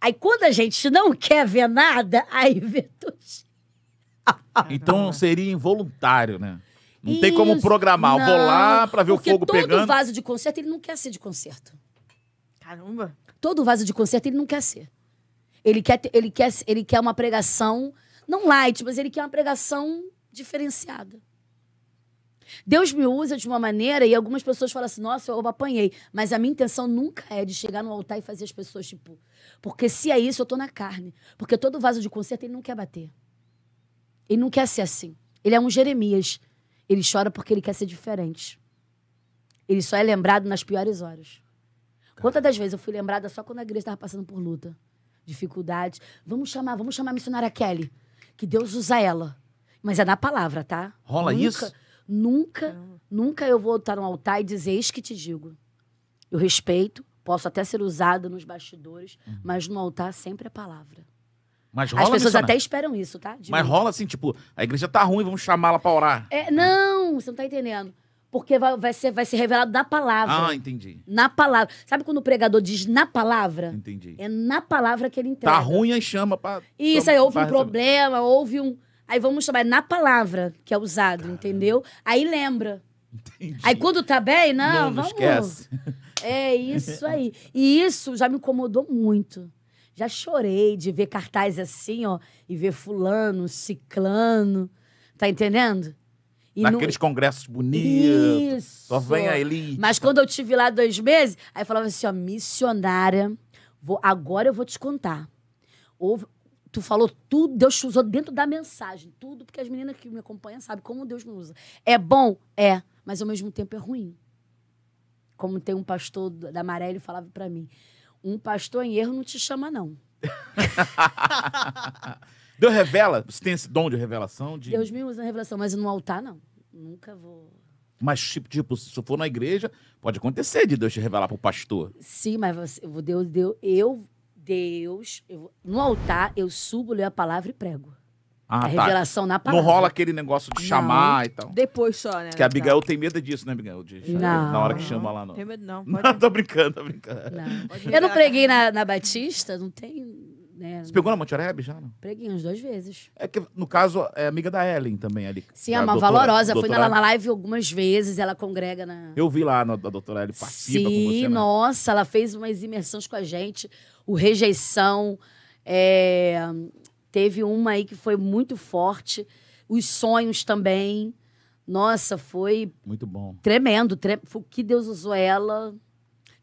Aí quando a gente não quer ver nada, aí vê tudo. <laughs> Então seria involuntário, né? Não tem como Isso. programar. Eu vou Não, lá pra ver o fogo todo pegando. vaso de concerto, ele não quer ser de concerto. Caramba. todo vaso de concerto ele não quer ser. Ele quer, ele quer, ele quer uma pregação, não light, mas ele quer uma pregação diferenciada. Deus me usa de uma maneira e algumas pessoas falam assim: nossa, eu apanhei. Mas a minha intenção nunca é de chegar no altar e fazer as pessoas, tipo. Porque se é isso, eu tô na carne. Porque todo vaso de concerto ele não quer bater. Ele não quer ser assim. Ele é um Jeremias. Ele chora porque ele quer ser diferente. Ele só é lembrado nas piores horas. Quantas das vezes eu fui lembrada só quando a igreja estava passando por luta, dificuldades? Vamos chamar, vamos chamar a missionária Kelly, que Deus usa ela. Mas é na palavra, tá? Rola nunca, isso? Nunca, nunca eu vou estar no altar e dizer, eis que te digo. Eu respeito, posso até ser usada nos bastidores, Uhum. mas no altar sempre é palavra. Mas rola As pessoas até esperam isso, tá? De Mas mim. rola assim, tipo, a igreja tá ruim, vamos chamá-la pra orar. É, não, você não tá entendendo. Porque vai, vai ser, vai ser revelado na palavra. Ah, entendi. Na palavra. Sabe quando o pregador diz na palavra? Entendi. É na palavra que ele entrega. Tá ruim, aí chama pra. Isso, aí houve um resolver. problema, houve um. Aí vamos chamar, é na palavra que é usado, entendeu? Aí lembra. Entendi. Aí quando tá bem, não, não, não vamos. esquece. <laughs> É isso aí. E isso já me incomodou muito. Já chorei de ver cartaz assim, ó, e ver fulano, ciclano. Tá entendendo? E Naqueles congressos bonitos. Isso. Só vem a elite. Mas quando eu tive lá dois meses, aí falava assim, ó, missionária, vou, agora eu vou te contar. Houve- tu falou tudo, Deus te usou dentro da mensagem, tudo, porque as meninas que me acompanham sabem como Deus me usa. É bom? É, mas ao mesmo tempo é ruim. Como tem um pastor da Maré, ele falava pra mim, um pastor em erro não te chama, não. <laughs> Deus revela. Você tem esse dom de revelação? De... Deus me usa na revelação, mas no altar, não. Nunca vou... Mas, tipo, tipo, se for na igreja, pode acontecer de Deus te revelar pro pastor. Sim, mas você, eu vou- Deus, Deus, eu, Deus, eu no altar eu subo, leio a palavra e prego. Ah, a tá. revelação na Não palavra. rola aquele negócio de chamar e tal. Depois só, né? Que a Abigail tem medo disso, né, Abigail? De- Não. Na hora que chama lá. Não tem medo, não. <laughs> Não, Pode, tô brincando, tô brincando. Não. Eu não preguei na, na Batista, não tem. Né, Você pegou na Monte Oreb já, não? Preguei umas duas vezes. É que, no caso, é amiga da Ellen também ali. Sim, é uma doutora- valorosa. Fui doutora- na, na live algumas vezes, ela congrega na. Eu vi lá no, da doutora Ellen, participa Sim, com você, né? nossa, ela fez umas imersões com a gente. O Rejeição. é, teve uma aí que foi muito forte. Os sonhos também. Nossa, foi Muito bom. tremendo. Tre... Que Deus usou ela.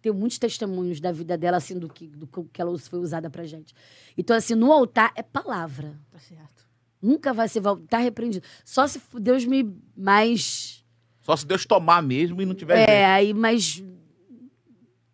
Tenho muitos testemunhos da vida dela, assim, do que, do que ela foi usada pra gente. Então, assim, no altar é palavra. Tá certo. Nunca vai ser voltar repreendido. Só se Deus me mais. Só se Deus tomar mesmo e não tiver É, jeito. aí mais.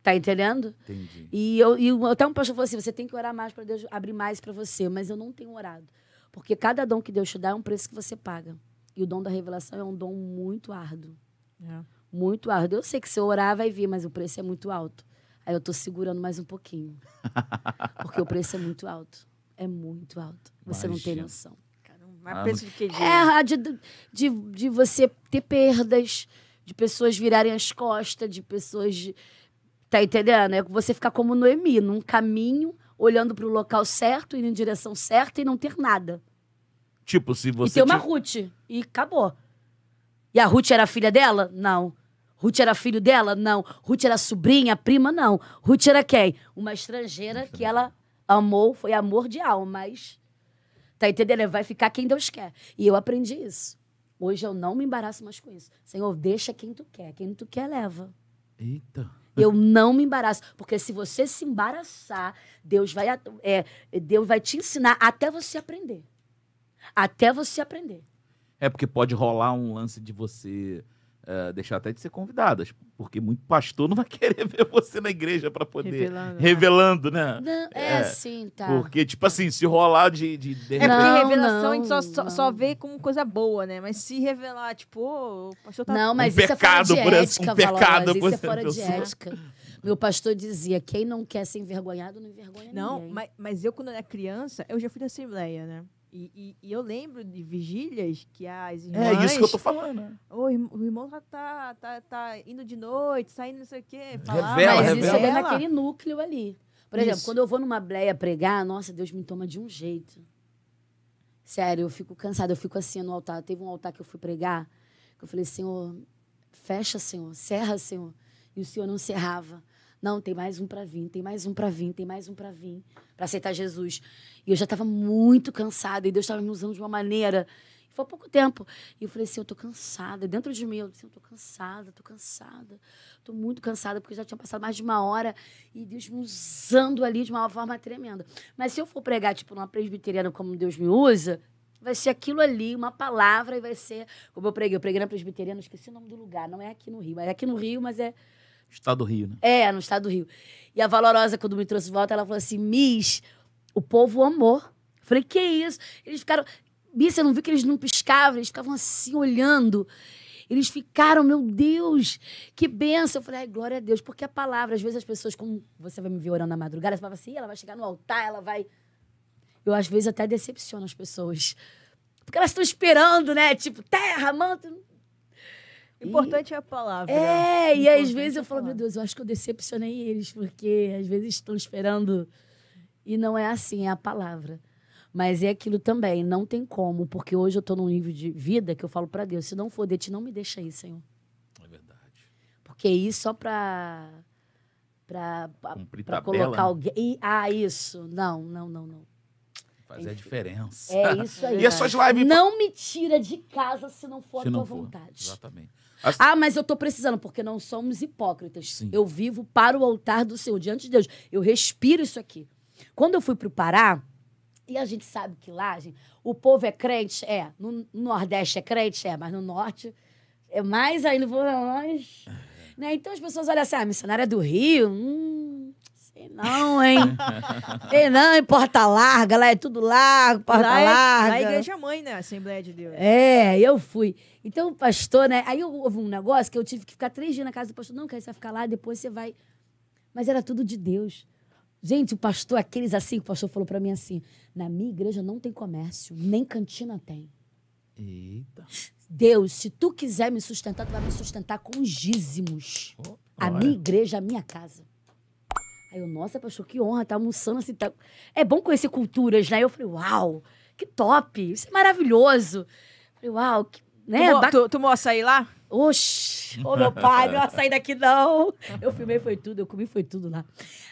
Tá entendendo? Entendi. E, eu, e até um pastor falou assim: você tem que orar mais para Deus abrir mais para você. Mas eu não tenho orado. Porque cada dom que Deus te dá é um preço que você paga. E o dom da revelação é um dom muito árduo. É. Muito árduo. Eu sei que se eu orar vai vir, mas o preço é muito alto. Aí eu tô segurando mais um pouquinho. <laughs> Porque o preço é muito alto. É muito alto. Você não tem noção. Caramba, mais Ah, preço de que dia? É de, de, de você ter perdas, de pessoas virarem as costas, de pessoas. de- Tá entendendo? É você ficar como Noemi, num caminho, olhando para o local certo, indo em direção certa e não ter nada. Tipo, se e você. ter uma ti- Ruth. E acabou. E a Ruth era filha dela? Não. Ruth era filho dela? Não. Ruth era sobrinha, prima? Não. Ruth era quem? Uma estrangeira que ela amou, foi amor de alma, mas. Tá entendendo? Vai ficar quem Deus quer. E eu aprendi isso. Hoje eu não me embaraço mais com isso. Senhor, deixa quem tu quer. Quem tu quer, leva. Eita. Eu não me embaraço. Porque se você se embaraçar, Deus vai, é, Deus vai te ensinar até você aprender. Até você aprender. É porque pode rolar um lance de você eh, deixar até de ser convidada. Porque muito pastor não vai <laughs> querer ver você na igreja pra poder. Revelando, né? Revelando, né? Não, é, É, sim, tá. Porque, tipo assim, se rolar de. de, de É Não, porque revelação a gente só, não, só, não. só vê como coisa boa, né? Mas se revelar, tipo, ô, o pastor tá. Não, mas Um isso é fora pecado de por essa- ética, um pecado Valorosa. por Isso é fora de pessoa. ética. Meu pastor dizia, quem não quer ser envergonhado, não envergonha Não, ninguém. mas, mas eu, quando era criança, eu já fui da Assembleia, né? E, e, e eu lembro de vigílias que as irmãs. É isso que eu tô falando, né? Ô, irm- o irmão tá, tá, tá, tá indo de noite, saindo não sei o quê. Falava, Revela, mas revela. isso é naquele núcleo ali. Por exemplo, Isso. quando eu vou numa bleia pregar, nossa, Deus me toma de um jeito. Sério, eu fico cansada, eu fico assim no altar. Teve um altar que eu fui pregar, que eu falei, Senhor, fecha, Senhor, serra, Senhor. E o Senhor não cerrava. Não, tem mais um para vir, tem mais um para vir, tem mais um para vir, para aceitar Jesus. E eu já estava muito cansada, e Deus estava me usando de uma maneira. Foi há pouco tempo. E eu falei assim, eu tô cansada. Dentro de mim, eu disse, eu tô cansada, tô cansada. Tô muito cansada, porque já tinha passado mais de uma hora e Deus me usando ali de uma forma tremenda. Mas se eu for pregar, tipo, numa presbiteriana como Deus me usa, vai ser aquilo ali, uma palavra, e vai ser. Como eu preguei, eu preguei na presbiteriana, esqueci o nome do lugar, não é aqui no Rio, é aqui no Rio, mas é. Estado do Rio, né? É, no estado do Rio. E a Valorosa, quando me trouxe de volta, ela falou assim: Miss, o povo amou. Eu falei, que isso? Eles ficaram. Miss, você não viu que eles não piscavam? Eles ficavam assim, olhando. Eles ficaram, meu Deus, que benção. Eu falei, ai, glória a Deus, porque a palavra, às vezes as pessoas, como você vai me ver orando na madrugada, você fala assim, ela vai chegar no altar, ela vai. Eu, às vezes, até decepciono as pessoas. Porque elas estão esperando, né? Tipo, terra, manto. O importante é a palavra. É, né? e às vezes é eu falo, meu. Deus, eu acho que eu decepcionei eles, porque às vezes estão esperando. E não é assim, é a palavra. Mas é aquilo também, não tem como, porque hoje eu tô num nível de vida que eu falo pra Deus, se não for de ti, não me deixa aí, Senhor. É verdade. Porque ir só pra tabela, colocar né? alguém. e- ah, isso. Não, não, não, não. Fazer a diferença. É isso aí. E as suas lives... Não me tira de casa se não for Se a tua for. vontade. Exatamente. As- Ah, mas eu tô precisando, porque não somos hipócritas. Sim. Eu vivo para o altar do Senhor, diante de Deus. Eu respiro isso aqui. Quando eu fui pro Pará, e a gente sabe que lá, gente, o povo é crente? É. No Nordeste é crente? É. Mas no Norte é mais ainda. vou mais. Né? Então as pessoas olham assim, ah, missionária do Rio? Hum, não, hein? sei não, em Porta Larga, lá é tudo largo, Porta Lá é, Larga. lá é igreja mãe, né? Assembleia de Deus. É, eu fui. Então, o pastor, né? Aí eu- houve um negócio que eu tive que ficar três dias na casa do pastor. Não, aí você vai ficar lá, depois você vai. Mas era tudo de Deus. Gente, o pastor, aqueles assim, o pastor falou pra mim assim: na minha igreja não tem comércio, nem cantina tem. Eita. Deus, se tu quiser me sustentar, tu vai me sustentar com os dízimos. Oh, A minha igreja, a minha casa. Aí eu, nossa, pastor, que honra, tá almoçando assim. Tá... É bom conhecer culturas, né? Eu falei, uau, que top, isso é maravilhoso. Falei, uau, que, né? Tomou, ba- tu, tomou açaí lá? Oxi, ô meu pai, não ia sair daqui não. Eu filmei, foi tudo, eu comi, foi tudo lá.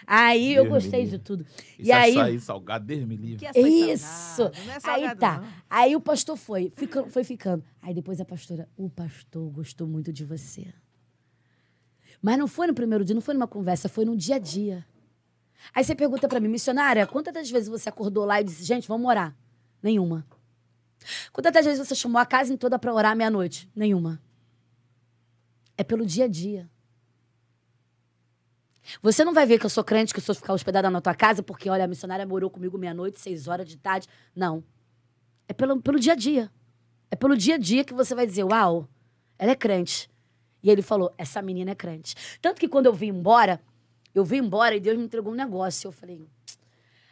Aí eu gostei de tudo. Esse E aí, açaí salgado, Deus me livre. Que açaí isso. salgado, é Aí salgado, tá. não. Aí o pastor foi, fica- foi ficando. Aí depois a pastora, o pastor gostou muito de você. Mas não foi no primeiro dia, não foi numa conversa, foi no dia a dia. Aí você pergunta pra mim, missionária, quantas vezes você acordou lá e disse, gente, vamos orar? Nenhuma. Quantas vezes você chamou a casa toda pra orar meia-noite? Nenhuma. É pelo dia a dia. Você não vai ver que eu sou crente, que eu sou ficar hospedada na tua casa, porque, olha, a missionária morou comigo meia-noite, seis horas de tarde. Não. É pelo, pelo dia a dia. É pelo dia a dia que você vai dizer, uau, ela é crente. E ele falou, essa menina é crente. Tanto que quando eu vim embora, eu vim embora e Deus me entregou um negócio. Eu falei.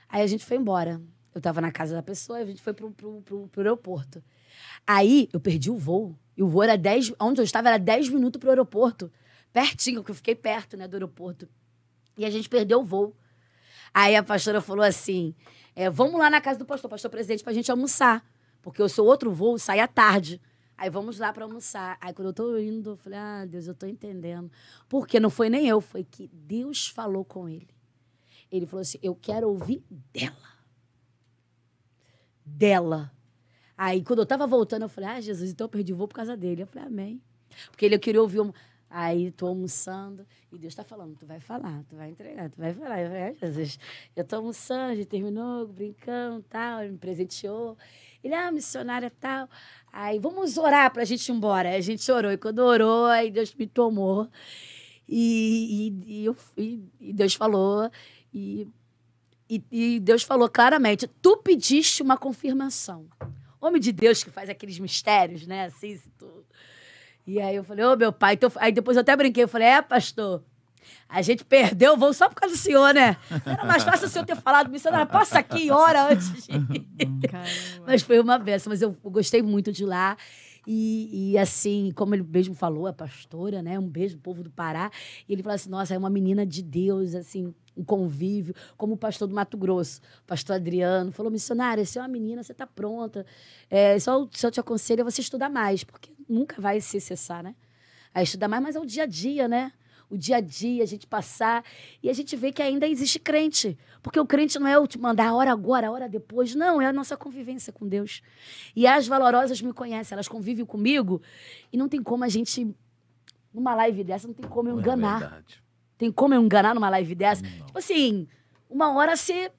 Aí a gente foi embora. Eu tava na casa da pessoa e a gente foi pro, pro, pro, pro aeroporto. Aí eu perdi o voo. E o voo era 10. Onde eu estava era 10 minutos pro aeroporto. Pertinho, que eu fiquei perto, né, do aeroporto. E a gente perdeu o voo. Aí a pastora falou assim: é, vamos lá na casa do pastor, pastor presidente, pra gente almoçar. Porque o seu outro voo sai à tarde. Aí vamos lá pra almoçar. Aí quando eu tô indo, eu falei, ah, Deus, eu tô entendendo. Porque não foi nem eu, foi que Deus falou com ele. Ele falou assim: eu quero ouvir dela. Dela. Aí quando eu tava voltando, eu falei, ah, Jesus, então eu perdi o voo por causa dele. Eu falei, amém. Porque ele queria ouvir um. Aí tô almoçando e Deus tá falando, tu vai falar, tu vai entregar, tu vai falar. Eu falei, ah, Jesus, eu tô almoçando, a gente terminou, brincando, tal, ele me presenteou. Ele, ah, missionária tal. Aí, vamos orar pra gente ir embora. Aí a gente orou. E quando orou, aí Deus me tomou. E, e, e eu, e, Deus falou. E, e, Deus falou claramente: tu pediste uma confirmação. Homem de Deus que faz aqueles mistérios, né? Assim, se tu... E aí eu falei, ô meu pai. Então, aí depois eu até brinquei, eu falei, é, pastor. A gente perdeu o voo só por causa do senhor, né? Era mais fácil o senhor ter falado, missionário, passa aqui e ora antes. Mas foi uma benção. Mas eu gostei muito de lá. E, e, assim, como ele mesmo falou, a pastora, né? Um beijo povo do Pará. E ele falou assim: nossa, é uma menina de Deus, assim, um convívio, como o pastor do Mato Grosso, o pastor Adriano, falou: missionária, você é uma menina, você tá pronta. É, só, só te aconselho você estudar mais, porque nunca vai se cessar, né? A estudar mais, mas é o dia a dia, né? O dia a dia, a gente passar. E a gente vê que ainda existe crente. Porque o crente não é o te mandar a hora agora, a hora depois. Não, é a nossa convivência com Deus. E as valorosas me conhecem, elas convivem comigo. E não tem como a gente, numa live dessa, não tem como eu É enganar. verdade. Tem como eu enganar numa live dessa? Não. Tipo assim, uma hora você.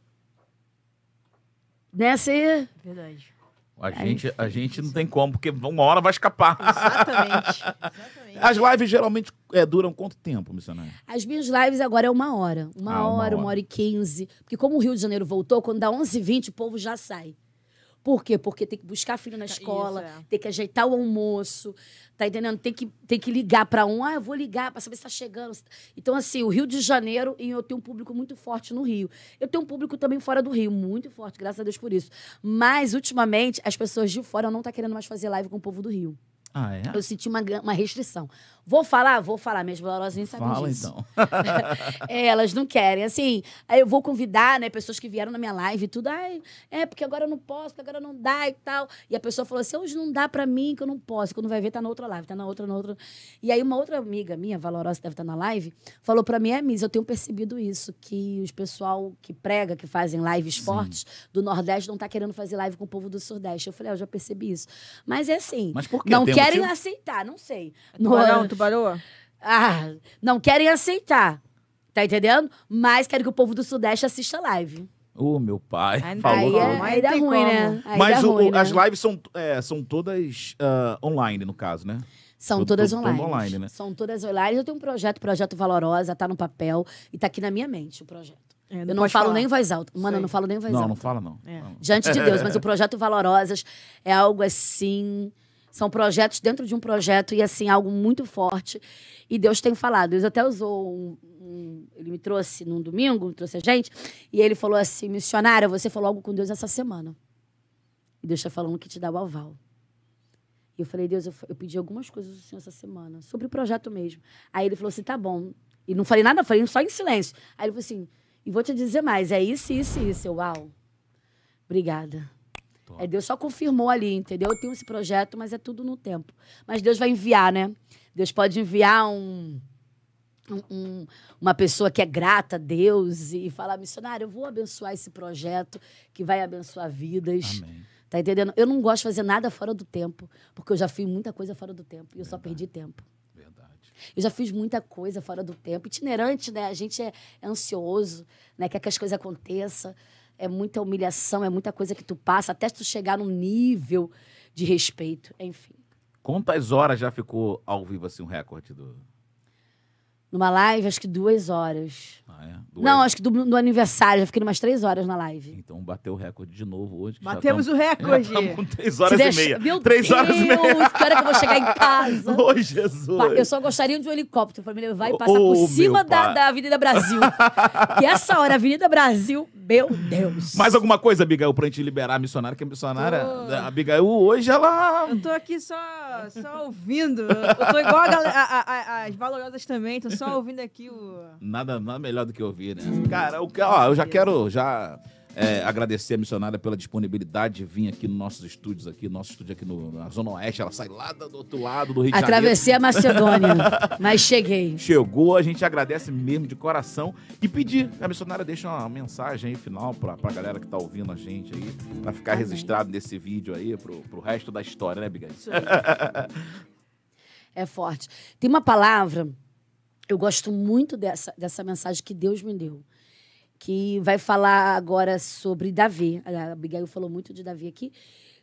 Né, você. Verdade. A gente, a gente não tem como, porque uma hora vai escapar. Exatamente. <laughs> Exatamente. As lives geralmente é, duram quanto tempo, missionário? As minhas lives agora é uma hora. Uma Ah, uma hora, uma hora. hora e quinze. Porque como o Rio de Janeiro voltou, quando dá 11h20, o povo já sai. Por quê? Porque tem que buscar filho na Isso, escola, é. tem que ajeitar o almoço, tá entendendo? Tem que, tem que ligar para um, ah, eu vou ligar para saber se tá chegando. Então, assim, o Rio de Janeiro, e eu tenho um público muito forte no Rio. Eu tenho um público também fora do Rio, muito forte, graças a Deus por isso. Mas, ultimamente, as pessoas de fora não estão querendo mais fazer live com o povo do Rio. Ah, é? Eu senti uma, uma restrição. Vou falar? Vou falar. Minhas valorosinhas sabem Fala disso. então. <laughs> É, elas não querem. Assim, aí eu vou convidar, né, pessoas que vieram na minha live e tudo. Ai, é, porque agora eu não posso, porque agora não dá e tal. E a pessoa falou assim: hoje não dá pra mim, que eu não posso. Quando vai ver, tá na outra live, tá na outra, na outra. E aí, uma outra amiga minha, valorosa, que deve estar na live, falou pra mim: é, Miss, eu tenho percebido isso, que os pessoal que prega, que fazem lives fortes do Nordeste, não tá querendo fazer live com o povo do Sudeste. Eu falei: ah, eu já percebi isso. Mas é assim. Mas por quê? Não Tem querem motivo? aceitar, não sei. Tubarão, tubarão? Ah, não querem aceitar. Tá entendendo? Mas querem que o povo do Sudeste assista a live. Ô, meu pai. Aí não falou aí, tudo. é, tudo. Aí aí dá ruim, como. né? Aí Mas dá o- ruim, o- né? as lives são, é, são todas ah, online, no caso, né? São todas tudo online. online, né? São todas online. Eu tenho um projeto, Projeto Valorosa, tá no papel e tá aqui na minha mente o projeto. É, eu não falo falar. nem em voz alta. Mano, eu Sei. não falo nem em voz não, alta. não fala não. É. Não. Diante de Deus, <laughs> mas o projeto Valorosas é algo assim. São projetos dentro de um projeto e assim, algo muito forte. E Deus tem falado. Deus até usou um. um- ele me trouxe num domingo, trouxe a gente, e ele falou assim: missionária, você falou algo com Deus essa semana. E Deus está falando que te dá o aval. E eu falei, Deus, eu, eu pedi algumas coisas do Senhor essa semana, sobre o projeto mesmo. Aí ele falou assim: tá bom. E não falei nada, falei só em silêncio. Aí ele falou assim: e vou te dizer mais, é isso, isso isso. Uau. Obrigada. Top. Aí Deus só confirmou ali, entendeu? Eu tenho esse projeto, mas é tudo no tempo. Mas Deus vai enviar, né? Deus pode enviar um, um- um- uma pessoa que é grata a Deus e falar, missionário, eu vou abençoar esse projeto que vai abençoar vidas. Amém. Tá entendendo? Eu não gosto de fazer nada fora do tempo, porque eu já fiz muita coisa fora do tempo e eu só perdi tempo. Verdade. Eu já fiz muita coisa fora do tempo. Itinerante, né? A gente é, é ansioso, né? Quer que as coisas aconteçam. É muita humilhação, é muita coisa que tu passa, até tu chegar num nível de respeito. Enfim. Quantas horas já ficou ao vivo assim um recorde do. Numa live, acho que duas horas. Ah, é? Do Não, acho que do, do aniversário. Já fiquei umas três horas na live. Então bateu o recorde de novo hoje. Batemos tamo- o recorde. <laughs> Já estamos com três horas e deixa- meia. Meu três Deus, horas e meia. que hora que eu vou chegar em <laughs> casa? Ô, Jesus. Eu só gostaria de um helicóptero para me levar e passar por meu cima da, da Avenida Brasil. <laughs> que essa hora, Avenida Brasil, meu Deus. Mais alguma coisa, Abigail, pra gente liberar a missionária? Que a missionária, Tô. a Abigail, hoje ela... Eu tô aqui só, só ouvindo. Eu tô igual a galera- a- a- a- as valorosas também, tô só ouvindo aqui o. Nada, nada melhor do que ouvir, né? Cara, o que- ó, eu já quero já é, agradecer a missionária pela disponibilidade de vir aqui nos nossos estúdios, aqui, nosso estúdio aqui no, na Zona Oeste. Ela sai lá do outro lado do Rio de Janeiro. Atravessei a Macedônia, <laughs> mas cheguei. Chegou, a gente agradece mesmo de coração e pedir que a missionária deixe uma mensagem aí final pra, pra galera que tá ouvindo a gente aí, pra ficar Amém. registrado nesse vídeo aí pro, pro resto da história, né? Isso aí. É forte. Tem uma palavra, eu gosto muito dessa, dessa mensagem que Deus me deu, que vai falar agora sobre Davi. A Abigail falou muito de Davi aqui,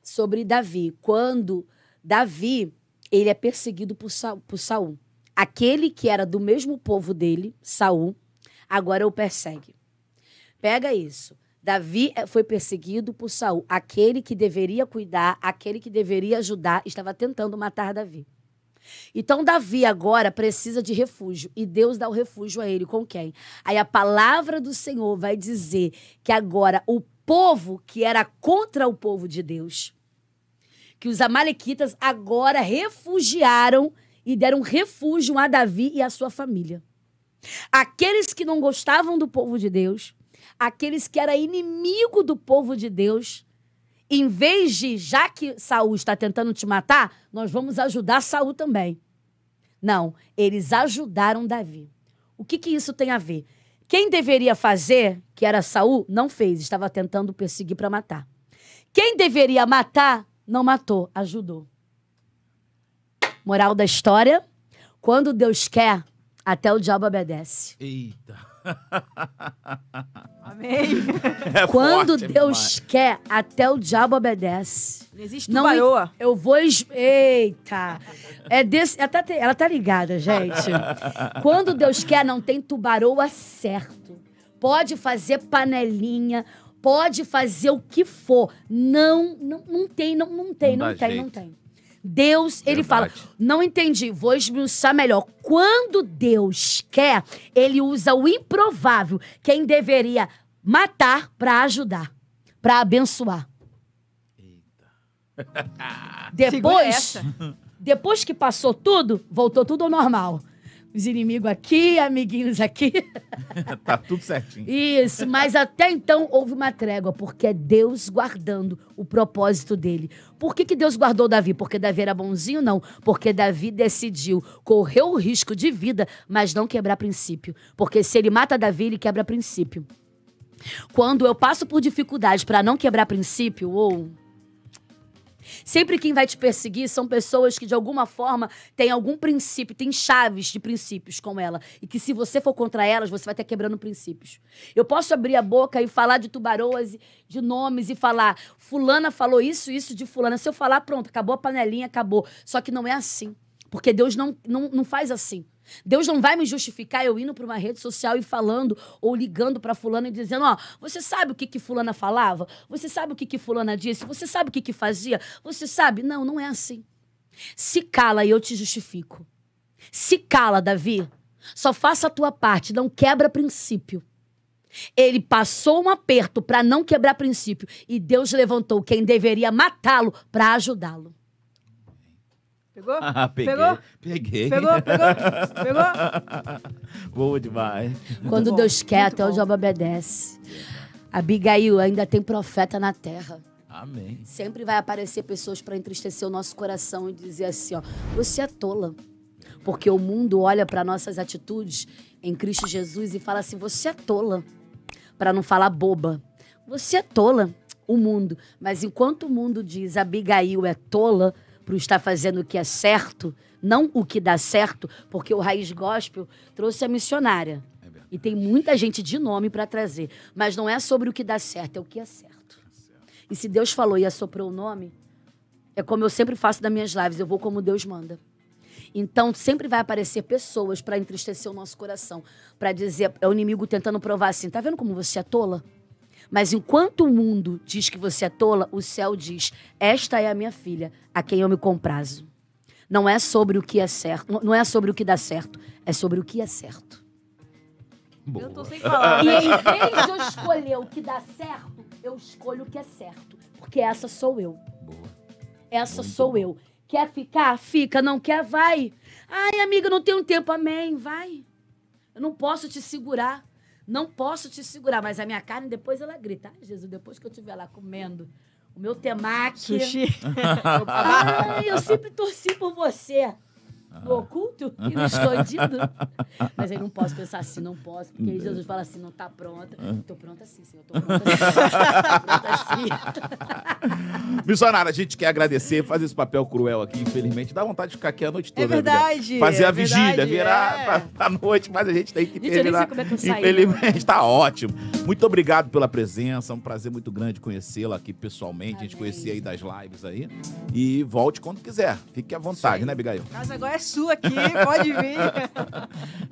sobre Davi. Quando Davi, ele é perseguido por, Sa por Saul. Aquele que era do mesmo povo dele, Saul, agora o persegue. Pega isso. Davi eh, foi perseguido por Saul. Aquele que deveria cuidar, aquele que deveria ajudar, estava tentando matar Davi. Então, Davi agora precisa de refúgio. E Deus dá o refúgio a ele. Com quem? Aí a palavra do Senhor vai dizer que agora o povo que era contra o povo de Deus, que os Amalequitas agora refugiaram e deram refúgio a Davi e a sua família. Aqueles que não gostavam do povo de Deus, aqueles que eram inimigo do povo de Deus, em vez de, já que Saul está tentando te matar, nós vamos ajudar Saul também. Não, eles ajudaram Davi. O que, que isso tem a ver? Quem deveria fazer, que era Saul, não fez, estava tentando perseguir para matar. Quem deveria matar, não matou, ajudou. Moral da história: quando Deus quer, até o diabo obedece. Eita. <laughs> Amém. <laughs> É Quando forte Deus quer, até o diabo obedece. Não existe Não tubaroa. Eu vou. es- Eita! É desse... ela, tá, te- ela tá ligada, gente. <laughs> Quando Deus quer, não tem tubaroa certo. Pode fazer panelinha, pode fazer o que for. Não, não, não tem, não, não tem, Não não, tem, jeito. não tem. Deus, ele fala, Verdade. não entendi, vou esmiuçar melhor. Quando Deus quer, ele usa o improvável, quem deveria matar para ajudar, para abençoar. <laughs> Segura Depois, <laughs> depois que passou tudo, voltou tudo ao normal. Os inimigos aqui, amiguinhos aqui. <laughs> tá tudo certinho. Isso, mas até então houve uma trégua, porque é Deus guardando o propósito dele. Por que, que Deus guardou Davi? Porque Davi era bonzinho? Não. Porque Davi decidiu, correu o risco de vida, mas não quebrar princípio. Porque se ele mata Davi, ele quebra princípio. Quando eu passo por dificuldade para não quebrar princípio, ou. Sempre quem vai te perseguir são pessoas que, de alguma forma, têm algum princípio, têm chaves de princípios com ela. E que, se você for contra elas, você vai estar quebrando princípios. Eu posso abrir a boca e falar de tubaroas, de nomes, e falar, Fulana falou isso, isso de Fulana. Se eu falar, pronto, acabou a panelinha, acabou. Só que não é assim. Porque Deus não, não, não faz assim. Deus não vai me justificar eu indo para uma rede social e falando ou ligando para fulana e dizendo, ó, você sabe o que que fulana falava? Você sabe o que que fulana disse? Você sabe o que que fazia? Você sabe? Não, não é assim. Se cala e eu te justifico. Se cala, Davi. Só faça a tua parte, não quebra princípio. Ele passou um aperto para não quebrar princípio e Deus levantou quem deveria matá-lo para ajudá-lo. Pegou? <laughs> Ah, peguei. Pegou? Peguei. Pegou? Pegou? Pegou? <laughs> Boa demais. Quando bom, Deus quer, até o. Job obedece. Abigail, ainda tem profeta na terra. Amém. Sempre vai aparecer pessoas para entristecer o nosso coração e dizer assim, ó, você é tola. Porque o mundo olha para nossas atitudes em Cristo Jesus e fala assim, você é tola. Para não falar boba. Você é tola, o mundo. Mas enquanto o mundo diz Abigail é tola por estar fazendo o que é certo, não o que dá certo, porque o Raiz Gospel trouxe a missionária. É. E tem muita gente de nome para trazer. Mas não é sobre o que dá certo, é o que é certo. E se Deus falou e assoprou o nome, é como eu sempre faço das minhas lives, eu vou como Deus manda. Então sempre vai aparecer pessoas para entristecer o nosso coração, para dizer, é o inimigo tentando provar assim, tá vendo como você é tola? Mas enquanto o mundo diz que você é tola, o céu diz: esta é a minha filha, a quem eu me comprazo. Não é sobre o que é certo, não é sobre o que dá certo, é sobre o que é certo. Boa. Eu tô sem palavras. E em vez de eu escolher o que dá certo, eu escolho o que é certo. Porque essa sou eu. Boa. Essa Muito sou bom. eu. Quer ficar? Fica. Não quer? Vai. Ai, amiga, não tenho tempo. Amém. Vai. Eu não posso te segurar. Não posso te segurar. Mas a minha carne, depois ela grita. Ai, Jesus, depois que eu estiver lá comendo o meu temaki. Sushi. Ai, <laughs> eu sempre torci por você. No oculto e no escondido. Mas aí não posso pensar assim, não posso. Porque aí Jesus fala assim, não tá pronta. Tô pronta sim, Senhor. Tô pronta sim. <laughs> Tô pronta sim. <laughs> Missionária, a gente quer agradecer, fazer esse papel cruel aqui, infelizmente. Dá vontade de ficar aqui a noite toda. É né, verdade. Fazer a é vigília, verdade, virar é. pra, pra noite, mas a gente tem que Gente, eu nem terminar. sei como é que eu saí, Infelizmente, tá ótimo. Muito obrigado pela presença, é um prazer muito grande conhecê-la aqui pessoalmente, a gente Amém. conhecer aí das lives aí. E volte quando quiser. Fique à vontade, né, Abigail? Casa agora é sua aqui, pode vir.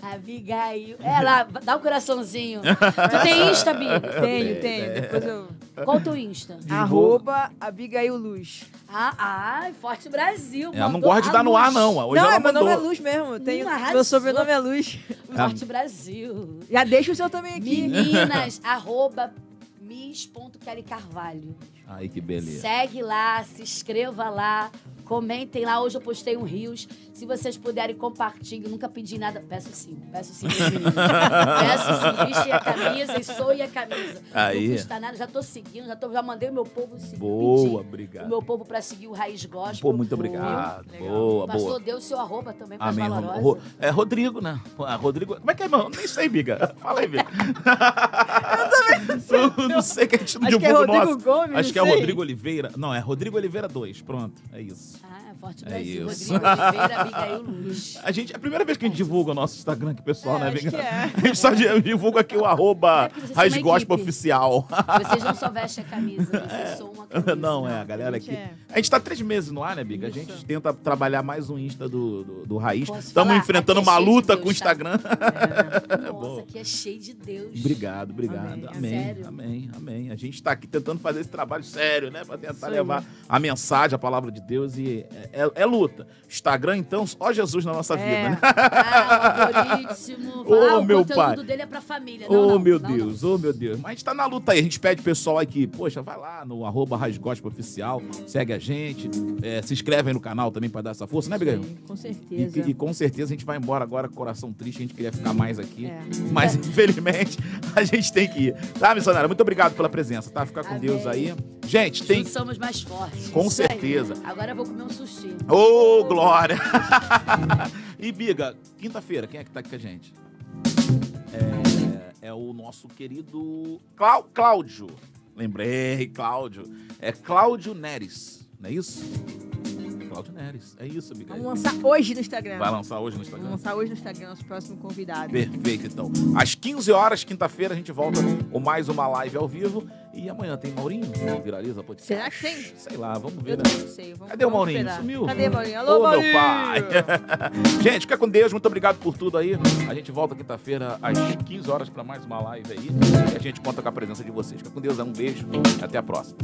<laughs> Abigail. É lá, dá o coraçãozinho. Tu tem Insta, Bi? Tenho, tenho. Depois eu. Qual o teu Insta? Arroba Abigail Luz. Ah, ai, Forte Brasil. Ela não mandou gosta de dar no ar, não. Hoje não, ela é, meu nome é mandou. Luz mesmo. Tenho, Hum, meu sobrenome é Luz. Forte Brasil. Já deixa o seu também aqui. Meninas, <laughs> arroba miss.kelly Carvalho. Ai, que beleza. Segue lá, se inscreva lá, comentem lá. Hoje eu postei um Rios. Se vocês puderem, compartilhem. Nunca pedi nada. Peço sim, peço sim, peço sim. Vestem a camisa e soe a camisa. Aí. Não custa nada, já tô seguindo, já, tô, já mandei o meu povo seguir. Boa, pedir O obrigado. meu povo pra seguir o Raiz Gospel. Pô, muito obrigado. Legal. Boa, Pastor, boa. dê o seu arroba também para Amém. Ro- valorosas. Ro- é Rodrigo, né? Ah, Rodrigo. Como é que é, irmão? Nem sei, biga. <laughs> Fala aí, biga. Eu também não sei. Não sei que a gente não Acho que é o Rodrigo nosso. Gomes, Acho que é. Rodrigo Oliveira. Não, é Rodrigo Oliveira 2. Pronto, é isso. Ah, Forte É Brasil. isso. Rodrigo Oliveira, Abigail Luz. A gente, é a primeira vez que a gente divulga o nosso Instagram aqui, pessoal, É, né, que é. A gente só di- divulga aqui o arroba É. Oficial. Vocês não só vestem a camisa, vocês são uma camisa. Não, é, a galera a gente aqui. é. A gente tá três meses no ar, né, Biga? A gente Isso. tenta trabalhar mais um Insta do, do, do Raiz. Posso Estamos falar? enfrentando Aqui é uma de luta Deus, com o tá? Instagram. É. <laughs> Nossa, aqui é cheio de Deus. Obrigado, obrigado. Amém. Amém. Sério? Amém, amém. A gente tá aqui tentando fazer esse trabalho sério, né? Pra tentar aí. levar a mensagem, a palavra de Deus e é, é- luta. Instagram, então, ó Jesus na nossa É. vida, né? Ah. <laughs> Ô, ah, o meu conteúdo pai. dele é pra família. Ô, Não, não, meu não, não. Deus, ô, meu Deus. Mas a gente tá na luta aí. A gente pede pessoal aqui, poxa, vai lá no arroba Oficial, segue a gente, é, se inscreve aí no canal também pra dar essa força, né, Abigail? Sim, Com E, certeza. e com certeza a gente vai embora agora coração triste, a gente queria ficar mais aqui. É. Mas, <laughs> infelizmente, a gente tem que ir. Tá, missionária? Muito obrigado pela presença, tá? Fica com Amém. Deus aí. Gente, tem. Juntos somos mais fortes. Com Isso aí. certeza. Agora eu vou comer um sushi. Ô, glória! <laughs> e, Biga, quinta-feira, quem é que tá aqui com a gente? É, é o nosso querido Clá- Cláudio. Lembrei, Cláudio. É Cláudio Neres, não é isso? Cláudio Neres, é isso, Biga. Vamos lançar hoje no Instagram. Vai lançar hoje no Vamos Instagram? lançar hoje no Instagram nosso próximo convidado. Perfeito, então. Às 15 horas, quinta-feira, a gente volta com mais uma live ao vivo. E amanhã tem Maurinho? Viraliza podcast. Será que tem? Sei lá, vamos ver, Eu né? não sei. Vamos, Cadê o vamos Maurinho? esperar. Sumiu? Cadê o Maurinho? Alô, Ô, Maurinho! meu pai! <laughs> gente, fica com Deus. Muito obrigado por tudo aí. A gente volta quinta-feira às 15 horas para mais uma live aí. E a gente conta com a presença de vocês. Fica com Deus. Um beijo. Até a próxima.